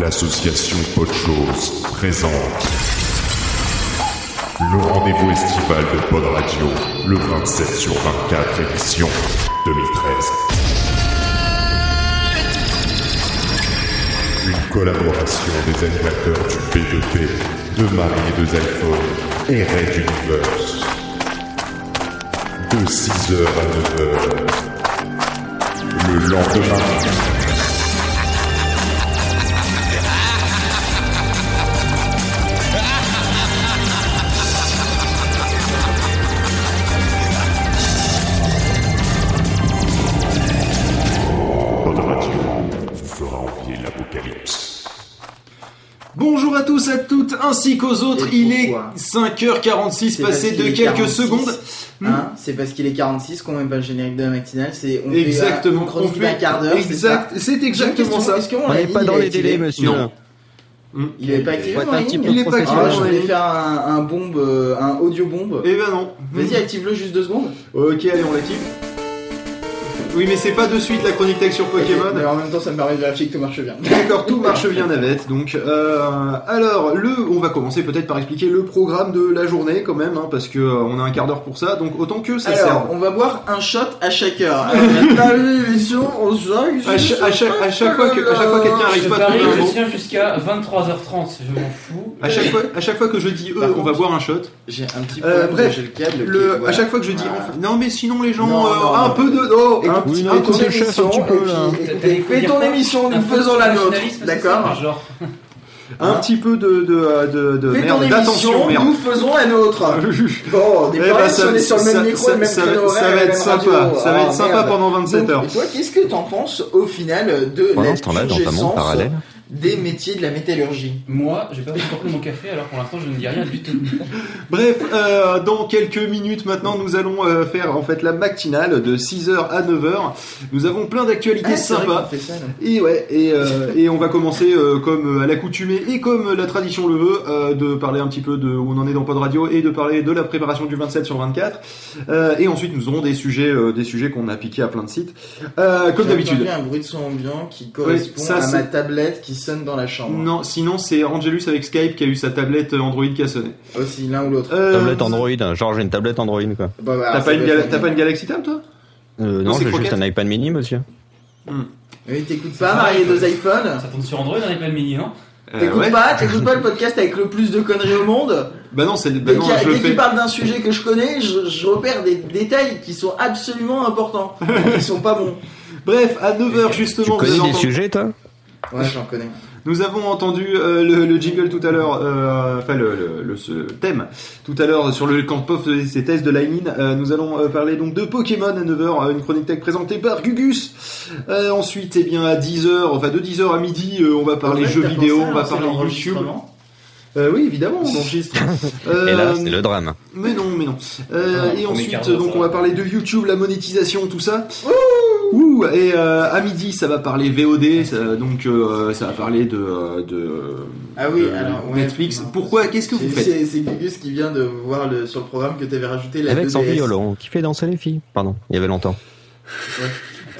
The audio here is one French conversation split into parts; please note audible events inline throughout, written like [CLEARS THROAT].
L'association Podchose présente le rendez-vous estival de Pod Radio, le 27 sur 24 édition 2013. Une collaboration des animateurs du B2P, de Marie et de Zyphone et Red Universe. De 6h à 9h. Le lendemain. L'apocalypse. Bonjour à tous, à toutes, ainsi qu'aux autres. Il est pourquoi 5h46 C'est passé de est quelques 46. secondes. Hein, c'est parce qu'il est 46 qu'on met pas le générique de la matinale. C'est on Exactement. fait euh, On fait- quart d'heure. c'est Exact. C'est exactement question, ça. Qu'on On n'est pas dans les délais, monsieur. Non. Il avait pas activé ligne Il est pas activé Ah, dans je voulais faire un, un bombe, euh, un audio bombe. Eh ben non. Vas-y, active-le juste deux secondes. Ok, allez, on l'active. Oui, mais c'est pas de suite la chronique tech sur Pokémon. Mais en même temps, ça me permet de vérifier que tout marche bien. [LAUGHS] D'accord, tout marche bien navette. Donc, euh, alors, le, on va commencer peut-être par expliquer le programme de la journée quand même, hein, parce que euh, on a un quart d'heure pour ça. Donc, autant que ça Alors, serve. on va boire un shot à chaque heure. [LAUGHS] Alors, l'émission On se. À, cha- à chaque, à chaque fois que, à chaque fois quelqu'un Je arrive pas à trouver un je tiens jusqu'à 23h30, je m'en fous. À chaque fois, à chaque fois que je dis eux, on va boire un shot. J'ai un petit Euh, problème. bref, j'ai le câble. qui- Le, voilà. à chaque fois que je dis enfin- non mais sinon les gens Non, euh, non, un non. peu de oh, un petit fais un ton peu de chef, émission, un petit peu, et puis- là. et des Fais ton émission, nous Un faisons la nôtre. D'accord ça, Genre, un petit peu de de de, de Fais ton merde d'attention émission, merde. nous faisons la nôtre. [LAUGHS] Bon, on est Eh est sur le ça- même micro, ça- le même ça- créneau ça horaire, va être même sympa, radio. ça va Ah, être sympa merde. pendant 27 Donc, heures. Et toi, qu'est-ce que t'en penses au final de Pendant ce temps-là, dans ta purgescence parallèle. Des métiers de la métallurgie moi, j'ai pas compris mon café, alors pour l'instant, je ne dis rien du tout. [LAUGHS] Bref, euh, dans quelques minutes maintenant, nous allons euh, faire en fait la matinale de 6h à 9h. Nous avons plein d'actualités Ah, sympas. ça. Et ouais, et, euh, et on va commencer euh, comme à l'accoutumée et comme la tradition le veut, euh, de parler un petit peu de où on en est dans Pod Radio et de parler de la préparation du 27 sur 24. Euh, et ensuite, nous aurons des sujets, euh, des sujets qu'on a piqués à plein de sites, euh, comme d'habitude. un bruit de son ambiant qui correspond ça, à ma tablette qui sonne dans la chambre. Non, sinon c'est Angelus avec Skype qui a eu sa tablette Android qui a sonné. Aussi, l'un ou l'autre. Euh, Tablette Android, hein. genre j'ai une tablette Android quoi. Bah, bah, T'as pas, une Gal- pas Galaxy Tab toi Euh, Non, non, c'est j'ai juste un iPad mini monsieur. Oui, t'écoutes pas, Marie, deux iPhones Ça tourne sur Android, pas le mini, non Euh, T'écoutes ouais. pas, t'écoutes pas le podcast avec le plus de conneries au monde Bah non, c'est bah Dès non, qu'il y a- je le dès qu'il fais. parle d'un sujet que je connais, je, je repère des détails qui sont absolument importants, [LAUGHS] qui sont pas bons. Bref, à 9h Tu justement, vous connais des sujets toi Ouais, j'en connais. Nous avons entendu euh, le, le jingle tout à l'heure, euh, enfin le, le, le- ce thème tout à l'heure sur le camp pof et ses tests de Lightning. Euh, nous allons euh, parler donc de Pokémon à 9h, euh, une chronique tech présentée par Gugus. Euh, ensuite, eh bien à 10h, enfin de 10h à midi, euh, on va parler En fait, jeux vidéo, on va parler YouTube. Euh, oui, évidemment, on enregistre. [LAUGHS] Euh, Et là, c'est le drame. Mais non, mais non. Euh, Ah, et ensuite, donc on va. va parler de YouTube, la monétisation, tout ça. Ouh, et euh, à midi, ça va parler VOD, ça- donc euh, ça va parler de, euh, de Ah oui, de alors, ouais. Netflix. Non. Pourquoi Qu'est-ce que vous C'est- faites C'est Gugus qui vient de voir le, sur le programme que t'avais rajouté la Avec son 2DS. violon qui fait danser les filles. Pardon, il y avait longtemps.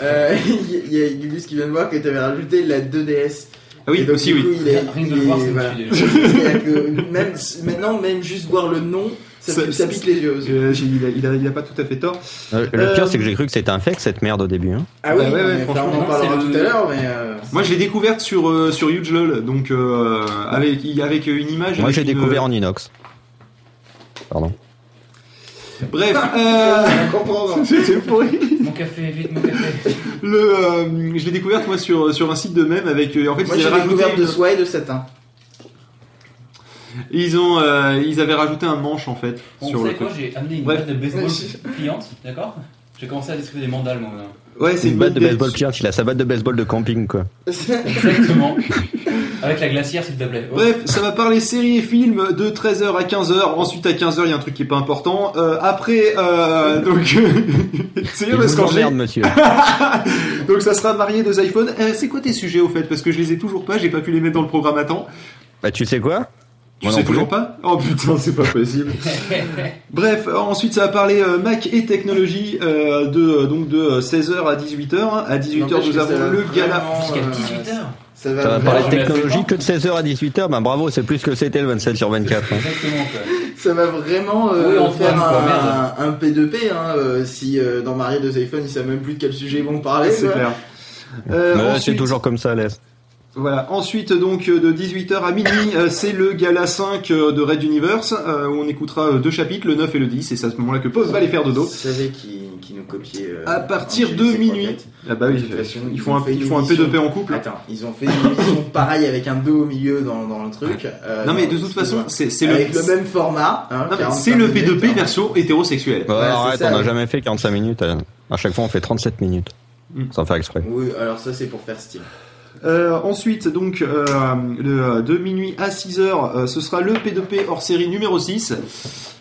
Euh, [LAUGHS] Il y a Gugus qui vient de voir que t'avais rajouté la 2DS. Ah oui, donc, aussi du oui. coup, il est, Rien de le voir, voilà. [LAUGHS] que même, maintenant, même juste voir le nom, ça, Ça- ça ça- pique les yeux. aussi. Euh, il, a, il, a, il a pas tout à fait tort. Euh, le Euh, pire c'est que j'ai cru que c'était un fake cette merde au début. Hein. Ah oui, Bah ouais, ouais, franchement, on en parlera c'est tout à l'heure, mais. euh, Moi, je l'ai découverte sur euh, sur HugeLol, donc euh, avec avec une image. Moi j'ai une- découvert en inox. Pardon. Bref, euh, on comprend. c'était pourri. Mon café, vite, mon café. Le, euh, je l'ai découverte moi sur sur un site de même avec. euh, en fait, Moi, j'ai découvert de une- soie et de satin. Ils ont euh, ils avaient rajouté un manche en fait Bon, sur vous le. savez quoi, j'ai amené une batte de baseball pliante, d'accord? J'ai commencé à distribuer des mandales, moi. maintenant. Ouais, c'est une une batte de baseball pliante, il a sa batte de baseball de camping quoi. Exactement. Avec la glacière, s'il te plaît. Oh. Bref, ça va parler séries et films de 13h à 15h. Ensuite, à 15h, il y a un truc qui est pas important. Euh, après, euh, [LAUGHS] donc, [LAUGHS] c'est bien parce vous qu'en emmerde monsieur. [LAUGHS] donc ça sera marié deux iPhones. Euh, c'est quoi tes sujets au fait? Parce que je les ai toujours pas, j'ai pas pu les mettre dans le programme à temps. Bah tu sais quoi? Tu Moi sais plus. toujours pas? Oh putain, c'est pas possible. [LAUGHS] Bref, euh, ensuite ça va parler euh, Mac et technologie euh, de euh, donc de 16h à 18h. À 18h N'empêche nous que ça avons va le gala. vraiment, Jusqu'à euh, 18h. Ça va, Ça va parler de technologie que de 16h à 18h. Ben bravo, c'est plus que c'était le 27 sur 24. hein. Exactement, quoi. ça va vraiment euh, Oui, Antoine, faire quoi, un, un P2P hein, euh, si euh, dans Marie de iPhone ils savent même plus de quel sujet ils vont parler. C'est quoi. clair. Euh, Mais ensuite- c'est toujours comme ça, laisse. Voilà. Ensuite, donc, euh, de 18h à minuit, euh, c'est le gala 5 euh, de Red Universe, euh, où on écoutera euh, deux chapitres, le 9 et le 10, et c'est à ce moment-là que Pause va les faire dodo. Vous savez qui, qui nous copiait euh, À partir de minuit. Ah bah oui, De toute façon, ils ils font ont un, fait ils font un émission. P2P en couple. Attends, ils ont fait une émission pareil avec un 2 au milieu dans, dans le truc. euh, Non mais de toute façon, c'est c'est avec le, le même format. Hein, non, mais 45 c'est le minutes, P2P hein. version hétérosexuel. Ouais, Ouais, arrête, ça, on n'a jamais fait 45 minutes. À chaque fois, on fait 37 minutes. Mm. Sans faire exprès. Oui, alors ça c'est pour faire style. Euh, ensuite, donc, euh, de minuit à 6h, ce sera le P2P hors série numéro 6.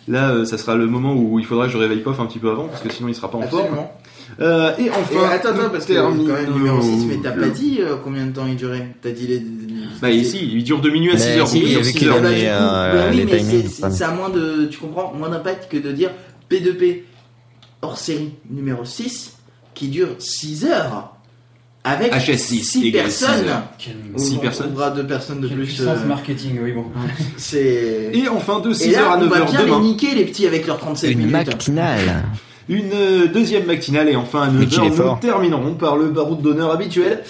Là, euh, ça sera le moment où il faudra que je réveille Pof un petit peu avant, parce que sinon il sera pas en forme. Absolument. Euh, et Et enfin, attends, attends, nous parce que quand même numéro 6, mais t'as pas dit euh, combien de temps il durait? T'as dit les. Bah ici, il dure de minuit à Mais 6h. si, il dure avec 6 les heures. Mais, du coup, euh, bah oui, mais c'est- ça a moins de, tu comprends, moins d'impact que de dire P2P hors série numéro 6 qui dure 6 heures avec HS6 6 égale six personnes. On- Six on personnes. trouvera deux personnes de quelle plus. euh, marketing, oui, bon. [LAUGHS] c'est. Et enfin, de Et 6h là, à on va 9h bien les demain, niquer les petits avec leurs 37 Une minutes. matinale. une euh, deuxième matinale et enfin à Mais qu'il 9h, est nous fort. terminerons par le baroud d'honneur habituel.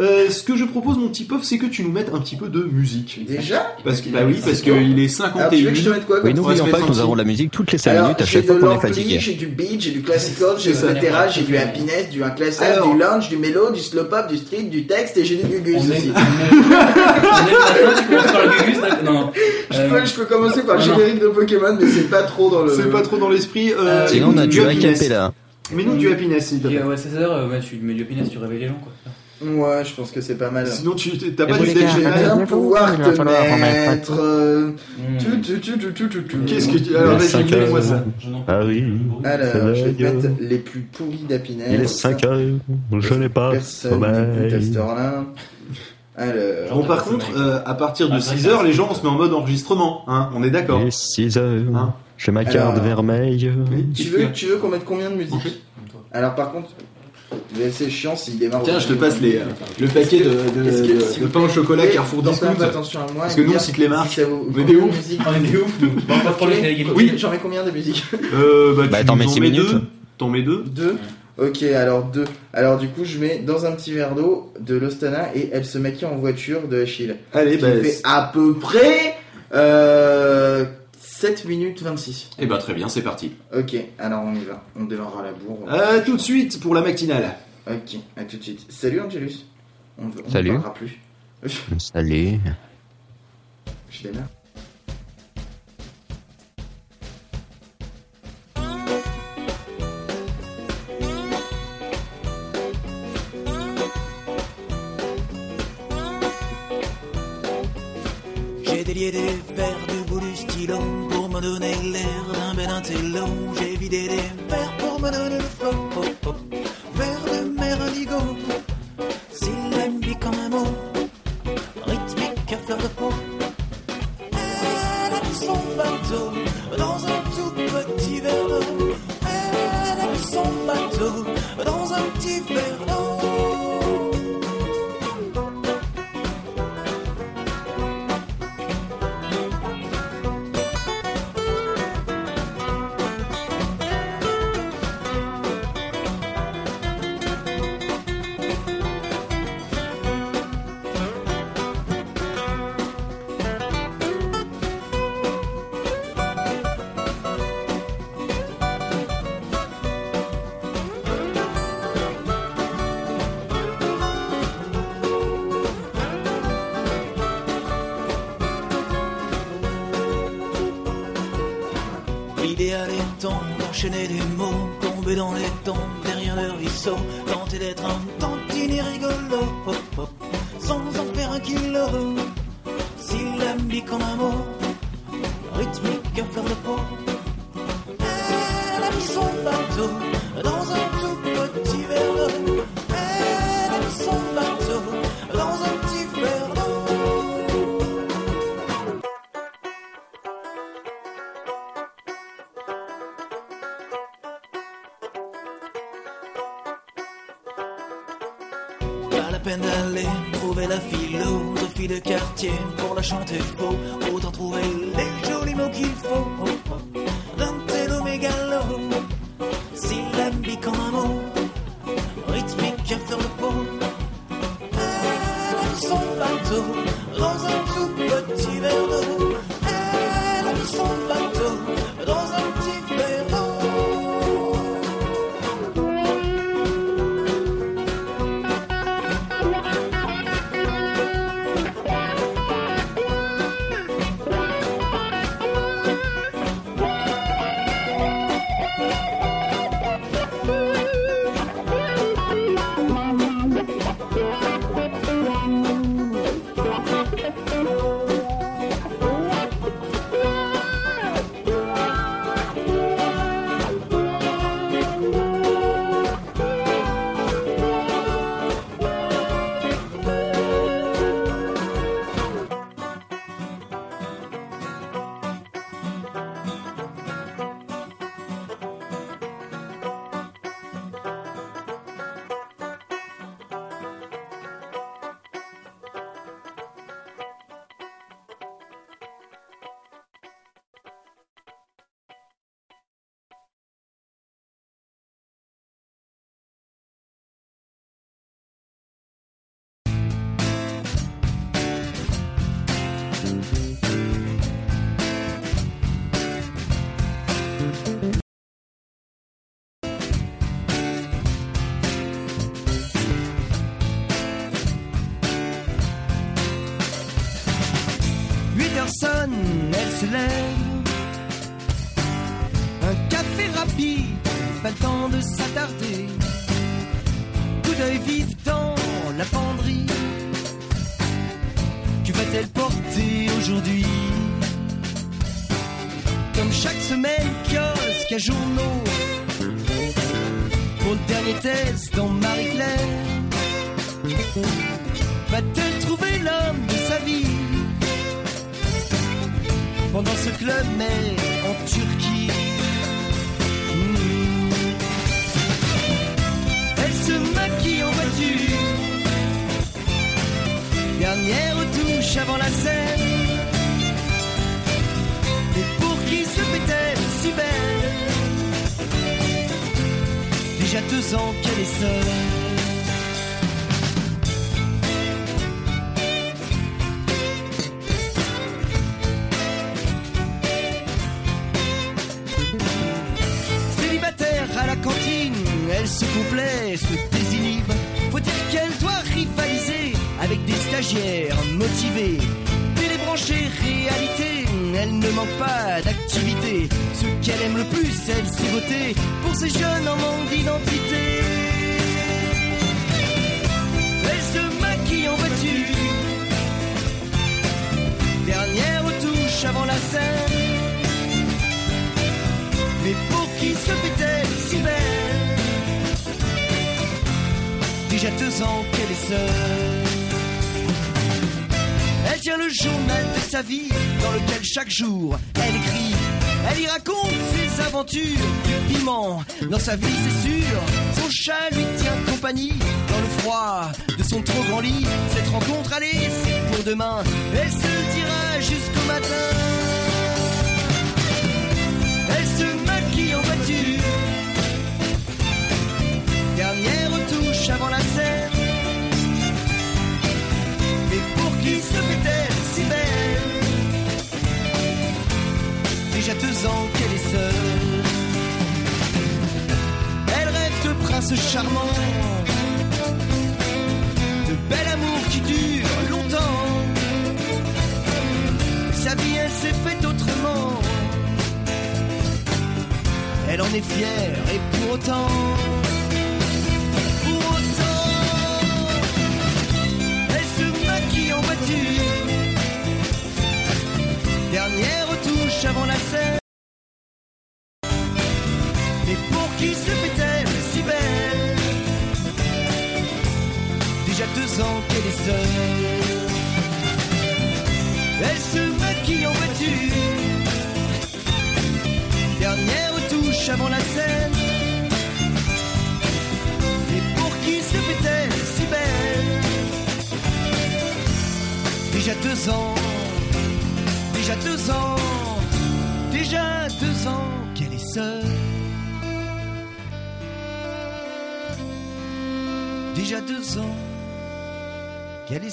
Euh, ce que je propose, mon petit Pof, c'est que tu nous mettes un petit peu de musique. Déjà Parce que, bah oui, parce C'est qu'il est Alors, tu 51 veux que je te mette quoi Oui, n'oublions pas un que nous avons de la musique toutes les 5 Alors, minutes à chaque de fois qu'on est fatigué. j'ai du beat, j'ai du classical, j'ai C'est du ça. terrasse, j'ai du happiness, du unclassable, Alors- du lounge, du mélo, du slow pop, du street, du texte et j'ai du gugus aussi. Je Euh, peux, je peux commencer par le générique de Pokémon, mais c'est pas trop dans le. C'est pas trop dans l'esprit. Euh, Sinon, on a du happiness. acapella. Mais nous, du happiness, s'il te Et, plaît. euh, ouais, 16 heures, euh, ouais, tu mets du happiness, tu réveilles les gens, quoi. Ouais, je pense que c'est pas mal. Sinon, tu t'as pas d'idée va pouvoir te mettre. euh, tu, tu, tu, tu, tu, tu, tu. Qu'est-ce que tu. Alors, vas-y, heures. ça. Ah oui. Alors, je vais te mettre les plus pourris d'happiness. Il est 5 heures, je n'ai pas Personne n'écoute. Alors. Bon, par contre, euh, à partir de 6h, les gens, on se met en mode enregistrement. Hein, on est d'accord. Il est 6 heures, Hein j'ai ma carte Alors- vermeille. Tu veux, tu veux qu'on mette combien de musique? Alors par contre, c'est chiant s'il démarre. Tiens, je te passe les, euh, le paquet de, de, que- de- s'il de pain au chocolat Carrefour Discount. attention à moi. Parce que nous, on cite les marques. si vous- On est des ouf. On est des ouf, nous. Bon, pas de problème, les gars. Oui. J'en mets combien de musique Euh, bah, Bah, tu t'en mets nous six mets minutes. deux. T'en mets deux. Deux. Ok, alors deux. Alors du coup, je mets dans un petit verre d'eau de l'Ostana et Elle se maquille en voiture de Achille. Allez, bah. fait à peu près euh, 7 minutes 26. Et bah, très bien, c'est parti. Ok, alors on y va. On démarrera la bourre. Euh, tout de suite pour la matinale. Ok, à tout de suite. Salut Angelus. On ne Salut. ne parlera plus. [LAUGHS] Salut. Je démarre. J'ai délié des verres pour me donner l'air d'un bel intello. J'ai vidé des verres pour me donner le flow. Oh, oh. Verre de mer indigo, syllabique comme un mot, rythmique à fleur de peau. Elle a son bateau dans un tout petit verre d'eau. Elle a son bateau dans un petit verre d'eau. Étant d'enchaîner des mots, tomber dans les tombes derrière le ruisseau, tenter d'être un tantini rigolo, oh, oh, sans en faire un kilo. Syllabique en un mot, Jornal elle se complaît, se désinhibe. Faut dire qu'elle doit rivaliser avec des stagiaires motivés? Télébranchée réalité, elle ne manque pas d'activité. Ce qu'elle aime le plus, elle sait voter pour ces jeunes en manque d'identité. Elle se maquille en voiture, dernière touche avant la scène. Mais pour qui se fait-elle Ans qu'elle est seule. Elle tient le journal de sa vie, dans lequel chaque jour elle écrit. Elle y raconte ses aventures, du piment dans sa vie, c'est sûr. Son chat lui tient compagnie dans le froid de son trop grand lit. Cette rencontre, allez, c'est pour demain. Elle se dira jusqu'au matin. Deux ans qu'elle est seule. Elle rêve de prince charmant. De bel amour qui dure longtemps. Sa vie, elle s'est faite autrement. Elle en est fière et pour autant, pour autant, elle se maquille en voiture. Dernière touche avant la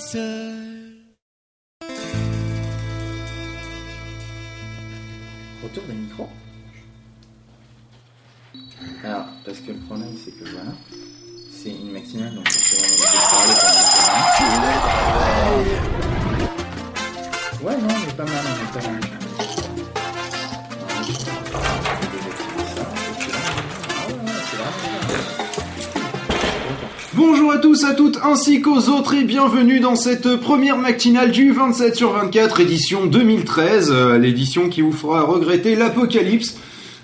Retour des micros. Alors, parce que le problème, c'est que voilà, c'est une maximale, donc forcément, on va parler pendant Ouais, non, on est pas mal, Bonjour à tous, à toutes, ainsi qu'aux autres, et bienvenue dans cette première matinale du 27 sur 24, édition 2013, euh, l'édition qui vous fera regretter l'apocalypse.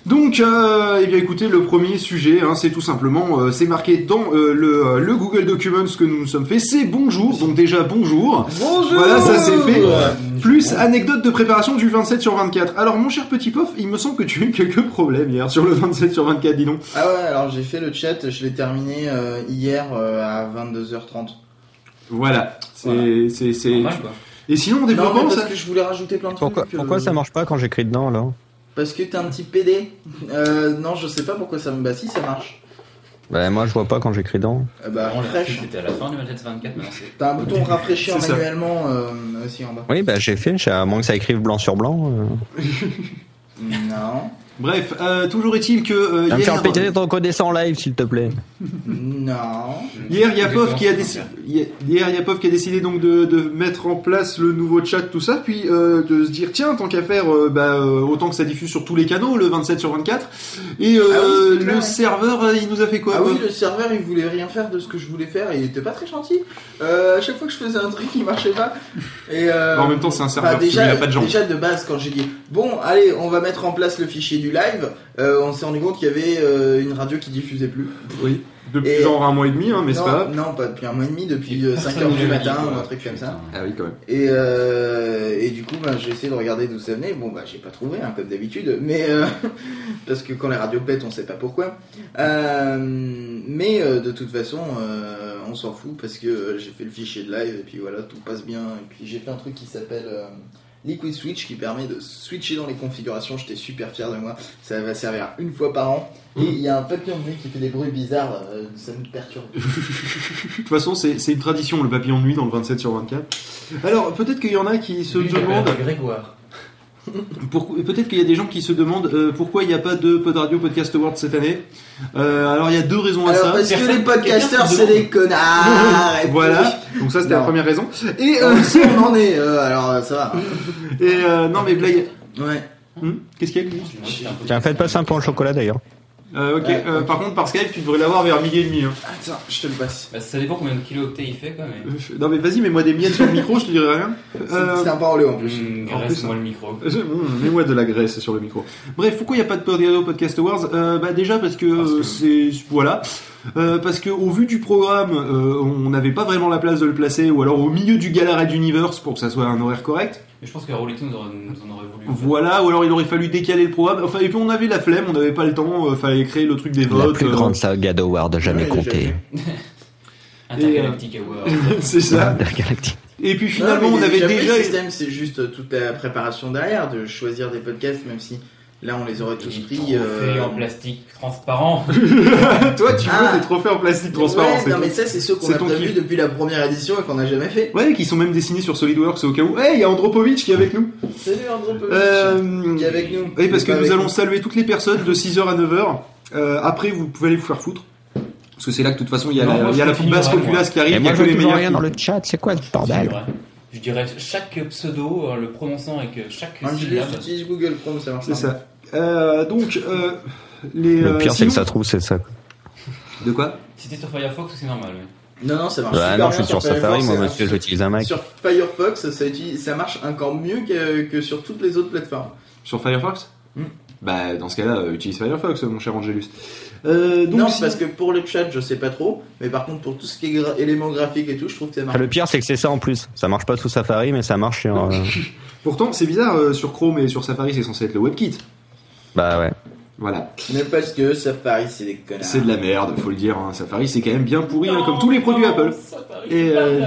Donc, euh, eh bien écoutez, le premier sujet, hein, c'est tout simplement, euh, c'est marqué dans euh, le, euh, le Google Documents que nous nous sommes fait, c'est bonjour, donc déjà bonjour. Bonjour Voilà, ça c'est fait. Plus anecdote de préparation du 27 sur 24. Alors mon cher petit pof, il me semble que tu as eu quelques problèmes hier sur le 27 sur 24, dis donc. Ah ouais, alors j'ai fait le chat, je l'ai terminé euh, hier euh, à 22h30. Voilà, c'est... Voilà. Et sinon, en Non, mais développement, parce ça... que je voulais rajouter plein de Pourquoi, trucs. euh, pourquoi ça marche pas quand j'écris dedans alors? Parce que t'es un petit PD. Euh, non, je sais pas pourquoi ça me... Bah si, ça marche. Bah moi je vois pas quand j'écris dedans. Euh, bah, refresh. suite, c'était à la fin du 27-24, maintenant c'est. T'as un bouton rafraîchir C'est ça. manuellement euh, aussi en bas. Oui bah j'ai fait, j'ai- à moins que ça écrive blanc sur blanc. Euh. [LAUGHS] Non. Bref, euh, toujours est-il que euh, me faire hier, péter ton live s'il te plaît. [LAUGHS] Non. hier, il y a Pov qui a décidé, hier, il y a Pov qui a décidé donc de, de mettre en place le nouveau chat, tout ça, puis euh, de se dire tiens, tant qu'à faire, euh, bah, euh, autant que ça diffuse sur tous les canaux, le 27 sur 24. Et euh, Ah oui, c'est clair, le ouais. serveur, il nous a fait quoi Ah oui, le serveur il voulait rien faire de ce que je voulais faire et il était pas très gentil. Euh, à chaque fois que je faisais un truc, il marchait pas. Et euh, En même temps, c'est un serveur, Enfin, parce qu'il déjà, a pas de gens. déjà de base, quand j'ai dit bon, allez, on va mettre en place le fichier du live, euh, on s'est rendu compte qu'il y avait euh, une radio qui diffusait plus. Oui. Depuis Et- genre un mois et demi, hein, mais c'est pas grave. non, pas depuis un mois et demi, depuis Personne 5h nous du matin ou un truc comme ça. Ah oui, quand même. Et, euh, et du coup, bah, j'ai essayé de regarder d'où ça venait. Bon, bah, j'ai pas trouvé, hein, comme d'habitude, mais euh, [LAUGHS] parce que quand les radios pètent, on sait pas pourquoi. Euh, mais euh, de toute façon, euh, on s'en fout parce que euh, j'ai fait le fichier de live et puis voilà, tout passe bien. Et puis j'ai fait un truc qui s'appelle euh, Liquid Switch qui permet de switcher dans les configurations. J'étais super fier de moi. Ça va servir une fois par an. Et il y a un papillon de nuit qui fait des bruits bizarres. euh, ça me perturbe. [LAUGHS] De toute façon, c'est c'est une tradition, le papillon de nuit dans le 27 sur 24. Alors, peut-être qu'il y en a qui se demandent... Grégoire. Peut-être qu'il y a des gens qui se demandent euh, pourquoi il n'y a pas de Pod Radio Podcast Award cette année. Euh, alors il y a deux raisons à ça. parce que les podcasters c'est des connards. [LAUGHS] voilà. Donc ça c'était la première raison. Et, euh, si on en est, euh, alors ça va. et euh, non mais blague. Ouais. Hmm? Qu'est-ce qu'il y a Tiens faites pas un peu en chocolat d'ailleurs. Euh, Ok. Ouais, euh, ok. Par contre par Skype tu devrais l'avoir vers midi et demi. Hein. Attends, je te le passe. Bah, ça dépend combien de kilooctets il fait, quoi, mais. Euh, Non mais vas-y mets-moi des miettes sur le micro, je te dirai rien. Euh, C'est un parole en plus. Hum, en plus, Graisse-moi le micro. [LAUGHS] Mmh, Mets-moi de la graisse sur le micro. Bref, pourquoi il n'y a pas de Podcast Awards? Euh, Bah déjà parce que, Parce que- euh, c'est voilà, Euh, parce que au vu du programme, euh, on n'avait pas vraiment la place de le placer, ou alors au milieu du Gala Red Universe pour que ça soit un horaire correct. Mais je pense que Rolito nous, aurait- nous en aurait voulu. Voilà, ou alors il aurait fallu décaler le programme. Enfin, et puis on avait la flemme, on n'avait pas le temps, euh, fallait créer le truc des La votes. plus euh, grande saga d'Award jamais Ouais, comptée. [LAUGHS] Intergalactic Award. [LAUGHS] c'est ça. Galactique. Et puis finalement, on avait déjà. Le système, c'est juste toute la préparation derrière, de choisir des podcasts, même si là on les aurait tous pris. trophées euh, en plastique transparent. [LAUGHS] Toi, tu veux des trophées en plastique transparent, Ouais, non mais ça c'est ceux qu'on a kiff. depuis la première édition et qu'on n'a jamais fait. Ouais, qui sont même dessinés sur SolidWorks au cas où. Hey, il y a Andropovich qui est avec nous. Salut Andropovich. Euh, Qui est avec nous. Oui, parce que nous allons nous. saluer toutes les personnes de 6h à 9h. Euh, après, vous pouvez aller vous faire foutre. Parce que c'est là que de toute façon, il y a Non, la, il y a la basse populace qui arrive, il y a que les meilleurs. rien dans le chat, c'est quoi ce bordel Je dirais chaque pseudo, en le prononçant avec chaque Angelo, syllabe. utilise Google Chrome, ça marche. C'est ça. Euh, donc, euh, les. Le euh, pire c'est que ça trouve c'est ça. De quoi? Si t'es sur Firefox, c'est normal. mais- Non, non, ça marche. Bah super non je suis sur Safari Firefox, moi monsieur j'utilise un Mac. Sur Firefox, ça, utilise- ça marche encore mieux que, que sur toutes les autres plateformes. Sur Firefox? Hmm. Bah, dans ce cas-là, euh, utilise Firefox, mon cher Angelus. Euh, donc, non, si- parce que pour le chat, je sais pas trop, mais par contre, pour tout ce qui est gra- éléments graphiques et tout, je trouve que ça marche. Ah, Le pire c'est que c'est ça en plus. Ça marche pas sous Safari mais ça marche sur. euh, [LAUGHS] Pourtant, c'est bizarre, euh, sur Chrome et sur Safari, c'est censé être le WebKit. Bah ouais. Voilà. Mais parce que Safari, c'est des connards. C'est de la merde, faut le dire. hein. Safari, c'est quand même bien pourri, hein, comme tous les produits Apple. Et, euh,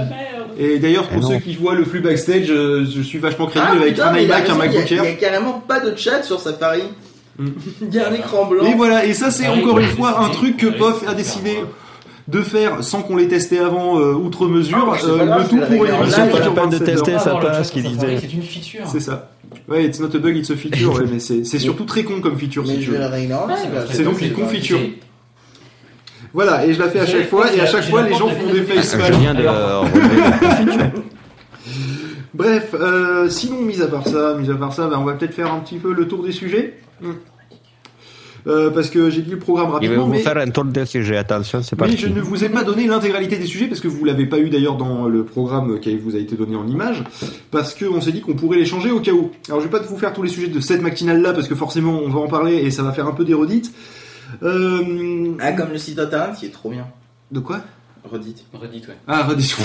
Et d'ailleurs, pour Eh ceux qui voient le flux backstage, euh, je suis vachement crédible Ah, avec putain, un iMac, un il y a- MacBook Il y Air. a carrément pas de chat sur Safari. Il y a un écran blanc. Et voilà, et ça c'est Ah encore une fois un truc que ouais, POF c'est a décidé de faire sans qu'on l'ait testé avant euh, outre Ah, mesure, c'est euh, grave, le tout pour une émission qui Pas de 27 heures. tester, ça passe, qu'il disait. C'est une feature. C'est ça. Ouais, it's not a bug, it's a feature, ouais, mais c'est surtout très con comme feature si tu veux. C'est donc une confiture. Voilà, et je la fais à chaque fois, et à chaque fois les gens font de des face Bref, euh, sinon, mis à part ça, mis à part ça, bah, on va peut-être faire un petit peu le tour des sujets. Euh, parce que j'ai dit le programme Il va rapidement, vous mais, faire un tour de sujet, attention, c'est pas mais je ne vous ai pas donné l'intégralité des sujets parce que vous l'avez pas eu d'ailleurs dans le programme qui vous a été donné en image, parce qu'on s'est dit qu'on pourrait les changer au cas où. Alors je vais pas vous faire tous les sujets de cette matinale là parce que forcément on va en parler et ça va faire un peu des redites. Euh, Ah, comme le site internet qui est trop bien. De quoi? Redite. Reddit, ouais. Ah, redites.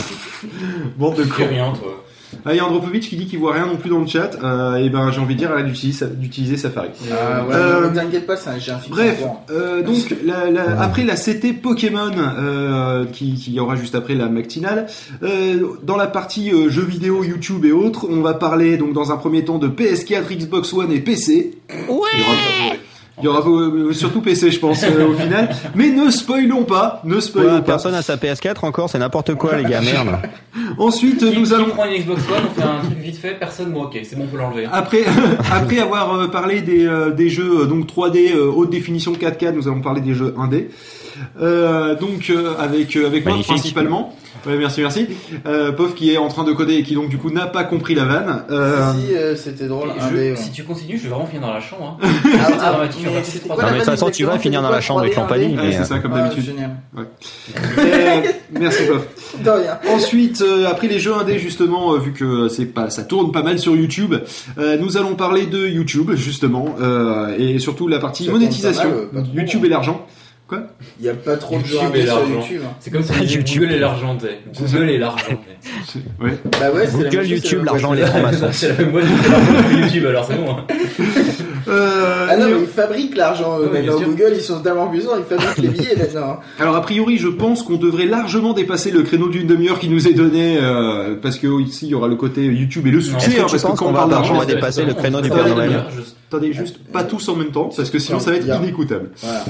[LAUGHS] Bande de Tu cons. rien, toi. Ah, il y a Andropovich qui dit qu'il voit rien non plus dans le chat. Euh, et ben j'ai envie de dire arrête d'utiliser d'utiliser Safari. Ah ouais, Euh, t'inquiète pas, c'est un- j'ai un fixe Bref, euh, donc la- la- après la CT Pokémon euh, qui, qui y aura juste après la matinale, euh, dans la partie euh, jeux vidéo, YouTube et autres, on va parler donc dans un premier temps de PS4, Xbox One et PC. Aura, il y aura, euh, surtout PC je pense euh, au final. [LAUGHS] Mais ne spoilons pas, ne spoilons Ouais, pas. personne a sa PS4 encore, c'est n'importe quoi, les gars, merde. [LAUGHS] Ensuite Qui, nous qui allons prend une Xbox One, on fait un truc vite fait, personne, bon ok, c'est bon, on peut l'enlever. Après, [LAUGHS] après avoir euh, parlé des, des jeux donc 3D euh, haute définition 4K, nous allons parler des jeux 1D. Euh, donc euh, avec euh, avec moi principalement. Ouais, merci, merci. Euh, Pof qui est en train de coder et qui donc du coup n'a pas compris la vanne. Euh, Si, euh, c'était drôle. Un ouais. si tu continues, je vais vraiment finir dans la chambre. Hein. [LAUGHS] Ah, ah, dramatique, mais on va c'était faire quoi trois la Non, mais de toute vanne façon, tu vas exactement finir dans la chambre avec 3D, compagnie. ouais, mais, c'est ça comme Ah, d'habitude. génial. Euh, [LAUGHS] merci Pof. De rien. Ensuite, euh, après les jeux indés justement, euh, vu que c'est pas, ça tourne pas mal sur YouTube, euh, nous allons parler de YouTube justement euh, et surtout la partie Ça tourne monétisation, pas mal, euh, pas trop, YouTube hein. et l'argent. Il y a pas trop de jeux et sur l'argent. YouTube. hein. C'est comme disait YouTube. Google et l'argent, t'sais. Google et l'argent. Ouais. Bah ouais, c'est la même Google, YouTube, l'argent, les francs-maçons. [LAUGHS] C'est la même boîte que l'argent de YouTube, alors c'est bon. hein. Euh, Ah non, mais ils fabriquent l'argent eux maintenant. sûr. Google, ils sont tellement puissants, ils fabriquent les billets maintenant. Alors a priori, je pense qu'on devrait largement dépasser le créneau d'une demi-heure qui nous est donné euh, parce que ici il y aura le côté YouTube et le succès. Hein, parce que quand qu'on on va parle d'argent, on va dépasser le créneau du Père Noël. Je- attendez juste pas tous en même temps parce que sinon ça va être inécoutable. Voilà.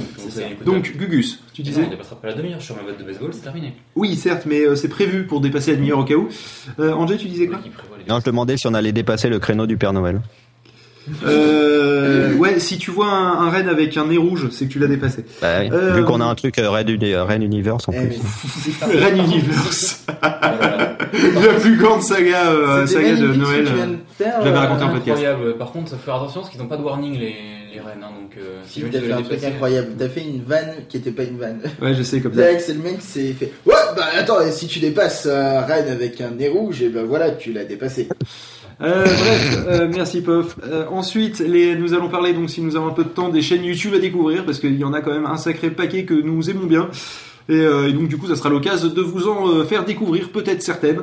Donc Gugus, tu Non, disais on dépassera pas la demi-heure sur ma boîte de baseball, c'est terminé. Oui, certes, mais euh, c'est prévu pour dépasser la demi-heure au cas où. Euh, Angé, tu disais quoi? Non, je demandais si on allait dépasser le créneau du Père Noël. Euh, Ouais, si tu vois un, un avec un nez rouge, c'est que tu l'as dépassé. Bah. Euh, Vu qu'on a un truc euh, Red, Uni- Red Universe en Eh, plus. [LAUGHS] Universe, [LAUGHS] la plus grande saga, euh, saga de Noël. euh. je l'avais euh, raconté en podcast. Incroyable. Par contre, faut faire attention parce qu'ils n'ont pas de warning les, les rennes. Hein, donc, euh, Si, tu fait dois un truc incroyable. T'as fait une vanne qui était pas une vanne. Ouais, je sais comme ça. C'est le mec qui s'est fait. Ouais, bah attends, et si tu dépasses euh, Rennes avec un nez rouge, et ben voilà, tu l'as dépassé. Euh, bref, euh, merci Pof. Euh, ensuite, nous allons parler, donc si nous avons un peu de temps, des chaînes YouTube à découvrir, parce qu'il y en a quand même un sacré paquet que nous aimons bien. Et, donc du coup, ça sera l'occasion de vous en faire découvrir peut-être certaines,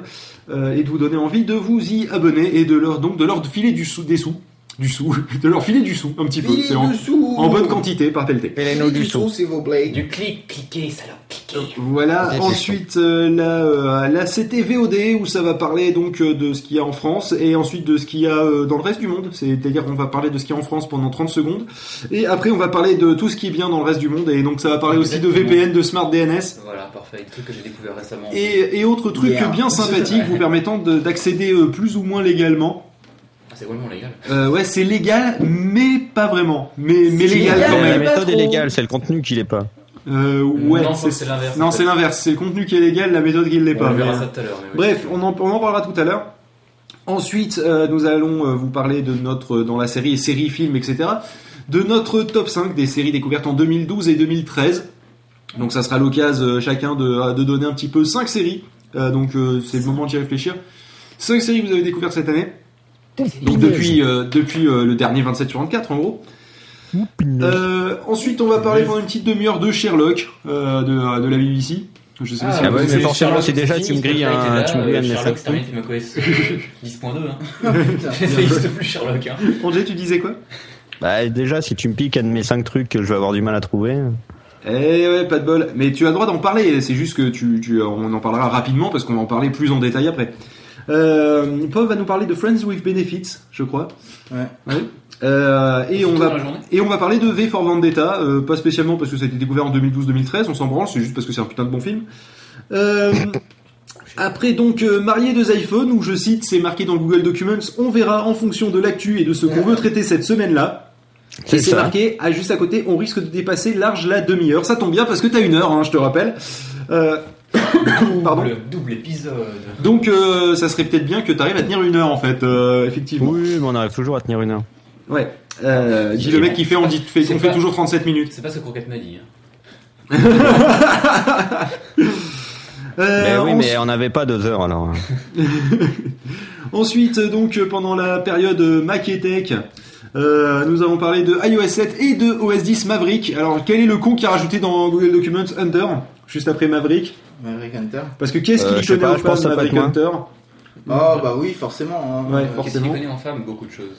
et de vous donner envie de vous y abonner et de leur de leur filer du sou, des sous, du sou, de leur filer du sou un petit peu. C'est en, en bonne quantité par pelleté. Filez du sous, s'il vous plaît. Du clic, cliquez, salope, cliquez. Voilà. Ouais, c'est ensuite, euh, la, euh, la CT VOD où ça va parler donc euh, de ce qu'il y a en France et ensuite de ce qu'il y a euh, dans le reste du monde. C'est-à-dire on va parler de ce qu'il y a en France pendant 30 secondes et après on va parler de tout ce qui est bien dans le reste du monde et donc ça va parler aussi de. VPN, de Smart DNS Voilà, parfait. Des trucs que j'ai découvert récemment. et, et autres trucs Yeah. bien sympathiques [LAUGHS] vous permettant de- d'accéder euh, plus ou moins légalement. C'est vraiment légal. Euh, ouais, c'est légal, mais pas vraiment. Mais, mais légal, légal, quand la même. pas méthode est légale, c'est le contenu qui l'est pas. Euh, ouais, non, c'est l'inverse. non, c'est l'inverse. C'est le contenu qui est légal, la méthode qui ne l'est pas. on verra mais, ça tout à l'heure. oui. Bref, on en, on en parlera tout à l'heure. Ensuite, euh, nous allons euh, vous parler de notre dans la série série film etc. de notre top 5 des séries découvertes en 2012 et 2013. Donc ça sera l'occasion euh, chacun de, de donner un petit peu 5 séries. Euh, donc euh, c'est le moment d'y réfléchir. 5 séries que vous avez découvertes cette année. Donc depuis euh, depuis euh, le dernier 27 sur 24 en gros. Euh, ensuite, on va parler pendant une petite demi-heure de Sherlock euh, de, de la BBC. Je sais pas si Ah vous ouais, mais Sherlock, si déjà c'est tu me grilles Sherlock un- tu me grilles un Sherlock, c'est terminé, tu me connais 10.2. Hein. [LAUGHS] Plus Sherlock. Hein. Angé, tu disais quoi? Bah, déjà, si tu me piques un de mes 5 trucs que je vais avoir du mal à trouver. Eh ouais, pas de bol. Mais tu as le droit d'en parler. C'est juste que tu, tu, on en parlera rapidement parce qu'on va en parler plus en détail après. Euh, Paul va nous parler de Friends with Benefits, je crois. Ouais. Ouais. Euh, et on va et on va parler de V for Vendetta, euh, pas spécialement parce que ça a été découvert en 2012-2013, on s'en branle, c'est juste parce que c'est un putain de bon film. Euh, après donc euh, marié deux iPhones où je cite, c'est marqué dans le Google Documents, on verra en fonction de l'actu et de ce qu'on veut traiter cette semaine-là. Et C'est marqué, ah, juste à côté, on risque de dépasser large la demi-heure. Ça tombe bien parce que t'as une heure, hein, je te rappelle. Pardon. Double, double épisode. Donc euh, ça serait peut-être bien que tu arrives à tenir une heure en fait, euh, effectivement. Oui, mais on arrive toujours à tenir une heure. Ouais. Euh, le mec qui fait, on, dit, fait, on fait pas- toujours 37 minutes. C'est pas ce que Croquette m'a dit. hein. [LAUGHS] Euh, mais oui, ensuite- mais on n'avait pas deux heures alors. [LAUGHS] Ensuite, donc euh, pendant la période euh, Mac et Tech, euh, nous avons parlé de iOS 7 et de OS 10 Maverick. Alors quel est le con qui a rajouté dans Google Documents Hunter juste après Maverick? Maverick Hunter. Parce que qu'est-ce Euh, qu'il je sais connaît pas, aux je peut Maverick Hunter Oh bah oui, forcément. hein. Ouais, Euh, Qu'est-ce forcément. qu'il connaît en femme Beaucoup de choses.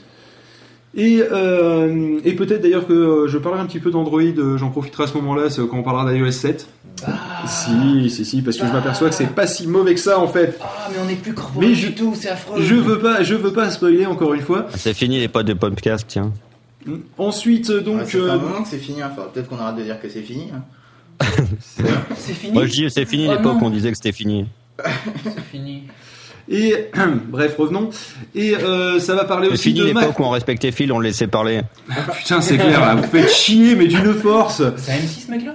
Et, euh, et peut-être d'ailleurs que euh, je parlerai un petit peu d'Android, euh, j'en profiterai à ce moment-là, c'est quand on parlera d'iOS 7. Si, si, si, parce que je m'aperçois que c'est pas si mauvais que ça en fait. Ah, mais on est plus corporel Mais je- du tout, c'est affreux. Je veux pas, je veux pas spoiler encore une fois. C'est fini les potes de podcast, tiens. Ensuite, ouais, donc, euh, que c'est fini. hein. Enfin, peut-être qu'on arrête de dire que c'est fini. hein. C'est fini. Moi je dis c'est fini Oh l'époque où on disait que c'était fini. C'est fini. et [CLEARS THROAT] bref, revenons. Et euh, ça va parler C'est aussi fini de Mac. l'époque où on respectait Phil, on le laissait parler. Putain, c'est clair, là, vous faites chier, mais d'une force. C'est un M6 ce mec-là?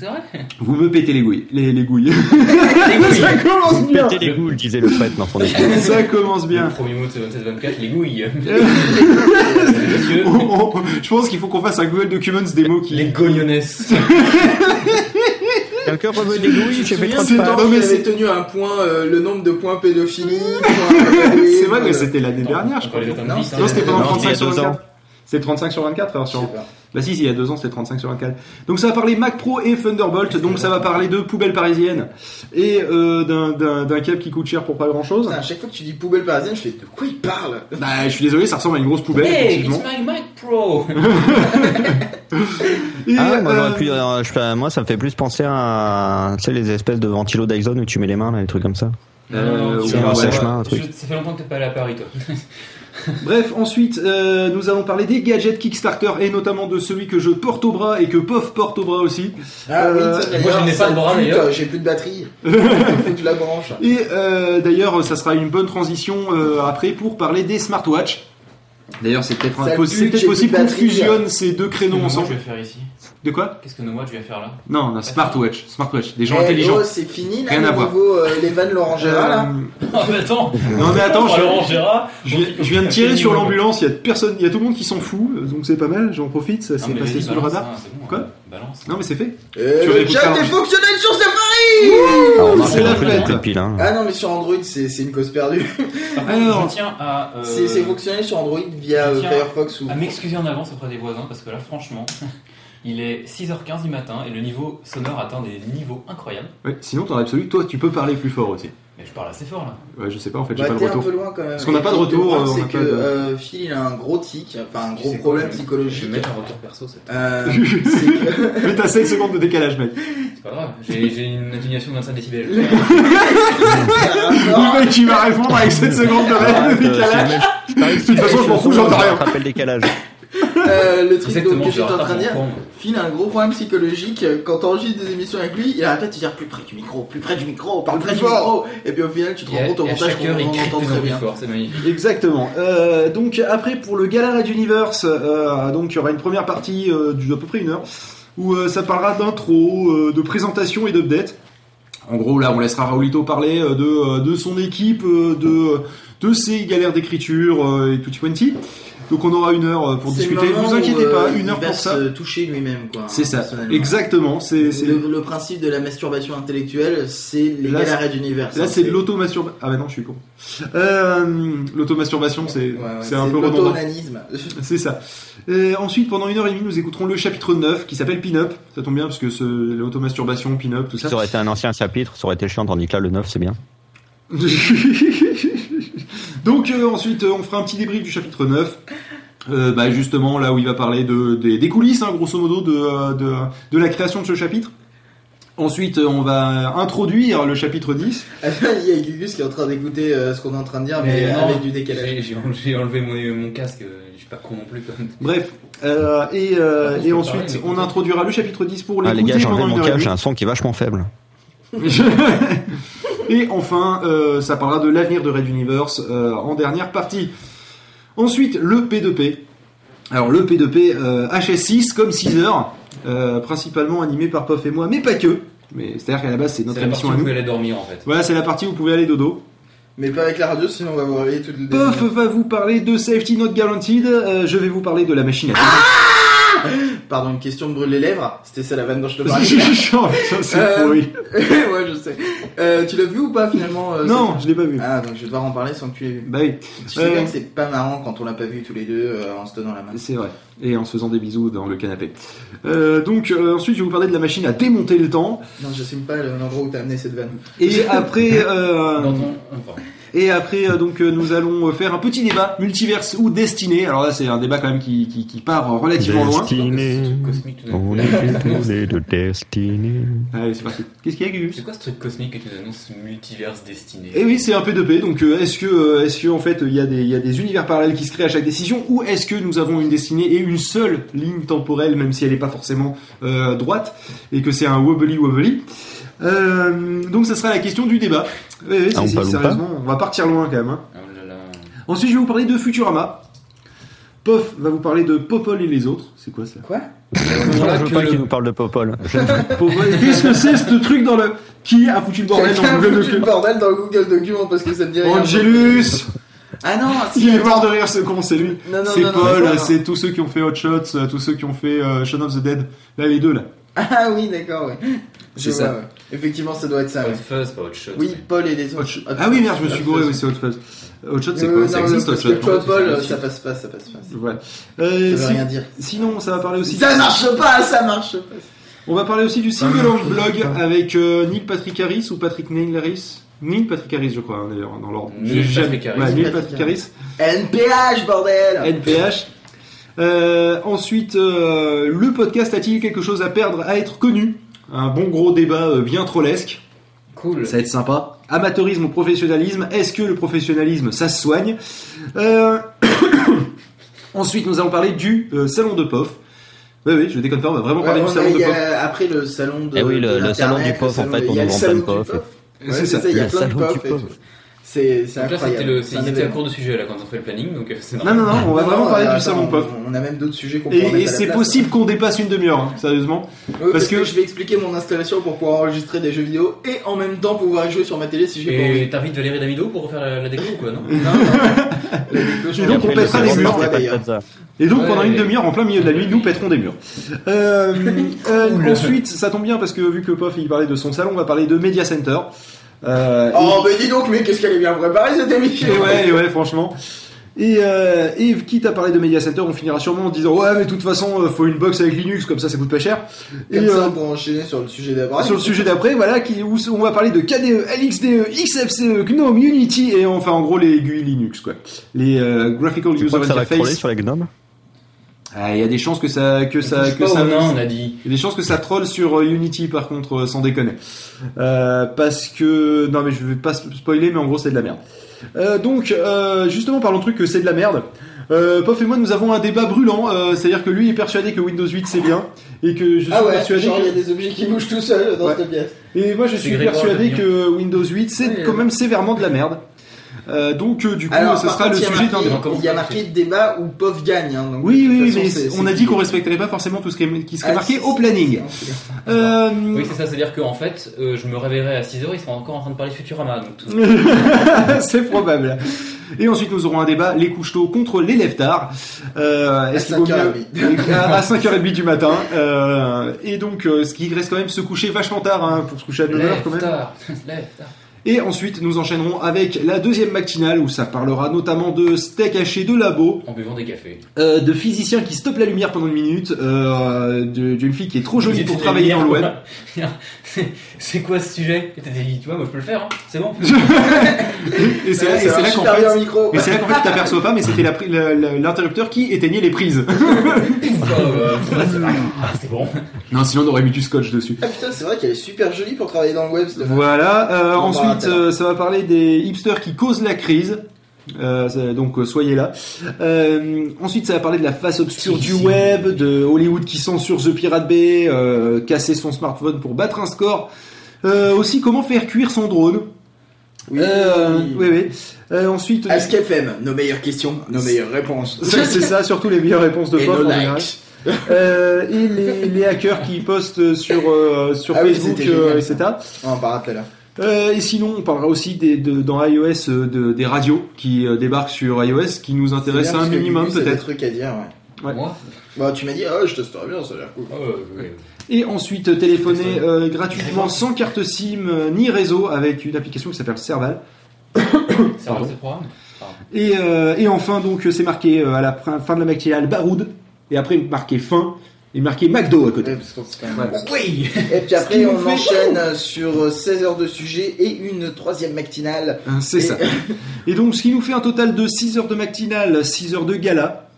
C'est vrai Vous me pétez les gouilles, les, les gouilles. [LAUGHS] ça commence bien. Pétez les goules, disait le prêtre dans son [LAUGHS] église. Ça commence bien. Le premier mot de 27-24, les gouilles. Monsieur, on- on- je pense qu'il faut qu'on fasse un Google Documents des mots qui. les gognonnesses. [LAUGHS] Quelqu'un reveut des gouilles, j'ai fait trop de c'est pas. dans- Non, mais c'est- avait tenu un point, euh, le nombre de points pédophilie. C'est vrai, mais euh, c'était l'année dernière, je crois. les Non, c'était pendant Non, 35 c'était il y sur a deux 24. C'était 35 sur 24, alors je sais sur. Bah si, si, il y a deux ans, c'était 35 sur 24. Donc ça va parler Mac Pro et Thunderbolt, donc ça va parler de poubelle parisienne et euh, d'un- câble qui coûte cher pour pas grand chose. Putain, à chaque fois que tu dis poubelle parisienne, je fais de quoi il parle? Bah, je suis désolé, ça ressemble à une grosse poubelle, Hey, it's my Mac Pro [LAUGHS] Et, Ah ouais, moi, euh, j'aurais pu, euh, je- moi ça me fait plus penser à tu sais, les espèces de ventilos Dyson où tu mets les mains, là, les trucs comme ça. Euh, un voir, sèche-main, un truc. je- Ça fait longtemps que t'es pas allé à Paris, toi. [LAUGHS] [LAUGHS] Bref, ensuite, euh, nous allons parler des gadgets Kickstarter et notamment de celui que je porte au bras et que POF porte au bras aussi. Ah oui, Euh, moi, je d'ailleurs, n'ai pas de bras, d'ailleurs. J'ai plus de batterie. Faut que je la branche. Et euh, d'ailleurs, ça sera une bonne transition euh, après pour parler des smartwatches. D'ailleurs, c'est peut-être j'ai possible de qu'on fusionne ces deux créneaux ensemble. je vais faire ici? De quoi Qu'est-ce que nos je vais faire là Non, non, smartwatch, smartwatch, des gens Eh, intelligents. oh, c'est fini là, Rien à le voir. nouveau euh, les vannes Laurent Gérard là. Euh, [LAUGHS] Oh, mais attends Non, mais attends, je- Laurent Gérard, je, viens, je viens de tirer sur l'ambulance, il y a personne, il y a tout le monde qui s'en fout, donc c'est pas mal, j'en profite, ça s'est passé sous le radar. hein, c'est bon, Quoi hein, Balance. Non mais c'est fait. Euh, Tu le chat est fonctionnel sur Safari Alors, c'est la a fête. pile, hein. Ah non mais sur Android c'est c'est une cause perdue. Par [LAUGHS] contre, Alors, je tiens à, euh, C'est c'est fonctionnel sur Android via je euh, tiens Firefox ou. à m'excuser en avance auprès des voisins parce que là, franchement, il est 6h15 du matin et le niveau sonore atteint des niveaux incroyables. Ouais, sinon, dans l'absolu, toi, tu peux parler plus fort aussi. Mais je parle assez fort là. Ouais, je sais pas, en fait, j'ai Bah, pas le un retour. peu loin quand même. Parce qu'on n'a pas de retour, euh, c'est que de- euh, Phil il a un gros tic, enfin un gros quoi, problème je- psychologique. Je vais mettre un retour perso, [LAUGHS] c'est Euh, que- Mais t'as 5 secondes de décalage, mec. c'est pas grave. J'ai une atténuation de 25 décibels. [LAUGHS] Le mec, il va répondre avec 7 secondes de euh, décalage. De toute façon, je m'en fous, j'entends rien. le décalage. Euh, le truc Exactement, donc, que je j'étais en train de dire. Phil a un gros problème psychologique. euh, Quand t'enregistres des émissions avec lui, il arrête pas de te dire plus près du micro, plus près du micro, parle plus, Plus du fort. micro. Et puis au final, tu te rends compte au montage qu'on entend très bien. fort. Exactement. Euh, donc après pour le Gala Red Universe, euh, donc il y aura une première partie euh, d'à peu près une heure où euh, ça parlera d'intro, euh, de présentation et d'update. En gros là on laissera Raulito parler euh, de, euh, de son équipe, euh, de, de ses galères d'écriture euh, et tutti quanti. Donc on aura une heure euh, pour discuter. moment Vous inquiétez où, pas, euh, une il heure va pour ça. se toucher lui-même, quoi. C'est ça. Exactement. C'est Le, le principe de la masturbation intellectuelle, c'est les Là, galères d'univers. Là, c'est l'automasturbation. Ah, bah non, je suis con. Euh, l'automasturbation, c'est c'est un peu redondant. [LAUGHS] C'est ça. Et ensuite, pendant une heure et demie, nous écouterons le chapitre 9 qui s'appelle Pin-Up. Ça tombe bien parce que l'automasturbation, Pin-Up, tout ça. Ça aurait été un ancien chapitre, ça aurait été chiant, tandis que là, le 9, c'est bien. [LAUGHS] Donc, euh, ensuite, euh, on fera un petit débrief du chapitre 9. Euh, bah justement là où il va parler de, des, des coulisses, hein, grosso modo, de, de, de la création de ce chapitre. Ensuite, on va introduire le chapitre 10. [LAUGHS] Il y a Gugus qui est en train d'écouter euh, ce qu'on est en train de dire, mais, non, avec du décalage. j'ai- enlevé mon, mon casque, je suis pas con non plus. Bref, euh, et, euh, ensuite, on introduira le chapitre 10 pour Ah, les gars, j'ai enlevé mon j'ai un son qui est vachement faible. [LAUGHS] [LAUGHS] et enfin, euh, ça parlera de l'avenir de Red Universe euh, en dernière partie. Ensuite, le P2P. Alors, le P2P euh, HS6 comme Caesar, euh, principalement animé par Puff et moi, mais pas que. Mais c'est-à-dire qu'à la base, c'est notre C'est la partie émission où à vous pouvez aller dormir en fait. Voilà, c'est la partie où vous pouvez aller dodo. Mais pas avec la radio, sinon on va vous réveiller toutes les deux Puff minutes. va vous parler de Safety Not Guaranteed. euh, je vais vous parler de la machine à [LAUGHS] Pardon, une question me brûle les lèvres. C'était [LAUGHS] ça la vanne dont je te parlais. C'est Euh, pourri. [LAUGHS] ouais, je sais. Euh, tu l'as vu ou pas finalement euh, Non, je l'ai pas vu. Ah, donc je vais devoir en parler sans que tu l'aies vu. Bah oui, Tu sais bien que c'est pas marrant quand on l'a pas vu tous les deux euh, en se tenant la main. c'est vrai. Et en se faisant des bisous dans le canapé. Euh, donc euh, ensuite, je vais vous parler de la machine à démonter le temps. Non, j'assume pas le- l'endroit où t'as amené cette vanne. Et après, euh, Dans ton- enfin, et après, euh, donc euh, nous allons faire un petit débat multiverse ou destiné. Alors là, c'est un débat quand même qui, qui, qui part relativement loin. Cosmique tout on est de destinée. Allez, c'est parti. Qu'est-ce qu'il y a, Gus C'est quoi ce truc cosmique que tu nous annonces multiverse destiné? Et oui, c'est un P2P. Donc, euh, est-ce que, euh, est-ce que en fait, il y a des, il y a des univers parallèles qui se créent à chaque décision, ou est-ce que nous avons une destinée et une seule ligne temporelle, même si elle n'est pas forcément euh, droite, et que c'est un wobbly wobbly? Euh, donc, ça sera la question du débat. Oui, oui, Ah, on si, sérieusement, on va partir loin quand même. hein. Oh là là. Ensuite, je vais vous parler de Futurama. Pof va vous parler de Popol et les autres. C'est quoi ça? Quoi? Voilà je veux que pas qu'il nous parle de Popol. [LAUGHS] Popol. Qu'est-ce que c'est ce truc dans le? Qui a foutu le bordel dans Google foutu le Documents? bordel dans Google Documents parce que ça me dit rien. Angelus. Ah non, si, Il est mort de rire ce con, c'est lui. C'est Paul, c'est tous ceux qui ont fait Hot Shots, euh, tous ceux qui ont fait euh, Shaun of the Dead. Là, les deux là. Ah oui, d'accord, ouais. Je C'est ça. ouais. Effectivement, ça doit être ça, Hot ouais. Fuzz, pas Hot Shot. Oui, Paul et les autres. Hot Ah oui, merde, je me suis gouré, oui, c'est Hot Fuzz. Hot Shot, c'est quoi non, Ça non, existe Hot Shot non Paul, ça passe pas, ça passe pas. Voilà. Euh, Ça si- veut rien dire. Sinon, ça va parler aussi. Ça marche pas, ça marche pas. On va parler aussi du single blog avec euh, Neil Patrick Harris ou Patrick Neil Harris? Neil Patrick Harris, je crois, hein, d'ailleurs, dans l'ordre. Neil Patrick Harris. Ouais, Neil Patrick Harris. NPH, bordel NPH. Euh, ensuite, euh, le podcast a-t-il quelque chose à perdre à être connu? Un bon gros débat euh, bien trollesque. Cool. Ça va être sympa. Amateurisme ou professionnalisme Est-ce que le professionnalisme, ça se soigne? Euh, [COUGHS] Ensuite, nous allons parler du euh, salon de POF. Oui, oui, je déconne pas, on va vraiment parler Ouais, du on salon a- de POF. Après le salon de. Eh oui, le- de le salon du POF, en fait, on nous le vend salon plein de du POF. Ouais, C'est ça. il y a Il y a plein de POF et. C'est incroyable. c'était à court de sujet là quand on fait le planning, donc euh, c'est Non, normal. non, non, on va Non, vraiment non, parler euh, du salon POF. On a même d'autres sujets qu'on peut Et, et c'est possible qu'on dépasse une demi-heure, hein, sérieusement. Parce parce que- que je vais expliquer mon installation pour pouvoir enregistrer des jeux vidéo et en même temps pouvoir y jouer sur ma télé si j'ai pas Et envie. t'invites Valérie Damido pour refaire la, la déco ou quoi, non [LAUGHS] Non, non. La déco, je Et donc, on pètera les murs. Et donc pendant une demi-heure, en plein milieu de la nuit, nous pèterons des murs. Euh, [LAUGHS] ensuite, ça tombe bien parce que vu que Pof il parlait de son salon, on va parler de Media Center. Euh, Oh, mais dis donc, mais qu'est-ce qu'elle est bien préparée cette émission et, et ouais, et ouais, franchement. Et, euh, et quitte à parler de Media Center, on finira sûrement en disant ouais, mais de toute façon, euh, faut une box avec Linux, comme ça, ça coûte pas cher. Et Comme ça, euh, on peut enchaîner sur le sujet d'après. sur le sujet d'après, voilà, qui, où on va parler de KDE, LXDE, XFCE, GNOME, Unity et enfin en gros les GUI Linux quoi, les euh, Graphical Tu User crois que ça va sur les Ah, Il y a des chances que ça que ça que ça nain, on a dit. Il y a des chances que ça troll sur euh, Unity par contre, euh, sans déconner. Euh, parce que non mais je vais pas sp- spoiler, mais en gros c'est de la merde. Euh, donc euh, justement parlons de truc que c'est de la merde. Euh, Pof et moi nous avons un débat brûlant, euh, c'est-à-dire que lui est persuadé que Windows 8 c'est bien et que je suis Ah ouais, persuadé genre il y a des objets qui bougent tout seuls dans Ouais. cette pièce. et moi je suis persuadé que Windows 8 c'est Ouais, quand ouais. même sévèrement de la merde. Euh, donc euh, du coup Alors, ce sera le contre, il y a sujet d'un marqué- débat. Il y a marqué débat où POF gagne. Hein, donc, Oui oui, façon, mais on a dit qu'on respecterait pas forcément tout ce qui, qui serait Ah, marqué au planning. Euh, Oui, c'est ça, c'est-à-dire qu'en fait, euh, je me réveillerai à 6h, ils seront encore en train de parler de Futurama. Tout... [LAUGHS] c'est probable. Et ensuite, nous aurons un débat, les couches-tôt contre les. Euh, qu'il vaut mieux [LAUGHS] à, à 5h30 du matin euh, Et donc, euh, ce qui reste quand même se coucher vachement tard, hein, pour se coucher à 9h quand même. tard, [LAUGHS] lève tard. Et ensuite, nous enchaînerons avec la deuxième matinale où ça parlera notamment de steak haché de labo, En buvant des cafés. euh, de physiciens qui stoppent la lumière pendant une minute, euh, d'une fille qui est trop jolie pour travailler dans le web. [LAUGHS] C'est- quoi ce sujet Et t'as dit, tu vois, moi je peux le faire, hein. c'est bon. [LAUGHS] Et c'est là, qu'en fait, micro. et c'est là qu'en fait tu t'aperçois pas, mais c'était l'interrupteur qui éteignait les prises. [LAUGHS] Ah, c'est bon. Non, sinon on aurait mis du scotch dessus. Ah putain, c'est vrai qu'elle est super jolie pour travailler dans le web. Voilà. euh, bah, ensuite, euh, ça va parler des hipsters qui causent la crise. Euh, donc euh, soyez là. Euh, ensuite, ça va parler de la face obscure du web, de Hollywood qui censure The Pirate Bay, casser son smartphone pour battre un score. Aussi, comment faire cuire son drone. Oui. Oui, oui. Ensuite, Ask FM, nos meilleures questions, nos meilleures réponses. [LAUGHS] c'est ça, surtout les meilleures réponses de Et nos likes. Euh, et les, les hackers qui postent sur sur, sur Ah Facebook, euh, etc. On en parlera tout à l'heure. Euh, et sinon, on parlera aussi des, de- dans iOS euh, de- des radios qui euh, débarquent sur iOS, qui nous intéressent bien un minimum peut-être. trucs à dire, ouais. Ouais. Moi Bah, tu m'as dit, ah, je testerai bien, ça a l'air cool. Ah, ouais, ouais. Et ensuite, téléphoner euh, gratuitement sans carte SIM ni réseau avec une application qui s'appelle Serval. [COUGHS] Va, c'est le programme Et, euh, et enfin, donc, c'est marqué euh, à la fin de la matinale Baroud, et après marqué fin, et marqué McDo à côté. Ouais, parce Ouais. Oui Et puis après, on fait- enchaîne euh, sur euh, 16 heures de sujet et une troisième matinale. Hein, C'est Et- ça. [LAUGHS] Et donc, ce qui nous fait un total de 6 heures de matinale, 6 heures de gala,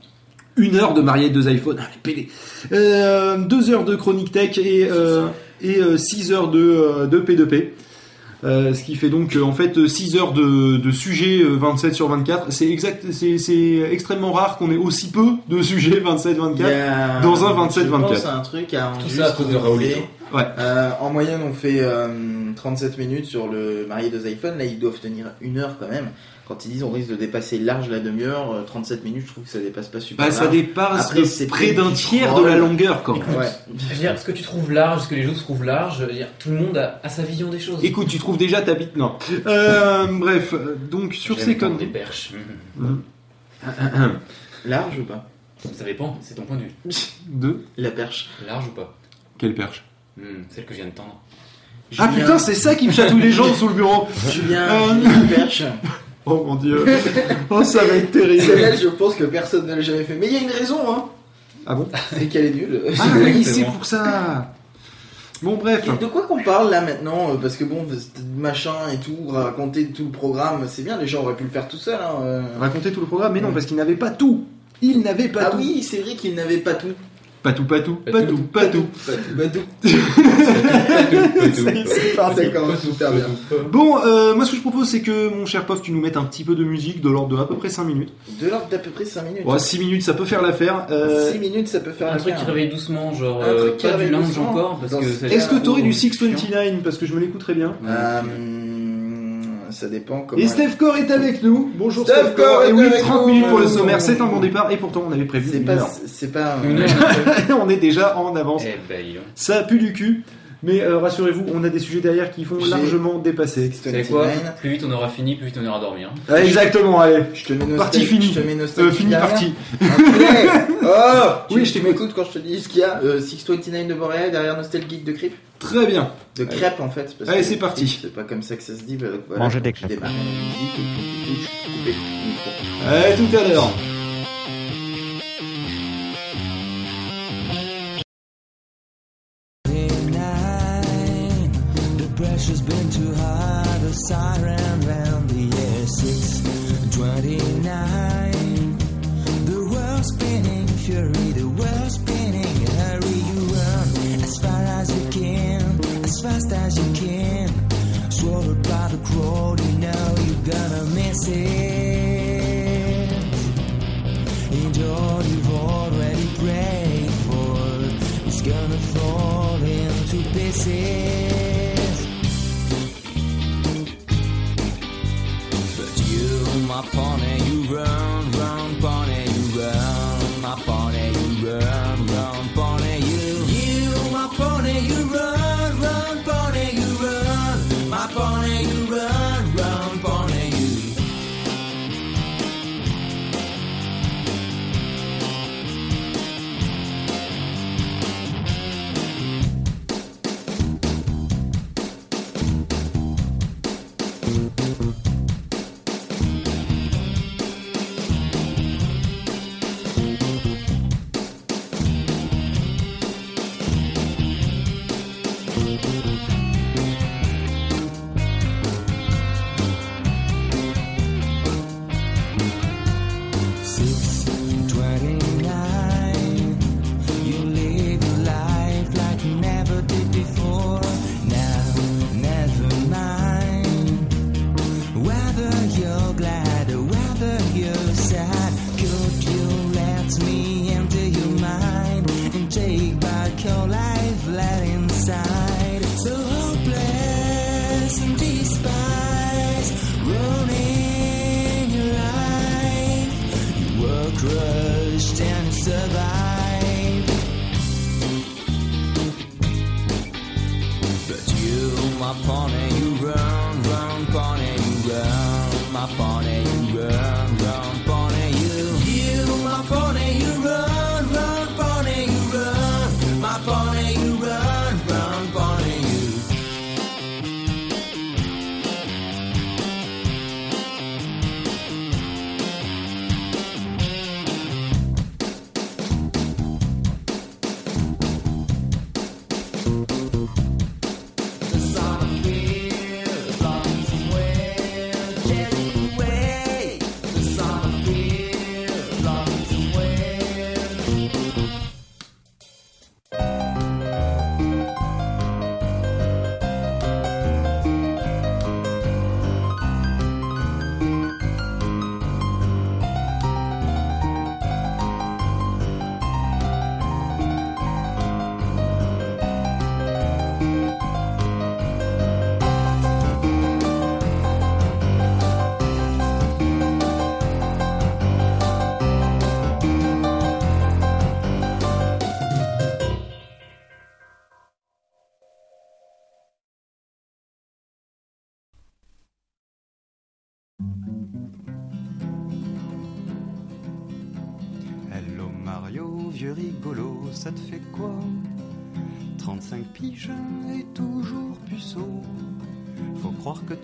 1 heure de marier deux iPhones, allez, pédé. Euh, 2 heures de chronique tech et, euh, et 6 heures de, euh, de P2P. Euh, ce qui fait donc euh, en fait 6 heures de, de sujets euh, 27 sur 24. C'est exact, c'est extrêmement rare qu'on ait aussi peu de sujets [LAUGHS] 27-24. Il y a- Dans un 27-24. Je pense à un truc à Tout ça à cause de Raoulito. Ouais. Euh, en moyenne, on fait euh, 37 minutes sur le marié deux iPhones. Là, ils doivent tenir une heure quand même. Quand ils disent on risque de dépasser large la demi-heure, euh, 37 minutes, je trouve que ça dépasse pas super Bah, ça large. dépasse Après, de c'est près d'un du tiers de la longueur quand même. Ouais. Je veux dire, ce que tu trouves large, ce que les autres trouvent large, je veux dire, tout le monde a, a sa vision des choses. Écoute, tu trouves déjà ta bite Non. Euh, bref, euh, donc sur ces conneries. des perches. [COUGHS] Large ou pas? Ça dépend, c'est ton point de vue. De La perche. Large ou pas? Quelle perche? Hmm, Celle que je viens de tendre. Ah Julien- putain, c'est ça qui me chatouille les jambes sous le bureau. Julien, Euh, [LAUGHS] perche. Oh mon dieu. Oh, ça va être terrible. Celle-là, je pense que personne ne l'a jamais fait. Mais il y a une raison, hein. Ah bon? C'est qu'elle est nulle. Ah oui, c'est pour ça. Bon, bref. De quoi qu'on parle là maintenant? Parce que bon, machin et tout, raconter tout le programme, c'est bien, les gens auraient pu le faire tout seul. Hein, euh. Raconter tout le programme, mais non, parce qu'il n'avait pas tout. Il n'avait pas Ah tout. oui, c'est vrai qu'ils n'avaient pas tout. Pas tout, pas tout, Pas pas tout, tout, pas tout. Pas tout, pas tout. C'est parti. D'accord, super bien. Bon, euh, moi ce que je propose, c'est que mon cher Pof, tu nous mettes un petit peu de musique de l'ordre de à peu près 5 minutes. De l'ordre d'à peu près 5 minutes. Ouais, 6 minutes, ça peut faire l'affaire. Euh, 6 minutes, ça peut faire Un truc qui l'affaire. réveille doucement, genre Un euh, truc qui pas du réveille linge encore, Est-ce que t'aurais du trop 629 Parce que je me l'écouterais bien. Euh, ça dépend comment. Et Steph Core est avec nous. Bonjour Steph Steph, Core. Et est oui, avec 30 nous. minutes pour le sommaire, c'est un bon départ. Et pourtant, on avait prévu une pas. heure. C'est pas. [LAUGHS] [LAUGHS] On est déjà en avance. Eh ben, Ça pue du cul. Mais euh, rassurez-vous, on a des sujets derrière qui font J'ai- largement dépasser. Savez quoi Plus vite on aura fini, plus vite on ira dormir. Ah, exactement, allez. Je te mets Partie nostalgie- finie. Je te mets Euh, fini derrière. partie. [LAUGHS] Oh Oui, Tu- je t'écoute. m'écoutes quand je te dis ce qu'il y a euh, 629 de Montréal derrière Nostalgeek de Crip Très bien. De crêpes en fait. parce Allez, que c'est parti. C'est pas comme ça que ça se dit. bah, voilà, Manger des crêpes. démarres la musique, et puis tu touches, couper le micro. Allez, tout à l'heure.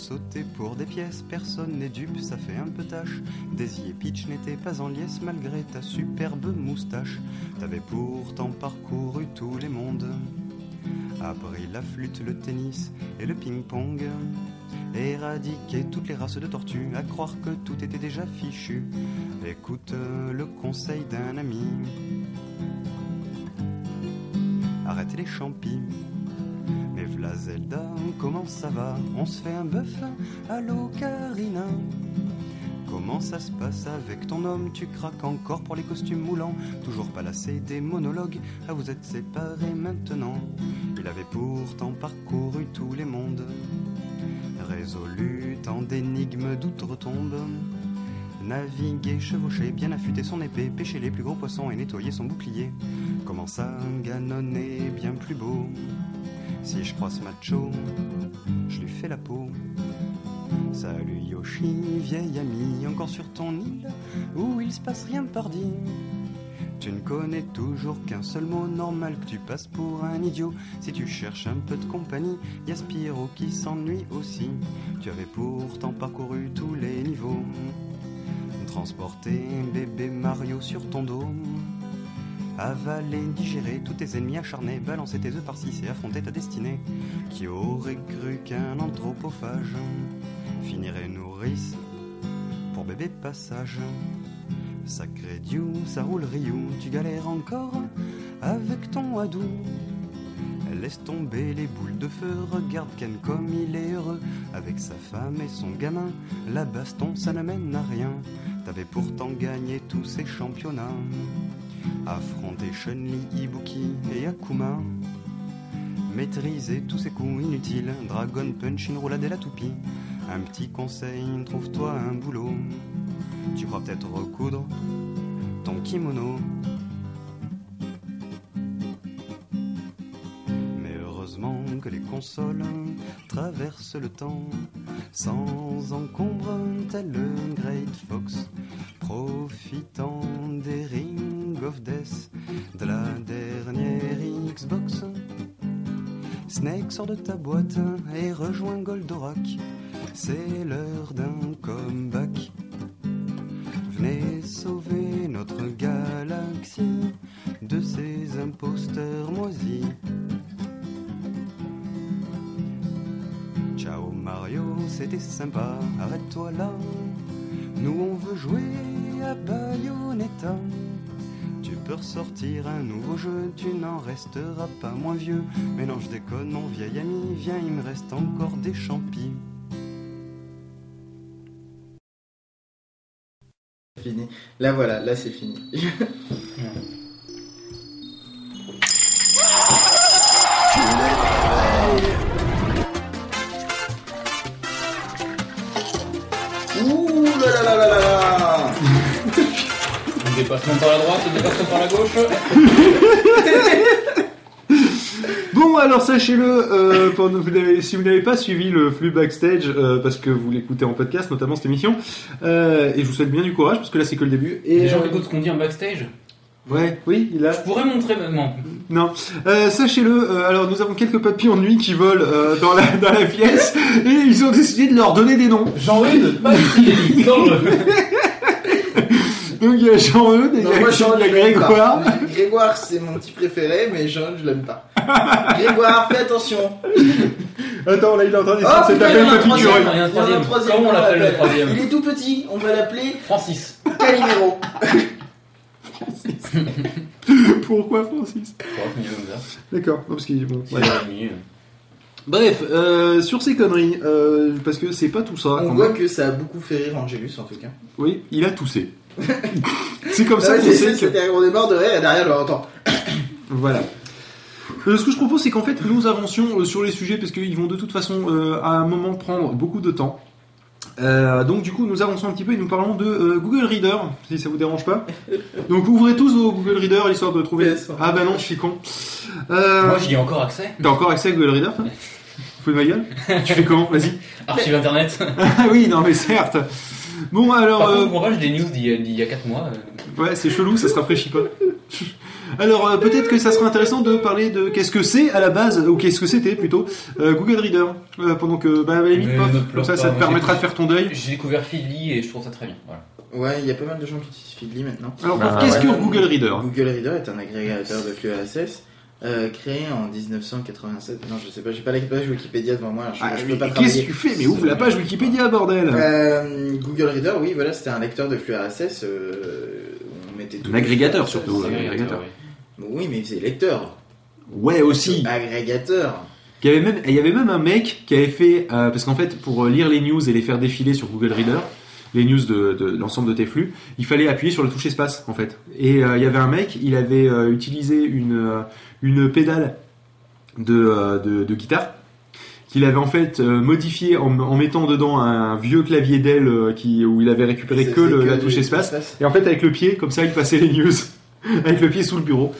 Sauter pour des pièces, personne n'est dupe, ça fait un peu tâche. Daisy et Peach n'étaient pas en liesse malgré ta superbe moustache. T'avais pourtant parcouru tous les mondes. Appris la flûte, le tennis et le ping-pong. Éradiqué toutes les races de tortues, à croire que tout était déjà fichu. Écoute le conseil d'un ami. Arrête les champis. Mais v'là Zelda, comment ça va? On se fait un bœuf Allô Karina. Comment ça se passe avec ton homme? Tu craques encore pour les costumes moulants. Toujours pas lassé des monologues. Ah vous êtes séparés maintenant. Il avait pourtant parcouru tous les mondes. Résolu tant d'énigmes d'outre-tombe. Naviguer, chevaucher, bien affûter son épée, pêcher les plus gros poissons et nettoyer son bouclier. Comment ça, ganonner bien plus beau Si je croise Macho, je lui fais la peau. Salut Yoshi, vieil ami, encore sur ton île où il se passe rien pardi. Tu ne connais toujours qu'un seul mot normal que tu passes pour un idiot. Si tu cherches un peu de compagnie, y a Spyro qui s'ennuie aussi. Tu avais pourtant parcouru tous les niveaux. Transporter bébé Mario sur ton dos. Avaler, digérer tous tes ennemis acharnés, balancer tes œufs par six et affronter ta destinée. Qui aurait cru qu'un anthropophage finirait nourrice pour bébé passage Sacré Dieu, ça roule Ryu, tu galères encore avec ton Hadou. Laisse tomber les boules de feu, regarde Ken comme il est heureux avec sa femme et son gamin. La baston, ça ne mène à rien. T'avais pourtant gagné tous ces championnats. Affronter Chun-Li, Ibuki et Akuma. Maîtriser tous ces coups inutiles. Dragon Punch, une roulade la toupie. Un petit conseil, trouve-toi un boulot. Tu crois peut-être recoudre ton kimono. Mais heureusement que les consoles traversent le temps sans encombre tel le Great Fox, profitant des Ring of Death de la dernière Xbox. Snake sort de ta boîte et rejoint Goldorak. C'est l'heure d'un comeback. Venez sauver notre galaxie de ces imposteurs moisis. Ciao Mario, c'était sympa, arrête-toi là. Nous on veut jouer à Bayonetta. Tu peux ressortir un nouveau jeu, tu n'en resteras pas moins vieux. Mais non, je déconne, mon vieil ami, viens, il me reste encore des champis. Fini. Là voilà, là c'est fini. Par la droite, par la gauche. [LAUGHS] Bon, alors sachez-le, euh, pour- vous n'avez- si vous n'avez pas suivi le flux backstage, euh, parce que vous l'écoutez en podcast, notamment cette émission, euh, et je vous souhaite bien du courage, parce que là c'est que le début. Et, Les gens écoutent ce qu'on dit en backstage, Ouais, oui, il a. je pourrais montrer maintenant. Non, euh, sachez-le. euh, alors nous avons quelques papillons de nuit qui volent euh, dans la dans la pièce, et ils ont décidé de leur donner des noms. Jean-Rude, pas ici, dans le jeu. Donc il y a Jean-Eudes, et il y Non, a, moi Jean, il y a Grégoire. Grégoire, c'est mon petit préféré, mais Jean, je l'aime pas. Grégoire, fais attention. Attends, là il est en train Oh, de il en a un troisième. Il y a un Il. Comment on l'appelle le Il troisième est tout petit, on va l'appeler Francis. Calimero. [LAUGHS] Pourquoi Francis comme ça. D'accord, non, parce qu'il bon. Ouais. Bref, euh, sur ces conneries, euh, parce que c'est pas tout ça. On voit même. que ça a beaucoup fait rire Angelus en tout cas. Oui, il a toussé. C'est comme ça Ouais, qu'on c'est- sait que. on est mort de rire et derrière, on entend. Voilà. Euh, ce que je propose, c'est qu'en fait, nous avancions euh, sur les sujets parce qu'ils vont de toute façon euh, à un moment prendre beaucoup de temps. Euh, donc du coup, nous avançons un petit peu et nous parlons de euh, Google Reader, si ça vous dérange pas. Donc ouvrez tous vos Google Reader l'histoire de trouver. Yes. Ah bah non, je suis con. Euh, Moi, j'y ai encore accès. T'as encore accès à Google Reader Fous de ma gueule? Tu fais comment? Vas-y. [LAUGHS] Archive internet. [LAUGHS] Ah oui, non mais certes. Bon alors, Par euh, contre, j'ai des news d'il y a- d'il y a 4 mois. euh, ouais, c'est chelou, ça se rafraîchit pas. Alors euh, peut-être que ça serait intéressant de parler de qu'est-ce que c'est à la base, ou qu'est-ce que c'était plutôt, euh, Google Reader. Euh, pendant que, bah, à la limite, pof, comme ça, pas, ça te permettra de faire ton deuil. J'ai découvert Feedly et je trouve ça très bien. Voilà. Ouais, il y a pas mal de gens qui utilisent Feedly maintenant. Alors, Bah, qu'est-ce ouais. que Google Reader? Google Reader est un agrégateur de flux RSS euh, créé en 1987. Non, je sais pas, j'ai pas la page Wikipédia devant moi. Je, Ah, je peux pas Qu'est-ce que tu fais Mais ouvre la page Wikipédia, bordel Euh, Google Reader, oui, voilà, c'était un lecteur de flux RSS. euh, on mettait tout Un agrégateur, surtout, agrégateur. oui. Oui, mais il faisait lecteur. Ouais, aussi. Agrégateur. Il y avait même, il y avait même un mec qui avait fait, parce qu'en fait, pour lire les news et les faire défiler sur Google Reader, les news de, de l'ensemble de tes flux, il fallait appuyer sur le touche espace, en fait. Et euh, il y avait un mec, il avait euh, utilisé une, euh, une pédale de, de, de guitare qu'il avait en fait modifié en, en mettant dedans un vieux clavier Dell qui, où il avait récupéré que le- la touche espace. Et en fait, avec le pied, comme ça, il passait les news. [LAUGHS] avec le pied sous le bureau.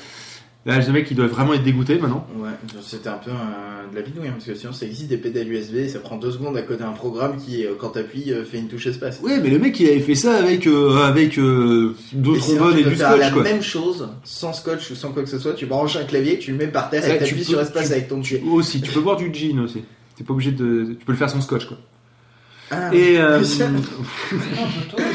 Là, le mec, il doit vraiment être dégoûté maintenant. Ouais, c'était un peu un- de la bidouille, hein, parce que sinon ça existe des pédales USB, ça prend deux secondes à coder un programme qui, euh, quand t'appuies, euh, fait une touche espace. Ouais, mais le mec, il avait fait ça avec, euh, avec euh, deux trombones tu et du scotch, la quoi. même chose, sans scotch ou sans quoi que ce soit, tu branches un clavier, tu le mets par terre Ouais, et tu t'appuies peux- sur espace tu- avec ton pied. Aussi, tu peux boire du gin aussi. T'es pas obligé de. Tu peux le faire sans scotch, quoi. Ah, Et. [LAUGHS] [LAUGHS]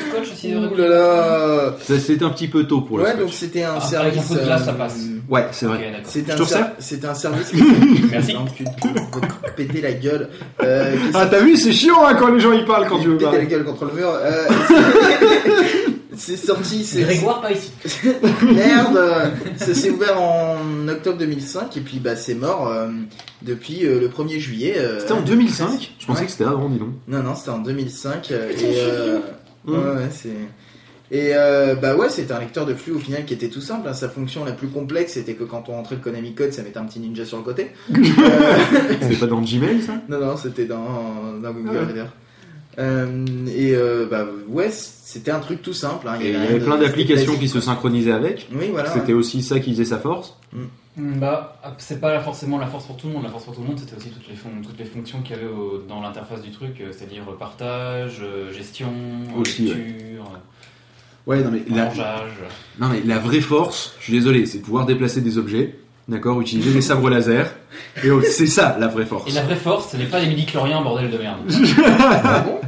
Euh. Ouh là là ça, c'était un petit peu tôt pour le Ouais, scotch. donc c'était un Ah, service. avec un peu de glace, euh, ça passe. Ouais, c'est vrai. Ok, d'accord. C'était Je un, ser- c'était un service [LAUGHS] qui. Merci. Non, tu tu vas te péter la gueule. Euh, qui Ah, t'as vu, c'est chiant hein, quand les gens ils parlent quand tu veux péter la parler. gueule contre le mur. Euh, [LAUGHS] c'est sorti, c'est. Grégoire, pas ici. [LAUGHS] Merde Ça s'est ouvert en octobre 2005 et puis bah c'est mort euh, depuis euh, le 1er juillet. euh, C'était en 2005 Je pensais Ouais. que c'était avant, dis donc. Non, non, c'était en 2005. euh, et euh, Mmh. ouais, ouais, c'est. Et euh, bah ouais, c'était un lecteur de flux au final qui était tout simple. hein. Sa fonction la plus complexe, c'était que quand on rentrait le Konami Code, ça mettait un petit ninja sur le côté. [LAUGHS] Euh, C'était pas dans Gmail, ça? Non, non, c'était dans, dans Google Ah ouais. Reader. Euh, et euh, bah ouais, c'était un truc tout simple. hein. Et il y avait plein d'applications qui se synchronisaient avec. Oui, voilà. C'était aussi ça qui faisait sa force. Bah, c'est pas forcément la force pour tout le monde. La force pour tout le monde, c'était aussi toutes les, fon- toutes les fonctions qu'il y avait au- dans l'interface du truc, euh, c'est-à-dire partage, euh, gestion, Aussi, lecture, Ouais, non mais, la, non mais la vraie force, je suis désolé, c'est pouvoir déplacer des objets, d'accord, utiliser des sabres laser. Et oh, c'est ça la vraie force. Et la vraie force, ce n'est pas les midi-chloriens, bordel de merde. Ah [LAUGHS] bon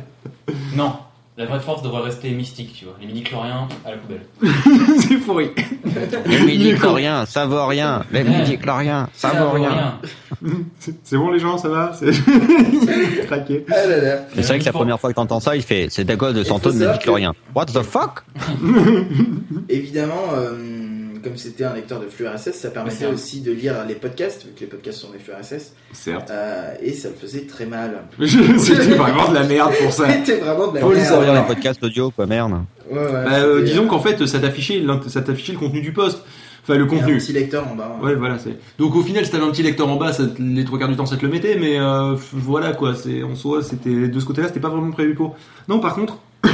non, la vraie force devrait rester mystique, tu vois. Les midi-chloriens, à la poubelle. [LAUGHS] c'est pourri. Les midi-chloriens, ça vaut rien. Les Ouais. midi-chloriens, ça vaut rien. C'est c'est bon les gens, ça va? C'est [LAUGHS] craqué. Ah c'est vrai que la première fois que t'entends ça, il fait, c'est à cause de son Il faut taux de savoir midi-chloriens. What the fuck? Évidemment, euh, comme c'était un lecteur de flux RSS, ça permettait aussi de lire les podcasts, vu que les podcasts sont des flux RSS, Certes. euh, et ça le faisait très mal. [LAUGHS] C'était vraiment de la merde pour ça. [LAUGHS] C'était vraiment de la Faut merde. savoir. les podcasts audio, quoi, merde. Ouais, ouais, Bah, euh, disons qu'en fait, ça t'affichait, l'int- ça t'affichait le contenu du post. Enfin, le a un contenu. petit lecteur en bas. Ouais, voilà, c'est. Donc au final, si t'avais un petit lecteur en bas, ça, les trois quarts du temps, ça te le mettait, mais euh, voilà quoi. C'est en soi, c'était de ce côté-là, c'était pas vraiment prévu pour. Non, par contre, [COUGHS]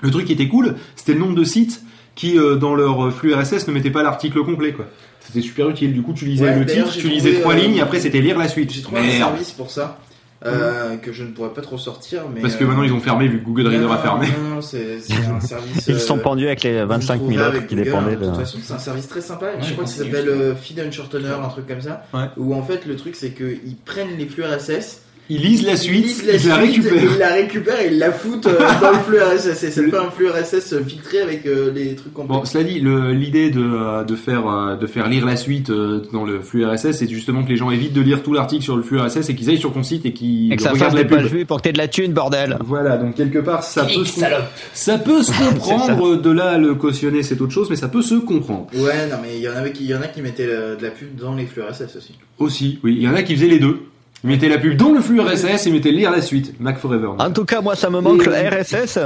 le truc qui était cool, c'était le nombre de sites qui, euh, dans leur flux RSS, ne mettaient pas l'article complet, quoi. C'était super utile. Du coup, tu lisais Ouais, le titre, tu lisais trois euh, lignes, après c'était lire la suite. J'ai trouvé un service pour ça, euh, que je ne pourrais pas trop sortir. Mais, Parce que euh, maintenant ils ont fermé vu que Google Reader non, a fermé. Non, non, c'est c'est un [LAUGHS] service. Ils sont euh, pendus avec les vous 25 trouverez 000 autres avec qui dépendaient hein. De toute de... façon, c'est un service très sympa. Ouais, je crois que ça continue, s'appelle euh, Feed and Shortener, un truc comme ça. Ouais. Où en fait, le truc, c'est qu'ils prennent les flux RSS. Ils lisent la suite, lisent ils la suite, récupèrent. Ils la récupèrent et ils la foutent euh, dans le flux RSS. Et c'est pas un flux RSS filtré avec euh, les trucs complets. Bon, cela dit, l'idée de, euh, de, faire, euh, de faire lire la suite euh, dans le flux RSS, c'est justement que les gens évitent de lire tout l'article sur le flux RSS et qu'ils aillent sur ton site et qu'ils Et que ça fasse regardent des la pub. pages vues pour que t'aies de la thune, bordel. Voilà, donc quelque part, ça peut, se, salope. ça peut se [LAUGHS] comprendre. de là le cautionner, c'est autre chose, mais ça peut se comprendre. Ouais, non, mais il y en avait qui, il y en a qui mettaient euh, de la pub dans les flux RSS aussi. Aussi, oui, il y en a qui faisaient les deux. Mettaient la pub dans le flux RSS et mettaient lire la suite. Mac Forever. En tout cas, moi, ça me manque le RSS.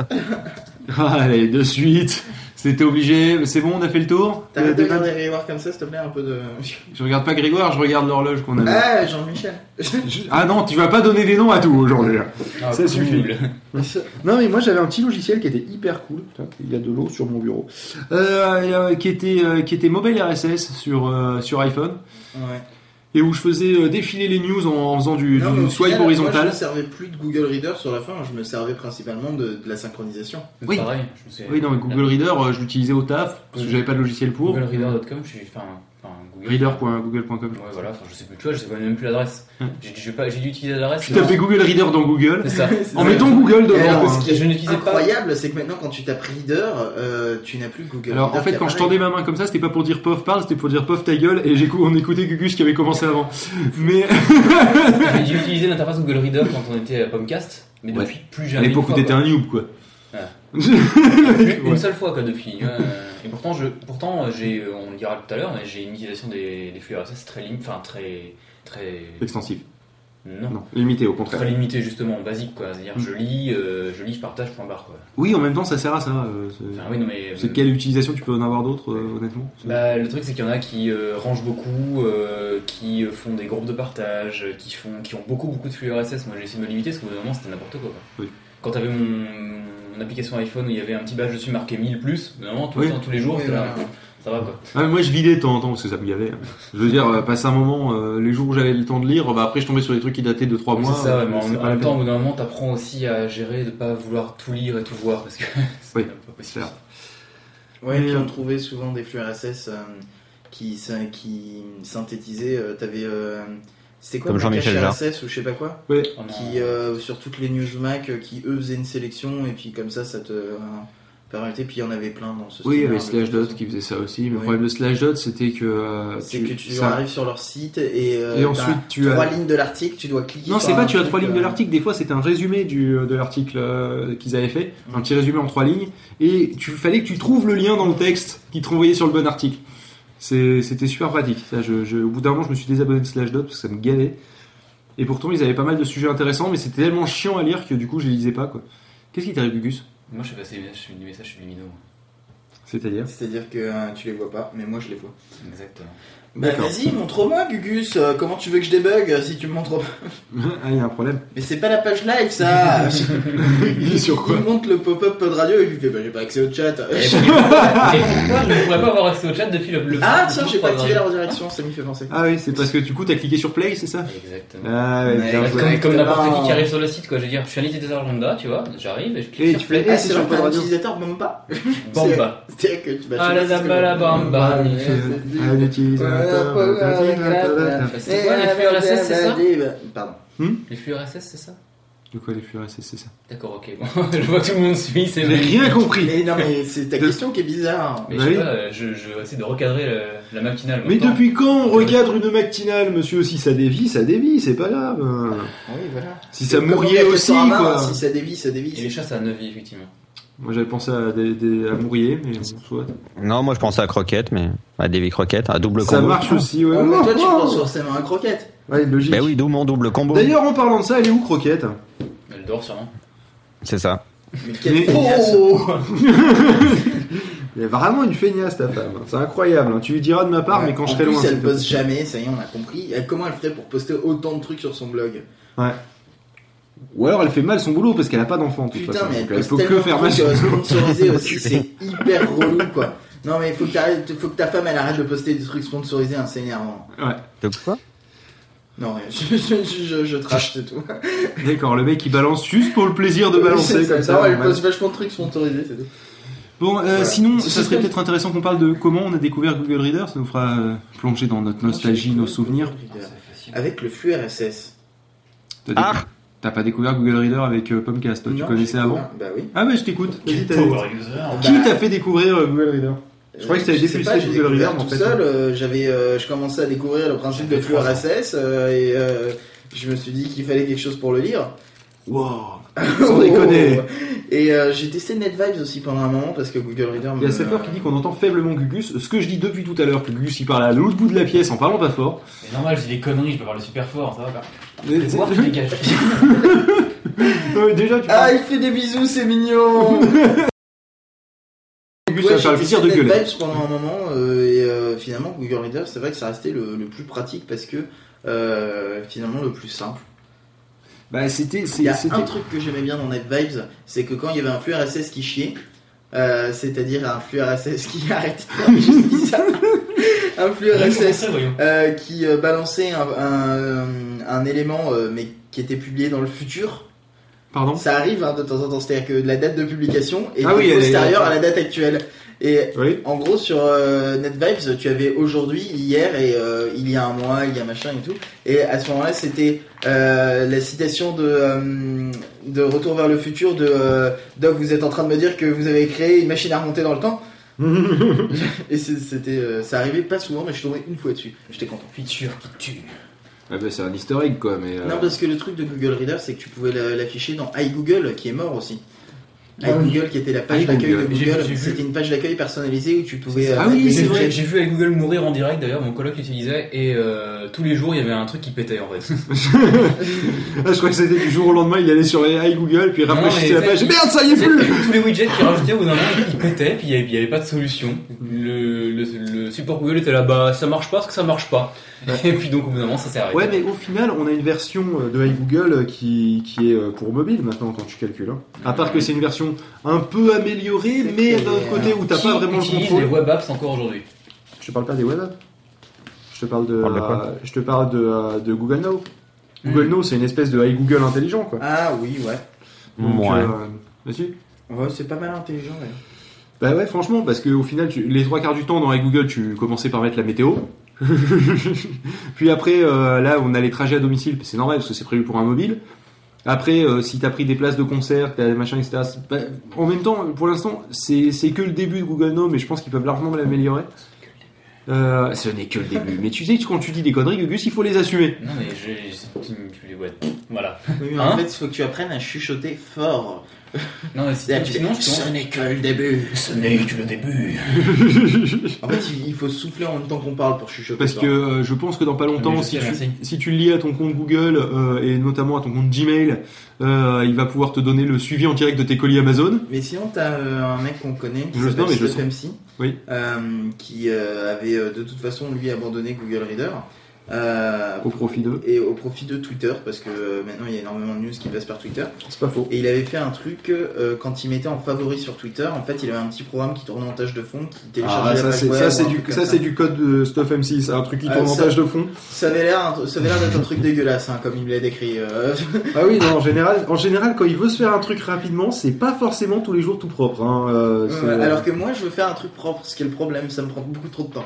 [LAUGHS] Allez, de suite. C'était obligé. C'est bon, on a fait le tour. T'arrêtes Euh, de regarder Grégoire comme ça, s'il te plaît, un peu de. Je regarde pas Grégoire, je regarde l'horloge qu'on avait. Ah, Jean-Michel. Je- Ah non, tu vas pas donner des noms à tout aujourd'hui. Ah, Ça cool. suffit. Non mais moi j'avais un petit logiciel qui était hyper cool. Putain, Il y a de l'eau sur mon bureau. Euh, euh, qui était qui était mobile RSS sur euh, sur iPhone Ouais. Et où je faisais euh, défiler les news en, en faisant du, Non, du mais au swipe final, horizontal. Moi, je me servais plus de Google Reader sur la fin, je me servais principalement de, de la synchronisation. Oui. Pareil, je me suis- Oui, non, mais Google Reader, euh, je l'utilisais au taf parce que j'avais pas de logiciel pour. GoogleReader.com, je suis. Enfin, enfin. Reader.google.com. Ouais, voilà, enfin, je sais plus, tu vois, je sais même plus l'adresse. Hum. J'ai j'ai pas- j'ai dû utiliser l'adresse. Tu tapais Google Reader dans Google C'est ça. [LAUGHS] en mettant Google devant. alors, ce que- qui je est n'utilisais pas. incroyable, c'est que maintenant, quand tu tapes Reader, euh, tu n'as plus Google Alors Reader en fait, quand je tendais ma main comme ça, c'était pas pour dire pof parle, c'était pour dire pof ta gueule, et j'ai on écoutait Gugus qui avait commencé avant. Mais [LAUGHS] J'ai dû [LAUGHS] utiliser l'interface Google Reader quand on était à Pomcast, mais Ouais. depuis plus à jamais. l'époque une où t'étais un noob quoi. Ouais. Une Ouais. seule fois quoi depuis. ouais. Et pourtant, je, pourtant j'ai, on le dira tout à l'heure, mais j'ai une utilisation des, des flux RSS très lim, enfin très, très, Extensif. non, Non, limité au très contraire. limité justement, basique quoi. C'est-à-dire Mm. je lis, euh, je lis, je partage, point barre quoi. Oui, en même temps, ça sert à ça. euh, c'est- Enfin, oui, non mais. C'est quelle utilisation tu peux en avoir d'autres, euh, honnêtement? Bah, le truc c'est qu'il y en a qui euh, rangent beaucoup, euh, qui euh, font des groupes de partage, euh, qui font, qui ont beaucoup beaucoup de flux RSS. Moi j'ai essayé de me limiter parce qu'au bout d'un moment c'était n'importe quoi. quoi. Oui. Quand t'avais mon, mon application iPhone où il y avait un petit badge dessus marqué 1000 plus, moment tout Oui. le temps, tous les jours, Oui, là, ça va quoi. Ah, Moi, je vidais de temps en temps parce que ça me gavait. Je veux dire, euh, passer un moment, euh, les jours où j'avais le temps de lire, bah, après je tombais sur des trucs qui dataient de 3 Oui, mois. c'est ça, euh, mais en, même temps, au bout d'un moment, t'apprends aussi à gérer, de pas vouloir tout lire et tout voir parce que [LAUGHS] c'est Oui, pas possible. clair. Ouais, Mais, puis on trouvait souvent des flux RSS euh, qui, sy- qui synthétisaient. euh, T'avais. C'était quoi Comme Jean-Michel Jarre. Ou je sais pas quoi a- qui euh, sur toutes les news Mac euh, qui eux faisaient une sélection et puis comme ça ça te euh, permettait puis il y en avait plein dans ce Oui, avec de toute Slashdot qui faisait ça aussi. Mais le Oui. problème de Slashdot, c'était que. euh, c'est que tu ça- arrives sur leur site et, euh, Et ensuite, tu trois as- lignes de l'article tu dois cliquer Non, sur c'est pas tu as trois lignes de l'article, des fois c'était un résumé du, de l'article euh, qu'ils avaient fait, un petit résumé en trois lignes, et tu fallait que tu trouves le lien dans le texte qui te renvoyait sur le bon article. C'était super pratique. Ça, je, je- au bout d'un moment, je me suis désabonné de Slashdot parce que ça me galait. Et pourtant, ils avaient pas mal de sujets intéressants, mais c'était tellement chiant à lire que du coup, je les lisais pas. quoi. Qu'est-ce qui t'arrive, Gugus? Moi, je fais passer des messages, des messages subliminaux. C'est-à-dire? C'est-à-dire que euh, tu les vois pas mais moi je les vois Exactement. Bah vas-y montre-moi Gugus euh, comment tu veux que je débug euh, si tu me montres pas [LAUGHS] Ah, il y a un problème. mais c'est pas la page live ça [LAUGHS] Il est sur quoi il monte le pop-up pod radio et il fait bah j'ai pas accès au chat Et pourquoi et pourquoi je ne pourrais pas avoir accès au chat depuis le. le ah tiens j'ai pas activé la redirection ça m'y fait penser Ah oui, c'est parce que du coup, t'as cliqué sur Play, c'est ça Exactement. Ah ouais, Mais bien ouais, joué. Comme, comme n'importe qui qui arrive sur le site, quoi. Je veux dire, je suis un utilisateur lambda, tu vois, j'arrive et je clique Et sur tu play. fais- ah Eh, c'est c'est genre sur un utilisateur Bamba Bamba. [LAUGHS] c'est-à-dire que tu vas Ah, la bamba. Un utilisateur. C'est quoi, les flux RSS, c'est ça Pardon. Les flux RSS, c'est ça? De quoi les flux RSS, c'est ça? D'accord, ok. Bon, [LAUGHS] je vois que tout le monde suit, c'est J'ai rien compris. Mais non, mais c'est ta question qui est bizarre. Mais Bah je sais oui. pas, euh, je, je vais essayer de recadrer la, la matinale. Mais depuis quand on recadre une matinale, monsieur Si ça dévie, ça dévie, c'est pas grave. Oui, voilà. Si ça mourriait avec aussi, quoi. Si ça dévie, ça Et dévie. les chats, ça a 9 vies, effectivement. Moi j'avais pensé à, des, des- à Mourier, mais bon, soit. Non, moi je pensais à Croquette, mais à Davy Croquette, à double Ça combo. marche aussi, ouais. Oh, mais toi, tu penses forcément à croquette. Ouais, logique. Ben oui, d'où mon double combo. D'ailleurs, en parlant de ça, elle est où Croquette? Elle dort sûrement. C'est ça. Mais quelle Mais- feignasse. [LAUGHS] Il y a vraiment une feignasse, ta femme. C'est incroyable. hein. Tu lui diras de ma part, Ouais. mais quand en je serai plus, loin. elle poste jamais, ça y est, on a compris. Elle- Comment elle ferait pour poster autant de trucs sur son blog? Ouais. Ou alors elle fait mal son boulot parce qu'elle a pas d'enfant. de toute Putain, façon. mais elle Donc, elle poste peut que tellement faire de mal trucs son boulot. sponsorisés aussi, [LAUGHS] c'est hyper relou quoi. Non mais faut que, faut que ta femme elle arrête de poster des trucs sponsorisés, hein, c'est énervant. Ouais. De quoi? Non, mais je, je, je, trash, c'est tout. [LAUGHS] D'accord, le mec il balance juste pour le plaisir de balancer C'est comme ça, ça. elle normal. poste vachement de trucs sponsorisés, c'est tout. Bon, euh, Voilà. sinon, [LAUGHS] ça serait peut-être intéressant qu'on parle de comment on a découvert Google Reader. Ça nous fera euh, plonger dans notre nostalgie, nos souvenirs. Avec le flux RSS. T'as Ah T'as pas découvert Google Reader avec euh, Pomcast, toi, tu Non, connaissais j'ai avant Bah oui. Ah bah je t'écoute. Vas-y, t'as- Power user. Qui Bah, t'a fait découvrir euh, Google Reader? Je croyais que t'avais sais pas, j'ai Google Reader, découvert en tout fait, seul. euh, J'avais, euh, je commençais à découvrir le principe de flux RSS euh, et euh, je me suis dit qu'il fallait quelque chose pour le lire. Wow [LAUGHS] Sans déconner Et euh, j'ai testé NetVibes aussi pendant un moment parce que Google Reader. Il y a Safer qui dit qu'on entend faiblement Gugus. Ce que je dis depuis tout à l'heure, que Gugus il parle à l'autre bout de la pièce en parlant pas fort. C'est normal, je dis des conneries, je peux parler super fort, ça va pas. Mais Fais voir, tu dégages. Non, mais déjà, tu Ah, il fait des bisous, c'est mignon. Gugus Ouais, ça va faire le plaisir de gueuler. NetVibes pendant un moment euh, et euh, finalement Google Reader, c'est vrai que ça restait le, le plus pratique parce que euh, finalement le plus simple. Bah, c'était. Il c'est- y a un truc que j'aimais bien dans NetVibes, c'est que quand il y avait un flux RSS qui chiait, euh, c'est-à-dire un flux RSS qui [LAUGHS] arrête un flux RSS euh, qui euh, balançait un, un, un élément euh, mais qui était publié dans le futur. Pardon? Ça arrive hein, de temps en temps, c'est-à-dire que la date de publication est Ah oui, elle est- postérieure à la date actuelle. Et Oui. en gros sur euh, NetVibes, tu avais aujourd'hui, hier et euh, il y a un mois, il y a machin et tout. Et à ce moment-là, c'était euh, la citation de de Retour vers le futur de Doc. Vous êtes en train de me dire que vous avez créé une machine à remonter dans le temps. [LAUGHS] Et c'était, ça arrivait pas souvent, mais je suis tombé une fois dessus. J'étais content. Feature qui tue. Ouais, bah, c'est un egg quoi, mais. euh, Non, parce que le truc de Google Reader, c'est que tu pouvais la- l'afficher dans iGoogle, qui est mort aussi. Ah oui. iGoogle, qui était la page d'accueil de Google, c'était une page d'accueil personnalisée où tu pouvais. Ah euh, oui, c'est vrai. J'ai vu avec Google mourir en direct d'ailleurs, mon coloc l'utilisait et euh, tous les jours il y avait un truc qui pétait en fait. [LAUGHS] [LAUGHS] Ah, je crois que c'était du jour au lendemain, il allait sur les iGoogle, puis il rafraîchissait la page. Merde, ça y est plus tous les widgets qui rajoutaient au bout d'un moment ils pétaient puis il y avait, pas de solution. Le, le, le support Google était là bah ça marche pas parce que ça marche pas. [LAUGHS] Et puis donc au bout d'un moment ça s'est arrêté. Ouais, mais au final, on a une version euh, de iGoogle euh, qui, qui est pour mobile maintenant quand tu calcules. hein. À part que c'est une version un peu améliorée, C'est mais d'un autre côté où t'as Qui pas vraiment le utilise contrôle. les web apps encore aujourd'hui. Je te parle pas des web apps. Je te parle de, Parle de quoi euh, je te parle de, euh, de Google Now. Google Now, c'est une espèce de iGoogle intelligent, quoi. Ah oui, ouais. Donc, Ouais. euh. Ouais, c'est pas mal intelligent. Bah ouais, franchement, parce qu'au final, tu- les trois quarts du temps dans iGoogle, tu commençais par mettre la météo. [LAUGHS] Puis après, euh, là, on a les trajets à domicile, c'est normal parce que c'est prévu pour un mobile. Après, euh, si t'as pris des places de concert, t'as des machins, etc. pas- En même temps, pour l'instant, c'est c'est que le début de Google mais je pense qu'ils peuvent largement l'améliorer. Euh, ce n'est que le début. Mais tu sais, quand tu dis des conneries, Gugus, il faut les assumer. Non mais j'ai- tu- ouais, Voilà. Oui, mais Hein en fait, il faut que tu apprennes à chuchoter fort. Non mais si- que tu sinon fais, ce n'est que le début. Ce n'est que le début. [LAUGHS] En fait, il- faut souffler en même temps qu'on parle pour chuchoter. Parce que euh, je pense que dans pas longtemps, si sais, tu, si tu le lis à ton compte Google euh, et notamment à ton compte Gmail, euh, il va pouvoir te donner le suivi en direct de tes colis Amazon. Mais sinon, t'as euh, un mec qu'on connaît qui s'appelle Oui. euh, qui euh, avait de toute façon lui abandonné Google Reader euh, Au profit d'eux. et au profit de Twitter parce que euh, maintenant il y a énormément de news qui passent par Twitter. C'est pas faux. Et il avait fait un truc euh, quand il mettait en favori sur Twitter. En fait, il avait un petit programme qui tournait en tâche de fond, qui téléchargeait Ah, la ça c'est ça c'est du ça c'est du code de Stuff MC, c'est un truc qui Ah, tourne en ça- page de fond. Ça avait l'air, ça avait l'air d'être un truc dégueulasse, hein, comme il me l'a décrit. euh. [LAUGHS] Ah oui, non, en général, en général, quand il veut se faire un truc rapidement, c'est pas forcément tous les jours tout propre. Hein. euh, alors que moi, je veux faire un truc propre. Ce qui est le problème, ça me prend beaucoup trop de temps.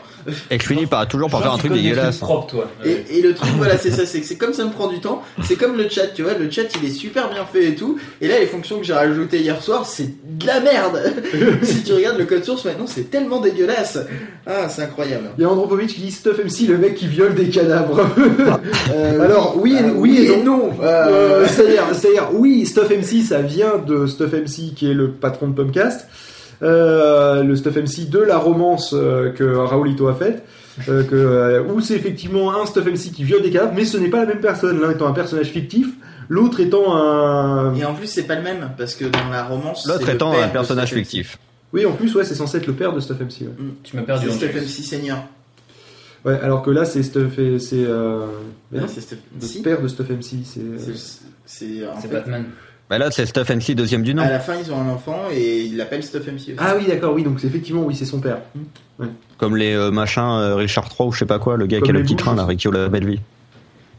Et que je finis par toujours par faire un truc dégueulasse. propre toi. Ouais. Et, et le truc, voilà, c'est ça, c'est que c'est comme ça me prend du temps. C'est comme le chat, tu vois, le chat il est super bien fait et tout. Et là, les fonctions que j'ai rajoutées hier soir, c'est de la merde. [LAUGHS] si tu regardes le code source maintenant, c'est tellement dégueulasse. Ah, c'est incroyable. Il y a Andropovich qui dit Stuff MC, le mec qui viole des cadavres. [LAUGHS] Euh, Alors, oui et- euh, oui et non. Euh, Euh, [LAUGHS] c'est-à-dire, c'est-à-dire, oui, Stuff MC, ça vient de Stuff MC, qui est le patron de Pumpcast. Euh, le Stuff MC de la romance euh, que Raoulito a faite. Euh, que, euh, où c'est effectivement un Stuff MC qui viole des cadavres, mais ce n'est pas la même personne. L'un étant un personnage fictif, l'autre étant un. Et en plus, c'est pas le même parce que dans la romance, L'autre étant père un personnage fictif. Oui, en plus, ouais, c'est censé être le père de Stuff MC. Ouais, Tu m'as perdu C'est James. MC senior. Ouais, alors que là, c'est Stuff, et- c'est euh, Ouais, c'est le père de Stuff MC. C'est C'est- C'est en C'est fait, Batman. Bah là, c'est Stuff MC deuxième du nom. à la fin, ils ont un enfant et ils l'appellent Stuff MC aussi. ah oui, d'accord, oui, donc c'est effectivement, oui, c'est son père. Comme les euh, machins euh, Richard III ou je sais pas quoi, le gars Comme qui a le petit Bush train là. Ricky la belle vie.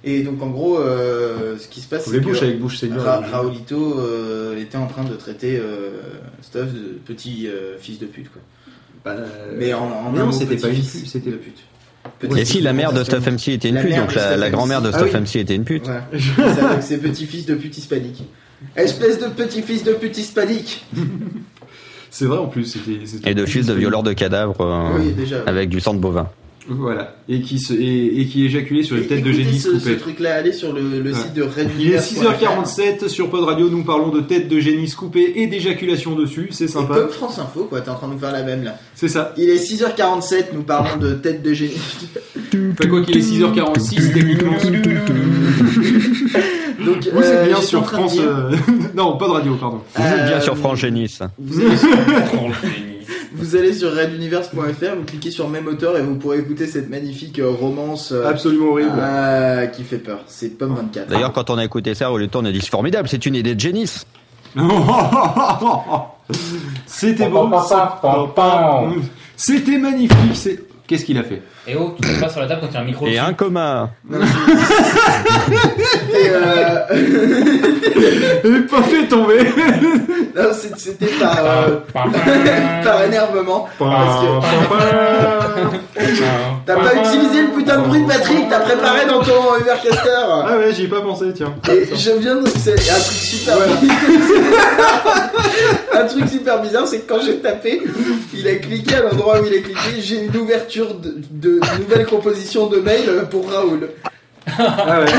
Et donc en gros, euh, ce qui se passe, c'est que avec bouche senior. Ra- Raoulito euh, était en train de traiter euh, Stuff de petit euh, fils de pute quoi. Bah, Mais en, en non, c'était pas une pute, c'était de pute. Et si la mère de Stuff MC était une La pute, donc la, la grand-mère de Ah Stuff oui. MC était une pute. Ouais. [LAUGHS] C'est ça, donc c'est petit-fils de pute hispanique. Espèce de petit-fils de pute hispanique. [LAUGHS] C'est vrai en plus, c'était. c'était- Et de fils de violeurs de cadavres euh, Oui, déjà. ouais. avec du sang de bovin. Voilà. Et qui, se, et, et qui éjaculait sur les Et têtes de génie ce, ce truc-là, allez sur le, le Ouais. site de Red Il est 6h47 sur Pod Radio, nous parlons de têtes de génie scoopées et d'éjaculation dessus, c'est C'est sympa. comme France Info, quoi, t'es en train de nous faire la même là. C'est ça. Il est 6h47, nous parlons de tête de génie. Enfin, quoi qu'il est 6h46, techniquement. [LAUGHS] Donc, Vous euh, êtes bien j'étais sur de France. dire- euh, [LAUGHS] non, Pod Radio, pardon. Vous êtes bien Euh, sur France Génis. Vous allez, le génie. vous allez sur [LAUGHS] reduniverse.fr, vous cliquez sur même auteur et vous pourrez écouter cette magnifique euh, romance euh, Absolument horrible. euh, qui fait peur. C'est Pomme 24. D'ailleurs, quand on a écouté ça, au lieu de on a dit c'est formidable, c'est une idée de Génis. [LAUGHS] C'était beau. C'était magnifique. C'est Qu'est-ce qu'il a fait? Et oh, tu tapes pas sur la table quand il y a un micro Et dessus. un coma. C'était euh, Il est pas fait tomber [LAUGHS] non, c'était par, euh, [LAUGHS] par énervement. Parce que t'as pas utilisé le putain de bruit de que t'as préparé dans ton Ubercaster. Ah ouais, j'y ai pas pensé, tiens. Et je viens de. C'est un truc super [LAUGHS] Un truc super bizarre, c'est que quand j'ai tapé, il a cliqué à l'endroit où il a cliqué, j'ai une ouverture de, de nouvelle composition de mail pour Raoul. Ah ouais.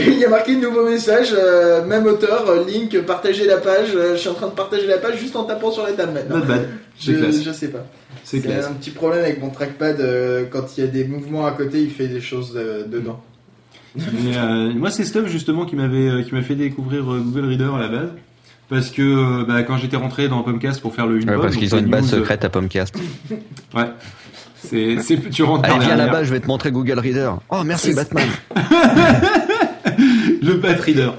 Et [LAUGHS] il y a marqué nouveau message, euh, même auteur, euh, link, partager la page. euh, je suis en train de partager la page juste en tapant sur la table maintenant. Not bad. Je, C'est classe. je sais pas. C'est un petit problème avec mon trackpad. euh, quand il y a des mouvements à côté, il fait des choses euh, dedans. Mais, euh, moi, c'est Stuff justement qui m'avait euh, qui m'a fait découvrir euh, Google Reader à la base. Parce que euh, bah, quand j'étais rentré dans Pomcast pour faire le une Ouais, parce qu'ils ont une base secrète à Pomcast. Ouais. C'est, c'est, tu rentres Allez, viens là-bas, je vais te montrer Google Reader. Oh, merci C'est- Batman. [LAUGHS] Le bat reader.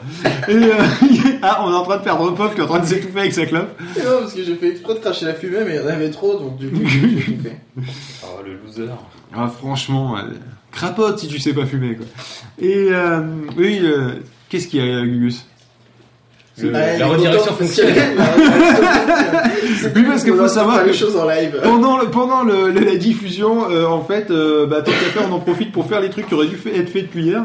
Et, euh, [LAUGHS] ah, on est en train de perdre Pop qui est en train de s'étouffer avec sa clope. Non, parce que j'ai fait exprès de cracher la fumée, mais il y en avait trop, donc du coup, j'ai. [LAUGHS] Oh, le loser. Ah, franchement, euh, crapote si tu sais pas fumer, quoi. Et, euh, oui, euh, qu'est-ce qu'il y a, Gugus? Le- Ouais, [LAUGHS] la redirection content fonctionne. La redirection fonctionne. C'est Oui, parce qu'il faut savoir les choses en live. Pendant, le, pendant le, le- la diffusion, euh, en fait, euh, bah, tant qu'à faire, on en profite pour faire les trucs qui auraient dû être faits depuis hier.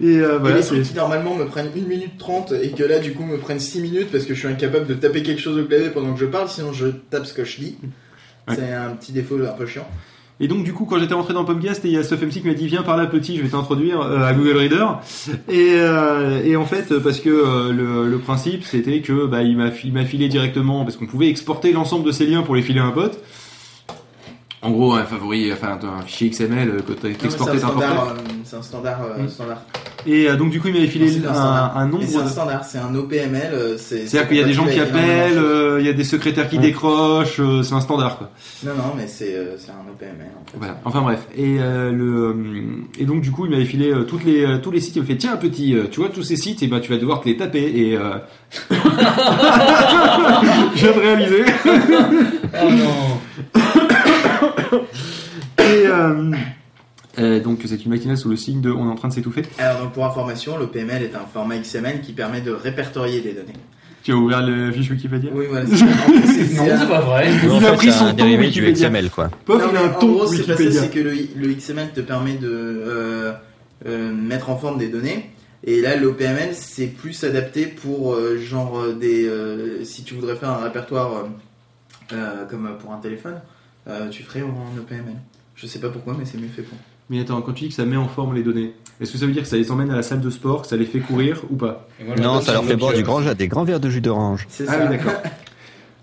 Et euh, Et voilà, les trucs qui normalement me prennent 1 minute 30 et que là du coup me prennent 6 minutes parce que je suis incapable de taper quelque chose au clavier pendant que je parle, sinon je tape ce que je dis. Ouais. C'est un petit défaut un peu chiant. Et donc du coup quand j'étais rentré dans Pomcast et il y a StuffMC qui m'a dit viens par là petit je vais t'introduire euh, à Google Reader et, euh, et en fait parce que euh, le, le principe c'était que bah, il m'a il m'a filé directement parce qu'on pouvait exporter l'ensemble de ces liens pour les filer à un pote en gros un favori enfin un fichier XML que C'est exporté C'est un standard. euh, Mm. standard. Et euh, donc du coup il m'avait filé Non, un, un nombre c'est un standard, c'est un OPML. euh, C'est c'est-à-dire qu'il y a des gens qui appellent, euh, il y a des secrétaires qui décrochent, euh, c'est un standard quoi. Non, non, mais c'est euh, c'est un OPML en fait. Voilà. Enfin bref. Et euh, le euh, et donc du coup il m'avait filé euh, toutes les euh, tous les sites. Il me fait tiens petit, euh, tu vois tous ces sites et ben tu vas devoir te les taper et euh... [LAUGHS] je viens de réaliser. [LAUGHS] Oh non. Et euh, donc c'est une matinale sous le signe de on est en train de s'étouffer. Alors donc pour information, l'OPML est un format XML qui permet de répertorier des données. Tu as ouvert le fiche Wikipédia? Oui, voilà. [LAUGHS] Non, c'est pas vrai. Il En a fait, pris c'est son un ton dérivé du Wikipédia. XML, quoi. Pof, Non, il a un en ton gros, c'est pas ça, Wikipédia. c'est que le, le XML te permet de euh, euh, mettre en forme des données. Et là, l'OPML, c'est plus adapté pour euh, genre des. euh, si tu voudrais faire un répertoire comme pour un téléphone, euh, tu ferais en OPML. Je sais pas pourquoi, mais c'est mieux fait pour. Mais attends, quand tu dis que ça met en forme les données, est-ce que ça veut dire que ça les emmène à la salle de sport, que ça les fait courir ou pas Non, ça leur fait boire du grand, des grands verres de jus d'orange. C'est Ah ça. oui, d'accord. [LAUGHS]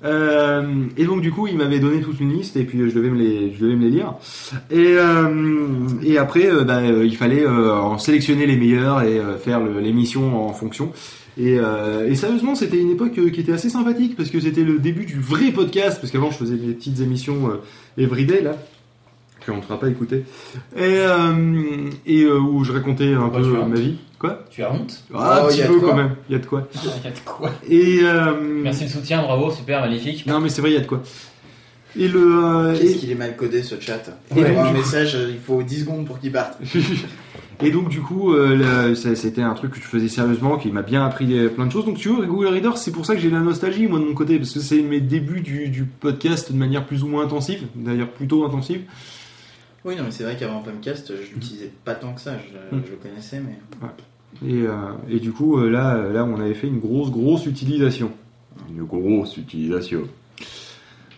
Euh, et donc du coup, il m'avait donné toute une liste et puis euh, je devais me les, je devais me les lire. Et, euh, et après, euh, bah, euh, il fallait euh, en sélectionner les meilleurs et euh, faire l'émission en fonction. Et, euh, et sérieusement, c'était une époque qui était assez sympathique parce que c'était le début du vrai podcast. Parce qu'avant, je faisais des petites émissions euh, everyday là que on ne fera pas écouter et, euh, et euh, où je racontais un Pourquoi peu ma vie. Quoi? Tu as honte? Ah, Oh, un petit de peu quand même. Il y a de quoi. Il [LAUGHS] y a de quoi Et euh, Merci le soutien, bravo, super, magnifique. non, mais c'est vrai, il y a de quoi. Et le. euh, Qu'est-ce et, qu'il est mal codé ce chat? Donc, un message, il faut 10 secondes pour qu'il parte. [LAUGHS] et donc, du coup, euh, c'était un truc que je faisais sérieusement, qui m'a bien appris plein de choses. Donc, tu vois, Google Reader, c'est pour ça que j'ai de la nostalgie, moi, de mon côté, parce que c'est mes débuts du, du podcast de manière plus ou moins intensive, d'ailleurs plutôt intensive. Oui, non, mais c'est vrai qu'avant Pumcast, je l'utilisais pas tant que ça. Je, Mm. je le connaissais, mais. Et, euh, et du coup, euh, là, là, on avait fait une grosse, grosse utilisation. Une grosse utilisation.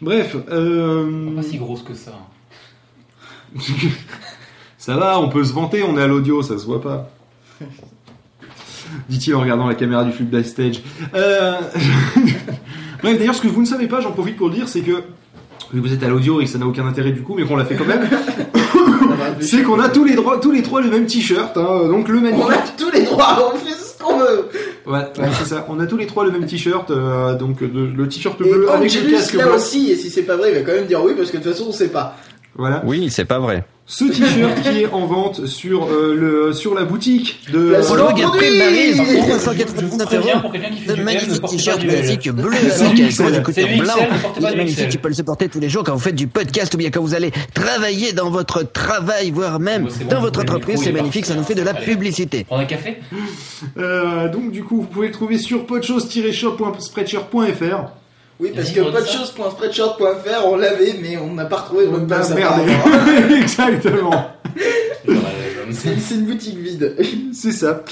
Bref, euh... Pas si grosse que ça. [LAUGHS] Ça va, on peut se vanter, on est à l'audio, ça se voit pas. [LAUGHS] Dit-il en regardant la caméra du flip backstage. Euh... [LAUGHS] Bref, d'ailleurs, ce que vous ne savez pas, j'en profite pour le dire, c'est que vu que vous êtes à l'audio et que ça n'a aucun intérêt du coup, mais qu'on l'a fait quand même, c'est qu'on a tous les droits, tous les trois le même t-shirt, hein, donc le On a magnifique. tous les droits, on fait ce qu'on veut. Ouais, ouais, c'est ça. On a tous les trois le même t-shirt, euh, donc de- le t-shirt Et bleu avec le casque là blanc. aussi, et si c'est pas vrai, il va quand même dire oui, parce que de toute façon, on sait pas. Voilà. Oui, c'est pas vrai. Ce t-shirt qui est en vente sur euh, le sur la boutique de Polo produit Gap Maryse Par contre, pour je- je 199 vous préviens euros. pour quelqu'un qui fait Ce du M, ne magnifique t-shirt magnifique bleu avec un blanc. Magnifique, tu peux le supporter tous les jours quand vous faites du podcast ou bien quand vous allez travailler dans votre travail, voire même bon, dans votre entreprise. C'est magnifique, ça nous fait de la publicité. Prendre un café? Euh, donc du coup, vous pouvez le trouver sur podchose-shop.spreadshirt.fr. Oui, parce que choses.spreadshirt.fr, on l'avait, mais on n'a pas retrouvé le mot de passe. Exactement. C'est c'est une boutique vide. [LAUGHS] C'est ça.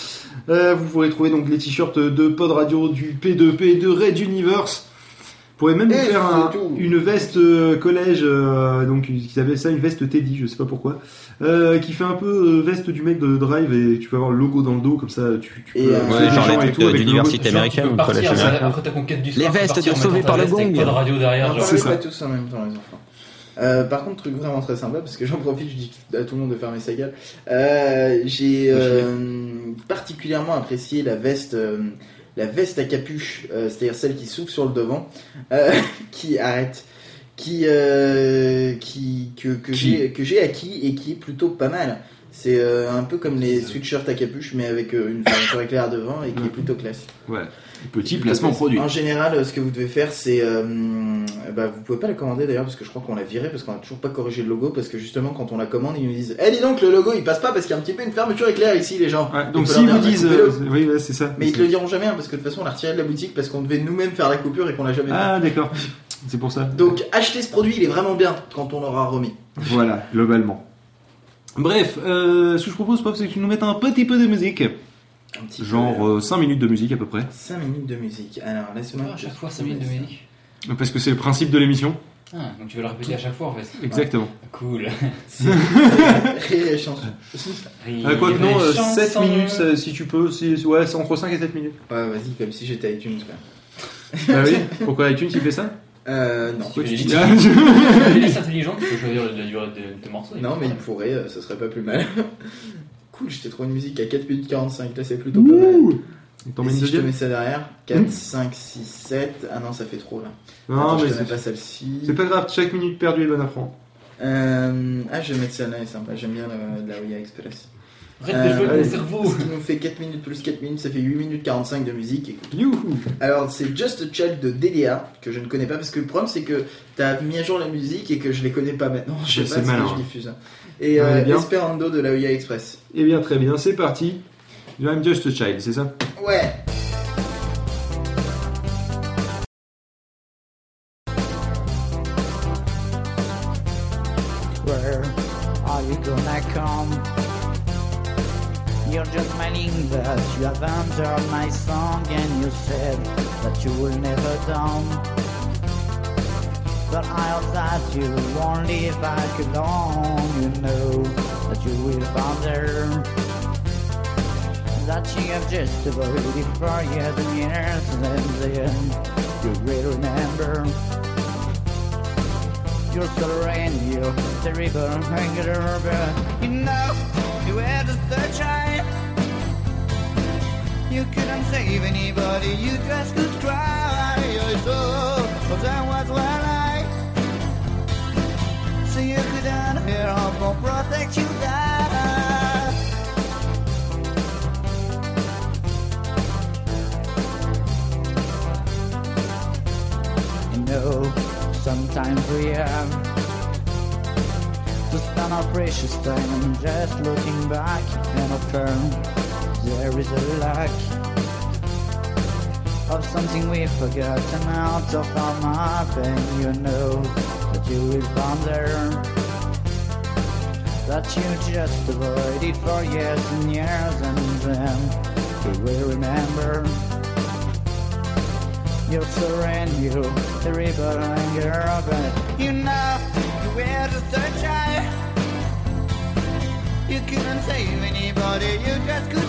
Euh, vous pourrez trouver donc les t-shirts de Pod Radio, du P2P, de Red Universe. Pourrez même Et vous faire un- une veste euh, collège, euh, donc ils appellent ça une veste Teddy, je sais pas pourquoi, euh, qui fait un peu euh, veste du mec de Drive et tu peux avoir le logo dans le dos comme ça, tu, tu Et, peux euh, tuer Ouais, genre les et trucs d'université américaine tu ou collège américain. après ta conquête du Les soir, tu peux vestes Sauvés mettant par le gong. Pas de radio derrière, On genre. c'est parle ça. pas tous en même temps, les enfants. Euh, par contre, truc vraiment très sympa, parce que j'en profite, je dis à tout le monde de fermer sa gueule. Euh, J'ai euh, particulièrement apprécié la veste, euh, la veste à capuche, euh, c'est-à-dire celle qui s'ouvre sur le devant, euh, [LAUGHS] qui arrête, qui, euh, qui que, j'ai que j'ai acquis et qui est plutôt pas mal. C'est un peu comme les sweatshirts à capuche, mais avec une fermeture éclair devant et qui est plutôt classe. Petit placement produit. En général, euh, ce que vous devez faire, c'est. Euh, bah, vous pouvez pas la commander d'ailleurs, parce que je crois qu'on l'a viré, parce qu'on a toujours pas corrigé le logo, parce que justement, quand on la commande, ils nous disent Eh, dis donc, le logo il passe pas parce qu'il y a un petit peu une fermeture éclair ici, les gens. Ouais, donc s'ils vous disent, bah, euh, oui, ouais, c'est ça. Mais ils te le diront jamais, hein, parce que de toute façon, on l'a retiré de la boutique parce qu'on devait nous-mêmes faire la coupure et qu'on l'a jamais fait. Ah d'accord, c'est pour ça. Donc, achetez ce produit, il est vraiment bien quand on l'aura remis. Voilà, globalement. Bref, euh, ce que je propose, Pop, c'est que tu nous mettes un petit peu de musique. Un petit Genre 5 minutes de musique à peu près. 5 minutes de musique. Alors, laisse-moi. Ah, à chaque fois 5 minutes de musique. Parce que c'est le principe de l'émission. Ah, donc tu veux le répéter à chaque fois en fait. Exactement. Cool. [LAUGHS] C'est c'est la chanson. Ah, quoi que non, Les 7 chansons. minutes euh, si tu peux. Si, ouais, c'est entre 5 et 7 minutes. Ouais, vas-y, comme si j'étais iTunes. Quoi. Bah oui, [LAUGHS] pourquoi iTunes il fait ça Euh, non. Tu fais des [LAUGHS] tu- peux choisir la durée de tes morceaux. Non, mais il pourrait, euh, ce serait pas plus mal. Cool, je t'ai trouvé une musique à 4 minutes 45, là c'est plutôt pas mal. Ouh T'en Et mets une si je te mets ça derrière 4, 5, 6, 7. Ah non, ça fait trop là. Non, Attends, mais je te mets c'est- pas celle-ci. c'est pas grave, chaque minute perdue est bonne à prendre. Euh, ah, je vais mettre celle-là, elle est sympa. J'aime bien la, la Ouya Express. Arrête de jouer Euh, mon cerveau. Ce qui nous fait 4 minutes plus 4 minutes, ça fait 8 minutes 45 de musique. Écoute. Youhou Alors, c'est Just a Child de DDA, que je ne connais pas, parce que le problème c'est que t'as mis à jour la musique et que je les connais pas maintenant. [LAUGHS] Je sais pas que je diffuse. Et euh, bien. Esperando de la Ouya Express. Eh bien, très bien, c'est parti. I'm just a child, c'est ça Ouais. Where are you gonna come? You're just smiling that you haven't heard my song and you said that you will never come. But I'll that you won't leave back alone. You know that you will find there. That you have just avoided for years and years and then you will remember. You're so rain, you're terrible, anger, you know you had a child. You couldn't save anybody, you just could cry. I saw, but that was what I. So you couldn't help or protect you die. You know, sometimes we have to spend our precious time just looking back and affirm there is a lack of something we've forgotten out of our map and you know you will find there that you just avoided for years and years and then you will remember you're so brand new, terrible anger, but you know you were just a child. You couldn't save anybody, you just could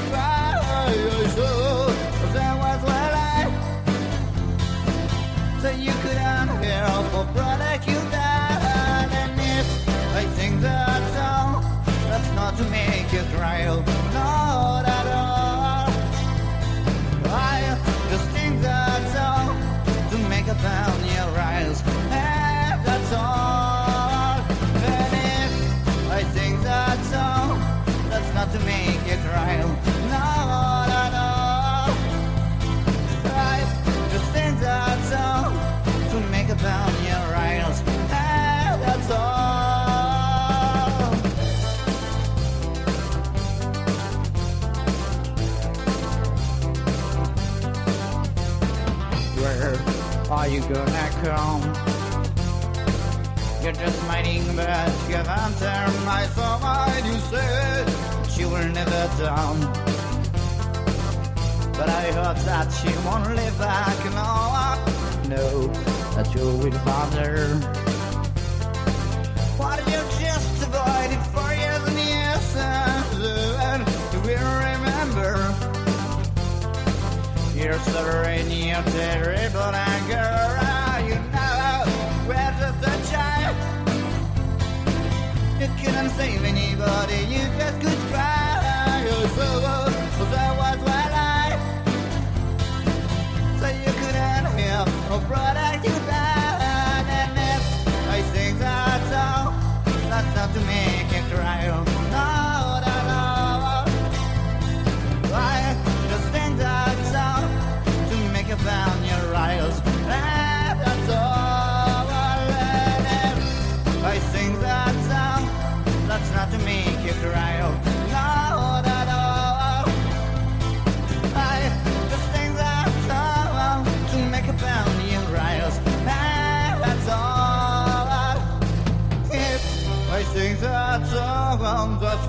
You're just mining but you haven't earned my side. You said you were never down. But I heard that she won't live back, and all I know that you will bother. What you just avoided for years and years, and you will remember. You're so in your terrible anger. thinking I'm saving anybody. You just could try yourself.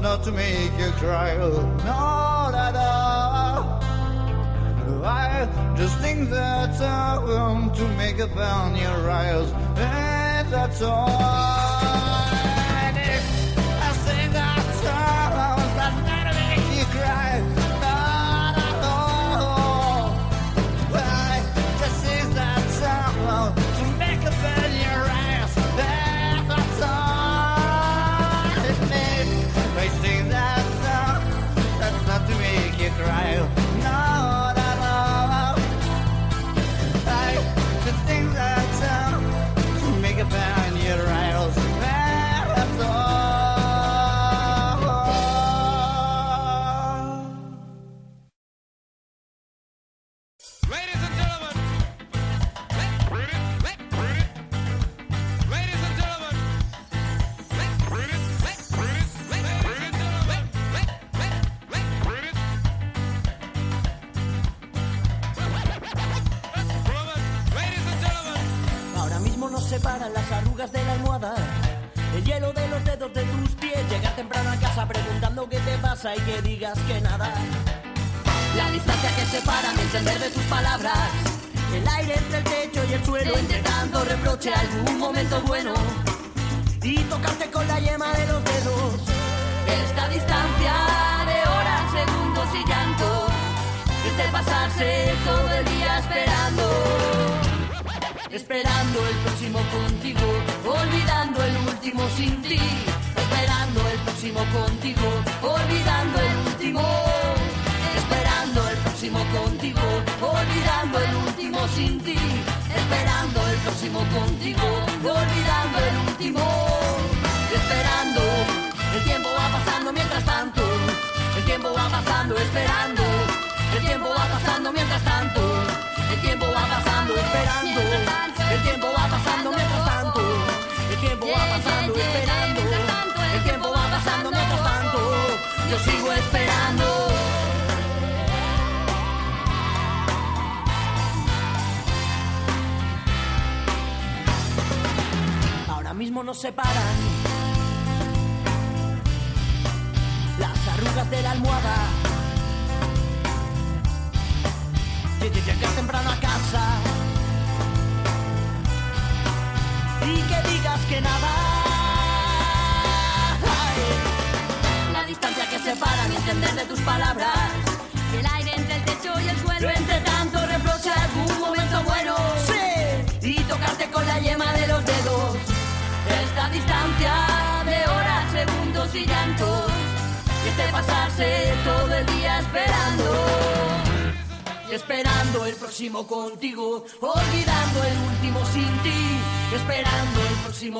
not to make you cry. Oh, no, da da. I just think that I want to make up on your eyes, and that's all.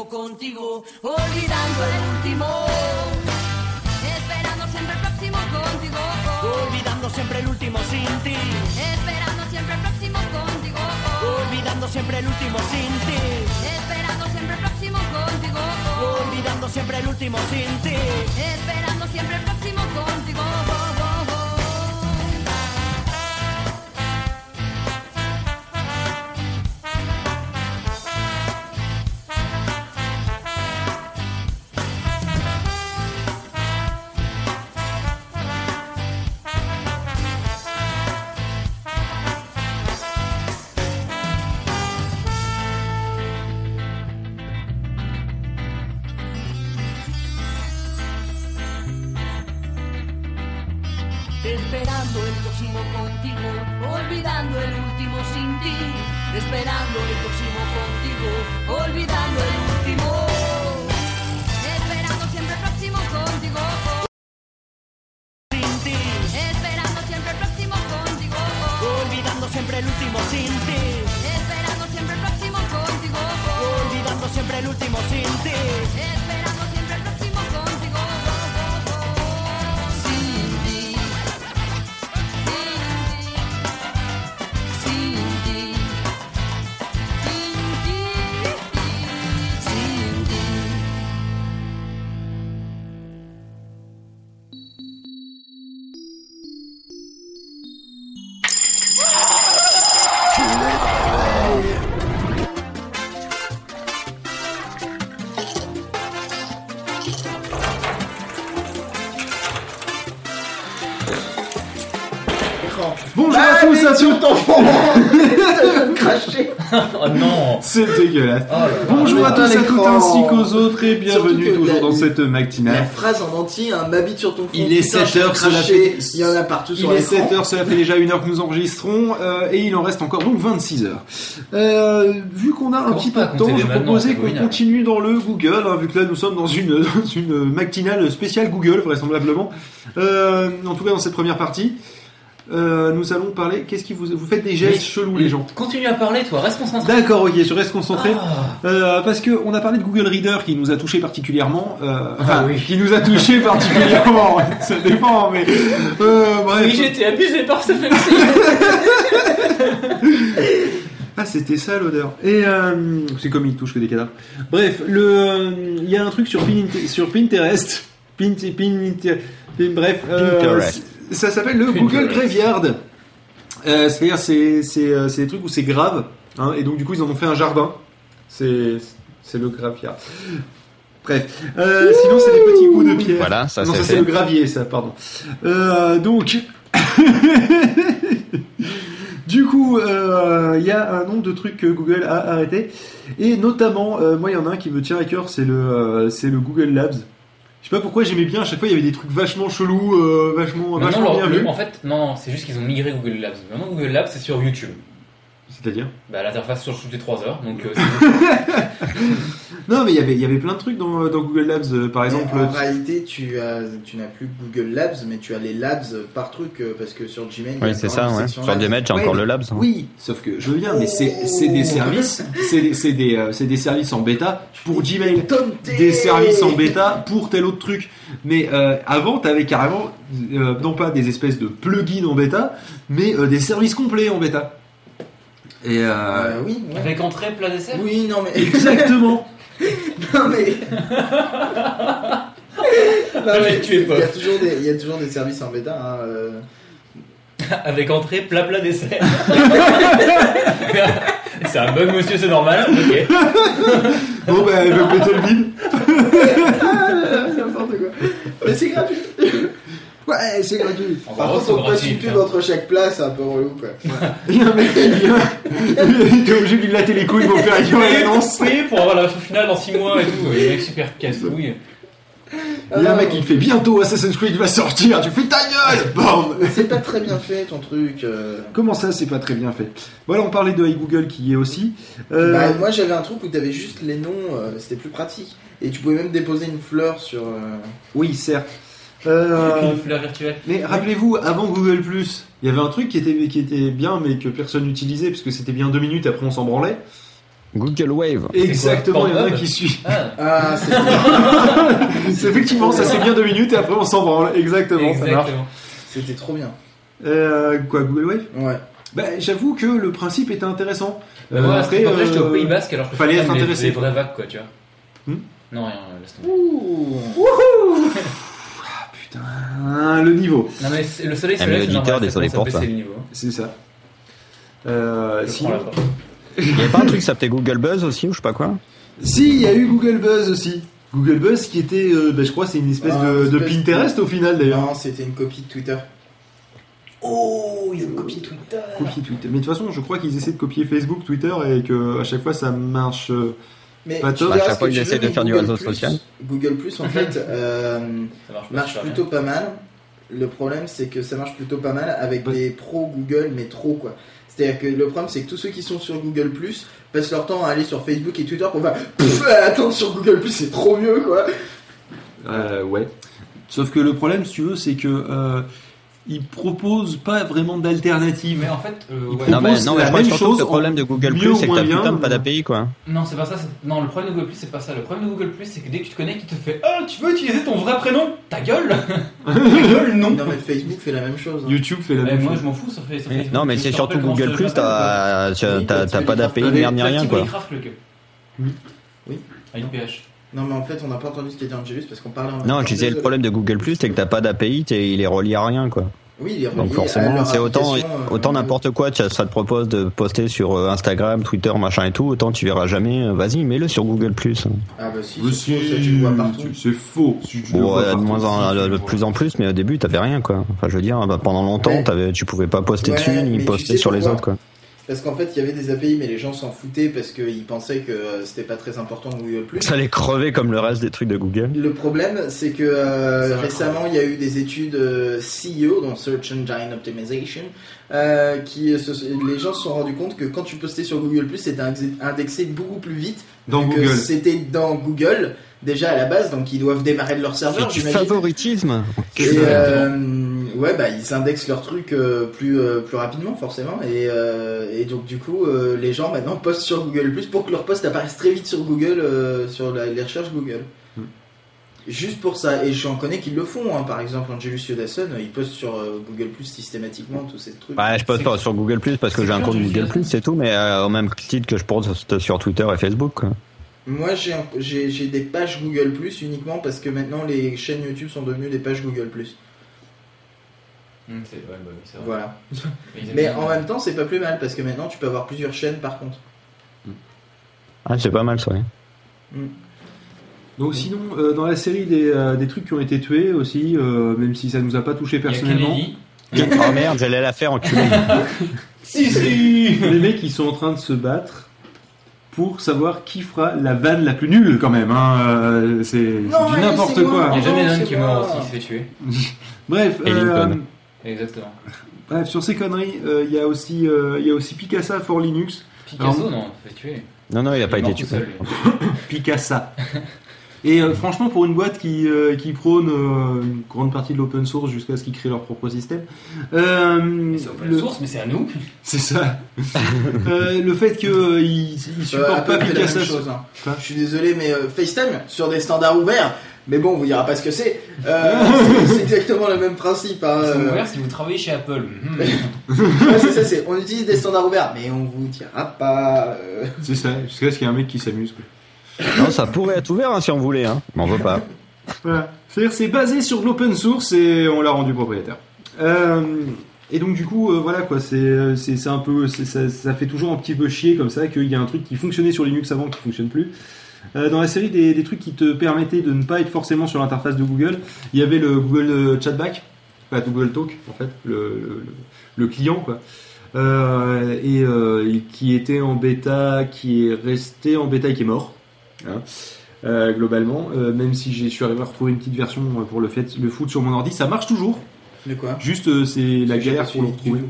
contigo. Dégueulasse. Oh là là. Bonjour à tous, à toutes ainsi qu'aux autres et bienvenue toujours la- dans cette La matinale. phrase en entier, un m'habite sur ton. Il est putain, 7 heures, je cela craché. fait- Il y en a partout Il est l'écran. 7 heures, cela fait déjà une heure que nous enregistrons euh, et il en reste encore donc 26 heures. Euh, vu qu'on a un petit peu de temps, je proposais qu'on continue dans le Google, hein, vu que là nous sommes dans une, [LAUGHS] dans une matinale spéciale Google vraisemblablement. Euh, en tout cas dans cette première partie. Euh, nous allons parler. Qu'est-ce qui vous vous faites des gestes chelous les gens Continue à parler, toi, reste concentré. D'accord, ok, je reste concentré. Ah. Euh, parce que on a parlé de Google Reader qui nous a touché particulièrement. Euh, Ah enfin, oui. qui nous a touché [LAUGHS] particulièrement. ça dépend, mais euh, bref. Oui, été abusé par ce film [LAUGHS] Ah, c'était ça l'odeur. Et euh, c'est comme il touche que des cadavres. Bref, le, euh, il y a un truc sur Pinterest. Pint, Pint- Pint- bref, euh, ça s'appelle le Pinterest. Google Graveyard. Euh, C'est-à-dire, c'est c'est euh, c'est des trucs où c'est grave, hein, et donc du coup ils en ont fait un jardin. C'est le graveyard. Bref, euh, sinon c'est des petits coups de pierre. Voilà, ça non, c'est ça c'est le gravier, ça, pardon. Euh, donc, [LAUGHS] du coup, euh, il y a un nombre de trucs que Google a arrêté, et notamment, euh, moi, il y en a un qui me tient à cœur, c'est le, euh, c'est le Google Labs. Je sais pas pourquoi j'aimais bien. À chaque fois, il y avait des trucs vachement chelous, euh, vachement, vachement leur- bien vus. en fait, non, c'est juste qu'ils ont migré Google Labs. Maintenant, Google Labs, c'est sur YouTube. C'est-à-dire Bah, l'interface sur toutes les 3 heures, donc euh, [LAUGHS] Non, mais il y avait, il y avait plein de trucs dans, dans Google Labs, euh, par Mais exemple. en réalité, tu as, tu n'as plus Google Labs, mais tu as les labs par truc, euh, parce que sur Gmail. Oui, c'est ça, ouais. Sur labs. Gmail, j'ai Ouais, encore mais- le Labs. hein. Oui, sauf que je veux bien, mais c'est c'est des services, c'est des, c'est des, euh, c'est des services en bêta pour Gmail. Des services en bêta pour tel autre truc. Mais euh, avant, t'avais carrément, euh, non pas des espèces de plugins en bêta, mais euh, des services complets en bêta. Et euh, Euh, oui, ouais. avec entrée, plat, dessert. oui, non mais. exactement. [LAUGHS] non mais. [LAUGHS] Non, mais Tu es il pas. y a toujours des, il y a toujours des services en bêta. Hein, euh. [LAUGHS] Avec entrée, plat, plat, dessert. c'est un bug, monsieur, c'est normal. Ok. Bon bah, elle veut péter le bide. N'importe quoi. Mais c'est gratuit. Ouais, c'est gratuit. Par contre, on passe une pub entre chaque place, c'est un peu relou quoi. [LAUGHS] Il y a un mec qui vient, il est obligé de lui latter les couilles pour faire une annonce. Oui, pour avoir la finale dans 6 mois et tout. Les mecs super casse-couilles. Il y a un mec qui fait bientôt Assassin's Creed va sortir, tu fais ta gueule [LAUGHS] Bam C'est pas très bien fait ton truc. euh. Comment ça, c'est pas très bien fait? Voilà, on parlait de iGoogle qui y est aussi. Euh, Bah, moi j'avais un truc où t'avais juste les noms, euh, c'était plus pratique. Et tu pouvais même déposer une fleur sur. euh, oui, certes. Euh, [LAUGHS] Une fleur virtuelle. Mais rappelez-vous, avant Google il y avait un truc qui était, qui était bien, mais que personne n'utilisait, parce que c'était bien deux minutes, après on s'en branlait. Google Wave. Exactement, il y en a un qui suit. Ah, [LAUGHS] Ah, [LAUGHS] C'est Effectivement, ça c'est bien deux minutes, et après on s'en branle. Exactement, ça marche. exactement. c'était trop bien. Euh, quoi, Google Wave? Ouais. bah, J'avoue que le principe était intéressant. Euh, après, après, j'étais euh, au Pays Basque alors que je fallait être les- intéressé. Les vraies vagues, quoi, tu vois. Hmm? Non, rien, laisse tomber. Ouh. Putain, le niveau, Non, mais c'est- le soleil, Ah, c'est normal, des c'est pour ça téléportes, baisser ça. le niveau. c'est ça. Euh, Je sinon- prends la porte. Il y avait pas un truc qui s'appelait Google Buzz aussi ou je sais pas quoi? Si, il y a eu Google Buzz aussi. Google Buzz qui était, euh, bah, je crois, c'est une espèce Ah, de, une de espèce Pinterest au final d'ailleurs. Non, c'était une copie de Twitter. Oh, ils ont copié Twitter. Copie Twitter. Mais de toute façon, je crois qu'ils essaient de copier Facebook, Twitter et que à chaque fois ça marche. euh, Mais Pas top. À chaque ce fois, veux, de faire du Google réseau Plus- social. Google Plus, en fait, [LAUGHS] euh, Ça marche, plutôt pas mal. Le problème, c'est que ça marche plutôt pas mal avec des pros Google, mais trop quoi. C'est-à-dire que le problème, c'est que tous ceux qui sont sur Google passent leur temps à aller sur Facebook et Twitter pour faire Pff, attends, sur Google c'est trop mieux quoi. Euh, ouais. Sauf que le problème, si tu veux, c'est que ils proposent pas vraiment d'alternative. Mais en fait, euh, ouais. Non, mais, proposent non, mais la je crois même surtout chose que le problème de Google Plus, c'est que t'as putain de pas d'API, quoi. Non, c'est pas ça. c'est- Non, le problème de Google Plus, c'est pas ça. Le problème de Google Plus, c'est que dès que tu te connectes, il te fait Ah, tu veux utiliser ton vrai prénom? Ta gueule [LAUGHS] Ta gueule, non Non, mais Facebook fait la même chose. hein. YouTube fait la même moi, chose. je m'en fous sur Fa- sur Facebook. Non, mais c'est surtout Google Plus, t'as pas d'API, ni merde, ni T'as rien, quoi. Minecraft, le. Oui. À UPH. Non, mais en fait, on n'a pas entendu ce qu'a dit Angelus parce qu'on parlait en Non, je disais, le problème de Google Plus, c'est que t'as pas d'API, t'es- il est relié à rien, quoi. Oui, il est relié Donc à forcément, c'est autant, euh, autant n'importe quoi, tu- ça te propose de poster sur euh, Instagram, Twitter, machin et tout, autant tu verras jamais, euh, vas-y, mets-le sur Google Plus. Ah bah si, c'est faux, si, tu le vois de partout. moins en, si, tu de le plus en plus, mais au début, t'avais rien, quoi. Enfin, je veux dire, bah, pendant longtemps, Ouais. t'avais, tu pouvais pas poster Ouais, dessus, ni tu poster sais sur les autres, quoi. Parce qu'en fait, il y avait des API, mais les gens s'en foutaient parce qu'ils pensaient que euh, c'était pas très important Google Plus. Ça allait crever comme le reste des trucs de Google. Le problème, c'est que euh, récemment, il y a eu des études euh, CEO, dans Search Engine Optimization, euh, qui euh, se- les gens se sont rendus compte que quand tu postais sur Google c'était indexé- indexé beaucoup plus vite Dans que Google. c'était dans Google déjà à la base, donc ils doivent démarrer de leur C'est serveur, du j'imagine. favoritisme. Et euh, ouais, bah ils indexent leurs trucs euh, plus euh, plus rapidement forcément, et, euh, et donc du coup les gens maintenant postent sur Google pour que leur post apparaisse très vite sur Google, sur la- les recherches Google. Hmm. Juste pour ça, et j'en connais qui le font. hein. Par exemple, Angelus Yodasson, il poste sur Google Plus systématiquement tous ces trucs. Ouais, je poste pas sur Google Plus parce que c'est j'ai un compte Google suis Plus, c'est tout, mais au même titre que je poste sur Twitter et Facebook, quoi. Moi, j'ai un- j'ai j'ai des pages Google Plus uniquement parce que maintenant les chaînes YouTube sont devenues des pages Google Plus. Hum, c'est ouais, bah, oui, vrai. Voilà. Mais en même temps, c'est pas plus mal parce que maintenant tu peux avoir plusieurs chaînes par contre. Ah, c'est pas mal, ça, ouais. Donc sinon, euh, dans la série des, euh, des trucs qui ont été tués aussi, euh, même si ça nous a pas touché Il y a personnellement, oh merde, j'allais la faire enculé. [LAUGHS] Si, si les mecs ils sont en train de se battre pour savoir qui fera la vanne la plus nulle quand même. Hein. euh, C'est du n'importe quoi. Il y a Lennon c'est qui moi. aussi, [LAUGHS] il se fait tuer. Bref, Et euh. Exactement. bref, sur ces conneries, euh, il y a aussi euh, il y a aussi Picasa for Linux. Picasso, Alors- non, il se fait tuer. Non, non, il a pas été tué. Picasa. [LAUGHS] Et euh, franchement, pour une boîte qui, euh, qui prône euh, une grande partie de l'open source jusqu'à ce qu'ils créent leur propre système, euh, C'est open le- source, mais c'est à nous. [LAUGHS] c'est ça. Euh, le fait qu'ils ils à supportent pas Picasa. même chose. hein. Quoi Je suis désolé, mais euh, FaceTime sur des standards ouverts. Mais bon, on vous dira pas ce que c'est. Euh, [LAUGHS] c'est- exactement le même principe. hein, ouverts si vous travaillez chez Apple. Ouais, c'est ça, c'est. On utilise des standards ouverts, mais on vous dira pas. euh. C'est ça, jusqu'à ce qu'il y ait un mec qui s'amuse. quoi. Non, ça pourrait être ouvert hein, si on voulait, hein. mais on veut pas. C'est basé sur l'open source et on l'a rendu propriétaire. Euh, et donc du coup, euh, voilà quoi, c'est c'est un peu, ça, fait toujours un petit peu chier comme ça qu'il y a un truc qui fonctionnait sur Linux avant qui fonctionne plus. Euh, dans la série des, trucs qui te permettaient de ne pas être forcément sur l'interface de Google, il y avait le Google euh, Chatback, enfin Google Talk en fait, le, client quoi. Euh, euh, et qui était en bêta, qui est resté en bêta et qui est mort. Hein. Euh, globalement, euh, même si j'ai- je suis arrivé à retrouver une petite version euh, pour le, fait, le foot sur mon ordi, ça marche toujours. De quoi? Juste, euh, c'est la galère pour le retrouver.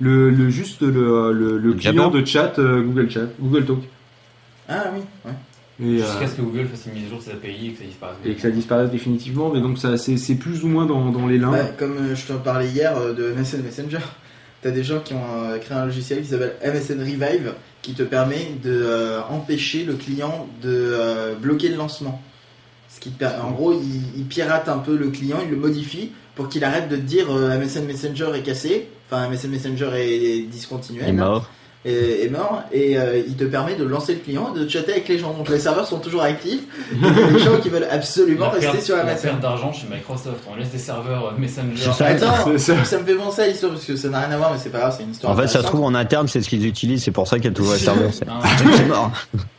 Le, le juste le, le, le Le client Jabber de chat euh, Google Chat, Google Talk. Ah oui, ouais. Et, Jusqu'à ce que Google fasse une mise à jour de ses API et que ça disparaisse. et que ça disparaisse définitivement. Mais donc ça, c'est c'est plus ou moins dans, dans les limbes. Bah, comme je te parlais hier de MSN Messenger, t'as des gens qui ont créé un logiciel qui s'appelle MSN Revive qui te permet de euh, empêcher le client de euh, bloquer le lancement. Ce qui en gros, il, pirate un peu le client, il le modifie pour qu'il arrête de te dire euh, MSN Messenger est cassé, enfin MSN Messenger est discontinué. Est, est mort et euh, il te permet de lancer le client et de chatter avec les gens. Donc les serveurs sont toujours actifs. Et [LAUGHS] il y a des gens qui veulent absolument La rester perte, sur la perte d'argent chez Microsoft. On laisse des serveurs euh, Messenger. Ça. Attends, ça. ça me fait penser à l'histoire parce que ça n'a rien à voir, mais c'est pas grave, c'est une histoire. En fait, ça se trouve en interne, c'est ce qu'ils utilisent, c'est pour ça qu'il y a toujours les [LAUGHS] serveurs. C'est mort.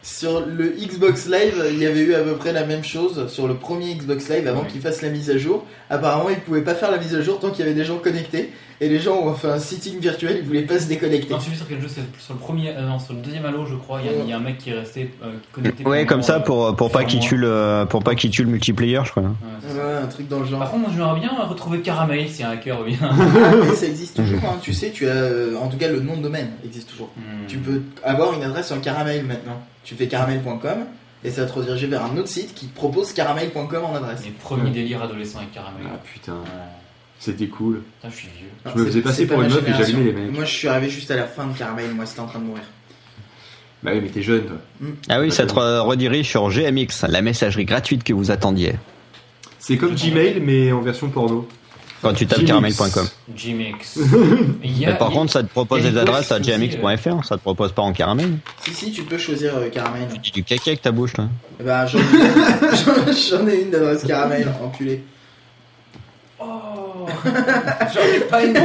Sur le Xbox Live, il y avait eu à peu près la même chose sur le premier Xbox Live avant Ouais. qu'il fasse la mise à jour. Apparemment, ils pouvaient pas faire la mise à jour tant qu'il y avait des gens connectés et les gens ont fait un sitting virtuel, ils voulaient pas se déconnecter. Non, je suis sur quel jeu C'est sur le premier, euh, non, sur le deuxième Halo, je crois. Il y a, il y a un mec qui est resté euh, connecté. Ouais, comme ça pour pour pas qu'il tue le pour pas qu'il tue le multiplayer, je crois. Ouais. Ouais, un truc dans le Par genre. contre, moi, j'aimerais bien retrouver Caramel si un hacker vient. Ah, [LAUGHS] mais ça existe toujours, hein. tu sais, tu as euh, en tout cas le nom de domaine existe toujours. Hmm. Tu peux avoir une adresse en caramel maintenant. Tu fais caramel.com et ça va te rediriger vers un autre site qui te propose caramel.com en adresse. Les premiers délires adolescents avec Caramel. Ah putain, Ouais. C'était cool. Putain, je suis vieux. Ah, Je me faisais passer pas pour une meuf et j'allumais les mecs. Moi je suis arrivé juste à la fin de caramel, moi c'était en train de mourir. Bah oui, mais t'es jeune, toi. Ah oui, ça te re- redirige sur GMX, la messagerie gratuite que vous attendiez. C'est comme Gmail, mais en version porno. Quand tu tapes caramel.com. Gmx. [LAUGHS] Il y a- Mais par contre, ça te propose des adresses à gmx.fr, ça te propose pas en caramel. Si si tu peux choisir euh, caramel. Tu dis du caca avec ta bouche, toi. Ben j'en ai, [LAUGHS] ai une d'adresse caramel, enculé. [LAUGHS] J'en ai pas une. Ouais,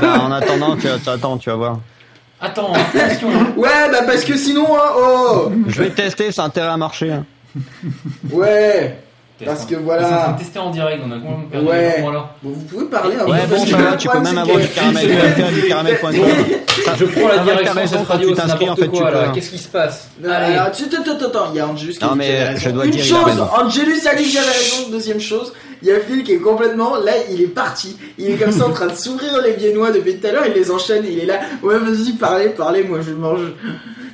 bah en attendant, tu attends, tu vas voir. Attends, attention. Ouais bah parce que sinon hein, oh Je vais tester, ça a intérêt à marcher. hein. Ouais Parce que voilà. On tester en direct, on a complètement perdu Ouais. Bon vous pouvez parler un Ouais, peu, bon, parce ça que va, le tu peux même avoir que- [LAUGHS] du caramel.fr, du caramel.com. Je prends la direction de cette radio, c'est n'importe quoi là. Qu'est-ce qui se passe Allez. attends, attends, attends, il y a Angelus qui Non, mais je dois Une dire, chose. Angelus a dit qu'il avait raison. Deuxième chose, il y a Phil qui est complètement, là, il est parti. Il est comme ça en train de s'ouvrir les viennois depuis tout à l'heure, il les enchaîne, il est là. Ouais, vas-y, parlez, parlez, moi je mange.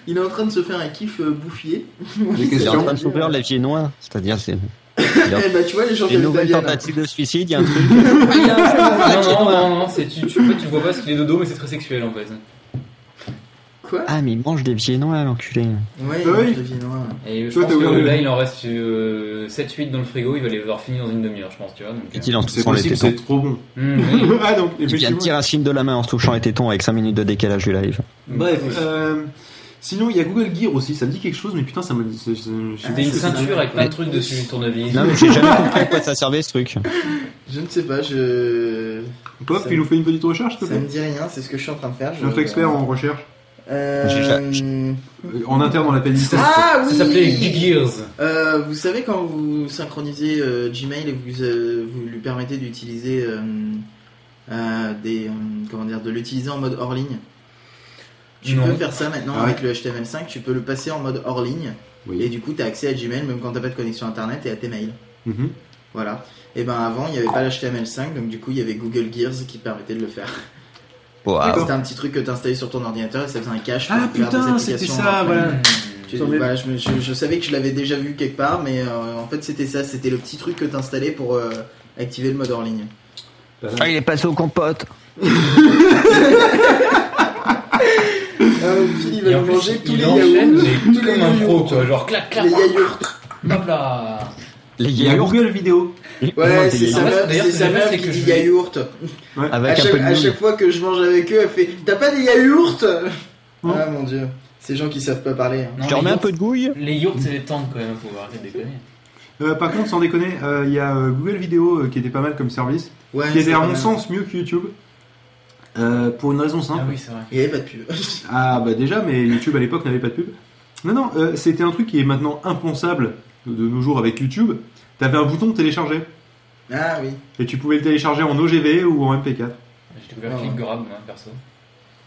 Il est en train de se faire un kiff euh, bouffier. Il est en train de [LAUGHS] s'ouvrir les pieds noirs, c'est-à-dire c'est Eh bah, tu vois, les gens une nouvelle tentative de suicide, il y a un [LAUGHS] truc. Non, non, non, non, c'est tu, tu, en fait, tu vois pas ce qu'il est dodo, mais c'est très sexuel en fait. Quoi? Ah, mais il mange des pieds noirs, l'enculé. Ouais, Ah oui. il mange des viennois. Et je Toi, pense que là, il en reste euh, 7-8 dans le frigo, il va les avoir finis dans une demi-heure, je pense, tu vois. Donc, euh, Il lance C'est touchant les tétons. c'est trop bon. hum, oui. [LAUGHS] ah donc, Il vient de tirer un signe de la main en se touchant les tétons avec 5 minutes de décalage du live. Bref, euh, sinon il y a Google Gear aussi, ça me dit quelque chose, mais putain, ça me. C'était une ceinture avec plein de trucs dessus, une tournevis. Non, mais [LAUGHS] j'ai jamais compris à quoi ça servait ce truc. Je ne sais pas, je. Pop, Ça il me- nous fait une petite recherche, s'il te Ça plaît me dit rien, c'est ce que je suis en train de faire. je- Notre expert en recherche, Euh, euh, en interne dans la pénitence. Ah oui Ça s'appelait Big Gears. Euh, vous savez quand vous synchronisez euh, Gmail et vous, euh, vous lui permettez d'utiliser euh, euh, des euh, comment dire de l'utiliser en mode hors ligne. Tu Non. peux faire ça maintenant Ah avec le HTML5, tu peux le passer en mode hors ligne et du coup tu as accès à Gmail même quand t'as pas de connexion internet et à tes mails. Mhm. Voilà. Et ben avant il n'y avait pas l'HTML5 donc du coup il y avait Google Gears qui permettait de le faire. C'était un petit truc que t'installais sur ton ordinateur et ça faisait un cache. pour Ah faire des putain, c'était applications ça, voilà. Tu- voilà, je, me- je- je savais que je l'avais déjà vu quelque part, mais euh, en fait c'était ça, c'était le petit truc que t'installais pour euh, activer le mode hors ligne. Ah, il est passé au compote. [LAUGHS] Phil, il va nous plus, manger tous il les enchaîne, yaourts, mais tous les comme un pro, yaourts, tu vois, genre clac, clac, les yaourts. hop là. Les Il y a yaourts. Google Vidéo. Ouais, c'est sa d'ailleurs, c'est ce sa c'est qui dit yaourt. Avec À un peu chaque, de à nouilles. chaque fois que je mange avec eux, elle fait T'as pas des yaourts? Ah mon dieu, ces gens qui savent pas parler. hein. Tu remets un peu de gouille? Les yaourts, c'est les tanks quand même, faut arrêter de déconner. Euh, par contre, sans déconner, euh, il y a euh, Google Vidéo euh, qui était pas mal comme service, Ouais, qui était à mon sens mieux que YouTube. Euh, pour une raison simple. Ah oui, c'est vrai. Il y avait pas de pub. [LAUGHS] Ah bah déjà, mais YouTube à l'époque n'avait pas de pub. Non, non, euh, c'était un truc qui est maintenant impensable de nos jours avec YouTube. T'avais un bouton de télécharger ah oui. et tu pouvais le télécharger en OGV ou en MP4. J'ai découvert Ah ouais. ClipGrab, moi, perso.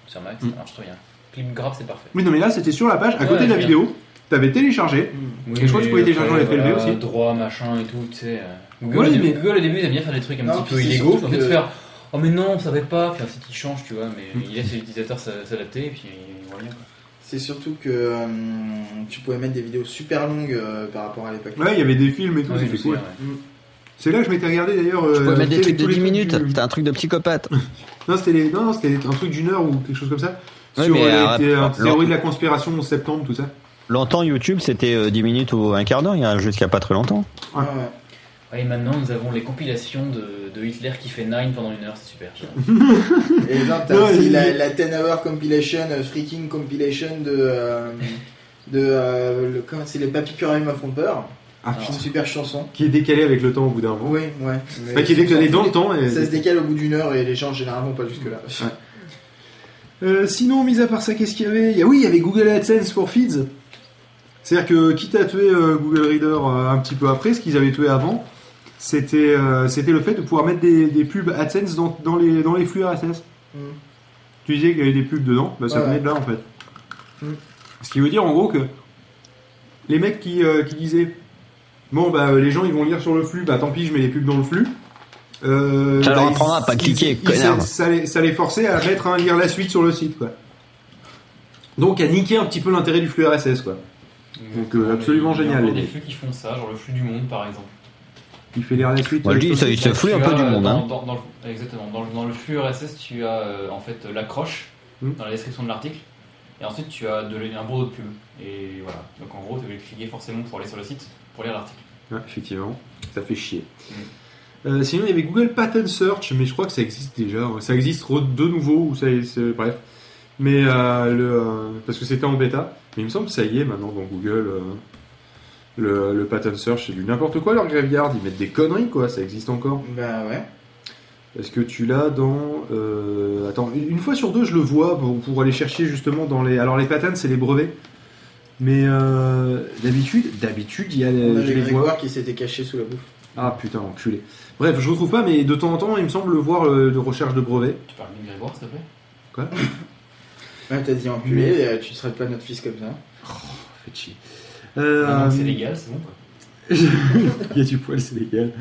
Sur Mac, ça Mm. marche très bien. ClipGrab, c'est parfait. Oui, non, mais là c'était sur la page, à Ouais, côté de la bien. vidéo. T'avais téléchargé. Oui, Et je crois que tu pouvais télécharger en FLV voilà, aussi. Droit, machin et tout, tu sais. euh, Google, Ouais, au début, mais- Google, au début, ils aiment bien faire des trucs un Non, petit peu illégaux. surtout En fait, que- faire Oh, mais non, on savait pas. Puis ensuite, ils changent, tu vois. Mais il laisse l'utilisateur s'a- s'adapter et puis il voit bien. quoi. C'est surtout que euh, tu pouvais mettre des vidéos super longues euh, par rapport à l'époque. Ouais, il y avait des films et tout, Ouais, c'était cool. C'est là que je m'étais regardé d'ailleurs. Tu euh, peux mettre des trucs de tous les 10 minutes. du- C'était un truc de psychopathe. [LAUGHS] Non, c'était les- non, non, c'était un truc d'une heure ou quelque chose comme ça. Ouais, sur euh, euh, les théories de la conspiration en septembre, tout ça. Longtemps, YouTube, c'était euh, 10 minutes ou un quart d'heure, il y a jusqu'à pas très longtemps. Ouais, ouais. Ouais, et maintenant, nous avons les compilations de, de Hitler qui fait Nine pendant une heure, c'est super. [LAUGHS] Et là, t'as Non, aussi la, la 10 hour compilation, euh, freaking compilation de. euh, de euh, le, comment c'est les papy Curium me font peur. Ah, C'est putain. une super chanson. Qui est décalé avec le temps au bout d'un moment. Oui, ouais. Enfin, qui est décalé dans le temps. Et... Ça se décale au bout d'une heure et les gens en général vont pas jusque là. Euh, sinon, mis à part ça, qu'est-ce qu'il y avait? Il y a- Oui, il y avait Google AdSense for Feeds. C'est-à-dire que quitte à tuer euh, Google Reader euh, un petit peu après, ce qu'ils avaient tué avant, c'était euh, c'était le fait de pouvoir mettre des, des pubs AdSense dans, dans les, dans les flux RSS. Mm. Tu disais qu'il y avait des pubs dedans, bah, ça Ouais, venait ouais. de là en fait. Mm. Ce qui veut dire en gros que les mecs qui, euh, qui disaient Bon, bah les gens ils vont lire sur le flux, bah tant pis, je mets les pubs dans le flux. Euh, Ça leur bah, apprendra à pas cliquer, ils- connard. Ça, ça les, ça les forçait à mettre un lire la suite sur le site quoi. Donc à niquer un petit peu l'intérêt du flux RSS quoi. Donc, euh, absolument Il y a génial, des flux qui font ça, genre le flux du monde par exemple. Il fait lire la suite. Moi, je dis, euh, ça, il se fout un peu as, du monde. dans- Hein. dans- dans le- exactement. Dans, le- dans le flux RSS, tu as euh, en fait l'accroche Hmm. dans la description de l'article. Et ensuite, tu as de, un bourreau de pub. Et voilà. Donc en gros, tu vas cliquer forcément pour aller sur le site pour lire l'article. Ouais, effectivement, ça fait chier. Mm. Euh, sinon, il y avait Google Pattern Search, mais je crois que ça existe déjà. Ça existe de nouveau, ou ça, c'est- bref. Mais euh, le, euh, parce que c'était en bêta. Mais il me semble que ça y est maintenant dans Google. Le, le Pattern Search, c'est du n'importe quoi leur graveyard. Ils mettent des conneries, quoi. Ça existe encore. Bah ouais. Parce que tu l'as dans. euh, attends, une, fois sur deux, je le vois pour, pour aller chercher justement dans les. Alors, les patterns, c'est les brevets. Mais euh, d'habitude, d'habitude, il y a. On je avait les vois. Qui s'était caché sous la bouffe. Ah putain, enculé. Bref, je retrouve pas, mais de temps en temps, il me semble le voir euh, de recherche de brevets. Tu parles de Grégoire, s'il te plaît? Quoi? [LAUGHS] Ouais, t'as dit enculé, euh, tu traites pas notre fils comme ça. Faites chier. Euh, Non, non, C'est légal, c'est bon quoi. [LAUGHS] il y a du poil, c'est légal.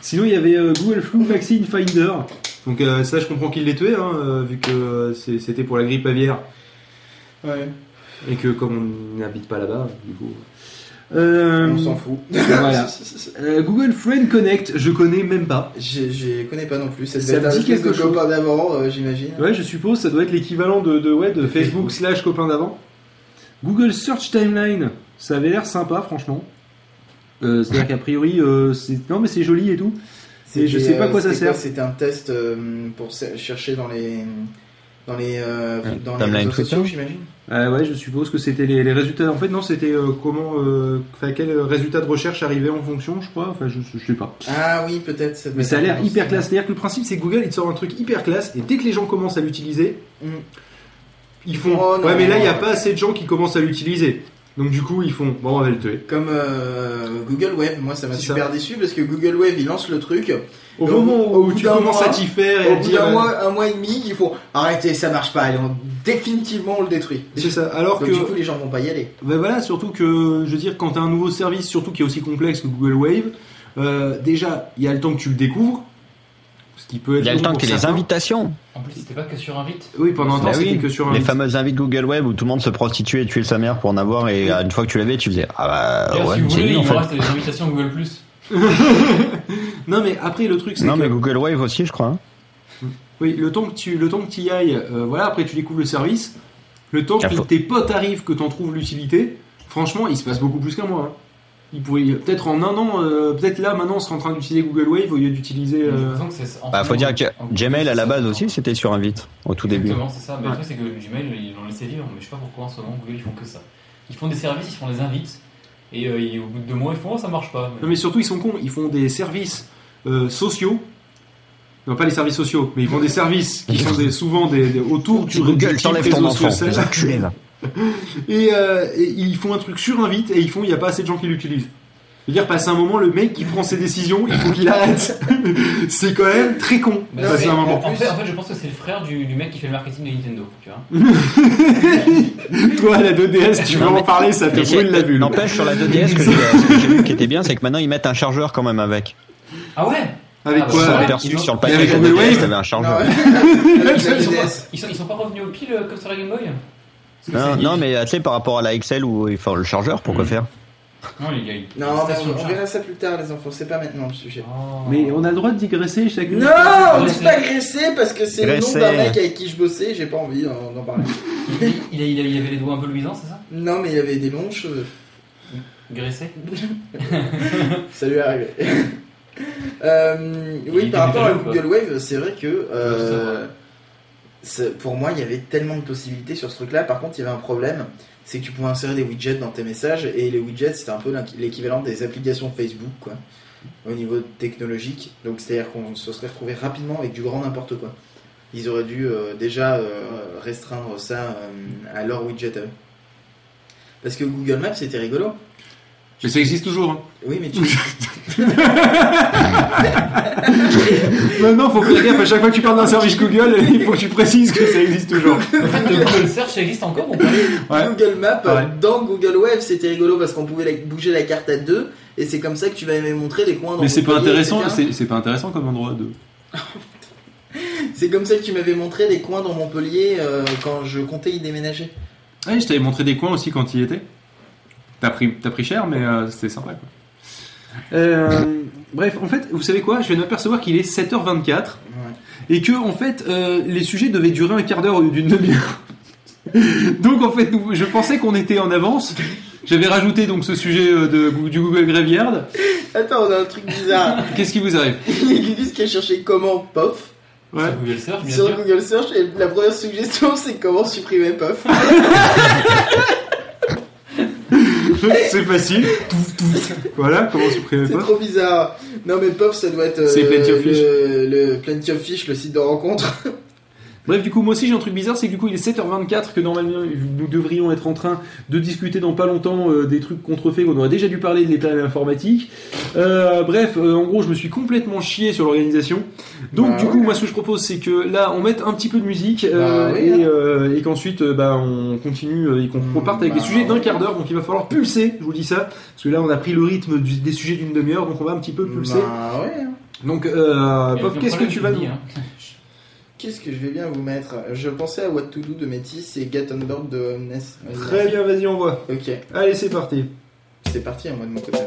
Sinon, il y avait euh, Google Flu Vaccine Finder. Donc euh, ça, je comprends qu'il l'ait tué, hein, euh, vu que euh, c'est- c'était pour la grippe aviaire. Ouais. Et que comme on n'habite pas là-bas, du coup... Euh, On s'en fout. [LAUGHS] Voilà. [LAUGHS] Euh, Google Friend Connect, je connais même pas. Je, connais pas non plus. Cette Ça me dit quelque chose. copain d'avant, euh, j'imagine. Ouais, je suppose, ça doit être l'équivalent de, de, ouais, de Facebook slash copain d'avant. Google Search Timeline, ça avait l'air sympa, franchement. Euh, C'est-à-dire qu'a priori, euh, c'est- non mais c'est joli et tout. Et je sais pas euh, quoi ça sert. C'était un test euh, pour chercher dans les dans les euh, Ouais, dans les timeline réseaux Twitter. sociaux, j'imagine. Ah ouais, je suppose que c'était les, les résultats. En fait, non, c'était euh, comment, euh, enfin, quel résultat de recherche arrivait en fonction, je crois. Enfin, je, je sais pas. Ah oui, peut-être. doit Mais ça a l'air hyper classe. C'est-à-dire que le principe, c'est que Google, il te sort un truc hyper classe, et dès que les gens commencent à l'utiliser, Mm. ils font. Oh non. ouais, mais là, il n'y a pas assez de gens qui commencent à l'utiliser. Donc du coup, ils font. Bon, on va le tuer. Comme euh, Google Wave, moi ça m'a super ça. déçu parce que Google Wave il lance le truc. Au moment où tu commences à mois- t'y faire et Au à bout d'un euh, mois, un mois et demi, ils font arrêtez, ça marche pas. Et on- définitivement on le détruit. C'est ça. Alors Donc que. du coup les gens vont pas y aller. Ben voilà, surtout que, je veux dire, quand tu as un nouveau service, surtout qui est aussi complexe que Google Wave, euh, déjà, il y a le temps que tu le découvres, qui peut être. Il y a le temps pour que les certains. invitations. En plus, c'était pas que sur invite. Oui, pendant un temps, Bah c'était oui, que sur un. les fameuses invites Google Web où tout le monde se prostituait et tuait sa mère pour en avoir et une fois que tu l'avais, tu faisais ah bah ouais, si vous voulez, il reste des invitations Google Plus. [LAUGHS] Non, mais après, le truc, c'est Non que. mais Google Wave aussi, je crois. hein. Oui, le temps que tu le temps que tu y ailles, euh, voilà, après tu découvres le service, le temps que tes potes arrivent, que tu en trouves l'utilité, franchement, il se passe beaucoup plus qu'un mois. hein. Il pourrait peut-être en un an, euh, peut-être là maintenant, on sera en train d'utiliser Google Wave au lieu d'utiliser. Euh, Bah faut dire que Gmail à la base aussi c'était sur invite au tout début. Exactement, c'est ça. Mais Ouais. le truc, c'est que Gmail, ils l'ont laissé vivre. Mais je sais pas pourquoi en ce moment, Google, ils font que ça. Ils font des services, ils font des invites. Et euh, ils- au bout de deux mois, ils font, oh, ça marche pas. Non mais surtout ils sont cons, ils font des services euh, sociaux. Non pas les services sociaux, mais ils font des services qui sont des- souvent des, des- autour du Google, t'enlèves ton enfant, social. les enculés là. Et, euh, et ils font un truc sur invite et ils font il n'y a pas assez de gens qui l'utilisent. C'est-à-dire passer un moment le mec qui prend ses décisions, il faut qu'il arrête. [LAUGHS] c'est quand même très con. Bah, passer un moment. en, fait, en fait, je pense que c'est le frère du, du mec qui fait le marketing de Nintendo. Tu vois [LAUGHS] Toi la 2DS, tu veux Non, en parler, ça te brûle la vue. N'empêche sur la 2DS ce que j'ai ce que j'ai vu qui était bien, c'est que maintenant ils mettent un chargeur quand même avec. Ah ouais? Avec Ah, bah, quoi ouais, sur le Et paquet avec de la Google 2DS, Wave t'avais un chargeur. Non, ils, sont, ils sont pas, 2DS. ils, sont, ils sont pas revenus au pile euh, comme sur la Game Boy? Non, mais tu sais par rapport à la XL où il faut le chargeur, pourquoi Mhm. faire Non, les gars, Non, mais on, verra ça plus tard, les enfants. C'est pas maintenant le sujet. Oh. Mais on a le droit de digresser chaque Non, on dit pas graisser parce que c'est le nom d'un mec avec qui je bossais. J'ai pas envie d'en parler. il, il, il, il avait les doigts un peu luisants, c'est ça Non, mais il avait des longs cheveux. Graissé [LAUGHS] Ça lui est arrivé. Euh, oui, par rapport à. Google Wave, c'est vrai que euh, pour moi, il y avait tellement de possibilités sur ce truc-là. Par contre, il y avait un problème, c'est que tu pouvais insérer des widgets dans tes messages et les widgets, c'était un peu l'équivalent des applications Facebook, quoi, au niveau technologique. Donc, c'est-à-dire qu'on se serait retrouvé rapidement avec du grand n'importe quoi. Ils auraient dû euh, déjà euh, restreindre ça euh, à leur widget. Parce que Google Maps c'était rigolo. Mais ça existe toujours. hein. Oui, mais tu. [LAUGHS] Maintenant, faut faire gaffe, à chaque fois que tu parles d'un service Google, [LAUGHS] il faut que tu précises que ça existe toujours. En fait, le Google Search existe encore ou pas Ouais. Google Maps Ouais. dans Google Web c'était rigolo parce qu'on pouvait bouger la carte à deux et c'est comme ça que tu vas me montrer les coins dans Mais c'est pas Montpellier, intéressant, c'est pas intéressant comme endroit de. [LAUGHS] C'est comme ça que tu m'avais montré les coins dans Montpellier euh, quand je comptais y déménager. Ouais, je t'avais montré des coins aussi quand tu y étais. T'as pris, t'as pris cher, mais euh, c'était sympa. Quoi. Euh, bref, en fait, vous savez quoi? Je viens de m'apercevoir qu'il est 7h24 et que en fait, euh, les sujets devaient durer un quart d'heure lieu d'une demi-heure. [LAUGHS] donc en fait, nous- je pensais qu'on était en avance. J'avais rajouté donc ce sujet euh, de, du Google Graveyard. Attends, on a un truc bizarre. [LAUGHS] Qu'est-ce qui vous arrive? Il y a Gugus qui a cherché comment POF Ouais. Sur Google Search, bien sur sûr. Google Search et la première suggestion c'est comment supprimer POF. [LAUGHS] [LAUGHS] C'est facile. voilà, comment supprimer C'est pas trop bizarre. Non mais POF ça doit être euh, C'est Plenty of Fish. le, le Plenty of Fish, le site de rencontre. [LAUGHS] Bref, du coup, moi aussi j'ai un truc bizarre, c'est que du coup il est 7h24, que normalement nous devrions être en train de discuter dans pas longtemps euh, des trucs contrefaits qu'on aurait déjà dû parler de l'état informatique. Euh, bref, euh, en gros, je me suis complètement chié sur l'organisation. Donc, Bah du ouais. coup, moi ce que je propose, c'est que là on mette un petit peu de musique euh, Bah et, et qu'ensuite euh, bah, on continue et qu'on reparte avec Bah des sujets d'un quart d'heure. Donc, il va falloir pulser, je vous dis ça, parce que là on a pris le rythme du- des sujets d'une demi-heure, donc on va un petit peu pulser. Bah ouais. hein. Donc, euh, qu'est-ce que tu vas nous hein. Qu'est-ce que je vais bien vous mettre Je pensais à What to Do de Métis et Get on Board de Ness. Vas-y, Très bien, vas-y, on voit. Ok, Allez, c'est parti. c'est parti, hein, moi de mon côté.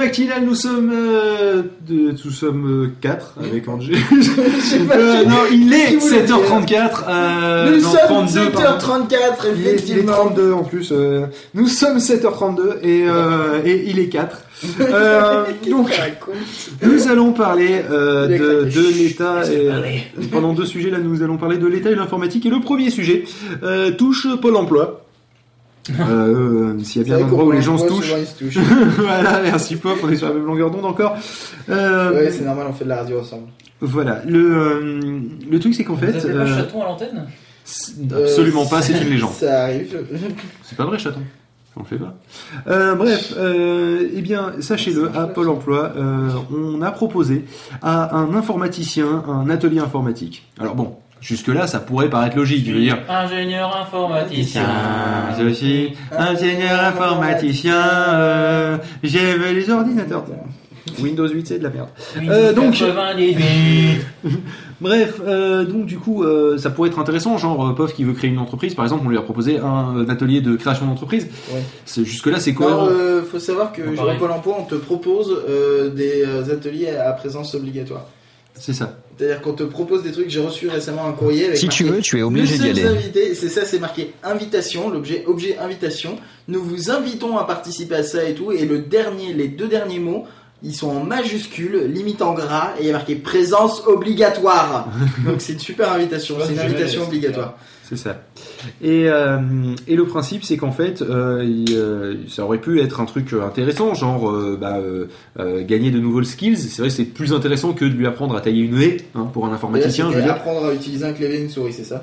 matinale, nous sommes, euh, nous sommes euh, 4 avec Angé. [LAUGHS] euh, non, il est 7h34. Euh, euh. Nous sommes 7h34, effectivement. Il est 32 en plus. nous sommes 7h32 et, et il est 4. [LAUGHS] Euh, donc, nous allons parler euh, de, de l'État. Pendant deux sujets, là, nous allons parler de l'État et l'informatique. Et le premier sujet euh, touche Pôle Emploi. Euh, euh, euh, S'il y a bien un endroit où les gens se touchent. Se [LAUGHS] touchent. voilà, merci Pop, on est sur la même longueur d'onde encore. Euh, c'est normal, on fait de la radio ensemble. Voilà, le, euh, le truc c'est qu'en fait. Vous pas chaton à l'antenne Absolument pas, c'est une légende. Ça arrive. [LAUGHS] c'est pas vrai, chaton. On le fait pas. Bref, euh, eh bien, sachez-le, à Pôle Emploi, on a proposé à un informaticien un atelier informatique. Alors bon, Jusque là, ça pourrait paraître logique. Je veux dire, Ingénieur informaticien. je suis ingénieur informaticien. Euh, J'ai les ordinateurs. Windows 8, c'est de la merde. Euh, donc- 98. [LAUGHS] Bref, euh, donc du coup, euh, ça pourrait être intéressant, genre euh, POF qui veut créer une entreprise, par exemple, on lui a proposé un, atelier de création d'entreprise. Ouais. C'est jusque là, c'est cohérent. euh, faut savoir que pareil. Pôle emploi, on te propose euh, des ateliers à présence obligatoire. C'est ça. C'est-à-dire qu'on te propose des trucs. J'ai reçu récemment un courrier avec Si tu veux, tu es obligé d'y aller. invités, c'est ça, c'est marqué invitation, l'objet objet invitation. Nous vous invitons à participer à ça et tout. Et le dernier, les deux derniers mots, ils sont en majuscule, limite en gras, et il y a marqué présence obligatoire. [LAUGHS] Donc c'est une super invitation, c'est une invitation obligatoire. C'est ça. Et, euh, et le principe, c'est qu'en fait, euh, il, euh, ça aurait pu être un truc intéressant, genre euh, bah, gagner de nouveaux skills. C'est vrai que c'est plus intéressant que de lui apprendre à tailler une haie hein, pour un Et là, informaticien. Je veux dire. apprendre à utiliser un clavier et une souris, c'est ça?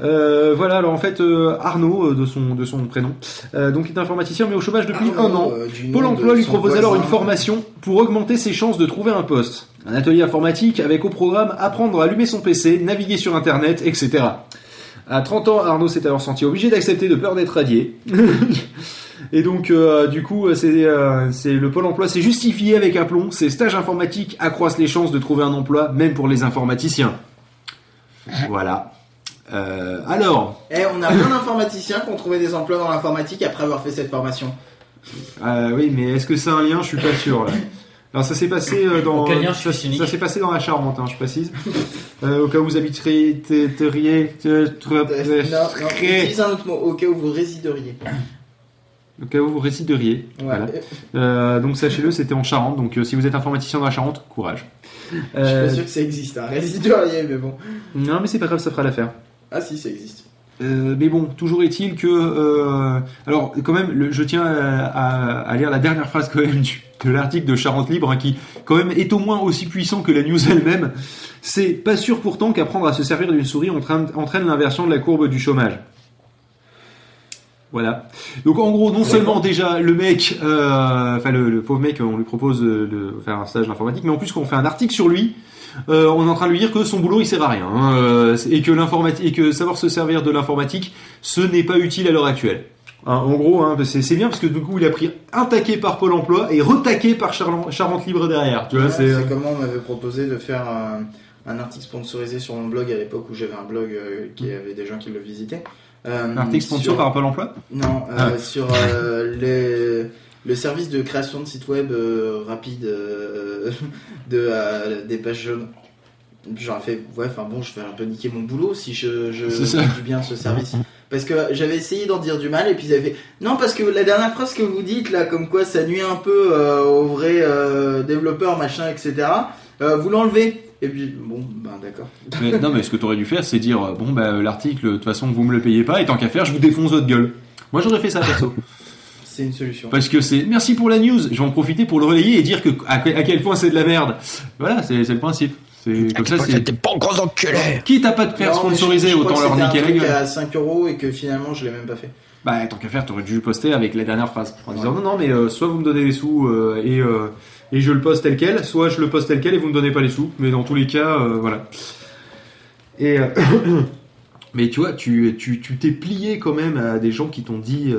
Voilà, alors en fait, Arnaud, de, son, de son prénom, donc est informaticien mais au chômage depuis un an. Pôle emploi lui propose alors une formation pour augmenter ses chances de trouver un poste. Un atelier informatique avec au programme apprendre à allumer son PC, naviguer sur internet, etc. À 30 ans, Arnaud s'est alors senti obligé d'accepter de peur d'être radié. [LAUGHS] Et donc, euh, du coup, c'est euh, c'est- le Pôle emploi s'est justifié avec aplomb. Ces stages informatiques accroissent les chances de trouver un emploi, même pour les informaticiens. Voilà. Euh, alors, Eh, on a plein d'informaticiens qui ont trouvé des emplois dans l'informatique après avoir fait cette formation. Euh, oui, mais est-ce que c'est un lien? Je suis pas sûr. Là. [LAUGHS] Alors ça s'est passé euh, dans ça, ça s'est passé dans la Charente, hein, je précise. [LAUGHS] Euh, au cas où vous habiteriez, te- teriez, te- te- Euh, non, un autre mot, au cas où vous résideriez. [COUGHS] au cas où vous résideriez. Ouais. Voilà. Euh, donc sachez-le, c'était en Charente. Donc euh, si vous êtes informaticien dans la Charente, courage. Je suis pas sûr que ça existe, un résideriez, mais bon. non, mais c'est pas grave, ça fera l'affaire. Ah si, ça existe. Euh, mais bon, toujours est-il que, euh, alors quand même, le- je tiens à, lire la dernière phrase quand même du- de l'article de Charente Libre, hein, qui quand même est au moins aussi puissant que la news elle-même. C'est pas sûr pourtant qu'apprendre à se servir d'une souris entraîne, entraîne l'inversion de la courbe du chômage. Voilà. Donc en gros, non seulement déjà le mec, euh, enfin le, le pauvre mec, on lui propose de, de faire un stage d'informatique, mais en plus quand on fait un article sur lui, euh, on est en train de lui dire que son boulot il sert à rien hein, euh, et que l'informatique et que savoir se servir de l'informatique, ce n'est pas utile à l'heure actuelle. Hein, en gros, hein, c'est bien parce que du coup il a pris un taquet par Pôle Emploi et retaqué par Charlan- Charente Libre derrière. Tu vois, Ouais, c'est c'est comme moi, on m'avait proposé de faire un, un article sponsorisé sur mon blog à l'époque où j'avais un blog euh, qui avait des gens qui le visitaient. Euh, un article sponsor sur- par Pôle Emploi? Non, euh, Ah. sur les- le service de création de site web euh, rapide euh, [LAUGHS] de, euh, des pages jaunes. J'aurais fait, ouais, enfin bon, je vais un peu niquer mon boulot si je, je dis du bien ce service. Parce que j'avais essayé d'en dire du mal et puis ils avaient fait, non, parce que la dernière phrase que vous dites là, comme quoi ça nuit un peu euh, aux vrais développeurs, machin, etc., vous l'enlevez. Et puis, bon, ben d'accord. Mais, non, mais ce que tu aurais dû faire, c'est dire bon, bah, l'article, de toute façon, vous me le payez pas, et tant qu'à faire, je vous défonce votre gueule. Moi, j'aurais fait ça perso. [LAUGHS] C'est une solution. Parce que c'est merci pour la news, je vais en profiter pour le relayer et dire que à, que- à quel point c'est de la merde. Voilà, c'est le principe. C'est comme ça. C'était pas gros enculé. Quitte à pas te faire sponsoriser, autant leur niquer la gueule. à 5 euros et que finalement je l'ai même pas fait. Bah, tant qu'à faire, t'aurais dû poster avec la dernière phrase. En disant non, non, mais euh, soit vous me donnez les sous euh, et, euh, et je le poste tel quel, soit je le poste tel quel et vous me donnez pas les sous. Mais dans tous les cas, euh, voilà. Et. euh, [COUGHS] mais tu vois, tu tu tu t'es plié quand même à des gens qui t'ont dit.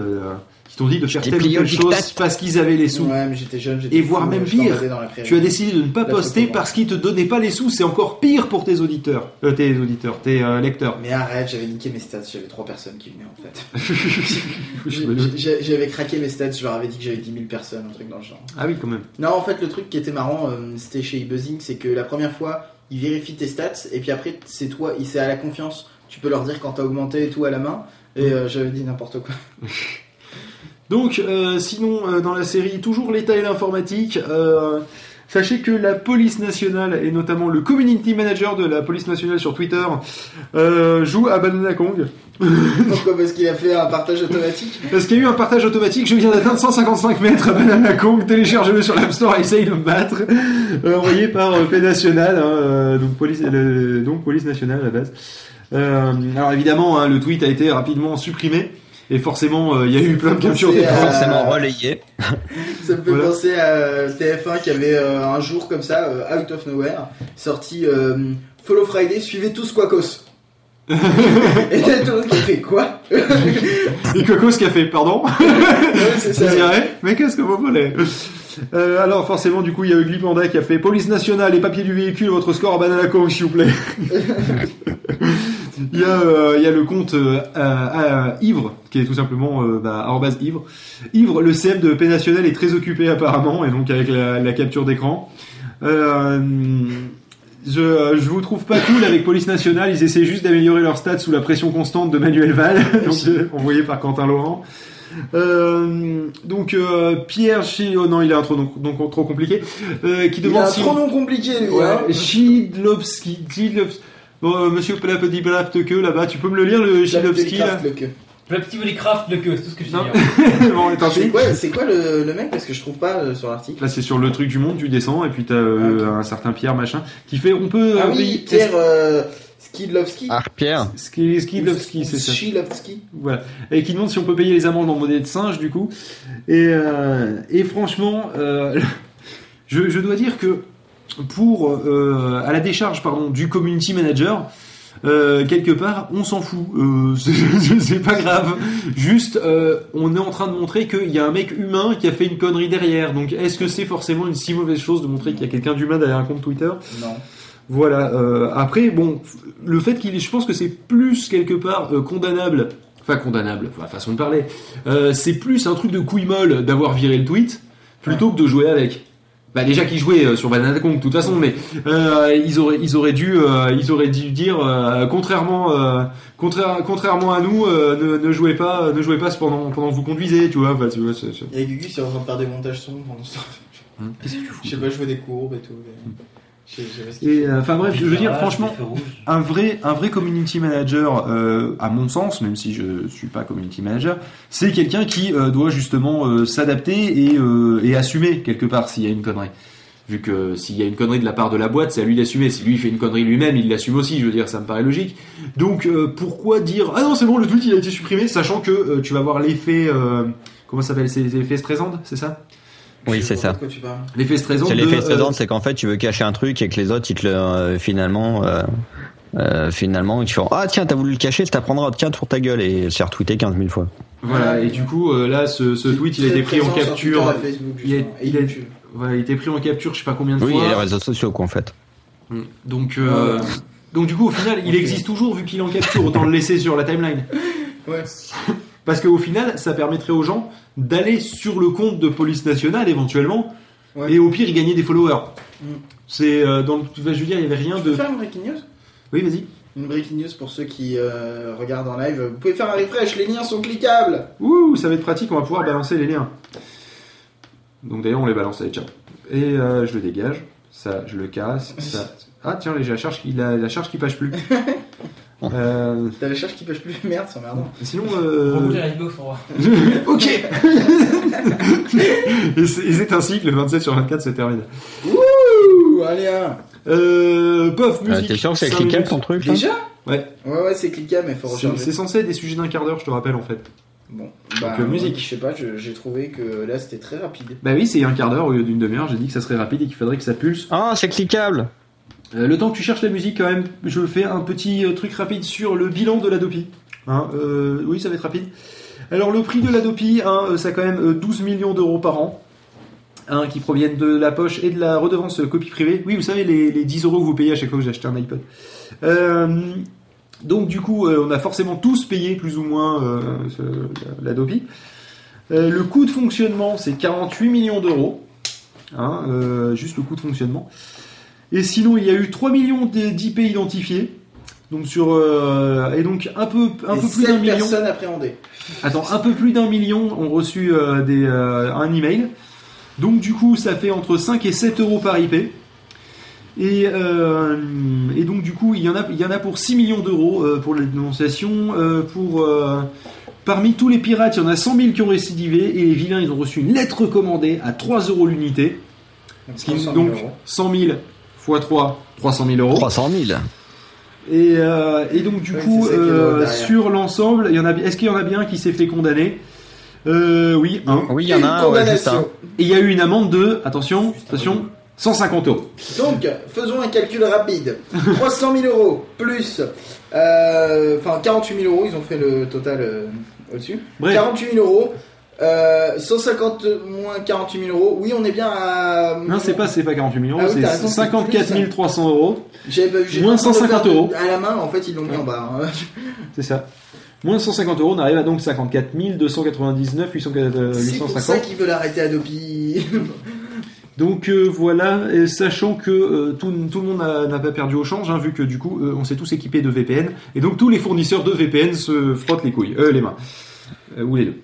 Euh, t'ont dit de faire t'es telle ou telle chose parce qu'ils avaient les sous. Ouais, mais j'étais jeune, j'étais Et voire fou, même pire. Tu as décidé de ne pas poster parce qu'ils te donnaient pas les sous. C'est encore pire pour tes auditeurs, Euh, tes auditeurs, tes euh, lecteurs. Mais arrête, j'avais niqué mes stats, j'avais trois personnes qui venaient en fait. [LAUGHS] J'avais craqué mes stats, je leur avais dit que j'avais 10 000 personnes, un truc dans le genre. ah oui, quand même. Non, en fait, le truc qui était marrant, euh, c'était chez eBuzzing, c'est que la première fois, ils vérifient tes stats, et puis après, c'est toi, il- c'est à la confiance. Tu peux leur dire quand t'as augmenté et tout à la main, et euh, j'avais dit n'importe quoi. [LAUGHS] Donc, euh, sinon, euh, dans la série, toujours l'État et l'informatique. euh, sachez que la police nationale, et notamment le community manager de la police nationale sur Twitter, joue à Banana Kong. [LAUGHS] Pourquoi Parce qu'il a fait un partage automatique? Parce qu'il y a eu un partage automatique, je viens d'atteindre 155 mètres à Banana Kong, téléchargez-le sur l'App Store essaye de me battre. Envoyé par Paix Nationale, hein, donc, police, le- donc police nationale à la base. Alors évidemment, hein, le tweet a été rapidement supprimé. Et forcément, euh, il y a eu plein de captures d'écran. euh, Forcément relayé. [LAUGHS] Ça me fait Voilà. penser à TF1 qui avait euh, un jour comme ça, euh, out of nowhere, sorti euh, Follow Friday, suivez tous Quacos. [LAUGHS] Et t'as tout le monde qui a fait quoi? [LAUGHS] Et Cocos qui a fait, pardon? C'est Ça mais qu'est-ce que vous voulez? Euh, alors forcément du coup il y a Ugly Panda qui a fait police nationale les papiers du véhicule votre score à banana s'il vous plaît il y a euh, il y a le compte euh, à- à ivre qui est tout simplement euh, bah, ivre ivre le CM de P national est très occupé apparemment et donc avec la, la capture d'écran euh, je, je vous trouve pas cool avec Police Nationale, ils essaient juste d'améliorer leurs stats sous la pression constante de Manuel Val, [LAUGHS] donc, envoyé par Quentin Laurent. Euh, donc euh, Pierre Chi, oh non il est un trop, donc, donc trop compliqué, euh, qui Il a demande un si trop nom compliqué lui. ouais, hein. Bon, euh, monsieur Pelapedi que là-bas, tu peux me le lire le Chidlowski là Craft, le queue. Le petit Craft, le queue, c'est tout ce que je dis. [LAUGHS] Bon, tant C'est quoi, c'est quoi le, le mec Parce que je trouve pas euh, sur l'article. Là c'est sur le truc du monde, tu descends et puis t'as euh, Ah, un certain Pierre machin qui fait, on peut Ah euh, oui, Pierre euh, Skidlovski. Ah, Pierre. Ski- Skidlowski, c'est ça. Skidlovski. Voilà. Et qui demande si on peut payer les amendes en monnaie de singe, du coup. Et, euh, et franchement, euh, [LAUGHS] je, je dois dire que pour euh, à la décharge pardon du community manager. euh, quelque part, on s'en fout. Euh, [LAUGHS] c'est- pas grave. Juste, euh, on est en train de montrer qu'il y a un mec humain qui a fait une connerie derrière. Donc, est-ce que c'est forcément une si mauvaise chose de montrer qu'il y a quelqu'un d'humain derrière un compte Twitter? Non. voilà. après, bon, le fait qu'il, est- je pense que c'est plus quelque part condamnable. Enfin, condamnable, enfin, façon de parler. C'est plus un truc de couille molle d'avoir viré le tweet plutôt que de jouer avec. Bah déjà qu'ils jouaient euh, sur Banana Kong de toute façon, mais euh, ils auraient ils auraient dû euh, ils auraient dû dire euh, contrairement euh, contraire- contrairement à nous euh, ne, ne jouez pas ne jouez pas pendant pendant que vous conduisez tu vois enfin, tu vois c'est- c'est- Il y a Gugus qui est en train de faire des montages son pendant ce temps. Hum, [LAUGHS] Je sais pas, je vois des courbes et tout. mais- Et euh, enfin bref je veux dire franchement un vrai, un vrai community manager, euh, à mon sens, même si je suis pas community manager, c'est quelqu'un qui euh, doit justement euh, s'adapter et, euh, et assumer quelque part s'il y a une connerie. Vu que s'il y a une connerie de la part de la boîte, c'est à lui d'assumer. Si lui il fait une connerie lui-même, il l'assume aussi. Je veux dire, ça me paraît logique. Donc euh, pourquoi dire ah non c'est bon le tweet il a été supprimé, sachant que euh, tu vas voir l'effet euh, comment ça s'appelle c'est l'effet Streisand, c'est ça? Oui, c'est ça. tu. L'effet. C'est l'effet euh, stressant, c'est qu'en fait, tu veux cacher un truc et que les autres, ils te le, euh, finalement, euh, euh, finalement, ils te font, ah tiens, t'as voulu le cacher, ça t'apprendra, tiens, pour ta gueule, et se retweeté 15 000 fois. Voilà et du coup euh, là ce, ce tweet il a été pris en capture. Facebook, Il a- justement, et il a- YouTube. Voilà, il était pris en capture, je sais pas combien de Oui, fois. et les réseaux sociaux, quoi, en fait. Mm. Donc, euh, donc du coup, au final, il existe toujours vu qu'il est en capture. Autant le laisser sur la timeline. Ouais. [LAUGHS] Parce qu'au final, ça permettrait aux gens d'aller sur le compte de police nationale éventuellement, Ouais. et au pire, y gagner des followers. Mm. C'est euh, dans le, je veux dire, il y avait rien de. faire une breaking news? Oui, vas-y. Une breaking news pour ceux qui euh, regardent en live. Vous pouvez faire un refresh, les liens sont cliquables. Ouh, ça va être pratique. On va pouvoir balancer les liens. Donc d'ailleurs, on les balance. Allez, ciao. Et euh, je le dégage. Ça, je le casse. Ça. [LAUGHS] Ah tiens, j'ai la charge qui la, la charge qui pâche plus. [LAUGHS] Euh, T'as la charge qui pêche plus. [LAUGHS] Merde, c'est emmerdant. sinon, euh... Rebooter la Xbox pour voir. [LAUGHS] [LAUGHS] ok. et c'est ainsi que le 27 sur 24 se termine. Ouh, allez, un. Euh, pof, Euh, musique. T'es sûr que c'est cliquable ton truc là Déjà? Ouais. Ouais, ouais, c'est cliquable, mais faut C'est recharger. c'est censé être des sujets d'un quart d'heure, je te rappelle en fait. Bon, bah, euh, musique. Je sais pas, j'ai trouvé que là c'était très rapide. Bah oui, c'est un quart d'heure au lieu d'une demi-heure. J'ai dit que ça serait rapide et qu'il faudrait que ça pulse. Ah, c'est cliquable Euh, le temps que tu cherches la musique, quand même, je fais un petit euh, truc rapide sur le bilan de l'Adopi. Hein, euh, oui, ça va être rapide. Alors, le prix de l'Adopi, hein, euh, ça a quand même euh, 12 millions d'euros par an. Hein, qui proviennent de la poche et de la redevance copie privée. Oui, vous savez, les, les 10 euros que vous payez à chaque fois que vous achetez un iPod. Donc, du coup, on a forcément tous payé plus ou moins euh. Euh, le coût de fonctionnement, c'est 48 millions d'euros. Hein, juste le coût de fonctionnement. Et sinon, il y a eu 3 millions d'IP identifiés. Donc sur euh, et donc un peu un Et peu plus d'un million. personnes appréhendées. Attends, un peu plus d'un million ont reçu euh, des, euh, un email. Donc du coup, ça fait entre 5 et 7 euros par IP. Et, euh, et donc du coup, il y en a, il y en a pour 6 millions d'euros euh, pour la dénonciation. pour, parmi tous les pirates, il y en a 100 000 qui ont récidivé. Et les vilains, ils ont reçu une lettre recommandée à 3 euros l'unité. Ce qui, 300 000 donc euros. 100 000 x 3, 300 000 euros. 300 000 Et, euh, et donc du Ouais, coup, euh, sur l'ensemble, il y en a. Est-ce qu'il y en a bien qui s'est fait condamner? Euh, Oui, un. Oui, il y en a un, ouais, juste un. Et il y a eu une amende de, attention, attention, 150 euros. Donc, faisons un calcul rapide. 300 000 euros plus, euh, enfin 48 000 euros, ils ont fait le total euh, au-dessus. Bref. 48 000 euros, euh, 150 moins 48 000 euros. Oui, on est bien à. Non, c'est pas, c'est pas 48 000 euros, Ah oui, c'est raison, c'est 54 plus. 300 euros. Moins pas le temps de 150 faire euros. À la main, en fait, ils l'ont mis en bas. hein. [LAUGHS] C'est ça. Moins 150 euros, on arrive à donc 54 299 C'est pour ça 850. qu'ils veulent arrêter Adopi. [LAUGHS] Donc euh, voilà, et sachant que euh, tout, tout le monde n'a pas perdu au change, hein, vu que du coup euh, on s'est tous équipés de VPN, et donc tous les fournisseurs de VPN se frottent les couilles, euh, les mains, Euh, ou les deux.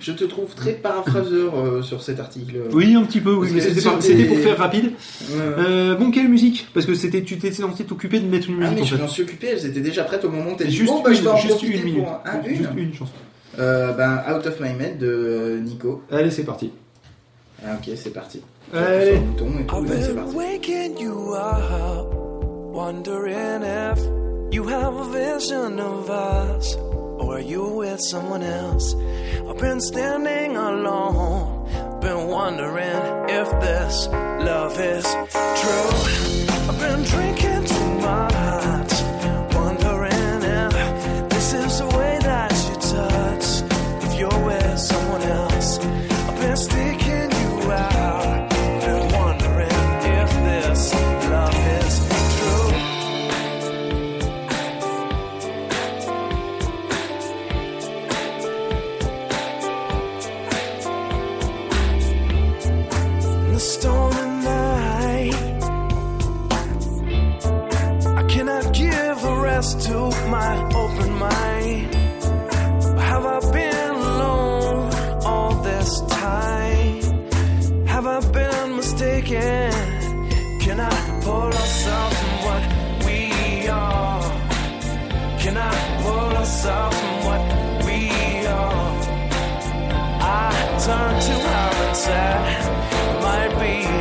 Je te trouve très paraphraseur euh, sur cet article. Oui, un petit peu, oui, mais c'était des- pour faire rapide. Ouais. Euh, bon, quelle musique? Parce que c'était, tu t'étais censé t'occuper de mettre une Ah musique mais en je m'en suis occupé, elles étaient déjà prêtes au moment où t'as dit Juste bon bah une, je vais en juste une minute. pour un, Juste une. une chanson. Euh, ben Out of My Med de euh, Nico. Allez, c'est parti. Ah ok c'est parti. Allez. Sur le bouton et tout, c'est parti. waking you up, wondering if you have a vision of us, or are you with someone else? I've been standing alone, been wondering if this love is true. I've been drinking too much, less of what we are. I turn to her and said, might be.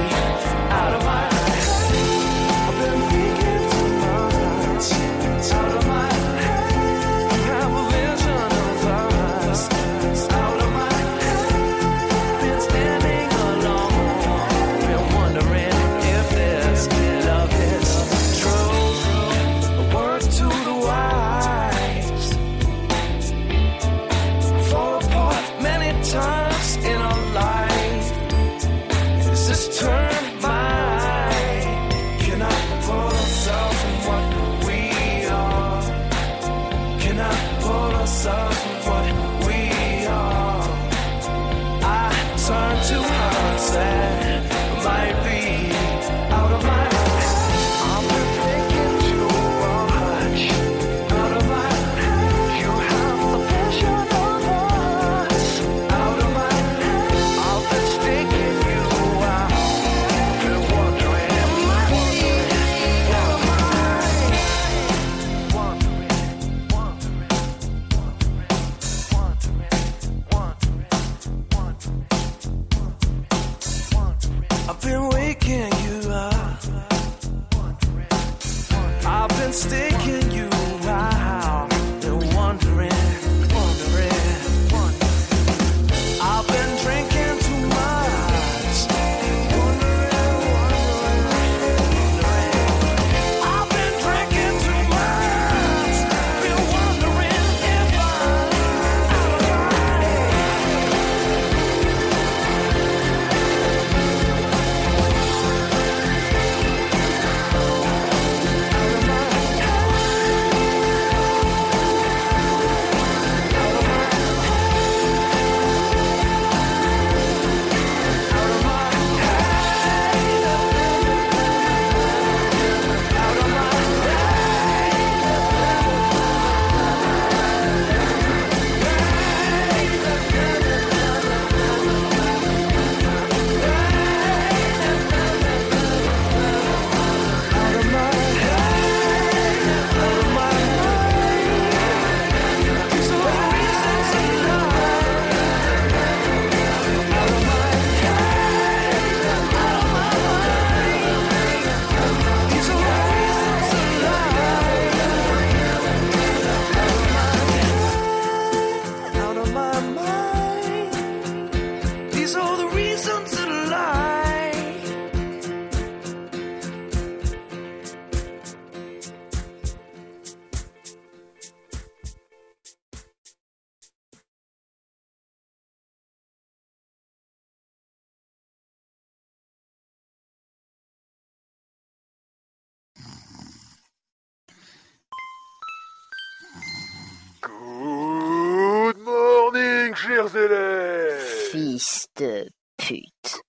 Morning, chers élèves Fils de pute.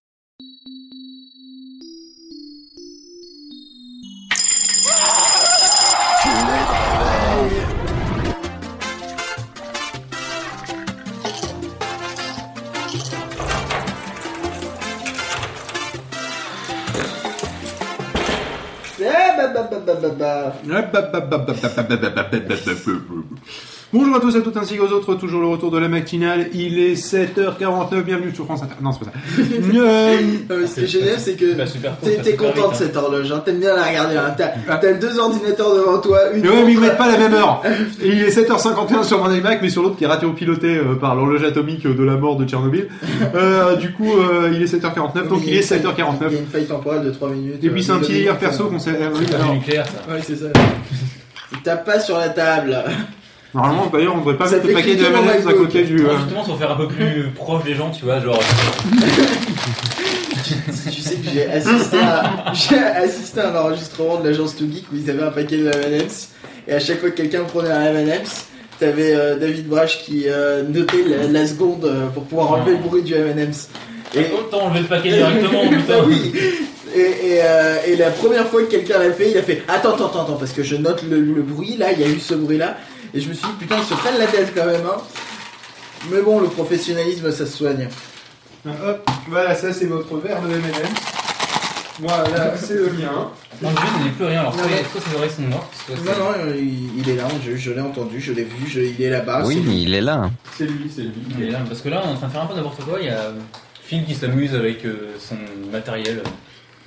Ah. Bonjour à tous et à toutes ainsi qu'aux autres, toujours le retour de la matinale, il est 7h49, bienvenue sur France Inter. Non, c'est pas ça. [LAUGHS] Euh, ce qui est génial, c'est que Bah, t'es content de vite, cette horloge, hein. t'aimes bien la regarder. Hein. T'as t'as deux ordinateurs devant toi, une Mais ouais, mais ils mettent pas la même heure. [LAUGHS] Et il est 7h51 sur mon iMac, mais sur l'autre qui est raté-piloté euh, par l'horloge atomique de la mort de Tchernobyl. Euh, du coup, euh, il est 7h49, donc il est Il y a 7h49. une faille temporelle de 3 minutes. Et puis c'est un petit délire perso qu'on s'est... oui, C'est nucléaire, ça. Ouais, c'est ça. Tu tapes pas sur la table. Normalement, d'ailleurs, on devrait pas Ça mettre le fait paquet de cliquer dans M&M's à MacBook. côté du... euh, justement, pour faire un peu plus [LAUGHS] proche des gens, tu vois, genre. tu sais que j'ai assisté à, j'ai assisté à un enregistrement de l'agence Too Geek où ils avaient un paquet de M&M's et à chaque fois que quelqu'un prenait un M&M's, t'avais euh, David Brash qui euh, notait la, la seconde euh, pour pouvoir enlever le bruit du M&M's. Et Autant enlever le paquet directement, Bah [LAUGHS] putain. oui. Et, et, euh, et la première fois que quelqu'un l'a fait, il a fait attends, attends, attends, attends, parce que je note le, le bruit là, il y a eu ce bruit là, et je me suis dit putain, ils se prennent la tête quand même, hein. Mais bon, le professionnalisme ça se soigne. Hop, voilà, ça c'est votre verre de M&M's. Voilà, c'est le mien. Non, je n'ai plus rien, alors soit, soit ses oreilles sont mortes, soit Non, c'est- non, il, il est là, je, je l'ai entendu, je l'ai vu, je- il est là-bas. Oui, c'est lui. il est là. C'est lui, c'est lui. Il est là, parce que là, on est en train de faire un peu n'importe quoi. Il y a Phil qui s'amuse avec euh, son matériel.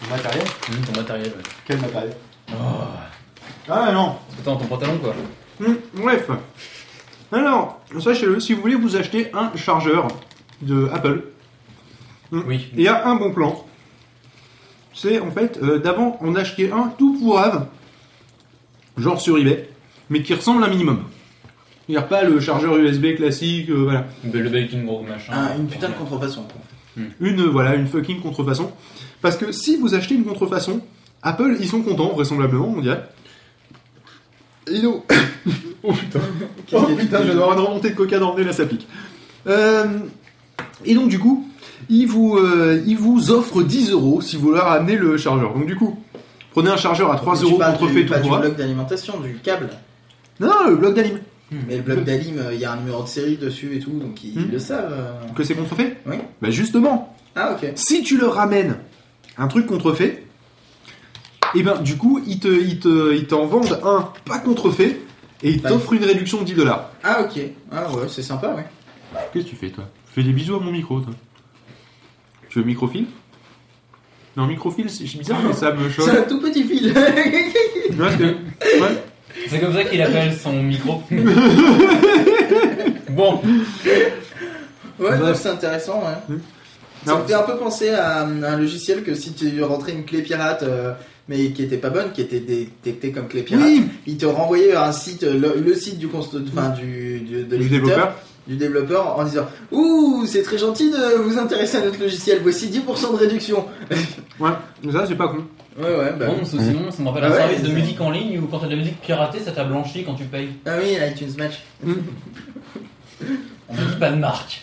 Matériel? Ton matériel, ouais. Quel matériel? Oh. Ah non Parce que t'es dans ton pantalon, quoi. Hum, Bref. Alors, sachez-le, si vous voulez vous acheter un chargeur de Apple, Oui. il y a un bon plan. C'est en fait euh, d'avant en acheter un tout pourrave, genre sur eBay, mais qui ressemble un minimum. C'est-à-dire pas le chargeur USB classique, euh, voilà. Le baking gros machin. Ah, une putain de contrefaçon. quoi. Une, euh, voilà, une fucking contrefaçon. Parce que si vous achetez une contrefaçon, Apple, ils sont contents, vraisemblablement, on dirait. Et donc... [COUGHS] oh putain. Oh qu'il y a putain, je vais avoir une remontée de coca dans le nez, là ça pique. Euh, et donc du coup, ils vous, euh, ils vous offrent 10 euros si vous leur amenez le chargeur. Donc du coup, prenez un chargeur à 3 Tu euros contrefait tout pas du droit. bloc d'alimentation, du câble. Non, non, le bloc d'alim. Mais le bloc d'alim, euh, il y a un numéro de série dessus et tout, donc ils Hmm. le savent. euh. Que c'est contrefait Oui. Bah justement, Ah, ok. si tu leur ramènes un truc contrefait, et ben du coup, ils te, ils te, ils t'en vendent un pas contrefait et ils Bah, t'offrent une réduction de 10 dollars. Ah, ok. Ah, ouais, c'est sympa, ouais. Qu'est-ce que tu fais toi? Tu fais des bisous à mon micro, toi. Tu veux microfil Non, microfil, c'est bizarre, mais ça me [LAUGHS] choque. C'est un tout petit fil. Tu vois, parce que- ouais. C'est comme ça qu'il [LAUGHS] appelle son micro. [LAUGHS] bon, Ouais, Bref. non, c'est intéressant, ouais. Hmm. Ça Non, me fait un peu penser à un, un logiciel que si tu rentrais une clé pirate, euh, mais qui était pas bonne, qui était détectée comme clé pirate, Oui, il te renvoyait vers un site, le, le site du, const- enfin, du, du, de du l'éditeur, développeur. du développeur, en disant Ouh, c'est très gentil de vous intéresser à notre logiciel, voici 10% de réduction. [LAUGHS] Ouais, mais ça, c'est pas con. Ouais, ouais, bah. bon oui. sinon, ça me rappelle Ah un ouais, service de musique en ligne où quand t'as de la musique piratée, ça t'a blanchi quand tu payes. Ah oui, iTunes Match. [LAUGHS] On ne dit pas de marque.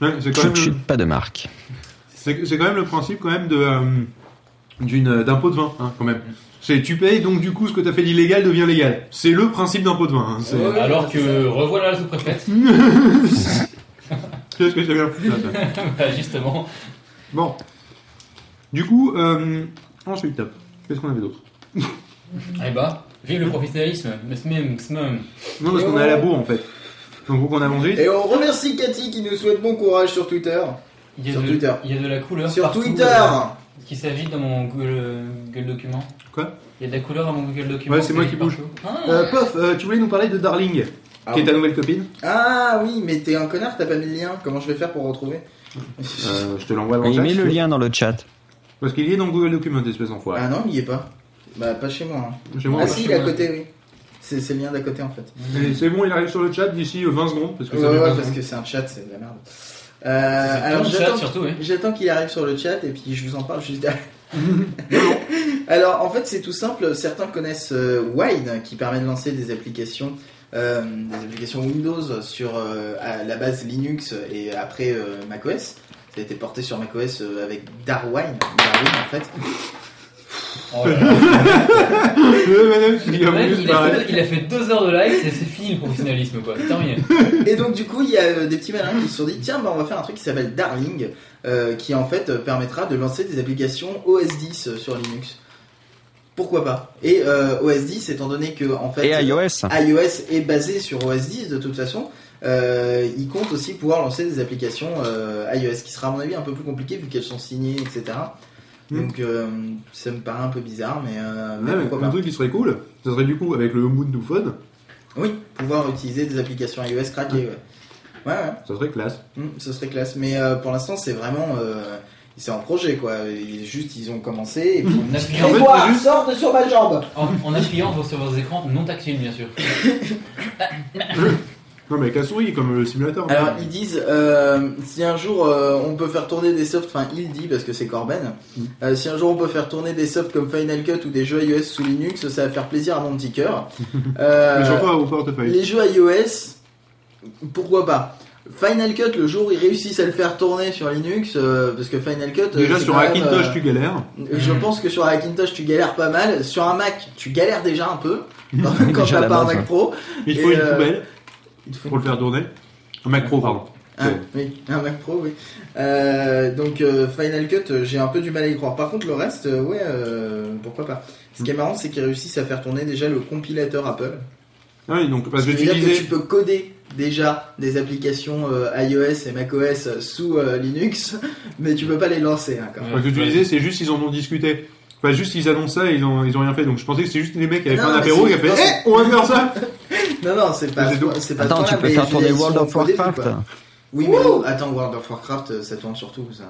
Ouais, c'est quand même. pas de marque. C'est c'est quand même le principe quand même de euh, d'une d'impôt de vin, hein, quand même. C'est tu payes donc du coup ce que t'as fait d'illégal devient légal. C'est le principe d'impôt de vin. hein, c'est- Ouais. Alors que revoilà la sous-préfète. [LAUGHS] Qu'est-ce que j'ai bien foutu là, bah, justement. Bon. Du coup, euh, ensuite, top. Qu'est-ce qu'on avait d'autre? Eh bah, vive le professionnalisme. Mais c'est même, c'est même. Non, parce qu'on est à la bourre en fait. Donc faut qu'on a mangé. Et on remercie Cathy qui nous souhaite bon courage sur Twitter. Il y a, Sur de, Twitter. il y a de la couleur. Sur partout, Twitter euh, qui s'agite dans mon Google, Google document. Quoi? Il y a de la couleur dans mon Google document. Ouais, c'est moi qui bouge. Ah. Euh, Pof, euh, tu voulais nous parler de Darling, Ah, qui est oui. ta nouvelle copine? Ah oui, mais t'es un connard, t'as pas mis le lien. Comment je vais faire pour retrouver? Euh, je te l'envoie dans le Il chat. met si le tu veux. lien dans le chat. Parce qu'il y est dans Google Documents, espèce d'enfoiré. Ah non, il y est pas. Bah pas chez moi. hein. Chez moi, ah pas si, chez il est à moi. côté, oui. C'est c'est le lien d'à côté en fait. Et C'est bon, il arrive sur le chat d'ici euh, 20 secondes. Parce que Ouais, ça fait ouais, 20 parce secondes. que c'est un chat, c'est de la merde. Euh, alors j'attends surtout, oui. j'attends qu'il arrive sur le chat et puis je vous en parle juste derrière. [LAUGHS] [LAUGHS] Alors en fait c'est tout simple, certains connaissent euh, Wine qui permet de lancer des applications euh, des applications Windows sur euh, à la base Linux et après macOS. Ça a été porté sur macOS avec Darwin, Darwin en fait. Oh là là. Madame, je dis, Le en mec, plus, il, a pareil. fait, il a fait deux heures de live, c'est c'est fini le professionnalisme quoi, c'est terminé. Et donc du coup, il y a euh, des petits malins qui se sont dit tiens, bah, on va faire un truc qui s'appelle Darling, euh, qui en fait euh, permettra de lancer des applications OS 10 euh, sur Linux. Pourquoi pas? Et euh, OS 10, étant donné que en fait Et iOS. iOS est basé sur OS 10 de toute façon, euh, il compte aussi pouvoir lancer des applications euh, iOS, qui sera à mon avis un peu plus compliqué vu qu'elles sont signées, etc. Mm. Donc euh, ça me paraît un peu bizarre, mais, euh, mais Ouais, un truc qui serait cool, ça serait du coup avec le Mood to Phone, Oui, pouvoir utiliser des applications iOS craquées, ouais. Ouais, ouais. ça serait classe. Mm, ce serait classe. Mais euh, pour l'instant, c'est vraiment. euh, c'est en projet, quoi. Ils, juste, ils ont commencé. Et puis, [LAUGHS] En juste- de sur ma jambe en, en appuyant sur vos écrans non tactiles bien sûr. [LAUGHS] [LAUGHS] Non, mais avec la souris, comme le simulateur. Alors, ils disent euh, si un jour euh, on peut faire tourner des softs, enfin, il dit parce que c'est Corben, Mm. euh, si un jour on peut faire tourner des softs comme Final Cut ou des jeux iOS sous Linux, ça va faire plaisir à mon petit cœur. [LAUGHS] Portefeuille. les jeux iOS, pourquoi pas? Final Cut, le jour où ils réussissent à le faire tourner sur Linux, euh, parce que Final Cut. Déjà sur Hackintosh, euh, tu galères. Je pense que sur Hackintosh tu galères pas mal. Sur un Mac, tu galères déjà un peu. [LAUGHS] quand t'as pas un Mac. Pro. Il te Et, faut une euh, poubelle faut pour le faire tourner. Un Mac Pro, pardon. Ah, oui, un Mac Pro, oui. Euh, donc euh, Final Cut, euh, j'ai un peu du mal à y croire. Par contre, le reste, euh, ouais, pourquoi pas. Ce qui est marrant, c'est qu'ils réussissent à faire tourner déjà le compilateur Apple. Ah oui, donc parce Ce que tu dire que disais. tu peux coder déjà des applications iOS et macOS sous Linux, [LAUGHS] mais tu peux pas les lancer. Hein, quand même. Parce que tu disais, c'est juste ils en ont discuté. Enfin, juste ils annoncent ça et ils ont, ils ont rien fait. Donc je pensais que c'est juste les mecs qui avaient Non, fait un apéro c'est- qui a fait non, Eh, on va faire ça [LAUGHS] Non, non, c'est pas. C'est Attends, ce tu peux faire je tourner World of début, Warcraft. Oui, mais attends, World of Warcraft, euh, ça tourne sur tout. Ça.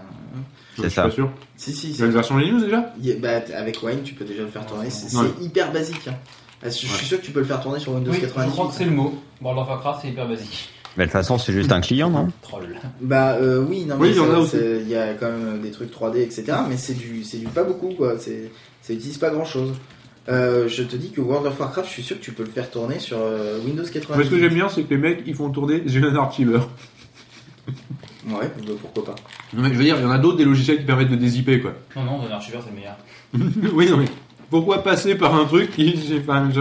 Je C'est ça. pas sûr. Si, si, une version Linux déjà bah, avec Wine, tu peux déjà le faire tourner. C'est Ouais. hyper basique. hein. Je je suis sûr que tu peux le faire tourner sur Windows Oui, je 98. crois que c'est le mot. World of Warcraft c'est hyper basique. Mais de toute façon, c'est juste un client, non? Troll. Bah euh, oui, non mais il y a aussi. c'est- il y a quand même des trucs 3D, etc. Mais c'est du, c'est du pas beaucoup quoi. C'est, ça utilise pas grand chose. Je te dis que World of Warcraft, je suis sûr que tu peux le faire tourner sur euh, Windows 98. Mais ce que j'aime bien, c'est que les mecs ils font tourner Xenon Archiver. Ouais, bah, pourquoi pas. Non, mais je veux dire, il y en a d'autres des logiciels qui permettent de dézipper quoi. Non, non, The Archiver c'est le meilleur. [LAUGHS] oui, non mais pourquoi passer par un truc qui. j'ai- Enfin, je-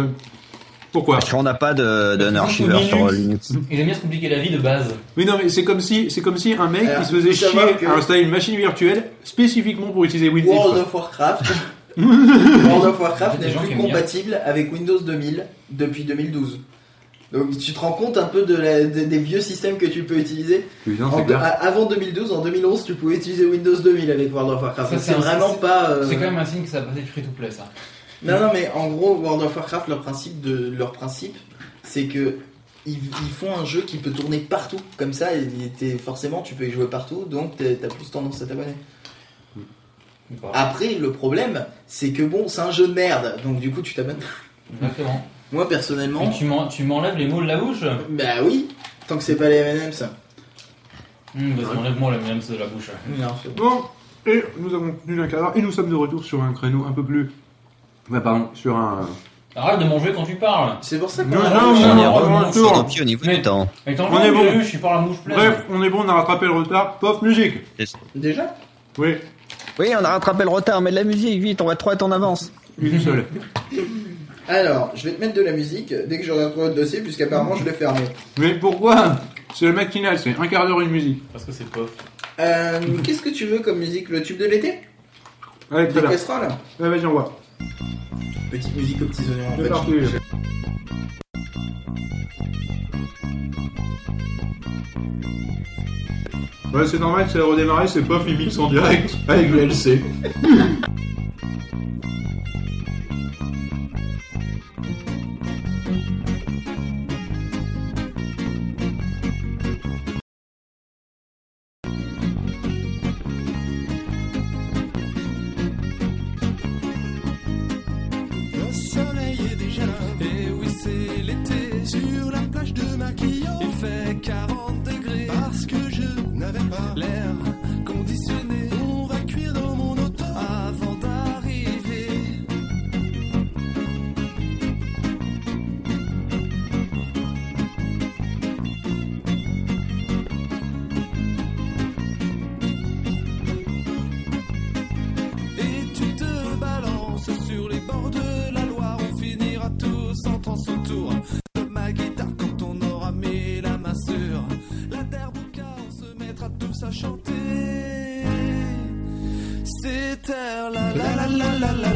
Pourquoi? Parce qu'on n'a pas de, d'un archiveur sur Linux. Ils aiment bien se compliquer la vie de base. Oui, non mais c'est comme si c'est comme si un mec Alors, qui se faisait chier que- à installer une machine virtuelle spécifiquement pour utiliser WinZip. World quoi. of Warcraft. World of Warcraft n'est plus compatible avec Windows 2000 depuis 2012. Donc tu te rends compte un peu de la- de- des vieux systèmes que tu peux utiliser Putain, En- a- avant 2012, en 2011, tu pouvais utiliser Windows 2000 avec World of Warcraft. C'est vraiment pas. euh, C'est quand même un signe que ça va passer free to play ça. Non, non, mais en gros, World of Warcraft, leur principe, de, leur principe, c'est que ils, ils font un jeu qui peut tourner partout, comme ça, et forcément, tu peux y jouer partout, donc t'as plus tendance à t'abonner. Bah, Après, le problème, c'est que bon, c'est un jeu de merde, donc du coup, tu t'abonnes. Exactement. [LAUGHS] Moi, personnellement, Et tu m'en- tu m'enlèves les mots de la bouche bah oui, tant que c'est pas les M&M's. Hum, Vas-y, enlève-moi le même de la bouche. Non, Bon, et nous avons tenu un cadre et nous sommes de retour sur un créneau un peu plus. Bah, pardon, sur un. Arrête de manger quand tu parles. C'est pour ça qu'on Non, a- non, On non, est non, revenu au niveau Mais- du temps. Mais On est bon. je suis par la bouche pleine. Bref, on est bon, on a rattrapé le retard. Pof, musique Déjà? Oui, Oui, on a rattrapé le retard, mais de la musique, vite, on va trop être en avance. une seule. Alors, je vais te mettre de la musique dès que j'aurai retrouvé le dossier, puisqu'apparemment, je l'ai fermé. Mais pourquoi C'est le matinal, c'est un quart d'heure une musique. Parce que c'est pof. Euh, Qu'est-ce que tu veux comme musique Le tube de l'été Allez, très bien. casseroles Ouais, vas-y, on voit. Petite musique aux petits oignons en C'est fait. parti. Ouais, c'est normal, c'est redémarré, c'est Pof, il mixe en direct avec le LC.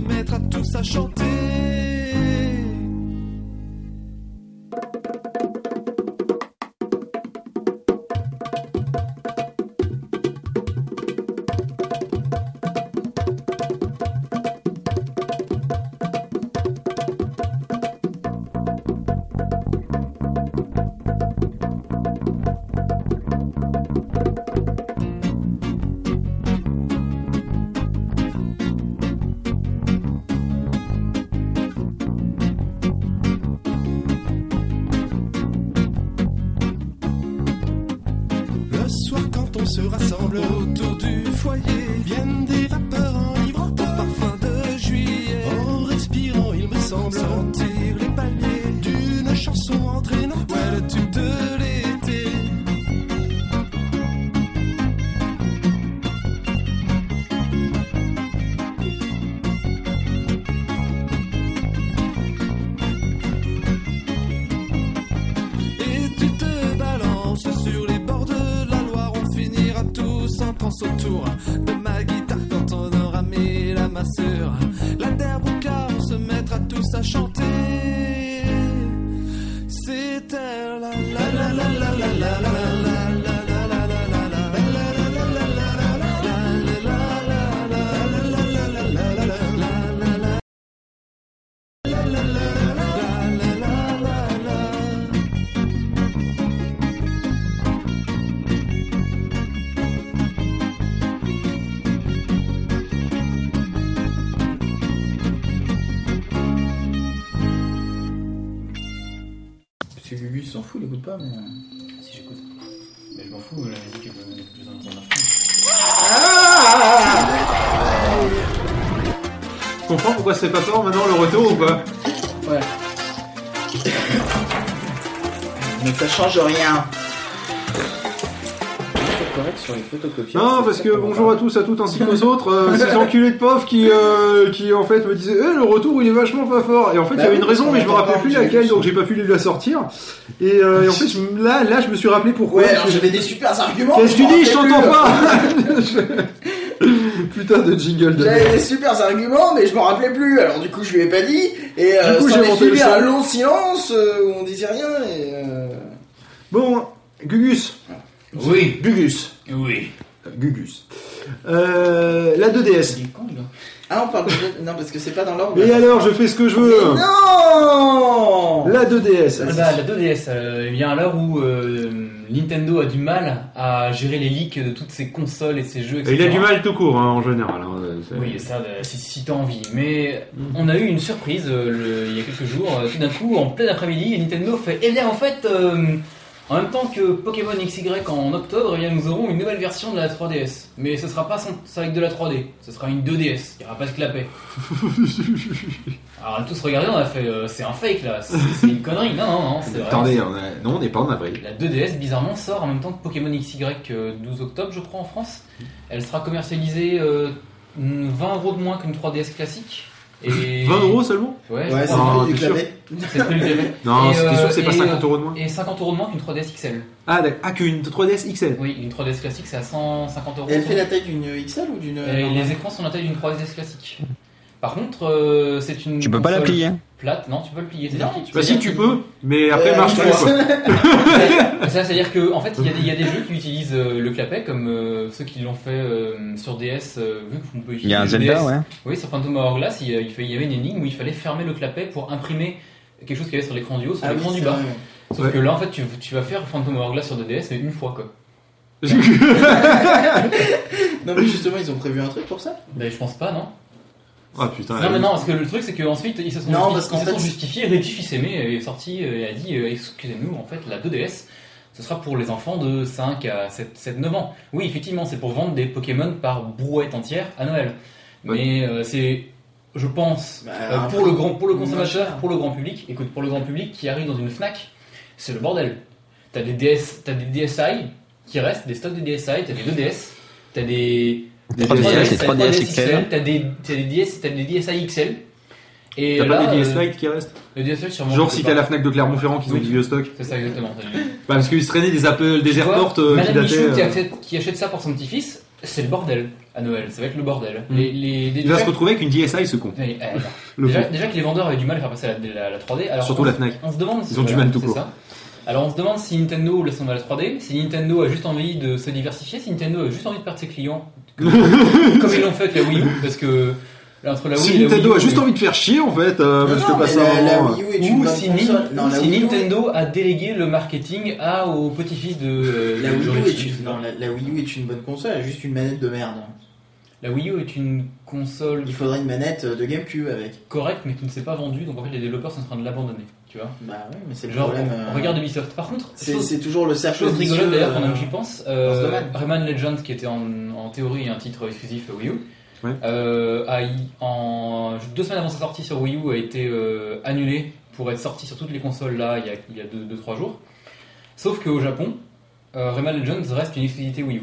mettre à tout sachant pas, mais. Si j'écoute. Mais je m'en fous, la musique est plus plus importante. Je comprends pourquoi ça fait pas peur maintenant le retour ou pas Ouais. Mais ça change rien. Correct sur les. Non, parce que bonjour à tous, à toutes ainsi qu'aux autres, euh, [LAUGHS] ces enculés de pauvres qui, euh, qui en fait me disaient Eh, le retour il est vachement pas fort. Et en fait, il Bah y avait une raison, on mais je me rappelais plus laquelle, donc j'ai pas pu la sortir. Et, euh, et en fait, je- là, là, je me suis rappelé pourquoi. Ouais, alors j'avais des super arguments. Qu'est-ce que mais tu dis Je t'entends pas [LAUGHS] Putain de jingle de J'avais des super arguments, mais je m'en rappelais plus. Alors du coup, je lui ai pas dit. Et euh, Du coup, s'en j'ai suivi un long silence euh, où on disait rien. Et, euh, Bon, Gugus. Oui. Gugus. Oui. Gugus. Euh, la 2DS. Ah, on parle de... Non, parce que c'est pas dans l'ordre. Et alors, je fais ce que je veux. Mais non La 2DS. Ah bah, la 2DS, euh, il y a à l'heure où euh, Nintendo a du mal à gérer les leaks de toutes ses consoles et ses jeux, etc. Et il a du mal tout court, hein, en général. hein, c'est- Oui, ça, euh, si, si t'as envie. Mais on a eu une surprise euh, le- il y a quelques jours. euh, tout d'un coup, en plein après-midi, Nintendo fait Eh bien, en fait, euh, en même temps que Pokémon XY en octobre, eh bien, nous aurons une nouvelle version de la 3DS. Mais ce sera pas sans- ça avec de la 3D, ce sera une 2DS. Il n'y aura pas de clapet. [LAUGHS] Alors, on a tous regardé, on a fait euh, C'est un fake là, c'est c'est une connerie. Non, non, non, c'est vrai. Attendez, on a- non, on n'est pas en avril. La 2DS, bizarrement, sort en même temps que Pokémon XY euh, 12 octobre, je crois, en France. Elle sera commercialisée euh, 20 euros de moins qu'une 3DS classique. Et... 20 euros seulement Ouais, c'est le prix du. C'est le prix du clapet. [LAUGHS] Non, c'est sûr euh, que c'est pas et, 50 euh, euros de moins Et 50 euros de moins qu'une 3DS XL. Ah, d'accord. Ah, qu'une 3DS XL. Oui, une 3DS classique, c'est à 150 euros. Elle fait la taille d'une XL ou d'une. Et les écrans sont la taille d'une 3DS classique. Par contre, euh, c'est une. Tu peux pas la plier. hein. Plate, non, tu peux le plier. Non, qu'il- Bah si, tu qu'il- peux, mais après, Euh, marche quoi. [LAUGHS] Ça, c'est-à-dire que en fait, il y, a des- il y a des jeux qui utilisent euh, le clapet, comme euh, ceux qui l'ont fait euh, sur DS, vu qu'on peut utiliser Il y a un le Zelda, DS. ouais. Oui, sur Phantom Hourglass, il, y il il y avait une énigme où il fallait fermer le clapet pour imprimer quelque chose qui avait sur l'écran du haut, sur Ah oui, l'écran du bas. vrai. Sauf Ouais. que là, en fait, tu, tu vas faire Phantom Hourglass sur 2DS, mais une fois, quoi. [LAUGHS] Non, mais justement, ils ont prévu un truc pour ça? Ben, je pense pas, non Ah putain. Non, mais non, parce que le truc, c'est qu'ensuite, ils se sont, Non, justifiés- parce ils se sont fait- justifiés. Reggie Fils-Aimé est sorti euh, et a dit euh, Excusez-nous, en fait, la 2DS, ce sera pour les enfants de 5 à 7, 7 9 ans. Oui, effectivement, c'est pour vendre des Pokémon par brouette entière à Noël. Mais euh, c'est, je pense, Bah, euh, pour, le grand, pour le consommateur, pour le grand public, écoute, pour le grand public qui arrive dans une Fnac, c'est le bordel. T'as des, DS, t'as des DSi qui restent, des stocks de DSi, t'as des 2DS, t'as des. Des 3DS, t'as les 3DS XL. T'as des, t'as des, DS, t'as des DSi XL. Et T'as là, pas des DS euh, Lite qui restent le sûrement. Genre si t'as la Fnac de Clermont-Ferrand qui ont du vieux stock. C'est ça exactement. Bah, parce qu'ils se traînaient des Apple, des airports euh, qui Madame Michou dataient. qui, euh, achète, qui achète ça pour son petit-fils, c'est le bordel à Noël. Ça va être le bordel. Mm. Les, les, Il va se retrouver avec une DSi ce con. Mais, euh, Le déjà, con. déjà que les vendeurs avaient du mal à faire passer la, la- la 3D. Alors Surtout on, la Fnac. On se demande. Ils ont du mal tout c'est court. ça. Alors on se demande si Nintendo laisse tomber la 3D, si Nintendo a juste envie de se diversifier, si Nintendo a juste envie de perdre ses clients, comme, [LAUGHS] comme ils l'ont fait avec la Wii U, parce que là, entre la Wii Si et la Nintendo Wii U, a juste mais- envie de faire chier en fait, euh, parce Non, que mais pas ça. la, la vraiment, Wii U est une ou si, Non, Nintendo a délégué le marketing à, au petit-fils de, euh, La Wii, U est une... la, la Wii U est une bonne console, elle a juste une manette de merde. La Wii U est une console Il faudrait une manette de GameCube avec. correcte mais qui ne s'est pas vendue, donc en fait les développeurs sont en train de l'abandonner, tu vois. Bah ouais, mais c'est le Genre, problème. on, euh, regarde Ubisoft. Par contre, C'est toujours le cercle Chose rigolote d'ailleurs euh, pendant que j'y pense, euh. Rayman Legends qui était en, en théorie un titre exclusif Wii U, Ouais. euh, a, en, deux semaines avant sa sortie sur Wii U a été euh, annulé pour être sorti sur toutes les consoles là il y a 2-3 jours. Sauf qu'au Japon, euh, Rayman Legends reste une exclusivité Wii U.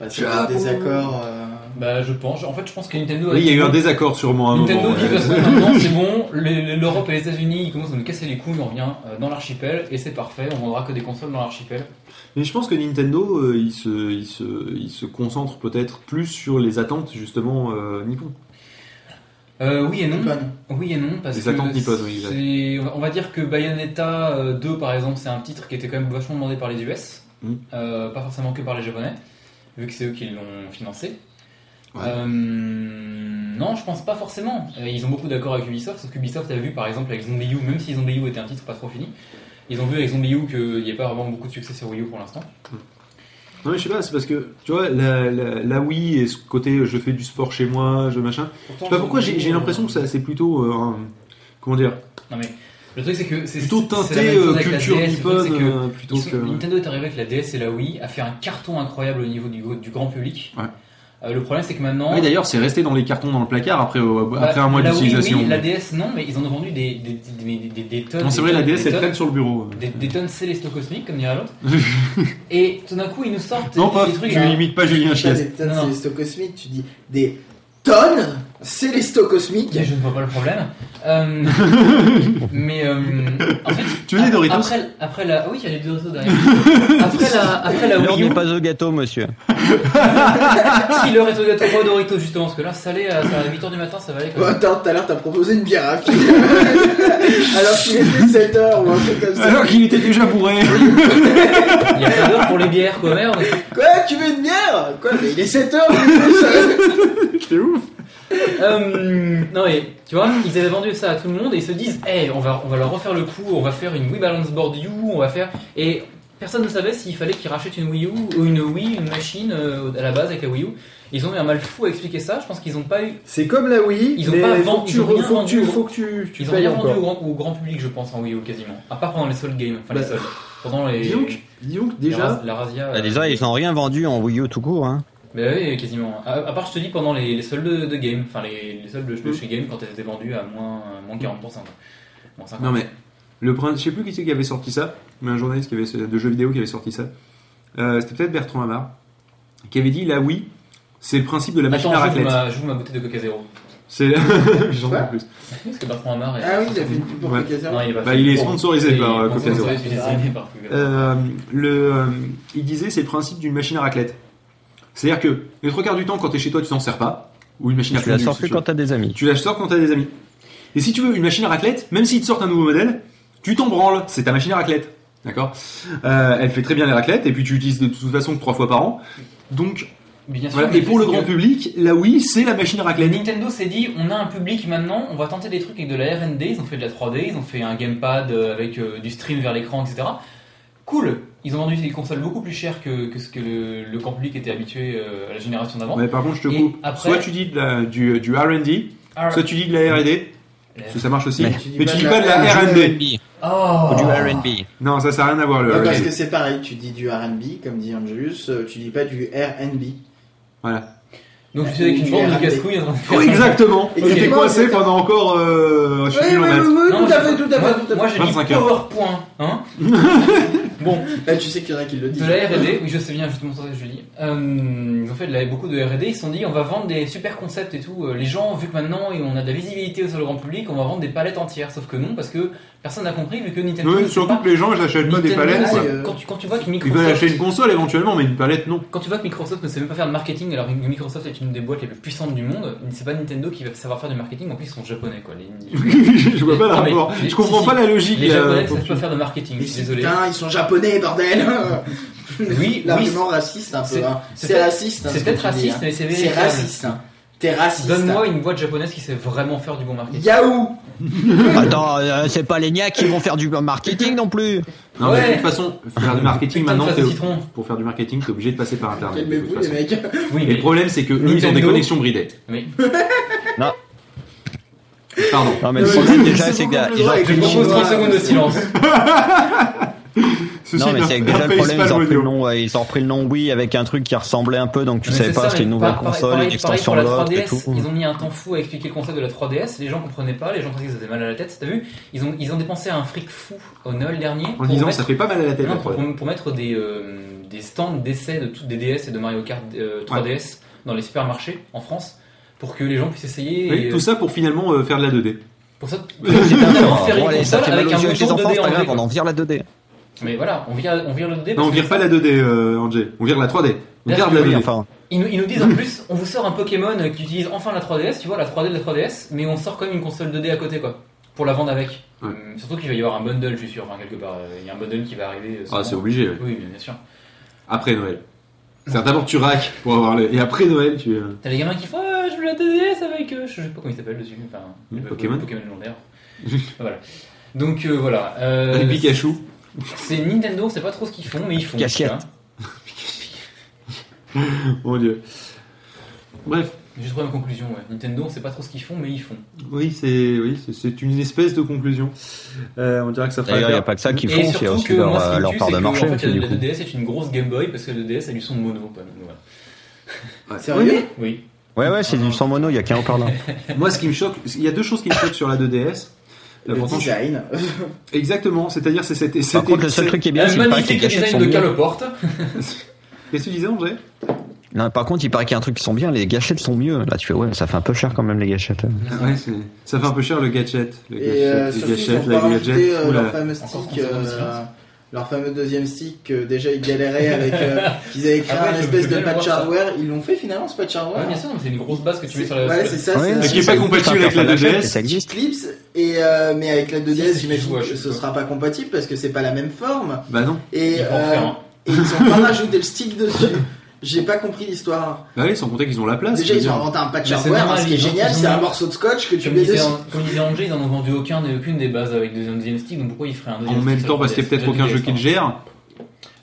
Bah, c'est un désaccord. euh, Bah je pense, en fait je pense que Nintendo a Oui, il y a eu un désaccord sûrement à un Nintendo moment. dit ouais. que c'est- maintenant c'est bon, l'Europe et les États-Unis ils commencent à nous casser les couilles, on revient euh, dans l'archipel et c'est parfait, on vendra que des consoles dans l'archipel. Mais je pense que Nintendo, euh, il, se, il, se, il se concentre peut-être plus sur les attentes justement euh, nippon. Euh, oui et non. Nippon. Oui et non, parce Les que attentes nippones, oui, on va dire que Bayonetta euh, 2 par exemple, c'est un titre qui était quand même vachement demandé par les US, Mm. euh, pas forcément que par les Japonais, vu que c'est eux qui l'ont financé. Ouais. Euh, non, je pense pas forcément. Euh, Ils ont beaucoup d'accords avec Ubisoft, sauf qu'Ubisoft a vu par exemple avec Zombie U, même si Zombie U était un titre pas trop fini, ils ont vu avec Zombie U qu'il n'y a pas vraiment beaucoup de succès sur Wii U pour l'instant. Non mais je sais pas, c'est parce que tu vois la, la, la Wii et ce côté euh, je fais du sport chez moi, je machin. Je sais pas pourquoi j'ai l'impression que ça c'est plutôt euh, comment dire? Non mais le truc c'est que c'est plutôt teinté euh, avec la culture nippone c'est que euh, plutôt sont- que. Nintendo est arrivé avec la DS et la Wii, a fait un carton incroyable au niveau du, du grand public. Ouais. Euh, le problème c'est que maintenant. Oui d'ailleurs c'est resté dans les cartons dans le placard après euh, bah, après un mois la Wii, d'utilisation. oui, la DS non, mais ils en ont vendu des, des, des, des, des- des tonnes. Non c'est vrai la DS elle tonnes, traîne sur le bureau. des, des tonnes célesto cosmiques comme dirait l'autre. [LAUGHS] et tout d'un coup ils nous sortent Non des, pas, des trucs. je pas Julien Chies. des tonnes cosmiques, tu dis des tonnes célesto cosmiques. Mais je ne vois pas le problème. [LAUGHS] Euh, mais euh, en fait, Tu veux des Doritos après, après la, oui, il y a des Doritos derrière. après la, après la L'heure Wii U, n'est pas au gâteau, monsieur. [LAUGHS] si l'heure est au gâteau, pas au Doritos justement, parce que là, salé à, à 8h du matin, ça va aller quand même. attends, tout à l'heure t'as proposé une bière à Phil. [LAUGHS] Alors qu'il était 7h ou un truc comme ça. Alors qu'il était déjà bourré. Il y a pas d'heure pour les bières, quoi, merde. Quoi, tu veux une bière? Quoi, mais il est 7h C'était ouf. Euh, non mais tu vois, ils avaient vendu ça à tout le monde et ils se disent, hey, on va, on va leur refaire le coup, on va faire une Wii Balance Board U, on va faire et personne ne savait s'il fallait qu'ils rachètent une Wii U ou une Wii, une machine euh, à la base avec la Wii U. Ils ont eu un mal fou à expliquer ça. Je pense qu'ils ont pas eu, C'est comme la Wii, Ils ont pas faut vendu- que tu ils ont rien faut que tu vendu. faut que tu tu ils ont payes rien vendu encore. au grand, au grand public, je pense, en Wii U quasiment. À part pendant les Soul Games, enfin les Bah, Soul. Pendant les, Disons déjà, la Razia. Bah, euh, déjà, ils n'ont rien vendu en Wii U tout court. Hein. Bah oui, quasiment. À, à part, je te dis, pendant les, les soldes de, Game, enfin les, les soldes de, de Mm. chez Game quand elles étaient vendues à moins, moins 40%. quoi. Moins 50. Non mais le prince, je sais plus qui c'est qui avait sorti ça, mais un journaliste qui avait de jeux vidéo qui avait sorti ça. Euh, C'était peut-être Bertrand Hamar qui avait dit la Wii, c'est le principe de la machine Attends, à raclette. ma, j'ouvre ma bouteille de Coca Zéro. C'est [LAUGHS] j'en sais plus. Parce que Bertrand Hamar est. Ah oui, il a fait une pub pour Ouais. Coca. Non, il est Bah, il sponsorisé Il par, Coca Zéro. sponsorisé, sponsorisé par Coca Zéro. Euh, le, euh, il disait c'est le principe d'une machine à raclette. C'est-à-dire que les trois quarts du temps quand t'es chez toi tu t'en sers pas ou une machine à Tu la sors si veux. quand t'as des amis. Tu la sors quand t'as des amis. Et si tu veux une machine à raclette, même s'ils te sortent un nouveau modèle, tu t'en branles, c'est ta machine à raclette. D'accord euh, Elle fait très bien les raclettes, et puis tu utilises de toute façon que trois fois par an. Donc, Bien sûr, voilà. mais Et pour le grand que public, la Wii, c'est la machine à raclette. Nintendo s'est dit, on a un public maintenant, on va tenter des trucs avec de la R&D, ils ont fait de la 3D, ils ont fait un gamepad euh, avec euh, du stream vers l'écran, etc. Cool. Ils ont vendu des consoles beaucoup plus chères que, que ce que le, le grand public était habitué euh, à la génération d'avant. Mais par contre, je te coupe. après- Soit tu dis de la- du, du R&D, R- soit tu dis de la R&D. Parce que ça marche aussi. Mais- Mais, tu dis pas de la R&D. Oh Ou du R&B. Non, ça, ça n'a rien à voir le Ouais, parce que c'est pareil, tu dis du R&B, comme dit Angelus, euh, tu dis pas du R&B. Voilà. Donc je suis avec une Du bande de R&B. casse-couilles en train de faire. Oui, exactement. Était coincé pendant encore, euh, je sais Oui, plus oui, longtemps. oui, oui, Non, tout à fait, tout à moi, fait, tout à Moi fait. j'ai dit 25 heures. PowerPoint. Hein bon, Là, tu sais qu'il y en a qui le disent. de la R&D, oui je sais bien, justement ça que je dis. Euh, ils ont fait de la- beaucoup de R&D, ils se sont dit on va vendre des super concepts et tout. Euh, Les gens, vu que maintenant et on a de la visibilité sur le grand public, on va vendre des palettes entières. Sauf que non, parce que personne n'a compris vu que Nintendo. Oui, surtout que les gens, ils achètent pas des palettes. euh, Quand tu, quand tu vois que Ils veulent Microsoft acheter une console éventuellement, mais une palette, non. Quand tu vois que Microsoft ne sait même pas faire de marketing, alors que Microsoft est une des boîtes les plus puissantes du monde, c'est pas Nintendo qui va savoir faire du marketing, en plus ils sont japonais quoi. Les, [LAUGHS] je vois pas le rapport. Je comprends si, pas la logique. les là, japonais ne savent pas faire de marketing, je suis désolé. Putain, ils sont japonais, bordel Oui, L'argument raciste, un peu. C'est- hein. raciste. hein, c'est ce peut-être dis, raciste, hein. mais c'est C'est raciste. hein. T'es raciste. Donne-moi une boîte japonaise qui sait vraiment faire du bon marketing. Yahoo [LAUGHS] Attends, euh, c'est pas les niaques qui vont faire du marketing non plus. Non, mais Ouais. de toute façon, faire du marketing maintenant, pour faire du marketing, t'es obligé de passer par internet. toute Calmez-vous, les mecs. Oui, mais le problème, c'est que eux, ils ont des Nintendo- connexions bridées. Oui. [LAUGHS] Non, Pardon. non mais le problème c'est- déjà c'est c'est que ils ont vrai repris que le Je les nom. propose 30 secondes de silence. [LAUGHS] Ceci Non mais c'est [LAUGHS] déjà le problème, ils ont repris le nom, ouais, ils ont repris le nom Wii avec un truc qui ressemblait un peu, donc tu Mais savais c'est pas ça, c'était une nouvelle par- console, pareil- une extension de pareil pour la et 3DS, tout. Ils ont mis un temps fou à expliquer le concept de la 3DS. Les gens comprenaient pas, les gens pensaient qu'ils avaient mal à la tête. T'as vu? Ils ont, ils ont dépensé un fric fou au Noël dernier. En disant, mettre- ça fait pas mal à la tête, Non, pour, 3D. pour- mettre des, euh, des stands d'essai de toutes des DS et de Mario Kart euh, 3DS dans les supermarchés en France pour que les gens puissent essayer. Oui, et, tout ça pour finalement euh, faire de la 2D. Pour ça, [LAUGHS] pour finalement faire une console avec un les bouton enfants, 2D c'est pas en grave, V, on en vire la 2D. Mais voilà, on vire, on vire le 2D. Non, on vire pas la 2D, euh, Angé. On vire la 3D. On Là, garde la Oui, 2D. enfin, Ils nous, ils nous disent en plus, on vous sort un Pokémon qui utilise enfin la 3DS, tu vois, la 3D de la 3DS, mais on sort quand même une console 2D à côté, quoi, pour la vendre avec. Ouais. Hum, surtout qu'il va y avoir un bundle, je suis sûr, enfin quelque part, euh, il y a un bundle qui va arriver. euh, Ah, c'est obligé. ouais. Oui, bien sûr. Après Noël. C'est d'abord tu raques pour avoir le. Et après Noël, tu. euh, T'as les gamins qui font, ah, je veux la 2DS avec, euh, je sais pas comment il s'appelle dessus, enfin, Hmm, Pokémon. Pokémon légendaire. voilà. Donc euh, voilà. Euh, Les Pikachu. C'est Nintendo, on sait pas trop ce qu'ils font, mais ils font. Casquette. hein. [LAUGHS] Mon dieu. Bref. J'ai trouvé ma conclusion, ouais. Nintendo, on sait pas trop ce qu'ils font, mais ils font. Oui, c'est oui, c'est- c'est une espèce de conclusion. Euh, on dirait que ça fera. D'ailleurs, il n'y a pas que ça qu'ils font, il y a surtout aussi que leur, moi, ce qui euh, me leur part c'est de que, marché. en fait, la, du la coup. 2DS est une grosse Game Boy parce que la 2DS a du son mono. Voilà. Ouais. Sérieux? Oui. Ouais, ouais, c'est du sans mono, il y a qu'un haut-parleur. [LAUGHS] Moi, ce qui me choque, il y a deux choses qui me choquent sur la 2DS. Euh, Le pourtant, je- design. [LAUGHS] Exactement, c'est-à-dire c'est cette. Par contre, le seul truc qui est bien, c'est qu'il paraît que les magnifique gâchettes design sont de bien. caloporte. [LAUGHS] Qu'est-ce que tu disais, Angers Non, par contre, il paraît qu'il y a un truc qui sont bien, les gâchettes sont mieux. Là, tu fais, ouais, ça fait un peu cher quand même, les gâchettes. Ouais, ça fait un peu cher le gadget. Le Et gadget, euh, gâchettes, pas la gadget. euh, leur fameux stick, euh. Leur fameux deuxième stick que déjà ils galéraient avec. euh, [LAUGHS] qu'ils avaient créé Ah ouais, un espèce de patch hardware. Ils l'ont fait finalement ce patch hardware. Ouais, bien sûr, c'est une grosse base que tu mets sur la. Ouais, c'est ça. Ouais, c'est- Mais qui est pas compatible avec la Faire 2DS. Ça existe. Clips et euh, mais avec la 2DS Si, j'imagine que ce sera pas compatible parce que c'est pas la même forme Bah non. et, Ils vont en euh, et ils ont pas rajouté le stick dessus. [LAUGHS] J'ai pas compris l'histoire. Bah oui, sans compter qu'ils ont la place. Déjà ils ont inventé un patch hardware. normal, hein, ce qui est génial, c'est un morceau de scotch que tu mets dessus. comme disait ils en ont vendu aucun, aucune des bases avec deuxième, deuxième stick, donc pourquoi ils feraient un deuxième En même temps, parce qu'il y a 3DS, peut-être aucun jeu 2DS, qui le gère.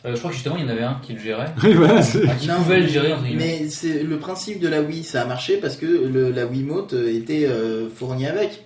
Euh, je crois que justement, il y en avait un qui le gérait. [LAUGHS] Oui, voilà, Ah, qui Non, pouvait le gérer, entre guillemets. Mais c'est le principe de la Wii, ça a marché parce que le, la Wiimote était euh, fournie avec.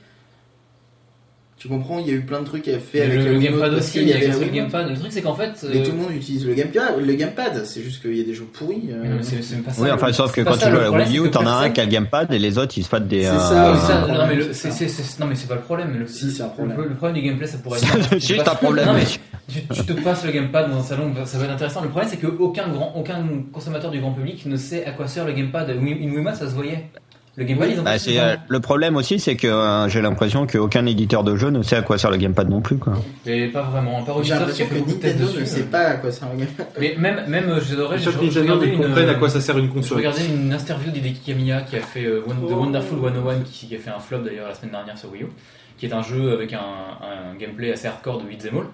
Tu comprends, il y a eu plein de trucs à faire avec le gamepad aussi, il y avait le gamepad. Le truc, c'est qu'en fait. Mais euh, tout le monde utilise le gamepad, le gamepad. c'est juste qu'il y a des jeux pourris. euh. mais non, mais c'est c'est pas ça. Oui, enfin, sauf que quand tu joues à la Wii U, t'en as un qui a le gamepad et les autres ils se font des. C'est euh, ça, oui, c'est ça, non, mais le- c'est c'est ça. c'est- c'est- non, mais c'est pas le problème. Le, Si, c'est un problème. Le, le problème du gameplay, ça pourrait C'est être. juste Tu un problème, mec. Tu, tu te passes le gamepad dans un salon, ça va être intéressant. Le problème, c'est qu'aucun grand, aucun consommateur du grand public ne sait à quoi sert le gamepad. Une Wiimote, ça se voyait. Le gamepad, ils ont Bah, c'est, euh, le problème aussi, c'est que euh, j'ai l'impression qu'aucun éditeur de jeu ne sait à quoi sert le gamepad non plus. Quoi. Mais pas vraiment. Pas J'ai l'impression que Nintendo ne sait pas à quoi sert le gamepad. Mais même, même, euh, j'adorais. Je Nintendo une, comprennent à quoi ça sert une Je console. regardais une interview d'Hideki Kamiya qui a fait euh, One- The Wonderful 101 qui, qui a fait un flop d'ailleurs la semaine dernière sur Wii U, qui est un jeu avec un, un gameplay assez hardcore de beat'em all.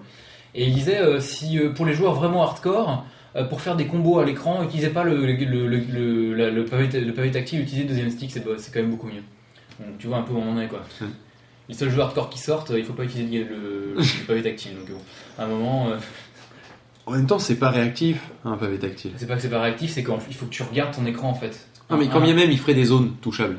Et il disait euh, si euh, pour les joueurs vraiment hardcore, euh, pour faire des combos à l'écran, utilisez pas le, le, pavé, le pavé tactile, utilisez le deuxième stick, c'est c'est quand même beaucoup mieux. Donc, tu vois un peu où on en est quoi. Hmm. Les seuls jeux hardcore qui sortent, il faut pas utiliser le, le pavé tactile. Donc bon, à un moment. euh, En même temps, c'est pas réactif, un pavé tactile. C'est pas que c'est pas réactif, c'est qu'il faut que tu regardes ton écran en fait. Non, mais quand bien même, il ferait des zones touchables.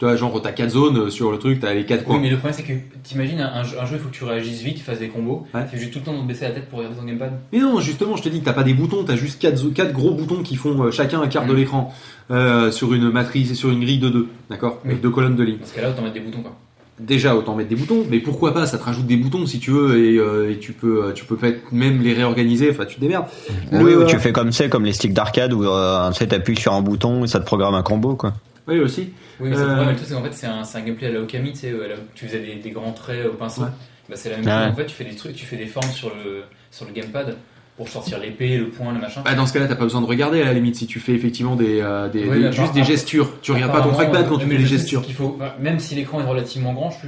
Tu vois, genre, t'as 4 zones euh, sur le truc, t'as les 4 Oui, coins. mais le problème c'est que t'imagines un, un jeu, il faut que tu réagisses vite, tu fasses des combos. Ouais. Tu juste tout le temps de baisser la tête pour regarder ton gamepad. Mais non, justement, je te dis que t'as pas des boutons, t'as juste 4, gros boutons qui font euh, chacun un quart de Mm. l'écran euh, sur une matrice et sur une grille de 2, d'accord? Oui. Avec deux colonnes de ligne. Dans ce cas-là, autant mettre des boutons quoi. Déjà, autant mettre des boutons, mais pourquoi pas Ça te rajoute des boutons si tu veux et, euh, et tu peux, tu peux peut-être même les réorganiser. Enfin, tu te démerdes. Oui, Le- ou tu fais comme c'est, comme les sticks d'arcade où euh, tu sais, t'appuies sur un bouton et ça te programme un combo, quoi. Oui, aussi. Oui, mais c'est Euh, c'est qu'en fait, c'est un, c'est un gameplay à la Okami, tu sais, euh, où tu faisais des, des grands traits au pinceau. Ouais. Bah, c'est la même Ouais. chose. En fait, tu fais des trucs, tu fais des formes sur le, sur le gamepad pour sortir l'épée, le poing, le machin. Bah, dans ce cas-là, t'as pas besoin de regarder à la limite si tu fais effectivement des, euh, des, Oui, des- mais juste des gestures. Tu regardes pas ton trackpad quand euh, tu fais le des truc, gestures. faut, bah, même si l'écran est relativement grand, je,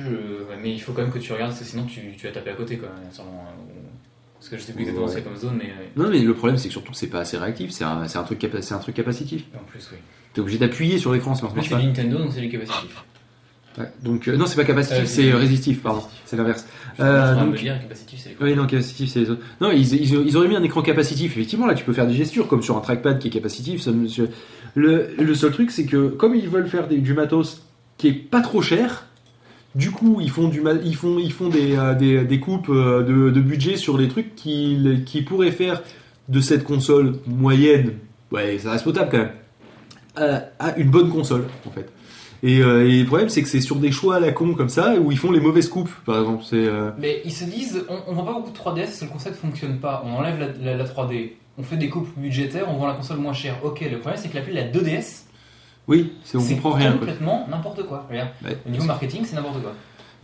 mais il faut quand même que tu regardes, parce que sinon tu, tu vas taper à côté, quoi. sur le- parce que je sais plus exactement Ouais. c'est comme zone, mais Non, mais le problème c'est que surtout c'est pas assez réactif. C'est un, c'est un truc, capa- c'est un truc capacitif. en plus, oui. T'es obligé d'appuyer sur l'écran, ça marche pas. fais Nintendo, donc c'est les capacitifs. Ouais, donc euh, non, c'est pas capacitif, Euh, c'est c'est- résistif, pardon. C'est l'inverse. Me donc- dire, capacitif, c'est les Oui, non, capacitif, c'est les autres. Non, ils, ils, ils auraient mis un écran capacitif. Effectivement, là, tu peux faire des gestures, comme sur un trackpad qui est capacitif. ça le, le seul truc, c'est que comme ils veulent faire des- du matos qui est pas trop cher, du coup, ils font, du, ils font, ils font des, euh, des, des coupes euh, de, de budget sur les trucs qui, qui pourraient faire de cette console moyenne, ouais, ça reste potable quand même, à, à une bonne console, en fait. Et, euh, et le problème, c'est que c'est sur des choix à la con comme ça, où ils font les mauvaises coupes, par exemple. C'est. euh, Mais ils se disent, on, vend pas beaucoup de 3DS parce que le concept fonctionne pas. On enlève la, la- la 3D, on fait des coupes budgétaires, on vend la console moins chère. Ok, le problème c'est que l'appli la 2DS, Oui, c'est on c'est comprend rien. quoi. complètement n'importe quoi. Ouais. Au niveau marketing, c'est n'importe quoi.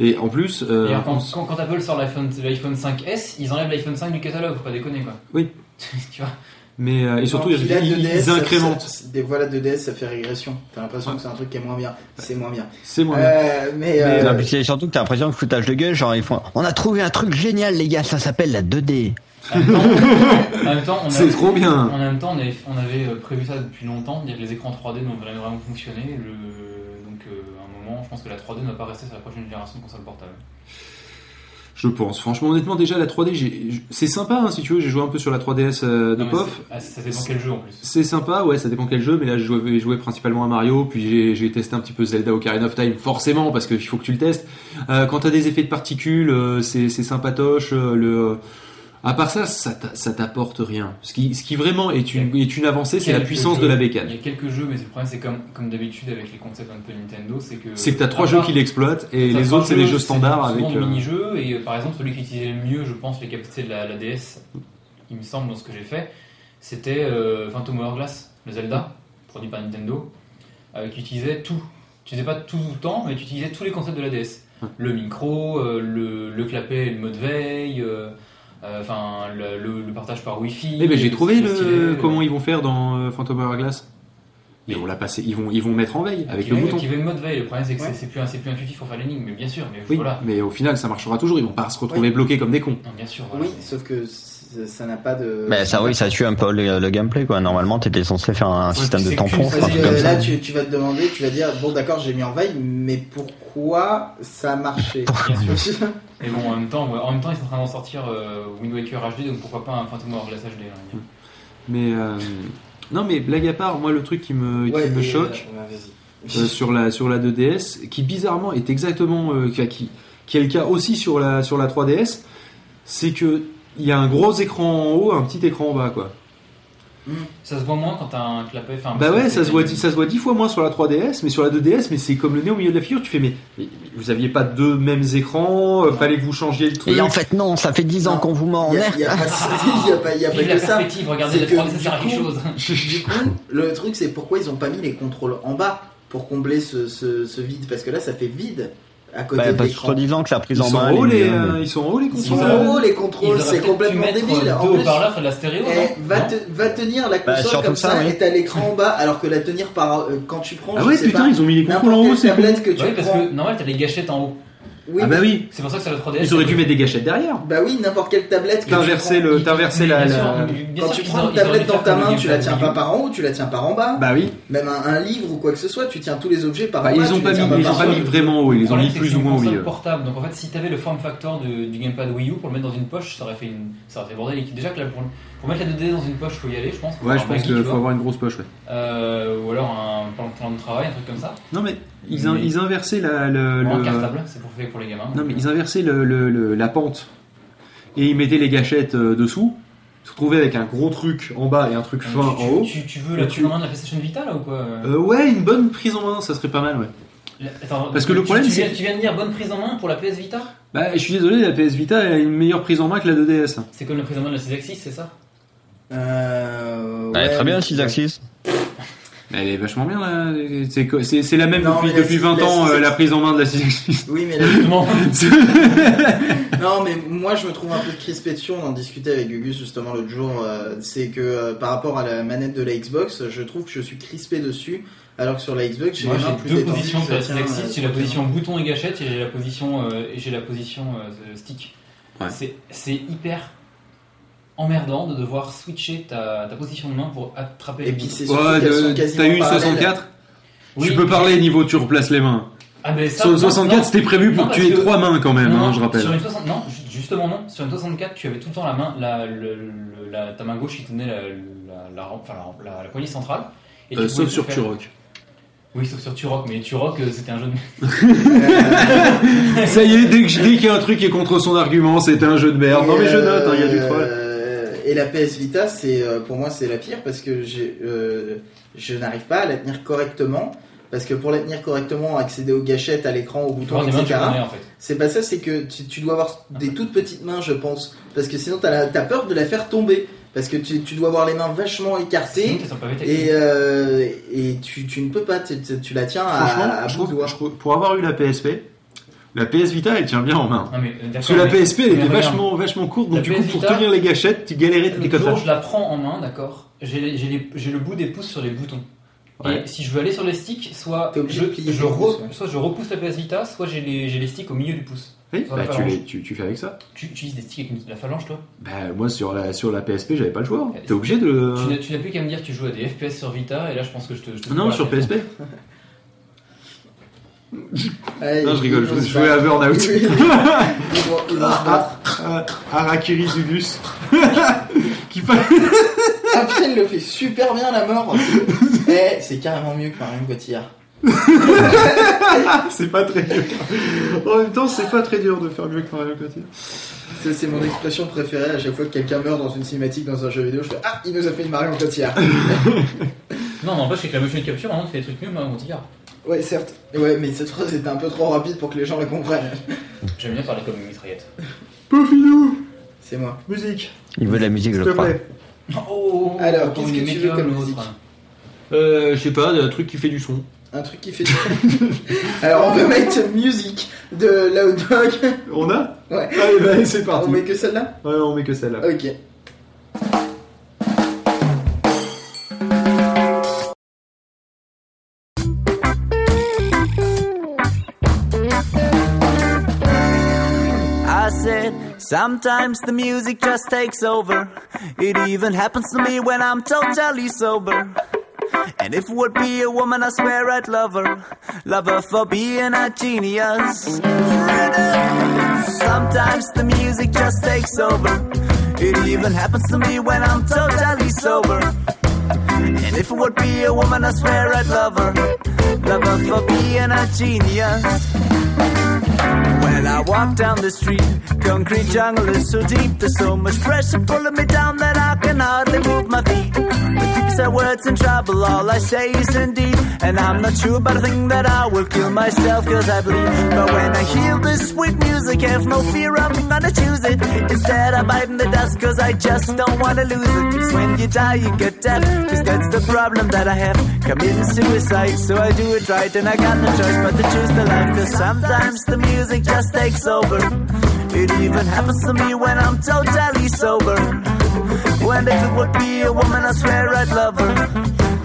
Et en plus, euh, D'ailleurs, quand, quand, quand Apple sort l'iPhone l'iPhone 5S, ils enlèvent l'iPhone 5 du catalogue, faut pas déconner quoi. Oui. [LAUGHS] tu vois mais euh, et surtout Puis ils, là, ils- 2DS, ils ça- incrémentent. ça- Des fois, la 2DS, ça fait régression. T'as l'impression Ouais. que c'est un truc qui est moins bien. C'est moins bien. C'est moins bien. Euh, mais, euh, Non, puis c'est surtout que t'as l'impression que foutage de gueule, genre ils font On a trouvé un truc génial, les gars, ça s'appelle la 2D. En même temps, en même temps, on a- [LAUGHS] C'est trop bien. En même temps, on avait, on avait euh, prévu ça depuis longtemps, les écrans 3D n'ont vraiment vraiment fonctionné. Le- donc, euh, à un moment, je pense que la 3D ne va pas rester sur la prochaine génération de consoles portables. Je pense. Franchement, honnêtement, déjà la 3D, j'ai- j- c'est sympa hein, si tu veux. J'ai joué un peu sur la 3DS euh, de Non, POF. ah, ça dépend quel jeu en plus. C'est sympa, ouais, ça dépend quel jeu, mais là, je jouais, j'ai joué principalement à Mario, puis j'ai, testé un petit peu Zelda Ocarina of Time, forcément, parce qu'il faut que tu le testes. Euh, quand t'as des effets de particules, euh, c'est, c'est sympatoche. euh, le... À part ça, ça, t'a- ça t'apporte rien. Ce qui, ce qui vraiment est une, est une avancée, c'est la puissance jeux- de la Il bécane. y a quelques jeux, mais le problème, c'est comme, comme d'habitude avec les concepts un peu Nintendo, c'est que. C'est que t'as trois jeux qui l'exploitent, et les autres, c'est des jeux standards avec. euh, mini-jeux, et euh, par exemple, celui qui utilisait le mieux, je pense, les capacités de la, la DS, il me semble, dans ce que j'ai fait, c'était euh, Phantom Hourglass, le Zelda, produit par Nintendo, euh, qui utilisait tout. Tu utilisais pas tout le temps, mais tu utilisais tous les concepts de la DS. Le micro, euh, le, le clapet, et le mode veille, enfin le, le- le partage par Wi-Fi. Eh ben j'ai trouvé le, stylet, comment ils vont faire dans euh, Phantom Hourglass. Ils vont la passer, ils vont, ils vont mettre en veille avec le bouton. activer le mode veille. Le problème, c'est que Ouais. c'est- plus, c'est plus intuitif pour faire l'énigme, mais bien sûr, mais Oui, voilà. mais au final, ça marchera toujours. Ils vont pas se retrouver Oui. bloqués comme des cons. Non, bien sûr, voilà. oui, sauf que ça n'a pas de. Mais ça, oui, ça tue un peu le, le gameplay, quoi. Normalement, t'étais censé faire un système de tampon, Parce que comme là, ça. tu, tu vas te demander, tu vas dire, bon, d'accord, j'ai mis en veille, mais pourquoi ça a [LAUGHS] Et bon, en même temps, ouais, en même temps, ils sont en train d'en sortir euh, Wind Waker HD, donc pourquoi pas un Phantom Hourglass HD. là, dire. Mais euh, non, mais blague à part, moi le truc qui me, Ouais, qui me choque euh, euh, sur la sur la 2DS, qui bizarrement est exactement euh, qui, qui qui est le cas aussi sur la sur la 3DS, c'est que il y a un gros écran en haut, un petit écran en bas, quoi. Ça se voit moins quand t'as un clapet. Enfin, Bah ouais, ça se voit, dix- ça se voit dix fois moins sur la 3DS, mais sur la 2DS, mais c'est comme le nez au milieu de la figure. Tu fais, mais, mais- vous aviez pas deux mêmes écrans, euh, fallait que vous changiez le truc. Et en fait, non, ça fait 10 ans qu'on vous met en Il y a, air. [LAUGHS] il y a pas, il y a pas, il y a pas Vive que ça. regardez que 3D, ça sert à quelque chose. Du coup, le truc, c'est pourquoi ils ont pas mis les contrôles en bas pour combler ce, ce, ce vide Parce que là, ça fait vide à côté Bah, de parce que soi-disant que la prise Ils en sont, main, en haut, elle est les, euh, ils sont en haut les Ils sont contrôles. en haut, les contrôles, c'est complètement débile. En deux plus, faire de la stéréo, eh, non va, te- va tenir la Bah, console comme ça, ça oui. et t'as l'écran en bas, alors que la tenir par euh, quand tu prends. Ah je ouais, sais putain, pas, ils ont mis les contrôles en haut, c'est tablette que tu parce prends. que normal, t'as les gâchettes en haut. Oui, ah bah oui. C'est pour ça que sur la 3DS. Ils auraient dû mettre des gâchettes derrière. Bah oui, n'importe quelle tablette. que tu T'inverser le, t'inverser la, bien la- Quand tu prends une tablette dans ta main, tu la tiens pas par en haut, tu la tiens par en bas. Bah oui. Même un, un livre ou quoi que ce soit, tu tiens tous les objets par Bah, en bas. ils ont pas les mis, ils ont pas mis vraiment haut, ils Le les ont mis plus ou moins au milieu. portable. Donc en fait, si t'avais le form factor du gamepad Wii U pour le mettre dans une poche, ça aurait fait une, ça aurait fait bordélique. Déjà que là, pour, pour mettre la 2D dans une poche, faut y aller, je pense. Ouais, je pense qu'il faut avoir une grosse poche, ouais. Euh, ou alors un plan plan de travail, un truc comme ça. Non mais ils, in- Mais- ils inversaient la, le, cartable, c'est pour pour les gamins. non mais ils inversaient le, le- le- la pente et ils mettaient les gâchettes euh, dessous. Ils se retrouvaient avec un gros truc en bas et un truc fin tu, en haut. Tu, tu veux la prise tu- en main de la PlayStation Vita là ou quoi Euh, ouais, une bonne prise en main, ça serait pas mal, ouais. Attends, parce que le tu- problème, tu, c'est- viens- Tu viens de dire bonne prise en main pour la PS Vita? Bah, je suis désolé, la PS Vita elle a une meilleure prise en main que la 2DS. C'est comme la prise en main de la 6 Axis, c'est ça? Euh, Elle est ouais, très bien, mais- 6 axis. Elle est vachement bien là. C'est la même Non, depuis, la depuis six- 20 la ans, euh, la prise en main de la 6 Oui, mais la- Justement. [LAUGHS] Non, mais moi je me trouve un peu crispé dessus. On en discutait avec Gugus justement l'autre jour. euh, c'est que euh, par rapport à la manette de la Xbox, je trouve que je suis crispé dessus. Alors que sur la Xbox, j'ai Moi deux positions sur la tiens, 6 Axis, j'ai la position bouton et gâchette et j'ai la position, euh, et j'ai la position euh, stick. Ouais. C'est- C'est hyper emmerdant de devoir switcher ta, ta position de main pour attraper Et les puis c'est surtout Ouais, qu'elles de- sont quasiment t'as eu une parallèles. 64 Oui, Tu peux parler niveau tu replaces les mains. Ah, mais ça, Sur le non, 64, non. c'était prévu pour Non, que tu parce aies que- trois mains quand même, Non, hein, je rappelle. Sur une 60 non, ju- justement non. Sur une 64, tu avais tout le temps la main, la, le- le- la- ta main gauche qui tenait la, la, la, enfin, la- la- la poignée centrale. Et tu Euh, pouvais sauf tout sur faire. Turok. Oui, sauf sur Turok, mais Turok, euh, c'était un jeu de. [LAUGHS] [LAUGHS] Ça y est, dès que je dis qu'il y a un truc qui est contre son argument, c'était un jeu de merde. Non mais je note, hein, il y a du troll. Et la PS Vita, c'est euh, pour moi c'est la pire parce que j'ai, euh, je n'arrive pas à la tenir correctement. Parce que pour la tenir correctement, accéder aux gâchettes, à l'écran, aux boutons, etc. connais, en fait. C'est pas ça, c'est que tu, tu dois avoir des toutes petites mains, je pense. Parce que sinon, t'as, la- t'as peur de la faire tomber. Parce que tu, tu dois avoir les mains vachement écartées. Et, euh, et tu, tu ne peux pas, tu, la tiens à, à bout doigt. pour avoir eu la PSP, la PS Vita elle tient bien en main. Non, mais, euh, Parce que la mais- PSP elle était vachement, vachement courte, donc La du coup pour tenir les gâchettes, tu galérais jour où décollages. je la prends en main, d'accord, j'ai le bout des pouces sur les boutons. Ouais. Et si je veux aller sur les sticks, soit je, de plier je tes re- pouces, ouais. soit je repousse la PS Vita, soit j'ai les, j'ai les sticks au milieu du pouce. Oui, bah, tu, phalange. les- tu, tu fais avec ça. Tu tu utilises des sticks avec la phalange, toi? Bah moi sur la, sur la PSP j'avais pas le choix. Euh, T'es obligé de... Tu n'as- plus qu'à me dire que tu joues à des FPS sur Vita, et là je pense que je te. je te Non, sur. PSP. [LAUGHS] Non, je rigole, je, jouais à. Burnout. Harakiri Zubus. [LAUGHS] qui Ah putain, il le fait super bien la mort. [LAUGHS] Eh, c'est carrément mieux que Marion Cotillard. [LAUGHS] c'est pas très dur. En même temps, c'est pas très dur de faire mieux que Mario Cotillard. Ça, c'est mon expression préférée à chaque fois que quelqu'un meurt dans une cinématique dans un jeu vidéo. Je fais Ah, il nous a fait une Marion Cotillard. Non, non, c'est que la motion capture, maintenant, tu fais des trucs mieux, mon tigre. Ouais, certes. Ouais, mais cette phrase était un peu trop rapide pour que les gens la comprennent. [LAUGHS] J'aime bien parler comme une mitraillette. Pofinou C'est moi. Musique, Il veut de la musique, s'il je te crois. plaît. Oh Alors, comme qu'est-ce que tu veux comme musique Euh, je sais pas, un truc qui fait du son. Un truc qui fait du [LAUGHS] Alors, on peut mettre musique de Loud Dog. On a Ouais. Allez, bah, c'est parti. On met que celle-là? Ouais, on met que celle-là. Ok. Sometimes the music just takes over. It even happens to me when I'm totally sober. And if it would be a woman, I swear I'd love her. Love her for being a genius. Sometimes the music just takes over. It even happens to me when I'm totally sober. And if it would be a woman, I swear I'd love her. Love her for being a genius. When I walk down the street, concrete jungle is so deep. There's so much pressure pulling me down that I can hardly move my feet. The people say words in trouble, all I say is indeed. And I'm not sure about a thing that I will kill myself cause I bleed. But when I hear this sweet music, have no fear I'm gonna choose it. Instead, I bite in the dust cause I just don't wanna lose it. Cause when you die, you get dead. Cause that's the problem that I have. Committing suicide, so I do it right. And I got no choice but to choose the life. Cause sometimes the music just takes over. It even happens to me when I'm totally sober. When if it would be a woman, I swear I'd love her.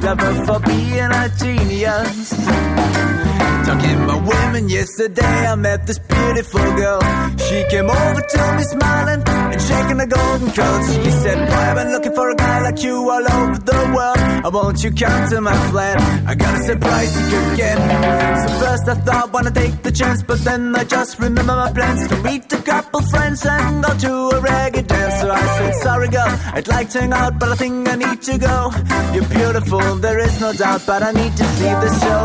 Love her for being a genius. Talking about women yesterday, I met this beautiful girl. She came over to me smiling and shaking her golden curls. She said, Boy, I've been looking for a guy like you all over the world. I won't you come to my flat? I got a surprise you could get. So first I thought, wanna take the chance, but then I just remember my plans to meet a couple friends and go to a reggae dance. So I said, Sorry, girl, I'd like to hang out, but I think I need to go. You're beautiful, there is no doubt, but I need to see the show.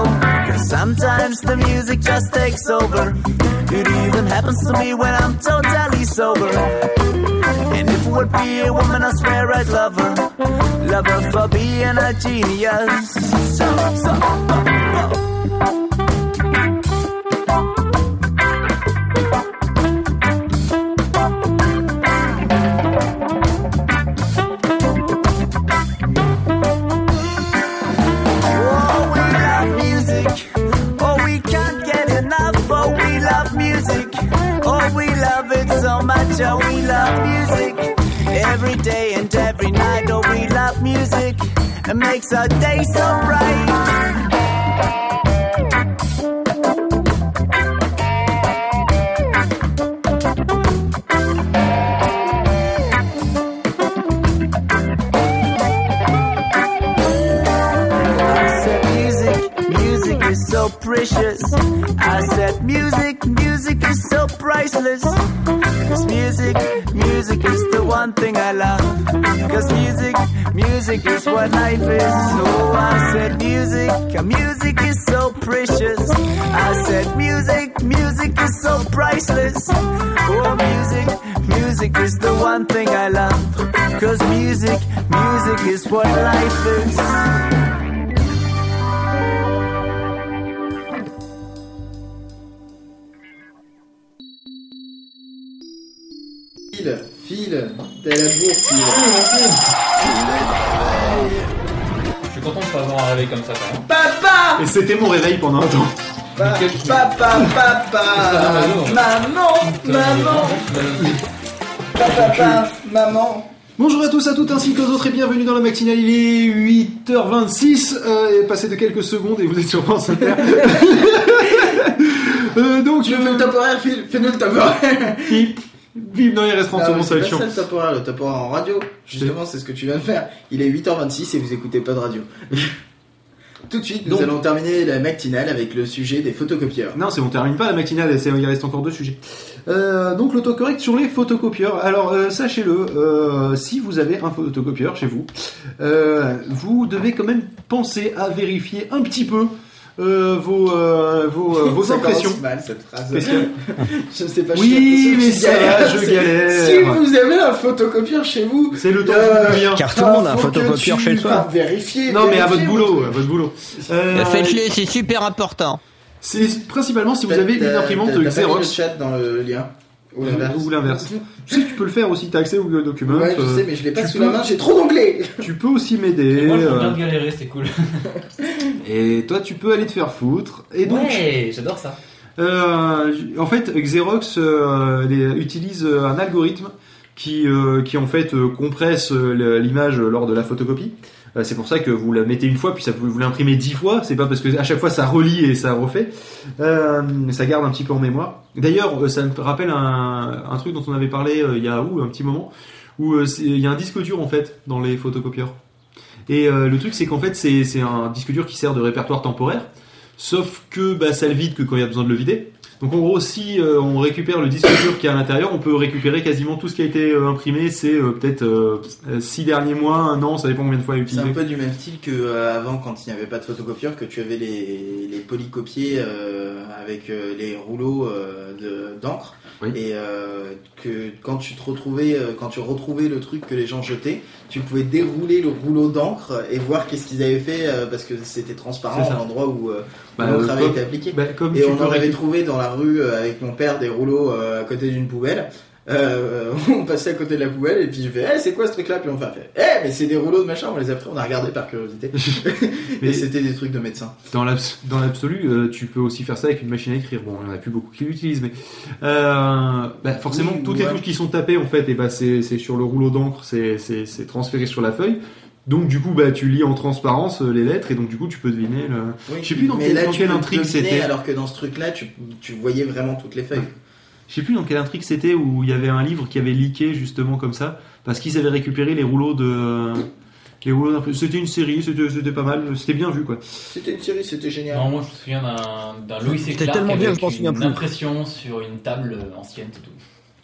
Cause sometimes the music just takes over. It even happens to me when I'm totally sober. And if it would be a woman, I swear I'd love her. Love her for being a genius. So, so, we love music. Every day and every night. Oh, we love music. It makes our day so bright. Precious. I said music, music is so priceless. Cause music, music is the one thing I love. Cause music, music is what life is. So I said music, music is so precious. I said music, music is so priceless. Oh, music, music is the one thing I love. Cause music, music is what life is. File, file, t'as la bourre, file. Je suis content de pas avoir un réveil comme ça quand même. Papa Et c'était mon réveil pendant un temps. Pa- Papa, papa, maman, maman, papa, papa, maman. Bonjour à tous, à toutes ainsi qu'aux autres et bienvenue dans la matinale. Il est 8h26 euh, et passé de quelques secondes et vous êtes sur France Inter. euh, donc, Tu veux faire le top horaire, Phil? Fais-nous le top 30 Non, mais secondes, ça va c'est être ça le top horaire, le top horaire en radio. Justement, c'est ce que tu viens de faire. Il est 8h26 et vous écoutez pas de radio. [LAUGHS] Tout de suite, nous Donc- allons terminer la matinale avec le sujet des photocopieurs. Non, c'est on termine pas la matinale, c'est- il reste encore deux sujets. Euh, donc l'autocorrect sur les photocopieurs. Alors euh, sachez-le, euh, si vous avez un photocopieur chez vous, vous devez quand même penser à vérifier un petit peu euh, vos, euh, vos, euh, vos impressions. mal cette phrase. [LAUGHS] Que- je sais pas. Oui, je mais ça va, je galère. Si vous avez un photocopieur chez vous, C'est le temps euh, convient. Car tout le monde a un photocopieur chez soi. Non, mais à votre boulot, à votre boulot. Euh, Faites-le, c'est super important. c'est principalement si vous avez une imprimante Xerox le chat dans le lien. Ou l'inverse. tu sais que tu peux le faire aussi, t'as accès au Google Document. Ouais, je sais, mais je l'ai pas tu sous peux- la main, j'ai trop d'onglets. Tu peux aussi m'aider. Moi je euh, regarde galérer, c'est cool. [LAUGHS] et toi, tu peux aller te faire foutre. Et donc, Ouais, j'adore ça. Euh, en fait, Xerox euh, les- utilise euh, un algorithme qui, euh, qui en fait compresse l'image lors de la photocopie. C'est pour ça que vous la mettez une fois, puis ça vous, vous l'imprimez dix fois. C'est pas parce que à chaque fois ça relie et ça refait. Ça garde un petit peu en mémoire. D'ailleurs, ça me rappelle un, un truc dont on avait parlé il y a où, un petit moment, où il y a un disque dur en fait dans les photocopieurs. Et euh, le truc, c'est qu'en fait, c'est c'est un disque dur qui sert de répertoire temporaire. Sauf que bah, ça le vide que quand il y a besoin de le vider. Donc en gros, si euh, on récupère le disque dur qui est à l'intérieur, on peut récupérer quasiment tout ce qui a été euh, imprimé. C'est euh, peut-être euh, six derniers mois, un an, ça dépend combien de fois il C'est utilisé. un peu du même style que euh, avant quand il n'y avait pas de photocopieur, que tu avais les, les polycopiers avec les rouleaux de- d'encre. Oui. Et euh, que quand tu te retrouvais, euh, quand tu retrouvais le truc que les gens jetaient, tu pouvais dérouler le rouleau d'encre et voir qu'est-ce qu'ils avaient fait euh, parce que c'était transparent à l'endroit où, euh, où Bah, l'encre euh, avait été appliquée. Bah, comme Et on en avait trouvé dans la rue euh, avec mon père des rouleaux euh, à côté d'une poubelle. Euh, [LAUGHS] on passait à côté de la poubelle et puis je fais Eh, c'est quoi ce truc là puis on fait Eh mais c'est des rouleaux de machin on les a pris on a regardé par curiosité [LAUGHS] Mais- c'était des trucs de médecin Dans l'abs- dans l'absolu, euh, tu peux aussi faire ça avec une machine à écrire. Bon, il n'y en a plus beaucoup qui l'utilisent, mais euh, bah, forcément, Oui, toutes les touches qui sont tapées, en fait, et bah, c'est sur le rouleau d'encre, c'est transféré sur la feuille. Donc du coup, bah, tu lis en transparence euh, les lettres et donc du coup, tu peux deviner le. Oui, Je sais plus dans mais quelle, là, dans tu quelle intrigue c'était. Alors que dans ce truc-là, tu, tu voyais vraiment toutes les feuilles. Je sais plus dans quelle intrigue c'était où il y avait un livre qui avait leaké justement comme ça parce qu'ils avaient récupéré les rouleaux de. Les rouleaux C'était une série, c'était pas mal, c'était bien vu quoi. C'était une série, c'était génial. Non, moi je me souviens d'un d'un Louis C. C'était Clark tellement bien, avec je souviens une plus. impression sur une table euh, ancienne, c'est tout.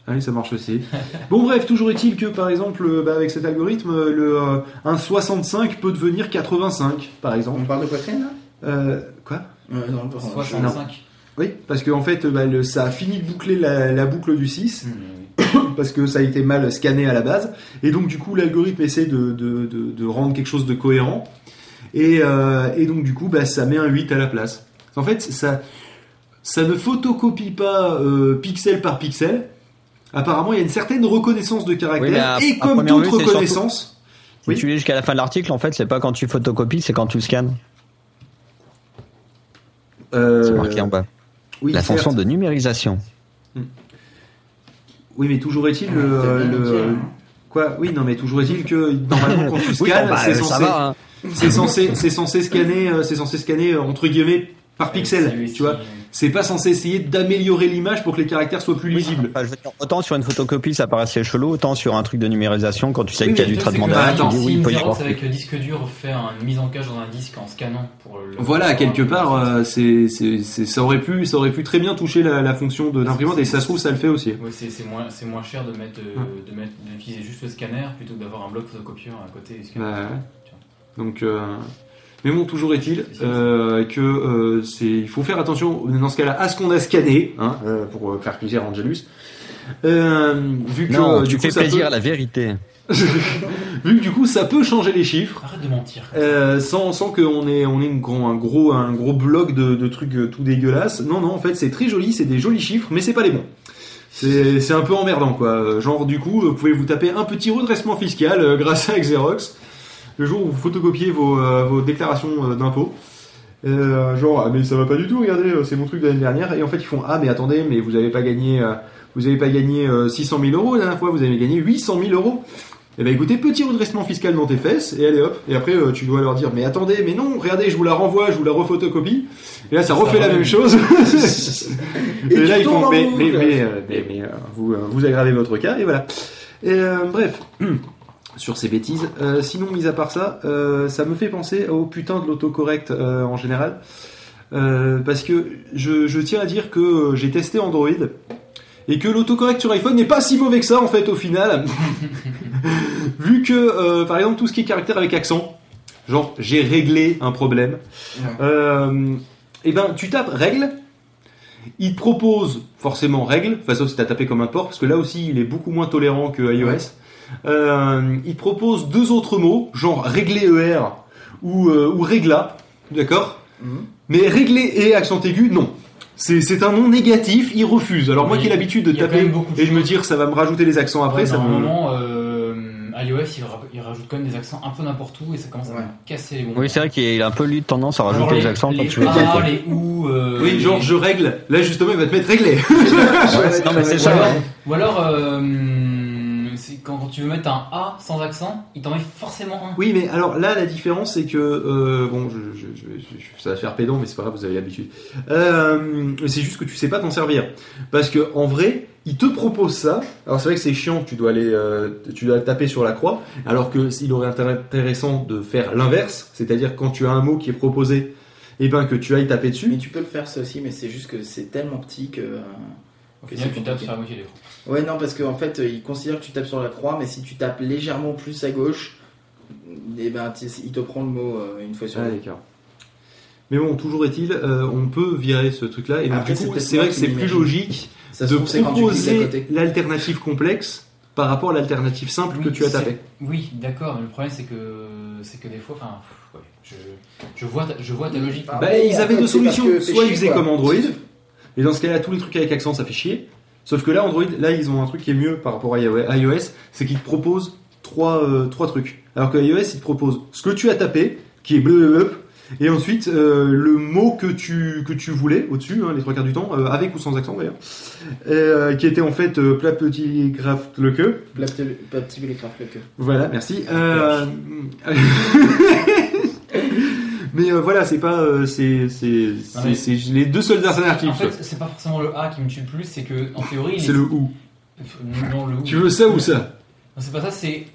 Allez, ça marche aussi. [LAUGHS] bon, bref, toujours est-il que, par exemple, euh, bah, avec cet algorithme, euh, le, euh, un 65 peut devenir 85, par exemple. On parle de poitrine là? Euh, quoi? Ouais, non, pardon. 65. Oui, parce qu'en fait, euh, bah, le- ça a fini de boucler la, la boucle du 6, [COUGHS] parce que ça a été mal scanné à la base, et donc du coup, l'algorithme essaie de, de, de, de rendre quelque chose de cohérent, et, euh, et donc du coup, bah, ça met un 8 à la place. En fait, ça, ça ne photocopie pas euh, pixel par pixel. Apparemment, il y a une certaine reconnaissance de caractère, Oui, à- et comme toute vue, c'est surtout- reconnaissance, Si Oui. tu lis jusqu'à la fin de l'article, en fait, c'est pas quand tu photocopies, c'est quand tu scannes. euh, C'est marqué en bas. Oui, la certes. fonction de numérisation. Oui, mais toujours est-il le, t'as bien le- dit, hein. quoi? Oui, non, mais toujours est-il que normalement [LAUGHS] quand tu Oui, scannes, bah, c'est censé, hein. c'est censé, c'est censé scanner, euh, c'est censé scanner euh, entre guillemets par pixel, tu vois? C'est pas censé essayer d'améliorer l'image pour que les caractères soient plus lisibles. Enfin, je veux dire, autant sur une photocopie ça paraissait chelou, autant sur un truc de numérisation quand tu sais Oui, qu'il y a du traitement que, attends, tu dis si oui, il y avoir. avec le disque dur fait une mise en cache dans un disque en scannant pour le. Voilà, quelque part, euh, c'est, ça aurait pu, ça aurait pu très bien toucher la, la fonction de l'imprimante et ça se trouve ça le fait aussi. Oui, c'est moins, c'est moins cher de mettre, euh, de mettre, d'utiliser juste le scanner plutôt que d'avoir un bloc photocopieur à côté du scanner. Bah. Donc, euh, mais bon, toujours est-il euh, que euh, c'est, il faut faire attention dans ce cas-là à ce qu'on a scanné, hein, euh, pour euh, faire plaisir à Angelus. Euh, vu que Non, euh, tu du coup, fais ça plaisir peut- à la vérité. [LAUGHS] vu que du coup ça peut changer les chiffres. Arrête de mentir. Euh, sans, sans qu'on ait, on ait une un, gros, un gros bloc de, de trucs tout dégueulasses. Non, non, en fait, c'est très joli, c'est des jolis chiffres, mais c'est pas les bons. C'est c'est un peu emmerdant, quoi. Genre, du coup, vous pouvez vous taper un petit redressement fiscal euh, grâce à Xerox le jour où vous photocopiez vos, euh, vos déclarations euh, d'impôts. Euh, genre, ah, mais ça va pas du tout, regardez, c'est mon truc de l'année dernière. Et en fait, ils font, ah, mais attendez, mais vous avez pas gagné, euh, vous avez pas gagné euh, 600 000 euros la dernière fois, vous avez gagné 800 000 euros. Eh ben écoutez, petit redressement fiscal dans tes fesses, et allez hop. Et après, tu dois leur dire, mais attendez, mais non, regardez, je vous la renvoie, je vous la refotocopie. Et là, ça refait la même chose. [LAUGHS] et, Et là, ils font, mais, mais, mais, mais, vous, vous aggravez votre cas, et voilà. Et, bref. [CLEARS THROAT] Sur ces bêtises. Euh, sinon, mis à part ça, euh, ça me fait penser au putain de l'autocorrect euh, en général. Parce que je, je tiens à dire que j'ai testé Android et que l'autocorrect sur iPhone n'est pas si mauvais que ça en fait au final. [LAUGHS] Vu que, par exemple, tout ce qui est caractère avec accent, genre j'ai réglé un problème, euh, et ben tu tapes règle, il te propose forcément règle, enfin sauf si t'as tapé comme un porc, parce que là aussi il est beaucoup moins tolérant que iOS. Ouais. Euh, il propose deux autres mots, genre régler ER ou, euh, ou régla, d'accord Mhm. Mais régler et accent aigu, non. C'est un nom négatif, il refuse. Alors moi Oui, qui ai l'habitude de taper même beaucoup de et de me dire ça va me rajouter les accents après, Ouais, ça me... normalement, euh, iOS il, ra- il rajoute quand même des accents un peu n'importe où et ça commence à Ouais. me casser les bons. Oui, c'est vrai qu'il a un peu lui tendance à rajouter les accents quand tu veux dire. les ou. euh, Oui, genre les- je règle. Là justement il va te mettre réglé. [LAUGHS] [LAUGHS] Non, mais c'est Ou ça. ou alors euh, quand, quand tu veux mettre un A sans accent, il t'en met forcément un. Oui, mais alors là, la différence, c'est que euh, bon, je, je, je, je- ça va faire pédant, mais c'est pas grave, vous avez l'habitude. Euh, c'est juste que tu sais pas t'en servir, parce que en vrai, il te propose ça. Alors c'est vrai que c'est chiant, tu dois aller, euh, tu dois taper sur la croix, alors que s'il aurait été intéressant de faire l'inverse, c'est-à-dire quand tu as un mot qui est proposé, et ben que tu ailles taper Mais dessus. tu peux le faire ça aussi, mais c'est juste que c'est tellement petit que. Au que final, tu tapes sur la moitié des l'écran. Ouais, non, parce qu'en fait, euh, il considère que tu tapes sur la croix, mais si tu tapes légèrement plus à gauche, eh ben, il te prend le mot euh, une fois sur Ah, l'autre. d'accord. Mais bon, toujours est-il, euh, on peut virer ce truc-là, et donc Après, du c'est vrai que c'est plus logique Ça de trouve, proposer l'alternative complexe par rapport à l'alternative simple que tu as tapé. Oui, d'accord, mais le problème c'est que c'est que des fois, enfin, ouais, je, je vois ta, je vois ta logique. Ah, Bah, ils en avaient deux solutions. Soit ils faisaient quoi. comme Android, et dans ce cas-là, tous les trucs avec accent, ça fait chier. Sauf que là, Android, là, ils ont un truc qui est mieux par rapport à iOS, c'est qu'ils te proposent trois, euh, trois trucs. Alors que iOS, il te propose ce que tu as tapé, qui est bleu, Et ensuite, euh, le mot que tu, que tu voulais au-dessus, hein, les trois quarts du temps, euh, avec ou sans accent d'ailleurs, qui était en fait plat petit graphe le queue. Pas petit télégraphe le queue. Voilà, merci. [LAUGHS] Mais euh, voilà, c'est pas, euh, c'est, les deux seules alternatives. En fait, c'est pas forcément le A qui me tue le plus, c'est que en théorie. c'est le ou. Non, le ou. Tu veux ça ou ça? Non, c'est pas ça, c'est.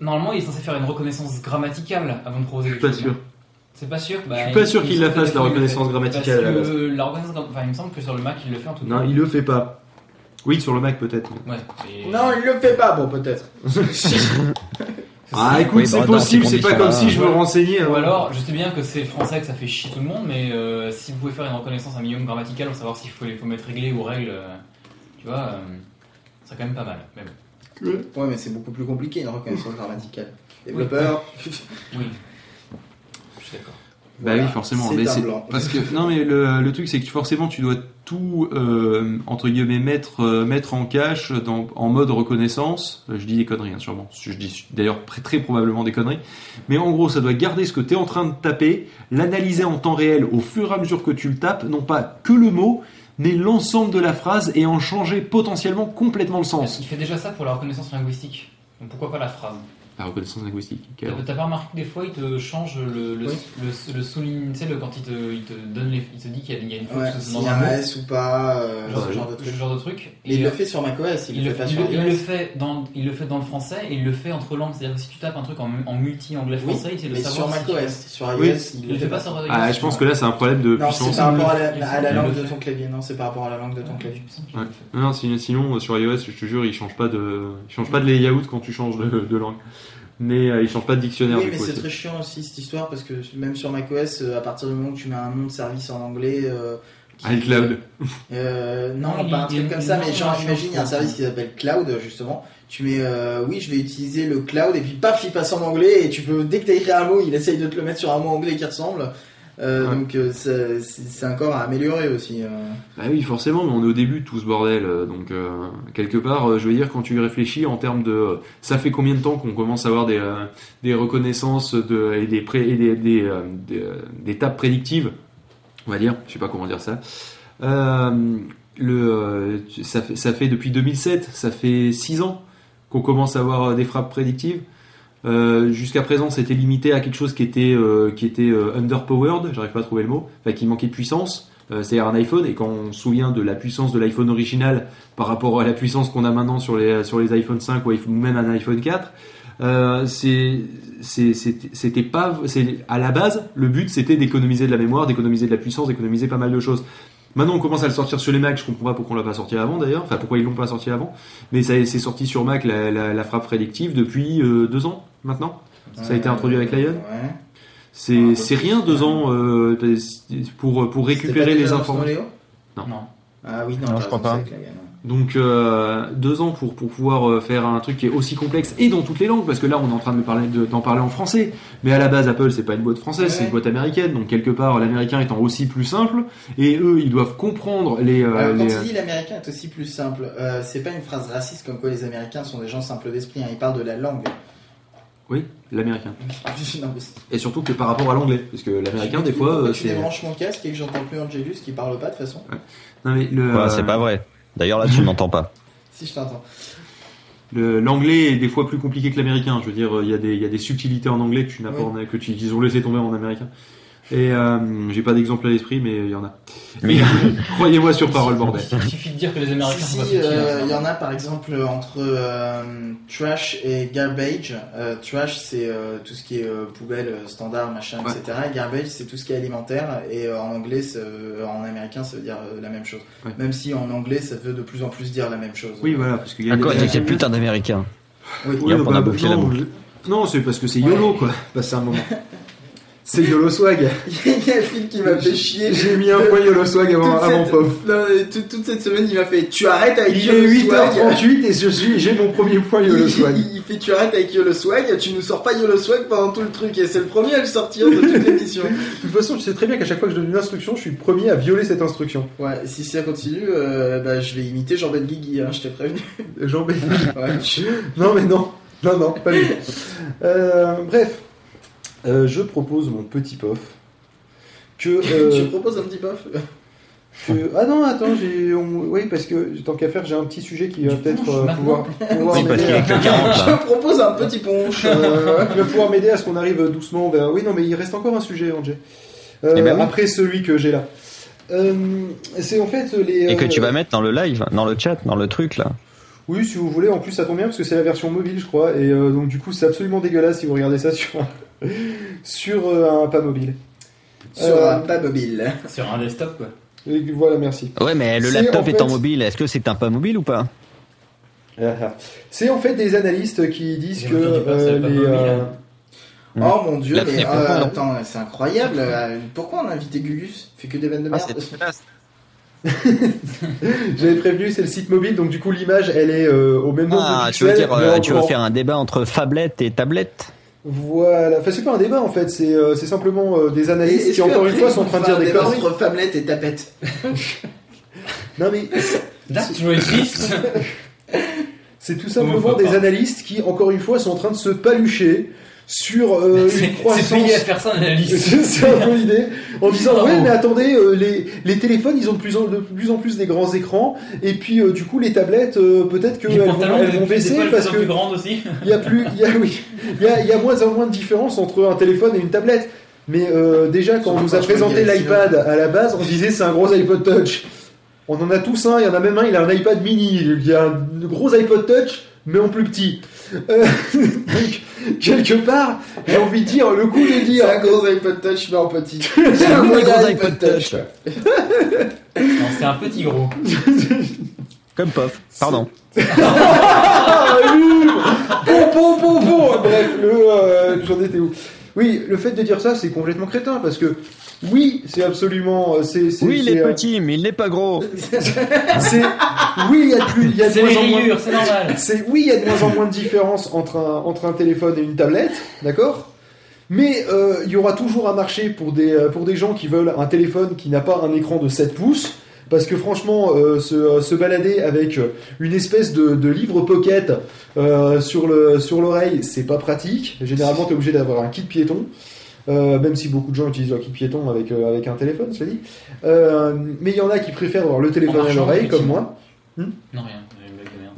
Normalement, il est censé faire une reconnaissance grammaticale avant de proposer Je suis quelque pas chose. sûr. C'est pas sûr? Bah, Je suis pas sûr il- qu'il il la fasse, la reconnaissance grammaticale, Parce que la reconnaissance enfin, il me semble que sur le Mac, il le fait en tout cas. Non, il le fait pas. Oui, sur le Mac peut-être. Ouais. Non, il le fait pas, bon, peut-être. [LAUGHS] Ah, écoute, Oui, c'est possible, ces c'est pas comme si je me renseignais. Ou avant. alors, je sais bien que c'est français, que ça fait chier tout le monde, mais euh, si vous pouvez faire une reconnaissance un minimum grammaticale pour savoir s'il faut, il faut mettre réglé ou règle, euh, tu vois, euh, c'est quand même pas mal. Mais bon. Ouais, mais c'est beaucoup plus compliqué une reconnaissance grammaticale. Développeur. Oui. [LAUGHS] Je suis d'accord. Bah Voilà, oui, forcément. c'est mais un c'est- blanc. Parce que [LAUGHS] non, mais le, le truc c'est que forcément tu dois tout euh, entre guillemets mettre euh, mettre en cache dans, en mode reconnaissance. Euh, Je dis des conneries, hein, sûrement. Je dis d'ailleurs très, très probablement des conneries. Mais en gros, ça doit garder ce que tu es en train de taper, l'analyser en temps réel au fur et à mesure que tu le tapes, non pas que le mot, mais l'ensemble de la phrase et en changer potentiellement complètement le sens. Il fait déjà ça pour la reconnaissance linguistique? Donc pourquoi pas la phrase? La reconnaissance linguistique. T'as pas remarqué que des fois il te change le, le, Oui. le, le souligne, tu sais, le, quand il te, il te donne les, il te dit qu'il y a, une faute Ouais, dans un y a un mot, S ou pas, euh, genre, ce genre de truc. ce genre de truc. Et il le euh, fait sur macOS, il, il le fait pas il sur le- il le iOS. fait dans, il le fait dans le français et il le fait entre langues. C'est-à-dire que si tu tapes un truc en, en multi anglais Oui, français, il sait le mais sur savoir. si macOS, sur iOS, Oui. il Il le fait pas sur Ah, je pense que là c'est un problème de Non, c'est puissance. par rapport à la, fait. langue de fait. ton clavier. Non, c'est par rapport à la langue de ton clavier. Non, non, sinon, sur iOS, je te jure, il change pas de, il change pas de layout quand tu changes de, de langue. Mais euh, il change pas de dictionnaire Oui, du mais c'est très chiant aussi cette histoire parce que même sur macOS, euh, à partir du moment où tu mets un nom de service en anglais. euh, qui- iCloud. Euh, non, Non, pas un truc comme ça, non, mais genre, imagine, il y a un service qui s'appelle Cloud, justement. Tu mets, euh, oui, je vais utiliser le cloud, et puis paf, il passe en anglais, et tu peux, dès que t'as écrit un mot, il essaye de te le mettre sur un mot anglais qui ressemble. Euh, Ouais. Donc, euh, c'est encore à améliorer aussi. euh. Bah oui, forcément, mais on est au début de tout ce bordel, donc euh, quelque part, je veux dire, quand tu y réfléchis en termes de, ça fait combien de temps qu'on commence à avoir des, des reconnaissances de, et des, pré- et des, des, des, des tables prédictives, on va dire, je sais pas comment dire ça. Euh, le, ça, fait, ça fait depuis 2007, ça fait 6 ans qu'on commence à avoir des frappes prédictives. Euh, Jusqu'à présent, c'était limité à quelque chose qui était, euh, qui était euh, underpowered, j'arrive pas à trouver le mot, enfin qui manquait de puissance. C'est-à-dire un iPhone, et quand on se souvient de la puissance de l'iPhone original par rapport à la puissance qu'on a maintenant sur les, sur les iPhone 5 ou même un iPhone 4, euh, c'était pas, à la base, le but c'était d'économiser de la mémoire, d'économiser de la puissance, d'économiser pas mal de choses. Maintenant, on commence à le sortir sur les Mac. Je comprends pas pourquoi on l'a pas sorti avant d'ailleurs. Enfin, pourquoi ils l'ont pas sorti avant. Mais c'est sorti sur Mac la, frappe prédictive depuis deux ans maintenant. Ça a été introduit avec Lion. Ouais. C'est, rien deux ans euh, pour pour récupérer pas les informations. Non. Non. Ah oui, non, Non, je crois pas. Donc euh, deux ans pour, pour pouvoir euh, faire un truc qui est aussi complexe et dans toutes les langues parce que là on est en train de parler de- d'en parler en français mais à la base Apple c'est pas une boîte française c'est une boîte américaine donc quelque part l'américain étant aussi plus simple et eux ils doivent comprendre les, euh, Alors, quand les- il dit l'américain est aussi plus simple, euh, c'est pas une phrase raciste comme quoi les américains sont des gens simples d'esprit, hein, ils parlent de la langue. Oui l'américain Non, mais et surtout que par rapport à l'anglais parce que l'américain des fois euh, c'est débranches mon casque et que j'entends plus Angelus qui parle pas de toute façon non mais le, Ouais, c'est pas vrai. D'ailleurs, là, tu [LAUGHS] n'entends pas. Si je t'entends. le- l'anglais est des fois plus compliqué que l'américain je veux dire il y a des il y a des subtilités en anglais que tu n'as pas en- que tu qu'ils ont laissé tomber en américain et euh, j'ai pas d'exemple à l'esprit mais il y en a Mais- [LAUGHS] croyez-moi sur parole bordel Il suffit de dire que les Américains Si, sont si, euh, il y hein. en a par exemple entre euh, trash et garbage. Euh, trash c'est euh, tout ce qui est euh, poubelle, euh, standard, machin, Ouais. etc. Et garbage c'est tout ce qui est alimentaire. Et euh, en anglais, euh, en américain, ça veut dire euh, la même chose. Ouais. Même si en anglais, ça veut de plus en plus dire la même chose. oui voilà parce qu'il y a À quoi des- T'es quel putain d'américain Oui. A bouclé la non, Non, c'est parce que c'est YOLO, quoi. [LAUGHS] Passer un moment. [LAUGHS] C'est YOLO Swag. [LAUGHS] Il y a Phil qui m'a fait chier. J'ai mis un point YOLO Swag avant, avant cette- Pof. Non, toute, toute cette semaine, il m'a fait Tu arrêtes avec Il Yolo est Swag. 8h38 et je suis, j'ai mon premier point YOLO Il, Swag. il- il fait tu arrêtes avec Yolo Swag, tu nous sors pas Yolo Swag pendant tout le truc et c'est le premier à le sortir de toute l'émission. [LAUGHS] De toute façon, tu sais très bien qu'à chaque fois que je donne une instruction, je suis le premier à violer cette instruction. Ouais, si ça continue, euh, bah, je vais imiter Jean Benguigui, hein, je t'ai prévenu. Jean Ouais. Non, mais non. Non, non, pas lui. Euh, bref. Euh, je propose mon petit pof que, euh, [LAUGHS] Tu proposes un petit pof que- ah non attends j'ai oui parce que tant qu'à faire j'ai un petit sujet qui va peut-être euh, pouvoir, pouvoir Oui, parce m'aider qu'il y a à- que 40 là. Je propose un petit punch. [LAUGHS] euh, qui va pouvoir m'aider à ce qu'on arrive doucement vers oui non mais il reste encore un sujet Angé Euh, Eh ben oui. après celui que j'ai là Euh, c'est en fait les Et que euh, tu vas mettre dans le live, dans le chat, dans le truc là. Oui, si vous voulez, en plus ça tombe bien parce que c'est la version mobile, je crois, et euh, donc du coup c'est absolument dégueulasse si vous regardez ça [LAUGHS] sur un, sur euh, un pas mobile. Sur Euh, un pas mobile. Sur un desktop, quoi. et voilà, merci. Ouais, mais le laptop en fait- étant mobile, est-ce que c'est un pas mobile ou pas? C'est en fait des analystes qui disent que euh, pas les mobile, euh, hein. Oh mon dieu, mais euh, attends, c'est incroyable. Pourquoi on a invité Gugus? Il fait que des vannes de Ah, merde. [LAUGHS] j'avais prévenu, c'est le site mobile, donc du coup l'image elle est euh, au même nombre Ah, de tu veux dire, euh, tu veux faire un débat entre phablette et tablette? Voilà, enfin c'est pas un débat en fait, c'est euh, c'est simplement euh, des analystes qui encore une fois sont en train de dire des débat conneries. entre femmelette et tapette. [LAUGHS] Non mais That's racist. [LAUGHS] c'est tout simplement des analystes qui encore une fois sont en train de se palucher sur euh, C'est une c'est croissance. payé à faire ça, l'analyse. [LAUGHS] C'est c'est un peu l'idée. En [LAUGHS] disant, Bravo. ouais, mais attendez, euh, les, les téléphones, ils ont de plus en, de plus en plus des grands écrans. Et puis, euh, du coup, les tablettes, euh, peut-être Les qu'elles vont, elles vont baisser parce de plus en plus que grandes aussi. [LAUGHS] il y a plus, il y a, oui, il y a, il y a moins en moins de différence entre un téléphone et une tablette. Mais euh, déjà, quand on nous a présenté l'iPad à la base, on disait c'est un gros iPod Touch. On en a tous un, il y en a même un, il a un iPad mini. Il y a un gros iPod Touch, mais en plus petit. Euh, [LAUGHS] donc, quelque part, j'ai envie de dire, le coup de C'est dire. un gros iPod Touch, mais en petit. [LAUGHS] C'est un gros iPod iPod Touch. Touch. Non, c'est un petit gros. [LAUGHS] Comme Pof. Pardon. Ah, Bon, bon, bon, bon Bref, le, euh, j'en étais où Oui, le fait de dire ça, c'est complètement crétin, parce que, oui, c'est absolument... C'est, c'est, Oui, il est euh, petit, mais il n'est pas gros. [LAUGHS] c'est- Oui, il y a de plus... il y a de C'est moins en moins- rayures, c'est normal. [LAUGHS] C'est oui, il y a de moins en moins de différence entre un, entre un téléphone et une tablette, d'accord? Mais euh, il y aura toujours un marché pour des, euh, pour des gens qui veulent un téléphone qui n'a pas un écran de 7 pouces. Parce que franchement, euh, se, euh, se balader avec euh, une espèce de, de livre pocket euh, sur le sur l'oreille, c'est pas pratique. Généralement, tu es obligé d'avoir un kit piéton. Euh, même si beaucoup de gens utilisent leur kit piéton avec, euh, avec un téléphone, cela dit. Euh, mais il y en a qui préfèrent avoir le téléphone à marchant, l'oreille, comme moi. Non, rien.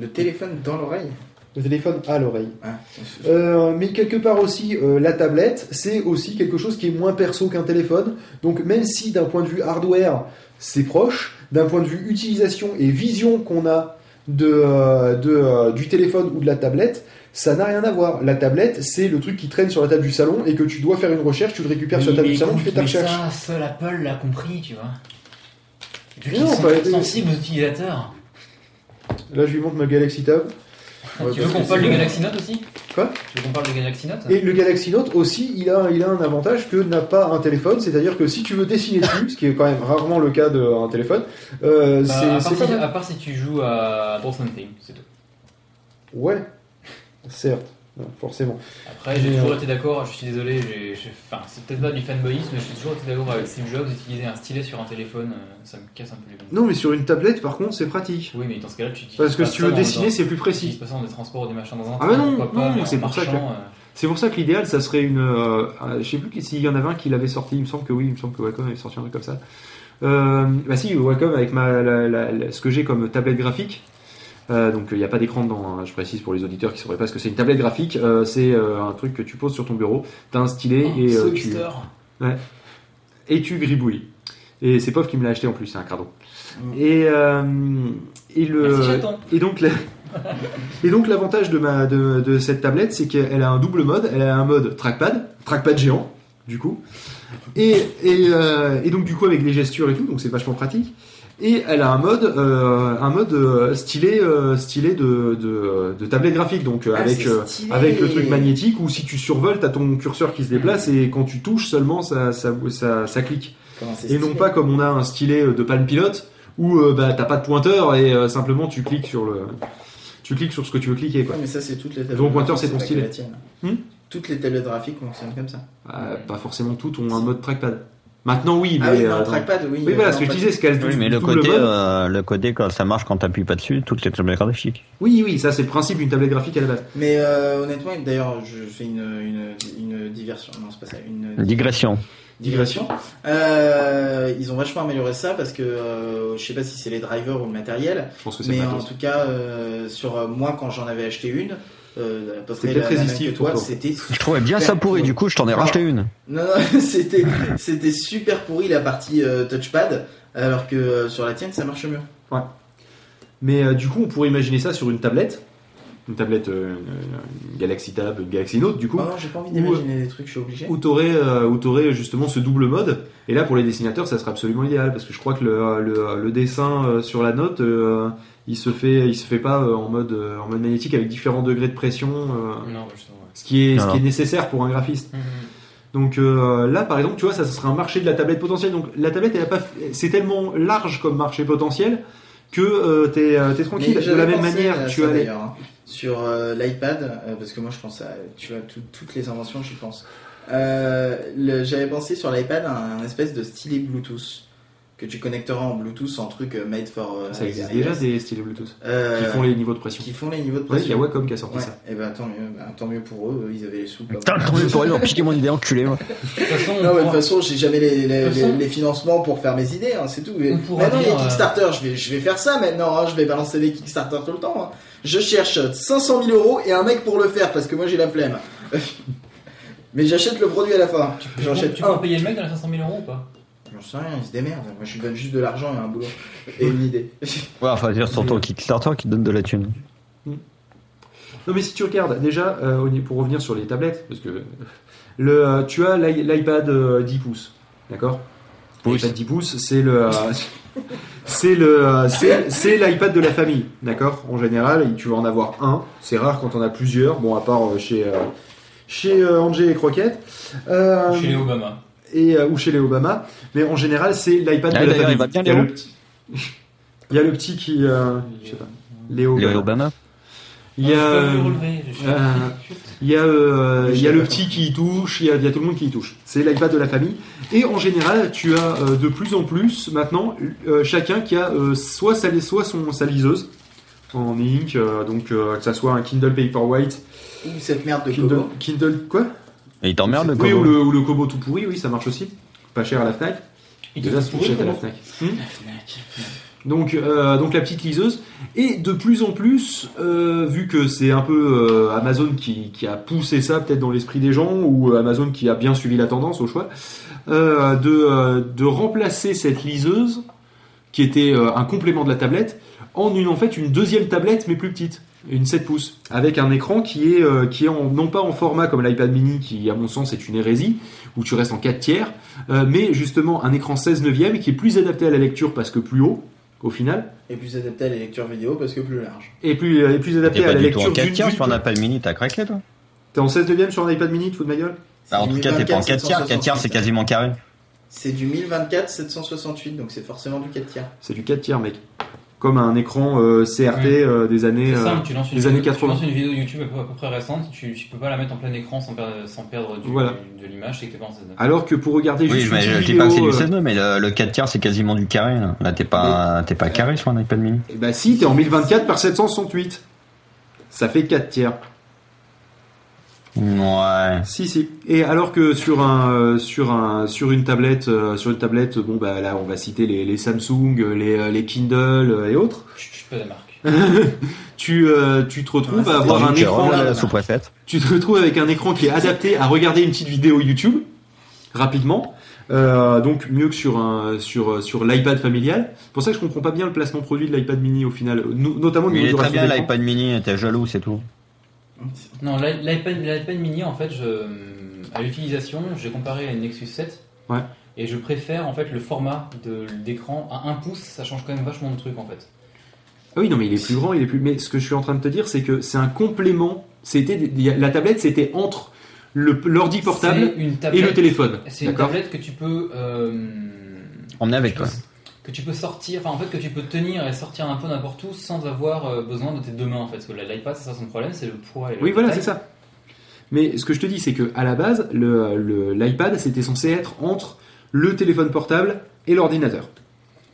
Le téléphone dans l'oreille. Le téléphone à l'oreille. Ah. Euh, mais quelque part aussi, euh, la tablette, c'est aussi quelque chose qui est moins perso qu'un téléphone. Donc même si d'un point de vue hardware, c'est proche, d'un point de vue utilisation et vision qu'on a de, euh, de, euh, du téléphone ou de la tablette, ça n'a rien à voir. La tablette, c'est le truc qui traîne sur la table du salon et que tu dois faire une recherche, tu le récupères sur la table du salon, tu fais ta recherche. Ça, seul Apple l'a compris, tu vois. Vu non, sont pas- sensibles aux utilisateurs. Là, je lui montre ma Galaxy Tab. Ouais, tu veux qu'on parle du Galaxy Note aussi Quoi Tu veux qu'on parle du Galaxy Note Et le Galaxy Note aussi, il a, il a un avantage que n'a pas un téléphone, c'est-à-dire que si tu veux dessiner dessus, ce qui est quand même rarement le cas d'un téléphone, euh, Bah, c'est à, part si, à part si tu joues à Dawson Theme, c'est tout. Ouais, certes, non, forcément. Après, j'ai Mais, toujours euh, été d'accord, je suis désolé, enfin, c'est peut-être pas du fanboyisme, mais j'ai toujours été d'accord avec Steve Jobs d'utiliser un stylet sur un téléphone, euh, ça me casse un peu les bonbons. Non, mais sur une tablette, par contre, c'est pratique. Oui, mais dans ce cas-là, tu utilises Parce que pas si tu veux dessiner, c'est plus tu précis. utilises pas ça dans des transports ou des machins dans un Ah bah train, non, non, pas, mais c'est pour ça que- euh, C'est pour ça que l'idéal, ça serait une. euh, euh, je sais plus s'il y en avait un qui l'avait sorti, il me semble que oui, il me semble que Wacom avait sorti un truc comme ça. Euh, bah si, Wacom avec ma, la- la- la- ce que j'ai comme tablette graphique. Euh, donc il n'y a pas d'écran dedans, hein, je précise pour les auditeurs qui ne sauraient pas ce que c'est une tablette graphique. euh, c'est euh, un truc que tu poses sur ton bureau, tu as un stylet oh, et, tu, et tu gribouilles. Et c'est Pof qui me l'a acheté en plus, c'est un crado. Mm. Et, et, le, Merci, et donc la- [LAUGHS] et donc l'avantage de, ma, de, de cette tablette, c'est qu'elle a un double mode. Elle a un mode trackpad, trackpad géant, du coup. Et, et, euh, et donc du coup avec des gestures et tout, donc c'est vachement pratique. Et elle a un mode, euh, un mode euh, stylé, euh, stylé de, de, de tablette graphique, donc Ah, avec avec le truc magnétique où si tu survoles, t'as ton curseur qui se déplace et quand tu touches seulement ça, ça, ça, ça clique. Et non pas comme on a un stylet de Palm Pilot où bah, t'as pas de pointeur et simplement tu cliques sur le, tu cliques sur ce que tu veux cliquer quoi. Ouais, mais ça, c'est toutes les tablettes. Donc, pointeur, c'est ton stylet. Hmm? Toutes les tablettes graphiques fonctionnent comme ça. Euh, pas forcément toutes ont un mode trackpad. Maintenant, oui, mais. Ah oui, euh, non, dans- trackpad, oui. Oui, voilà, ce que je disais, c'est qu'elle Oui, mais le côté, euh, le côté quand ça marche quand t'appuies pas dessus, toutes les tablettes graphiques. Oui, oui, ça c'est le principe d'une tablette graphique à la base. Mais euh, honnêtement, d'ailleurs, je fais une, une, une diversion. Non, c'est pas ça. Une Digression. digression. Euh, ils ont vachement amélioré ça parce que euh, je sais pas si c'est les drivers ou le matériel, Je pense que c'est mais pas en tout cas, euh, euh, moi quand j'en avais acheté une, euh, C'était résistif toi, c'était. Je trouvais bien ça pourri, du coup je t'en ai Non. racheté une. Non, non, [LAUGHS] c'était c'était super pourri la partie euh, touchpad, alors que euh, sur la tienne ça marche mieux. Mais euh, du coup, on pourrait imaginer ça sur une tablette. Une tablette euh, une- une Galaxy Tab, une Galaxy Note, du coup. Oh non, j'ai pas envie d'imaginer des trucs, je suis obligé. Où t'aurais euh, où t'aurais justement ce double mode. Et là, pour les dessinateurs, ça serait absolument idéal parce que je crois que le, le, le dessin euh, sur la note, euh, il se fait il se fait pas euh, en mode euh, en mode magnétique avec différents degrés de pression. euh, Non, justement, ouais. ce qui est ce qui est nécessaire pour un graphiste. Mhm. Donc euh, là, par exemple, tu vois, ça, ce serait un marché de la tablette potentielle. Donc la tablette, elle a pas, c'est tellement large comme marché potentiel que euh, t'es euh, t'es tranquille. De la même manière, tu ça, as les- d'ailleurs, hein, sur euh, l'iPad, euh, parce que moi je pense à tu vois tout- toutes les inventions, j'y pense. Euh, J'avais pensé sur l'iPad un, un espèce de stylet Bluetooth que tu connecteras en Bluetooth en truc euh, made for. euh, ça existe déjà des stylés Bluetooth Euh, qui font les niveaux de pression. qui font les niveaux de Ouais, il y a pression. Wacom qui a sorti Ouais, ça. et ben tant mieux, bah, tant mieux pour eux, ils avaient les sous. tant mieux pour eux, ils ont piqué mon idée, enculé. moi. De toute façon, Non, mais de pourra- toute façon, j'ai jamais les, les, les- les financements pour faire mes idées, hein, c'est tout. Pourra Maintenant, il y a dire, euh, Kickstarter, je vais, je vais faire ça maintenant, hein, je vais balancer des Kickstarter tout le temps. hein. Je cherche 500 000 euros et un mec pour le faire parce que moi j'ai la flemme. [LAUGHS] Mais j'achète le produit à la fin. tu peux, J'achète tu peux payer le mec dans les 500 000 euros ou pas? J'en sais rien, il se démerde. Moi je lui donne juste de l'argent et un boulot. Et une idée. [LAUGHS] Ouais, enfin, dire sur ton Kickstarter qui te donne de la thune. Non, mais si tu regardes déjà, euh, pour revenir sur les tablettes, parce que le, euh, tu as l'i- l'iPad euh, 10 pouces, d'accord? L'iPad 10 pouces, c'est le, euh, [LAUGHS] c'est le, euh, c'est l'iPad de la famille, d'accord? En général, tu vas en avoir un. C'est rare quand on a plusieurs. Bon, à part euh, chez euh, chez euh, Angé et Croquette. Euh, Chez les Obama. Et euh, ou chez les Obama, mais en général c'est l'iPad Ah, de la famille. il va bien, il y a Léo le petit, [LAUGHS] il y a le petit qui, euh, je sais pas, Léo. Léo Obama. Obama. Il y a, Ah, euh, euh, il y a, euh, il y a le petit qui y touche, il y a, il y a tout le monde qui y touche. C'est l'iPad de la famille. Et en général, tu as euh, de plus en plus maintenant euh, chacun qui a euh, soit sa, soit son, sa liseuse en ink, euh, donc euh, que ça soit un Kindle Paperwhite, Ou cette merde de Kindle. Kindle quoi? Et il t'emmerde le Oui, ou le, ou le Kobo tout pourri, oui, ça marche aussi. Pas cher à la Fnac. Il Déjà, c'est pourrir, cher à la comment Fnac. Hmm donc, euh, donc la petite liseuse. Et de plus en plus, euh, vu que c'est un peu euh, Amazon qui, qui a poussé ça peut-être dans l'esprit des gens, ou Amazon qui a bien suivi la tendance au choix, euh, de, euh, de remplacer cette liseuse, qui était euh, un complément de la tablette, en une en fait une deuxième tablette mais plus petite, une 7 pouces, avec un écran qui est, euh, qui est en, non pas en format comme l'iPad mini, qui à mon sens est une hérésie, où tu restes en 4 tiers, euh, mais justement un écran 16 neuvième qui est plus adapté à la lecture parce que plus haut, au final, Et plus adapté à la lecture vidéo parce que plus large. et plus, et plus adapté T'es à pas la du tout en lecture 4 d'une tiers sur un iPad mini, t'as craqué toi? T'es en 16 neuvième sur un iPad mini, tu fous de ma gueule? Bah, En tout cas, t'es pas en 4 tiers. 4 tiers, c'est quasiment carré. C'est du 1024 768, donc c'est forcément du 4 tiers. C'est du 4 tiers, mec. Comme un écran euh, CRT euh, des années, euh, simple, tu lances, une des années vidéo, tu 80. lances une vidéo YouTube à peu, à peu près récente, tu, tu peux pas la mettre en plein écran sans perdre, sans perdre du, Voilà. du- de l'image, c'est que t'es pas en 16 Alors que pour regarder Oui, juste mais une je dis pas que c'est vidéo, du euh, 16 9 mais le, le 4 tiers, c'est quasiment du carré. Là, Là, t'es pas, t'es pas carré sur un iPad mini. eh ben si, t'es en 1024 par 768. Ça fait 4 tiers. Ouais. Si si. Et alors que sur un euh, sur un sur une tablette euh, sur une tablette bon bah là on va citer les, les Samsung, les euh, les Kindle et autres. Je suis pas la marque. [LAUGHS] Tu euh, tu te retrouves à avoir un écran Roland, la sous-préfète. tu te retrouves avec un écran qui est adapté à regarder une petite vidéo YouTube rapidement. Euh, donc mieux que sur un sur sur l'iPad familial. C'est pour ça que je comprends pas bien le placement produit de l'iPad mini au final, no- notamment Mais il est très bien l'iPad mini, t'es jaloux, c'est tout. Non, l'i- l'iPad l'iPad mini, en fait, je, à l'utilisation, j'ai comparé à une Nexus 7. Ouais. Et je préfère en fait le format de- d'écran à 1 pouce, ça change quand même vachement de trucs en fait. Ah oui, non, mais il est plus grand, il est plus. Mais ce que je suis en train de te dire, c'est que c'est un complément. C'était la tablette, c'était entre le l'ordi portable et le téléphone. C'est une tablette que tu peux. euh, Emmener avec toi. Que tu peux sortir, enfin en fait que tu peux tenir et sortir un peu n'importe où sans avoir euh, besoin de tes deux mains en fait. Parce que l'iPad, c'est ça son problème, c'est le poids et le Oui, voilà, c'est ça. Mais ce que je te dis, c'est que à la base, le le- l'iPad, c'était censé être entre le téléphone portable et l'ordinateur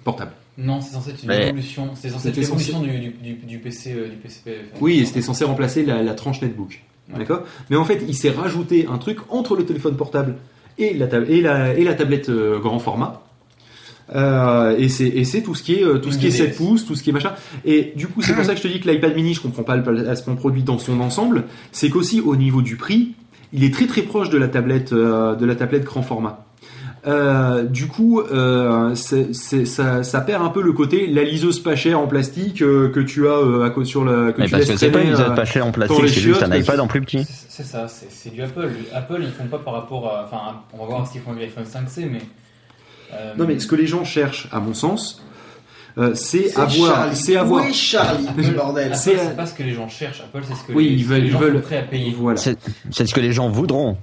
portable. Non, c'est censé être une évolution. C'est censé être l'évolution du, du, du, du PC. euh, du PCP. Oui, et c'était censé remplacer la, la tranche netbook. D'accord? Mais en fait, il s'est rajouté un truc entre le téléphone portable et la, et la, et la tablette euh, grand format. Euh, et c'est tout ce qui est euh, tout ce qui est 7 pouces, tout ce qui est machin. Et du coup, c'est pour ça que je te dis que l'iPad mini, je comprends pas le placement produit dans son ensemble. C'est qu'aussi au niveau du prix, il est très très proche de la tablette euh, de la tablette grand format. Euh, du coup, euh, ça, ça perd un peu le côté la liseuse pas chère en plastique euh, que tu as euh, à côté sur la. Que Mais tu parce que c'est pas une euh, liseuse pas chère en plastique, c'est juste un iPad en plus petit. C'est ça, c'est c'est du Apple. Apple, ils font pas par rapport à. Enfin, on va voir ce qu'ils font avec l'iPhone 5C, mais. Euh, Non mais ce que les gens cherchent, à mon sens, euh, c'est avoir, Charlie. c'est avoir. Est Charlie, [LAUGHS] bordel Apple, C'est- pas ce que les gens cherchent. Apple, c'est ce que Oui, les, ils veulent- les ils gens veulent- sont prêts à payer. Voilà. C'est c'est ce que les gens voudront.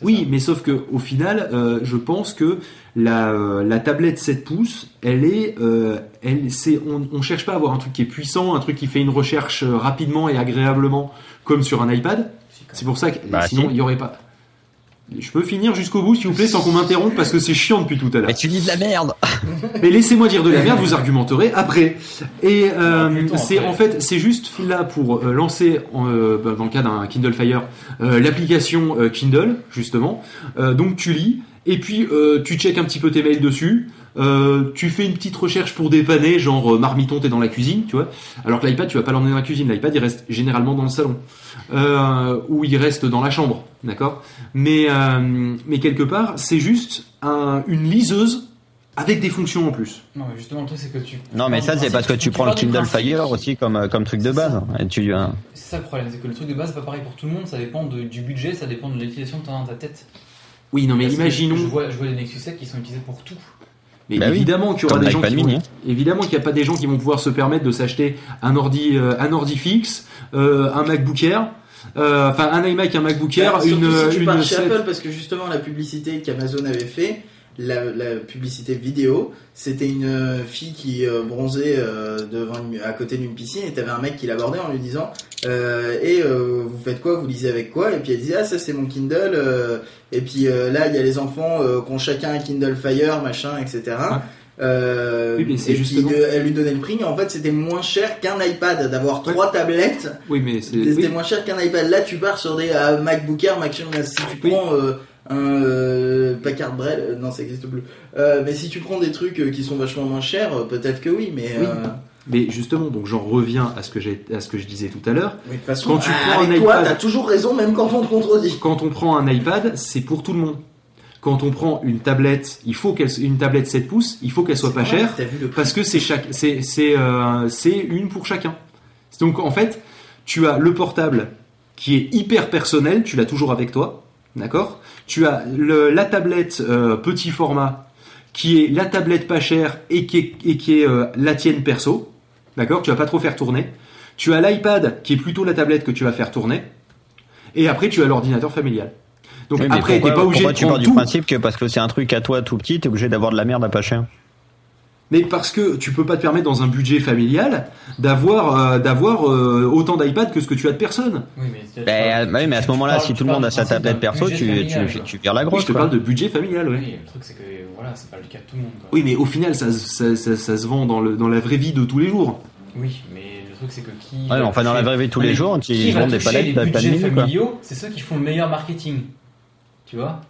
Oui, mais sauf que au final, euh, je pense que la, euh, la tablette 7 pouces, elle est, euh, elle, c'est, on, on cherche pas à avoir un truc qui est puissant, un truc qui fait une recherche rapidement et agréablement, comme sur un iPad. C'est pour ça que Bah, sinon si. il y aurait pas. Je peux finir jusqu'au bout, s'il vous plaît, sans qu'on m'interrompe, parce que c'est chiant depuis tout à l'heure. Mais tu dis de la merde [LAUGHS] Mais laissez-moi dire de la merde, vous argumenterez après. Et euh, c'est en fait, c'est juste là pour euh, lancer, euh, bah, dans le cas d'un Kindle Fire, euh, l'application euh, Kindle justement. Euh, donc tu lis et puis euh, tu checkes un petit peu tes mails dessus. Euh, tu fais une petite recherche pour dépanner, genre euh, marmiton t'es dans la cuisine, tu vois. Alors que l'iPad, tu vas pas l'emmener dans la cuisine. L'iPad, il reste généralement dans le salon euh, ou il reste dans la chambre, d'accord? Mais euh, mais quelque part, c'est juste un- une liseuse avec des fonctions en plus. Non, mais justement, le truc, c'est que tu. Non, mais ça, c'est parce que tu prends le Kindle Fire aussi comme, comme truc de base. Et tu, C'est ça le problème, c'est que le truc de base, c'est pas pareil pour tout le monde. Ça dépend de- du budget, ça dépend de l'utilisation que tu as dans ta tête. Oui, non, mais Parce imaginons. Je vois, je vois des Nexus 7 qui sont utilisés pour tout. Mais Bah oui, évidemment qu'il y aura comme des gens qui vont, hein. évidemment qu'il n'y a pas des gens qui vont pouvoir se permettre de s'acheter un ordi, euh, un ordi fixe, euh, un MacBook Air, euh, enfin un iMac, un MacBook Air, Bah, une, si tu une pars chez set- Apple parce que justement la publicité qu'Amazon avait fait, la, la publicité vidéo, c'était une euh, fille qui euh, bronzait euh, devant une- à côté d'une piscine et t'avais un mec qui l'abordait en lui disant euh, et euh, vous faites quoi, vous lisez avec quoi? Et puis elle disait ah ça c'est mon Kindle euh, et puis euh, là il y a les enfants euh, qui ont chacun un Kindle Fire machin etc. Euh, Oui, mais c'est et puis, euh, elle lui donnait le prix. En fait, c'était moins cher qu'un iPad d'avoir trois tablettes. Oui, mais c'est. C'était oui. moins cher qu'un iPad. Là, tu pars sur des euh, MacBook Air, machin. Si tu prends euh, un Packard Braille, euh, non, ça existe plus. Euh, mais si tu prends des trucs euh, qui sont vachement moins chers, peut-être que oui. Mais Oui. Mais justement, donc j'en reviens à ce que j'ai, à ce que je disais tout à l'heure. mais de toute façon, Quand tu prends un toi, iPad- t'as toujours raison, même quand on te contredit. Quand on prend un iPad, c'est pour tout le monde. Quand on prend une tablette, il faut qu'elle, une tablette 7 pouces, il faut qu'elle soit pas vrai, chère. Parce que c'est chaque c'est c'est c'est une pour chacun. Donc en fait, tu as le portable qui est hyper personnel, tu l'as toujours avec toi, d'accord? Tu as le, la tablette euh, petit format qui est la tablette pas chère et qui est, et qui est euh, la tienne perso, d'accord? Tu vas pas trop faire tourner. Tu as l'iPad qui est plutôt la tablette que tu vas faire tourner. Et après, tu as l'ordinateur familial. Donc oui, après, t'es pas obligé de tu pars du tout. principe que parce que c'est un truc à toi tout petit, t'es obligé d'avoir de la merde à pas cher? Mais parce que tu peux pas te permettre dans un budget familial d'avoir euh, d'avoir euh, autant d'iPad que ce que tu as de personnes. Oui, mais, Ben, parles- oui, mais à ce moment-là, si tout le monde a sa tablette perso, tu, familial, tu, tu la Oui, grosse. je te quoi. parle de budget familial, oui. Oui, le truc, c'est que voilà, c'est pas le cas de tout le monde. Quoi. Oui, mais au final, ça, ça, ça, ça se vend dans, le, dans la vraie vie de tous les jours. Oui, mais le truc, c'est que qui. Ouais, mais enfin, dans la vraie vie de tous les jours, qui vendent des palettes les d'iPad familiaux, c'est ceux qui font le meilleur marketing. Tu vois?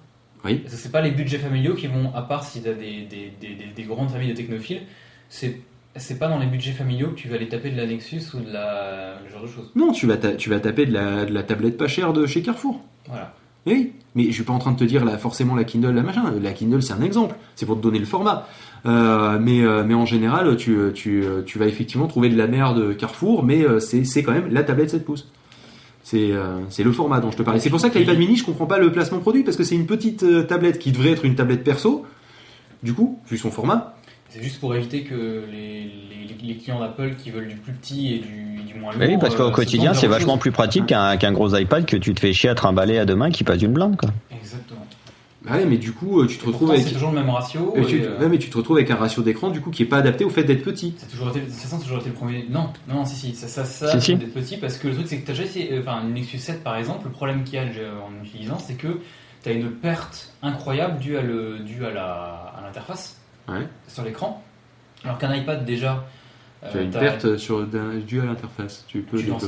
Oui. Que c'est pas les budgets familiaux qui vont, à part si t'as des, des, des, des, des grandes familles de technophiles, c'est. C'est pas dans les budgets familiaux que tu vas aller taper de la Nexus ou de la. le genre de choses. Non, tu vas, ta- tu vas taper de la, de la tablette pas chère de chez Carrefour. Voilà. Oui, mais je suis pas en train de te dire là, forcément la Kindle, la machin. La Kindle, c'est un exemple. C'est pour te donner le format. Euh, mais, euh, mais en général, tu, tu, tu vas effectivement trouver de la merde Carrefour, mais euh, c'est c'est quand même la tablette 7 pouces. C'est euh, c'est le format dont je te parlais. C'est pour ça que l'iPad mini, je comprends pas le placement produit, parce que c'est une petite euh, tablette qui devrait être une tablette perso. Du coup, vu son format, C'est juste pour éviter que les, les, les clients d'Apple qui veulent du plus petit et du, du moins lourd. Oui, parce euh, qu'au se quotidien, c'est vachement chose. plus pratique qu'un gros iPad que tu te fais chier à trimballer à deux mains qui passe une blinde, quoi. Exactement. Ouais, mais du coup, euh, tu te retrouves Pourtant, avec. c'est toujours le même ratio. Et tu, et, euh, ouais, mais tu te retrouves avec un ratio d'écran du coup qui est pas adapté au fait d'être petit. C'est toujours été, ça, toujours été le premier. Non, non, non, si, si, ça, ça, ça, Si, si. d'être petit parce que le truc, c'est que t'as déjà essayé, euh, enfin, une Nexus 7 par exemple, le problème qu'il y a euh, en utilisant, c'est que tu as une perte incroyable due à le- due à la- à l'interface Ouais. sur l'écran. Alors qu'un iPad déjà. Tu as une t'as- perte sur, due à l'interface. Tu peux Tu sur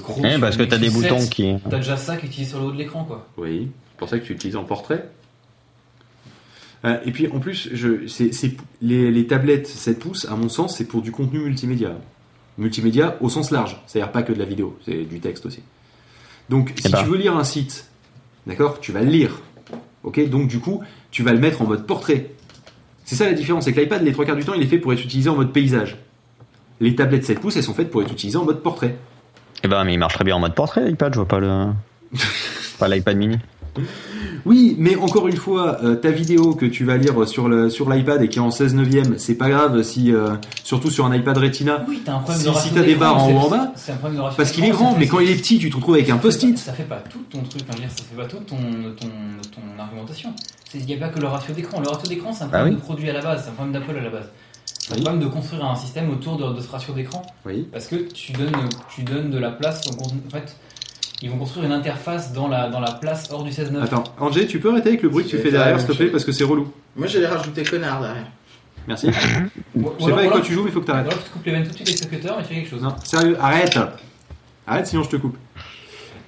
parce que le t'as des boutons 7, qui. T'as déjà ça qui est utilisé sur le haut de l'écran quoi. Oui, c'est pour ça que tu utilises en portrait. Euh, et puis en plus, je, c'est, c'est- les, les tablettes 7 pouces, à mon sens, c'est pour du contenu multimédia. Multimédia au sens large, c'est-à-dire pas que de la vidéo, c'est du texte aussi. Donc si Eh ben. tu veux lire un site, d'accord, tu vas le lire. Ok, donc du coup, tu vas le mettre en mode portrait. C'est ça la différence, c'est que l'iPad, les trois quarts du temps, il est fait pour être utilisé en mode paysage. Les tablettes 7 pouces, elles sont faites pour être utilisées en mode portrait. Eh ben, mais il marche très bien en mode portrait, l'iPad, je vois pas le. [LAUGHS] pas l'iPad mini. Oui, mais encore une fois, euh, ta vidéo que tu vas lire sur le sur l'iPad et qui est en 16 neuvième, c'est pas grave si euh, surtout sur un iPad Retina. Oui, t'as un problème Si- de si t'as des barres en c'est- haut en bas, c'est un problème de ratio Parce qu'il est grand, mais quand il est petit, tu te retrouves avec un ça post-it. pas- Ça fait pas tout ton truc, dire, ça fait pas toute ton, ton, ton argumentation. Il n'y a pas que le ratio d'écran. Le ratio d'écran, c'est un Ah problème oui. de produit à la base, c'est un problème d'Apple à la base. C'est un Oui. problème de construire un système autour de, de ce ratio d'écran. Oui. Parce que tu donnes, tu donnes de la place au contenu. En fait, ils vont construire une interface dans la, dans la place hors du 16.9. Attends, Angé, tu peux arrêter avec le bruit que tu fais derrière, s'il te plaît, parce que c'est relou. Moi j'allais rajouter connard derrière. Merci. [LAUGHS] Je sais pas avec quoi tu joues, mais il faut que t'arrêtes. alors tu te coupes les veines tout de suite avec ce cutter et tu fais quelque chose. Non, sérieux, arrête Arrête, sinon je te coupe.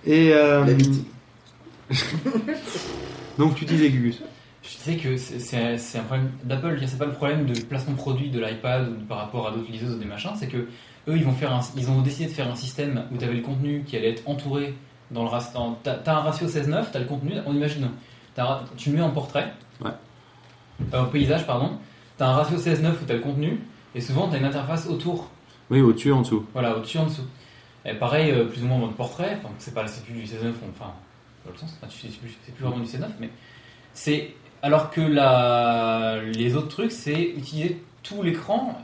Et. euh, La bite. [LAUGHS] Donc tu disais, Gugus. Je sais que c'est- un problème d'Apple, c'est pas le problème de placement de produit de l'iPad par rapport à d'autres liseuses ou des machins, c'est que eux ils vont faire un- ils ont décidé de faire un système où tu avais le contenu qui allait être entouré dans le ratio. T'as t'as un ratio 16-9, t'as le contenu, on imagine, tu le mets en portrait, Ouais. euh, en paysage pardon, t'as un ratio 16-9 où t'as le contenu, et souvent t'as une interface autour, Oui, au-dessus et en dessous. voilà, au-dessus en dessous. Et pareil, euh, plus ou moins en mode portrait, enfin, c'est pas plus du 16-9, enfin, dans le sens, c'est plus, plus vraiment du 16-9, mais c'est alors que la, les autres trucs, c'est utiliser tout l'écran.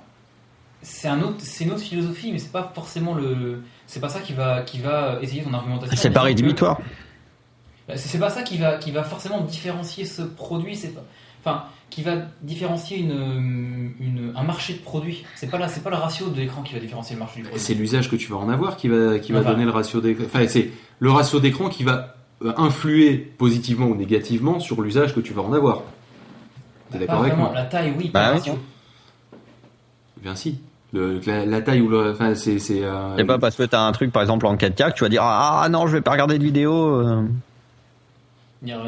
C'est un autre, c'est une autre philosophie, mais c'est pas forcément le, c'est pas ça qui va, qui va essayer ton argumentation. C'est pas rédhibitoire. Bah, C'est pas ça qui va, qui va forcément différencier ce produit. C'est pas, enfin, qui va différencier une, une- un marché de produits. C'est pas là, c'est pas le ratio de l'écran qui va différencier le marché du produit. C'est l'usage que tu vas en avoir qui va, qui va Enfin. donner le ratio d'écran. Enfin, c'est le ratio d'écran qui va euh, influer positivement ou négativement sur l'usage que tu vas en avoir. T'es d'accord avec moi La taille, oui. Bah. Bien si. Le- la, la taille ou le. Enfin, c'est. c'est euh, pas parce que t'as un truc, par exemple, en 4K, que tu vas dire Ah non, je vais pas regarder de vidéo. euh. Évidemment.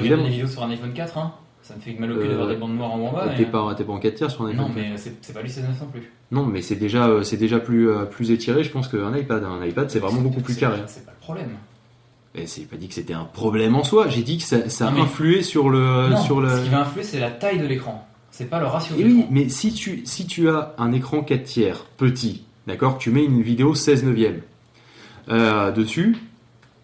regarde des vidéos sur un iPhone 4. Hein. Ça me fait mal au cul Euh, d'avoir des bandes noires en haut en bas. T'es mais- pas, t'es pas en 4 tiers sur un iPhone Non, mais c'est c'est pas lui 16 non plus. Non, mais c'est déjà, euh, c'est déjà plus, euh, plus étiré, je pense, qu'un iPad. Un iPad, c'est vraiment beaucoup plus carré. C'est pas le problème. Et c'est pas dit que c'était un problème en soi. J'ai dit que ça, ça a Non, mais- influé sur le, non, sur le. ce qui va influer, c'est la taille de l'écran. C'est pas le ratio Et oui, mais si tu, si tu as un écran 4 tiers petit, d'accord, tu mets une vidéo 16 neuvième euh, dessus,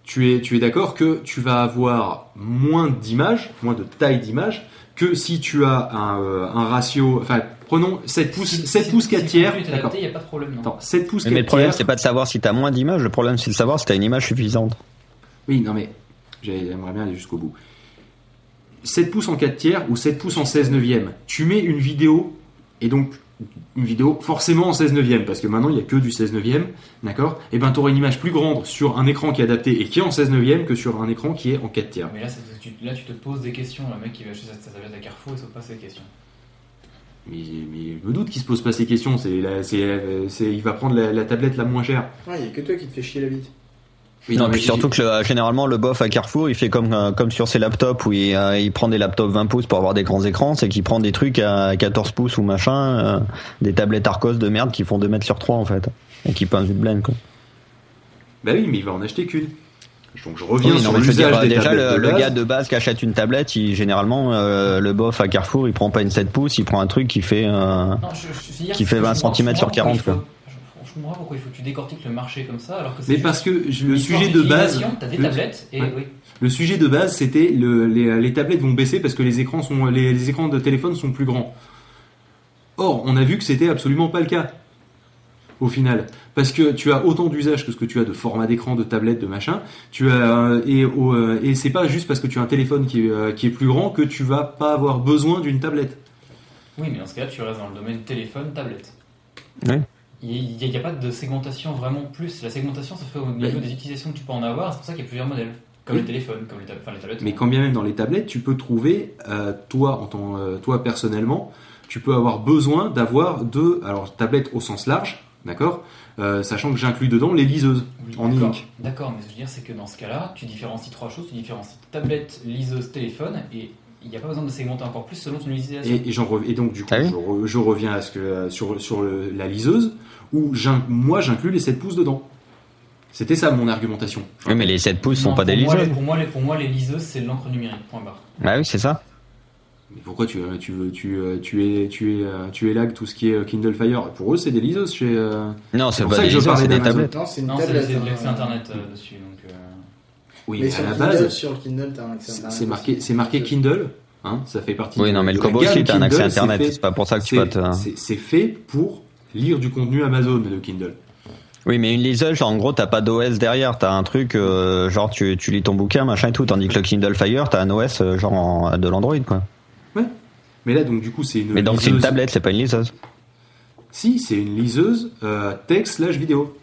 tu es, tu es d'accord que tu vas avoir moins d'images, moins de taille d'image, que si tu as un, euh, un ratio. Enfin, prenons 7 pouces, Si- 7 si- pouces si 4 le tiers. D'accord. adapté, y a pas de problème. non. Attends, 7 pouces Mais 4 le problème, c'est pas de savoir si t'as moins d'images, le problème, c'est de savoir si t'as une image suffisante. Oui, non mais j'ai- j'aimerais bien aller jusqu'au bout. 7 pouces en 4 tiers ou 7 pouces en 16 neuvième. Tu mets une vidéo, et donc une vidéo forcément en 16 neuvième, parce que maintenant il n'y a que du 16 neuvième, d'accord? Et ben tu auras une image plus grande sur un écran qui est adapté et qui est en 16 neuvième que sur un écran qui est en 4 tiers. Mais là, tu, là, tu te poses des questions. Le mec qui va acheter sa, tablette à Carrefour, il se pose pas ces questions. Mais, mais je me doute qu'il se pose pas ces questions, c'est, la- c'est, euh, c'est- il va prendre la, la tablette la moins chère. Ouais, y a que toi qui te fais chier la bite. Oui, non, mais puis surtout que le- généralement le bof à Carrefour il fait comme euh, comme sur ses laptops où il, euh, il prend des laptops 20 pouces pour avoir des grands écrans, c'est qu'il prend des trucs à 14 pouces ou machin, euh, des tablettes Arcos de merde qui font 2 mètres sur 3 en fait, et qui pince une blende quoi. Bah oui, mais il va en acheter qu'une. Donc je reviens Oui, non, sur mais je dire, des déjà tablettes le, le gars de base qui achète une tablette, il, généralement euh, le bof à Carrefour il prend pas une 7 pouces, il prend un truc qui fait euh, Non, je- je- Qui fait je 20 comprends- centimètres je sur comprends pourquoi 40, il faut- quoi. Je, je comprends pas pourquoi il faut que tu décortiques le marché comme ça, alors que c'est Mais parce que le sujet de base. T'as des le- tablettes et Ouais. oui. Le sujet de base, c'était le, les, les tablettes vont baisser parce que les écrans sont les, les écrans de téléphone sont plus grands. Or, on a vu que c'était absolument pas le cas. Au final, parce que tu as autant d'usages que ce que tu as de format d'écran, de tablette, de machin. Tu as euh, et euh, et c'est pas juste parce que tu as un téléphone qui est, euh, qui est plus grand que tu vas pas avoir besoin d'une tablette. Oui, mais dans ce cas-là, tu restes dans le domaine téléphone, tablette. Oui. Il n'y a, pas de segmentation vraiment plus. La segmentation se fait au niveau Mais- des utilisations que tu peux en avoir, c'est pour ça qu'il y a plusieurs modèles. Comme Oui. les téléphones, comme les, enfin, les tablettes. Mais quand bien même dans les tablettes, tu peux trouver, euh, toi, en tant, euh, toi personnellement, tu peux avoir besoin d'avoir deux, alors tablettes au sens large, d'accord Euh, Sachant que j'inclus dedans les liseuses Oui, en e-ink. D'accord, mais ce que je veux dire, c'est que dans ce cas-là, tu différencies trois choses. Tu différencies tablette, liseuse, téléphone, et il n'y a pas besoin de segmenter encore plus selon ton utilisation. Et, et, j'en rev- et donc du coup, Ah oui je, re- je reviens à ce que, euh, sur, sur le- la liseuse, où moi j'inclus les 7 pouces dedans. C'était ça mon argumentation. Oui, mais les 7 pouces sont Non, pas des pour moi, les- liseuses. pour, moi, les, pour moi, les liseuses, c'est de l'encre numérique, point barre. Ah oui, c'est ça. Mais pourquoi tu, euh, tu, veux- tu, euh, tu, es, tu, es, tu es lag tout ce qui est Kindle Fire? Pour eux, c'est des liseuses chez. Non, c'est pour pas ça des liseuses, c'est des tablettes. Non, c'est une Non, c'est tablette. c'est de hein. l'accès internet euh, dessus. Donc, Oui, Mais mais sur à la Kindle, base, sur le Kindle, t'as un accès c'est internet. c'est marqué, c'est marqué Kindle. Hein, ça fait partie. Oui, non, mais le Kobo aussi, t'as un accès Kindle, c'est internet. C'est pas pour ça que tu vas C'est te. c'est- fait pour lire du contenu Amazon, le Kindle. Oui, mais une liseuse, genre, en gros, t'as pas d'OS derrière. T'as un truc, euh, genre, tu, tu lis ton bouquin, machin et tout. Tandis que le Kindle Fire, t'as un OS, euh, genre, en- de l'Android, quoi. Mais là, donc, du coup, c'est une. Mais donc, c'est une tablette, c'est pas une liseuse. Si, c'est une liseuse euh, texte slash vidéo.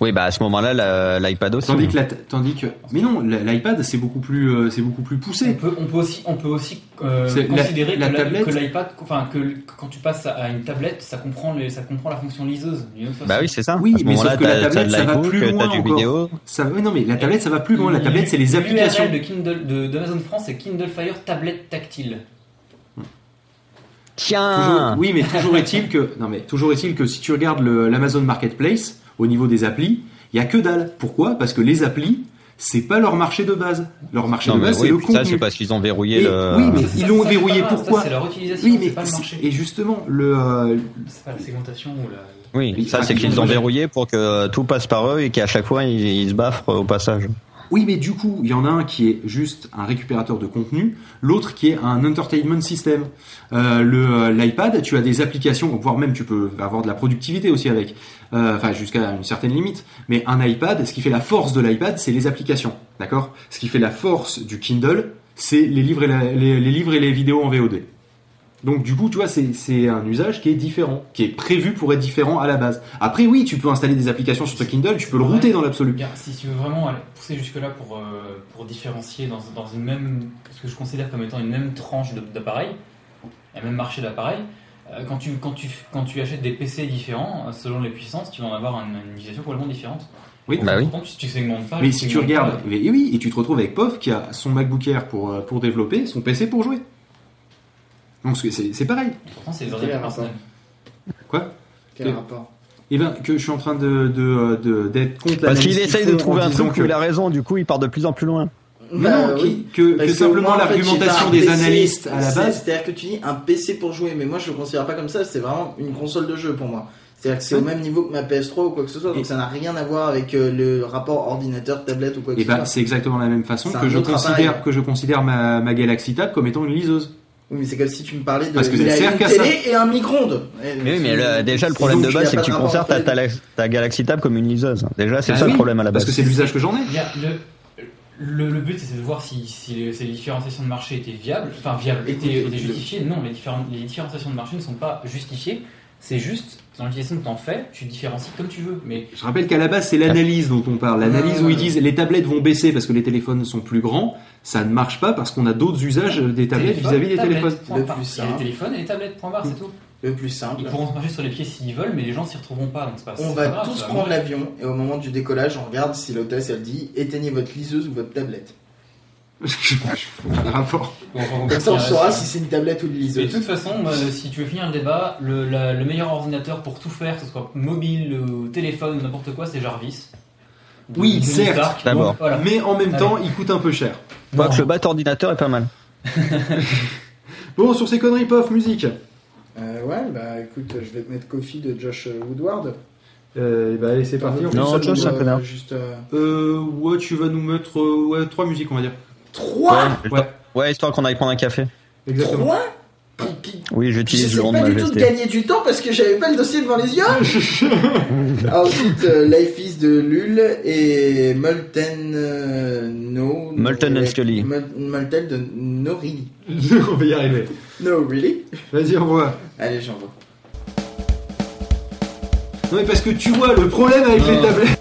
Oui, bah, à ce moment-là, l'iPad aussi. Tandis que, la, tandis que, mais non, l'iPad c'est beaucoup plus, euh, c'est beaucoup plus on, poussé. peut, on peut aussi, on peut aussi euh, considérer la que la- que l'iPad, enfin que, que quand tu passes à une tablette, ça comprend, les, ça comprend la fonction liseuse. Bah oui, c'est ça. Oui, à ce mais sauf moment-là, que la tablette, ça va plus loin du encore. vidéo. Ça, oui, non, mais la tablette ça va plus loin. La tablette c'est les applications. De Kindle de d'Amazon France, c'est Kindle Fire tablette tactile. Tiens Toujours- oui, mais toujours est-il que, non mais toujours est-il que si tu regardes le- l'Amazon Marketplace au niveau des applis, il y a que dalle. Pourquoi? Parce que les applis, c'est pas leur marché de base. Leur marché Non, de base, oui, c'est le contenu. c'est parce qu'ils ont verrouillé Et- le. oui, mais ils l'ont verrouillé pas- pourquoi? C'est leur utilisation, Oui, mais pas le marché. et justement le euh, C'est pas la segmentation ou la. Oui, ça, c'est ils qu'ils ont- ont verrouillé pour que tout passe par eux et qu'à chaque fois, ils, ils se baffrent au passage. Oui, mais du coup, il y en a un qui est juste un récupérateur de contenu, l'autre qui est un entertainment system. Euh, le euh, l'iPad, tu as des applications, voire même tu peux avoir de la productivité aussi avec, euh, enfin jusqu'à une certaine limite. Mais un iPad, ce qui fait la force de l'iPad, c'est les applications, d'accord? Ce qui fait la force du Kindle, c'est les livres et les livres et les vidéos en VOD. Donc du coup, tu vois, c'est un usage qui est différent, qui est prévu pour être différent à la base. Après, oui, tu peux installer des applications sur ton Kindle, tu peux le router dans l'absolu. Si tu veux vraiment aller pousser jusque-là pour, euh, pour différencier dans, dans une même, ce que je considère comme étant une même tranche d'appareils, un même marché d'appareils, euh, quand, tu, quand, tu, quand tu achètes des PC différents, euh, selon les puissances, tu vas en avoir une, une utilisation complètement différente. Oui. Bah oui. Si tu segmentes pas, Mais tu si tu regardes, pas, mais oui, et tu te retrouves avec POF qui a son MacBook Air pour, euh, pour développer, son PC pour jouer. Donc c'est- pareil. Pourtant, c'est Quel ordinateurs rapport personnels. Quoi? Quel Et- rapport? Eh ben, que je suis en train de de- de- d'être contre Parce l'analyse qu'il essaye de trouver un truc que... où il a raison, du coup, il part de plus en plus loin. Mais Bah, non, oui. que, Parce que simplement en fait, l'argumentation des PC, analystes à la base. C'est-à-dire que tu dis un PC pour jouer, mais moi je le considère pas comme ça, c'est vraiment une console de jeu pour moi. C'est-à-dire que c'est au même niveau que ma PS3 ou quoi que ce soit, donc Et- ça n'a rien à voir avec euh, le rapport ordinateur, tablette ou quoi que Et ce ben, soit. c'est exactement la même façon que je considère que je considère ma, ma Galaxy Tab comme étant une liseuse. Oui, mais c'est comme si tu me parlais de Parce que il a une télé ça. et un micro-ondes. Mais oui, mais déjà, le problème de base, c'est que tu conserves ta, ta, ta Galaxy Tab comme une liseuse. Déjà, c'est Ah ça oui, le problème à la Parce base. que c'est l'usage que j'en ai. Bien, le, le, le but, c'est de voir si, si les, ces différenciations de marché étaient viables, enfin viables, étaient, étaient justifiées. Non, les, différen- les différenciations de marché ne sont pas justifiées. C'est juste, dans l'utilisation que tu en fais, tu différencies comme tu veux. Mais Je rappelle qu'à la base, c'est l'analyse dont on parle. L'analyse où ils disent les tablettes vont baisser parce que les téléphones sont plus grands. Ça ne marche pas parce qu'on a d'autres usages des tablettes vis-à-vis des téléphones. Le plus Il y a les simple. téléphones et les tablettes, point barre, c'est tout. Le plus simple. Ils pourront se marcher sur les pieds s'ils veulent, mais les gens s'y retrouveront pas. Donc c'est pas, On va grave, tous prendre l'avion et au moment du décollage, on regarde si l'hôtesse elle dit éteignez votre liseuse ou votre tablette. [LAUGHS] Rapport. Comme ça on saura si c'est une tablette ou une Mais liseuse. de toute façon, moi, si tu veux finir le débat, le, la- le meilleur ordinateur pour tout faire, que ce soit mobile, ou téléphone, n'importe quoi, c'est Jarvis. Oui, certes, d'abord. Voilà. Mais en même Allez. temps, il coûte un peu cher. Quoique le bat ordinateur est pas mal. [LAUGHS] Bon, sur ces conneries, pof, musique. Euh, ouais, bah écoute, je vais te mettre Coffee de Josh Woodward. Euh, bah allez, c'est parti. on fait Non, ça. Josh, c'est un euh, connard. Juste. euh, Euh, ouais, tu vas nous mettre euh, ouais, trois musiques, on va dire. Trois Ouais, Ouais, histoire qu'on aille prendre un café. exactement. Trois Puis- Oui, j'utilise le rond de pas du tout de majesté. gagner du temps parce que j'avais pas le dossier devant les yeux. [LAUGHS] Ensuite, euh, Life is de Lul et Molten euh, No. Molten and Scully. Mol- Molten de No Really. [LAUGHS] on va y arriver. No Really? Vas-y, envoie. Allez, j'envoie. Non, mais parce que tu vois, le problème avec les tablettes.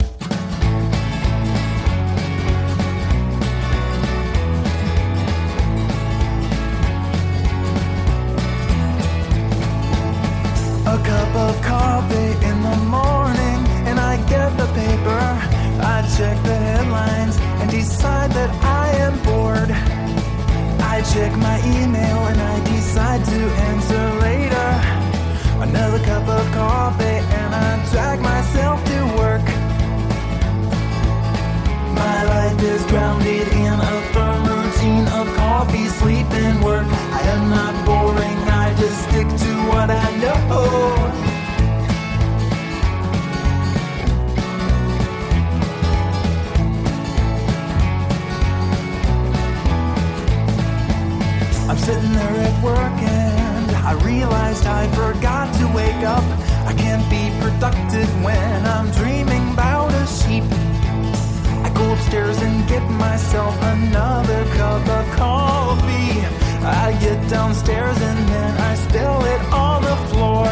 I forgot to wake up. I can't be productive when I'm dreaming about a sheep. I go upstairs and get myself another cup of coffee. I get downstairs and then I spill it on the floor.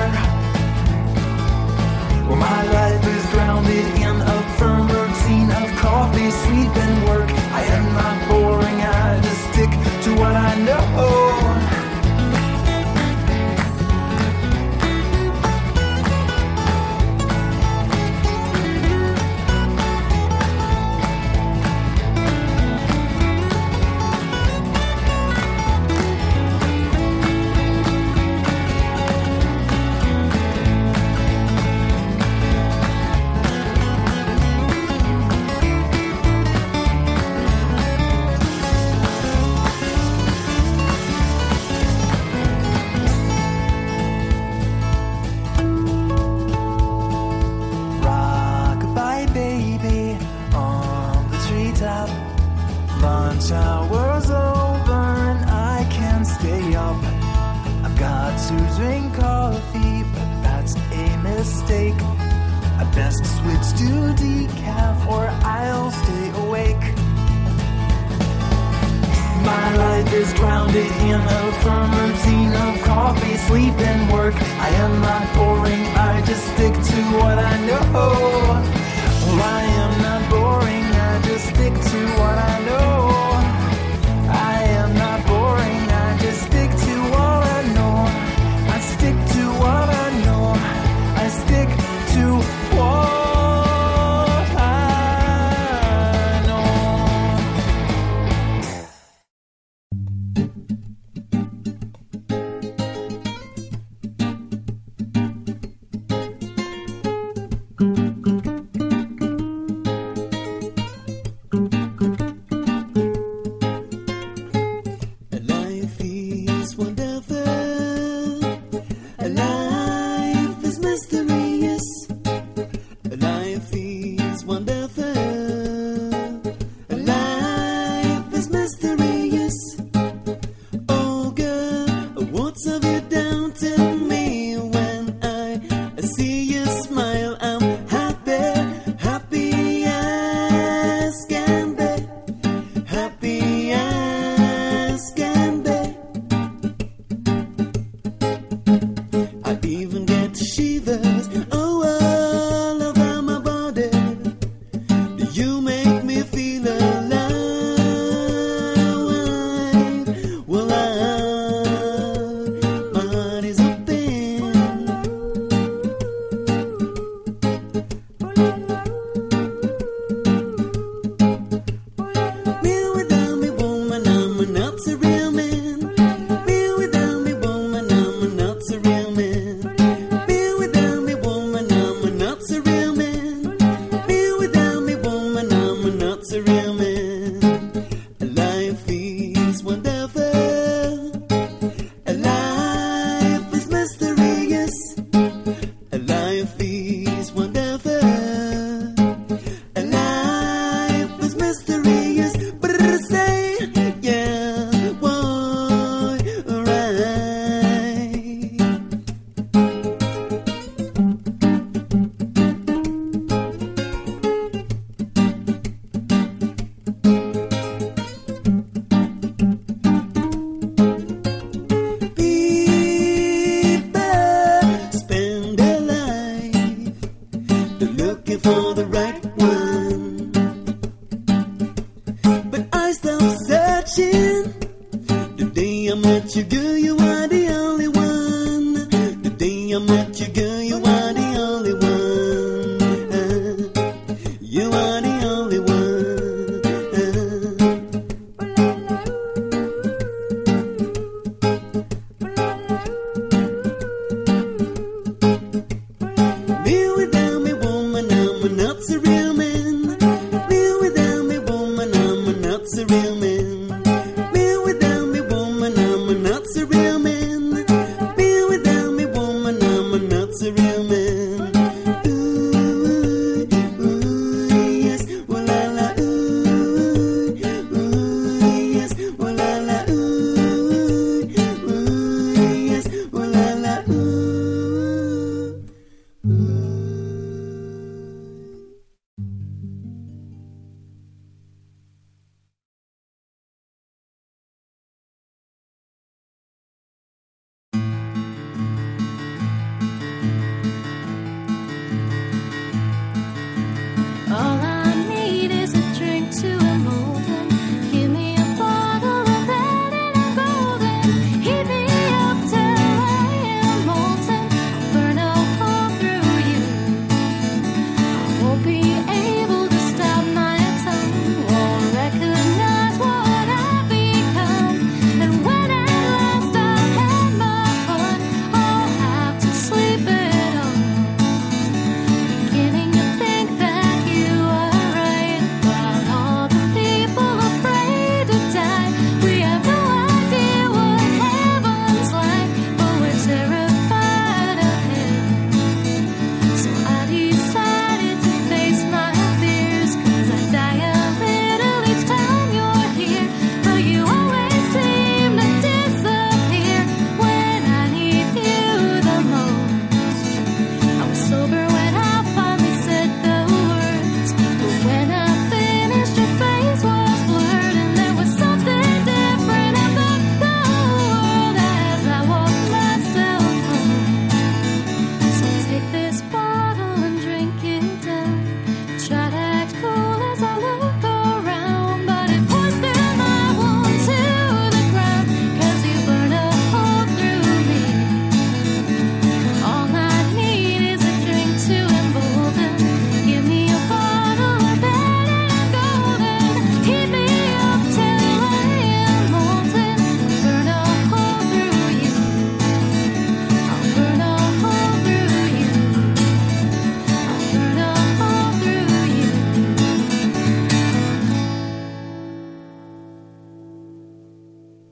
Well, my life is grounded in a firm routine of coffee, sleep, and work. I am not boring, I just stick to what I know.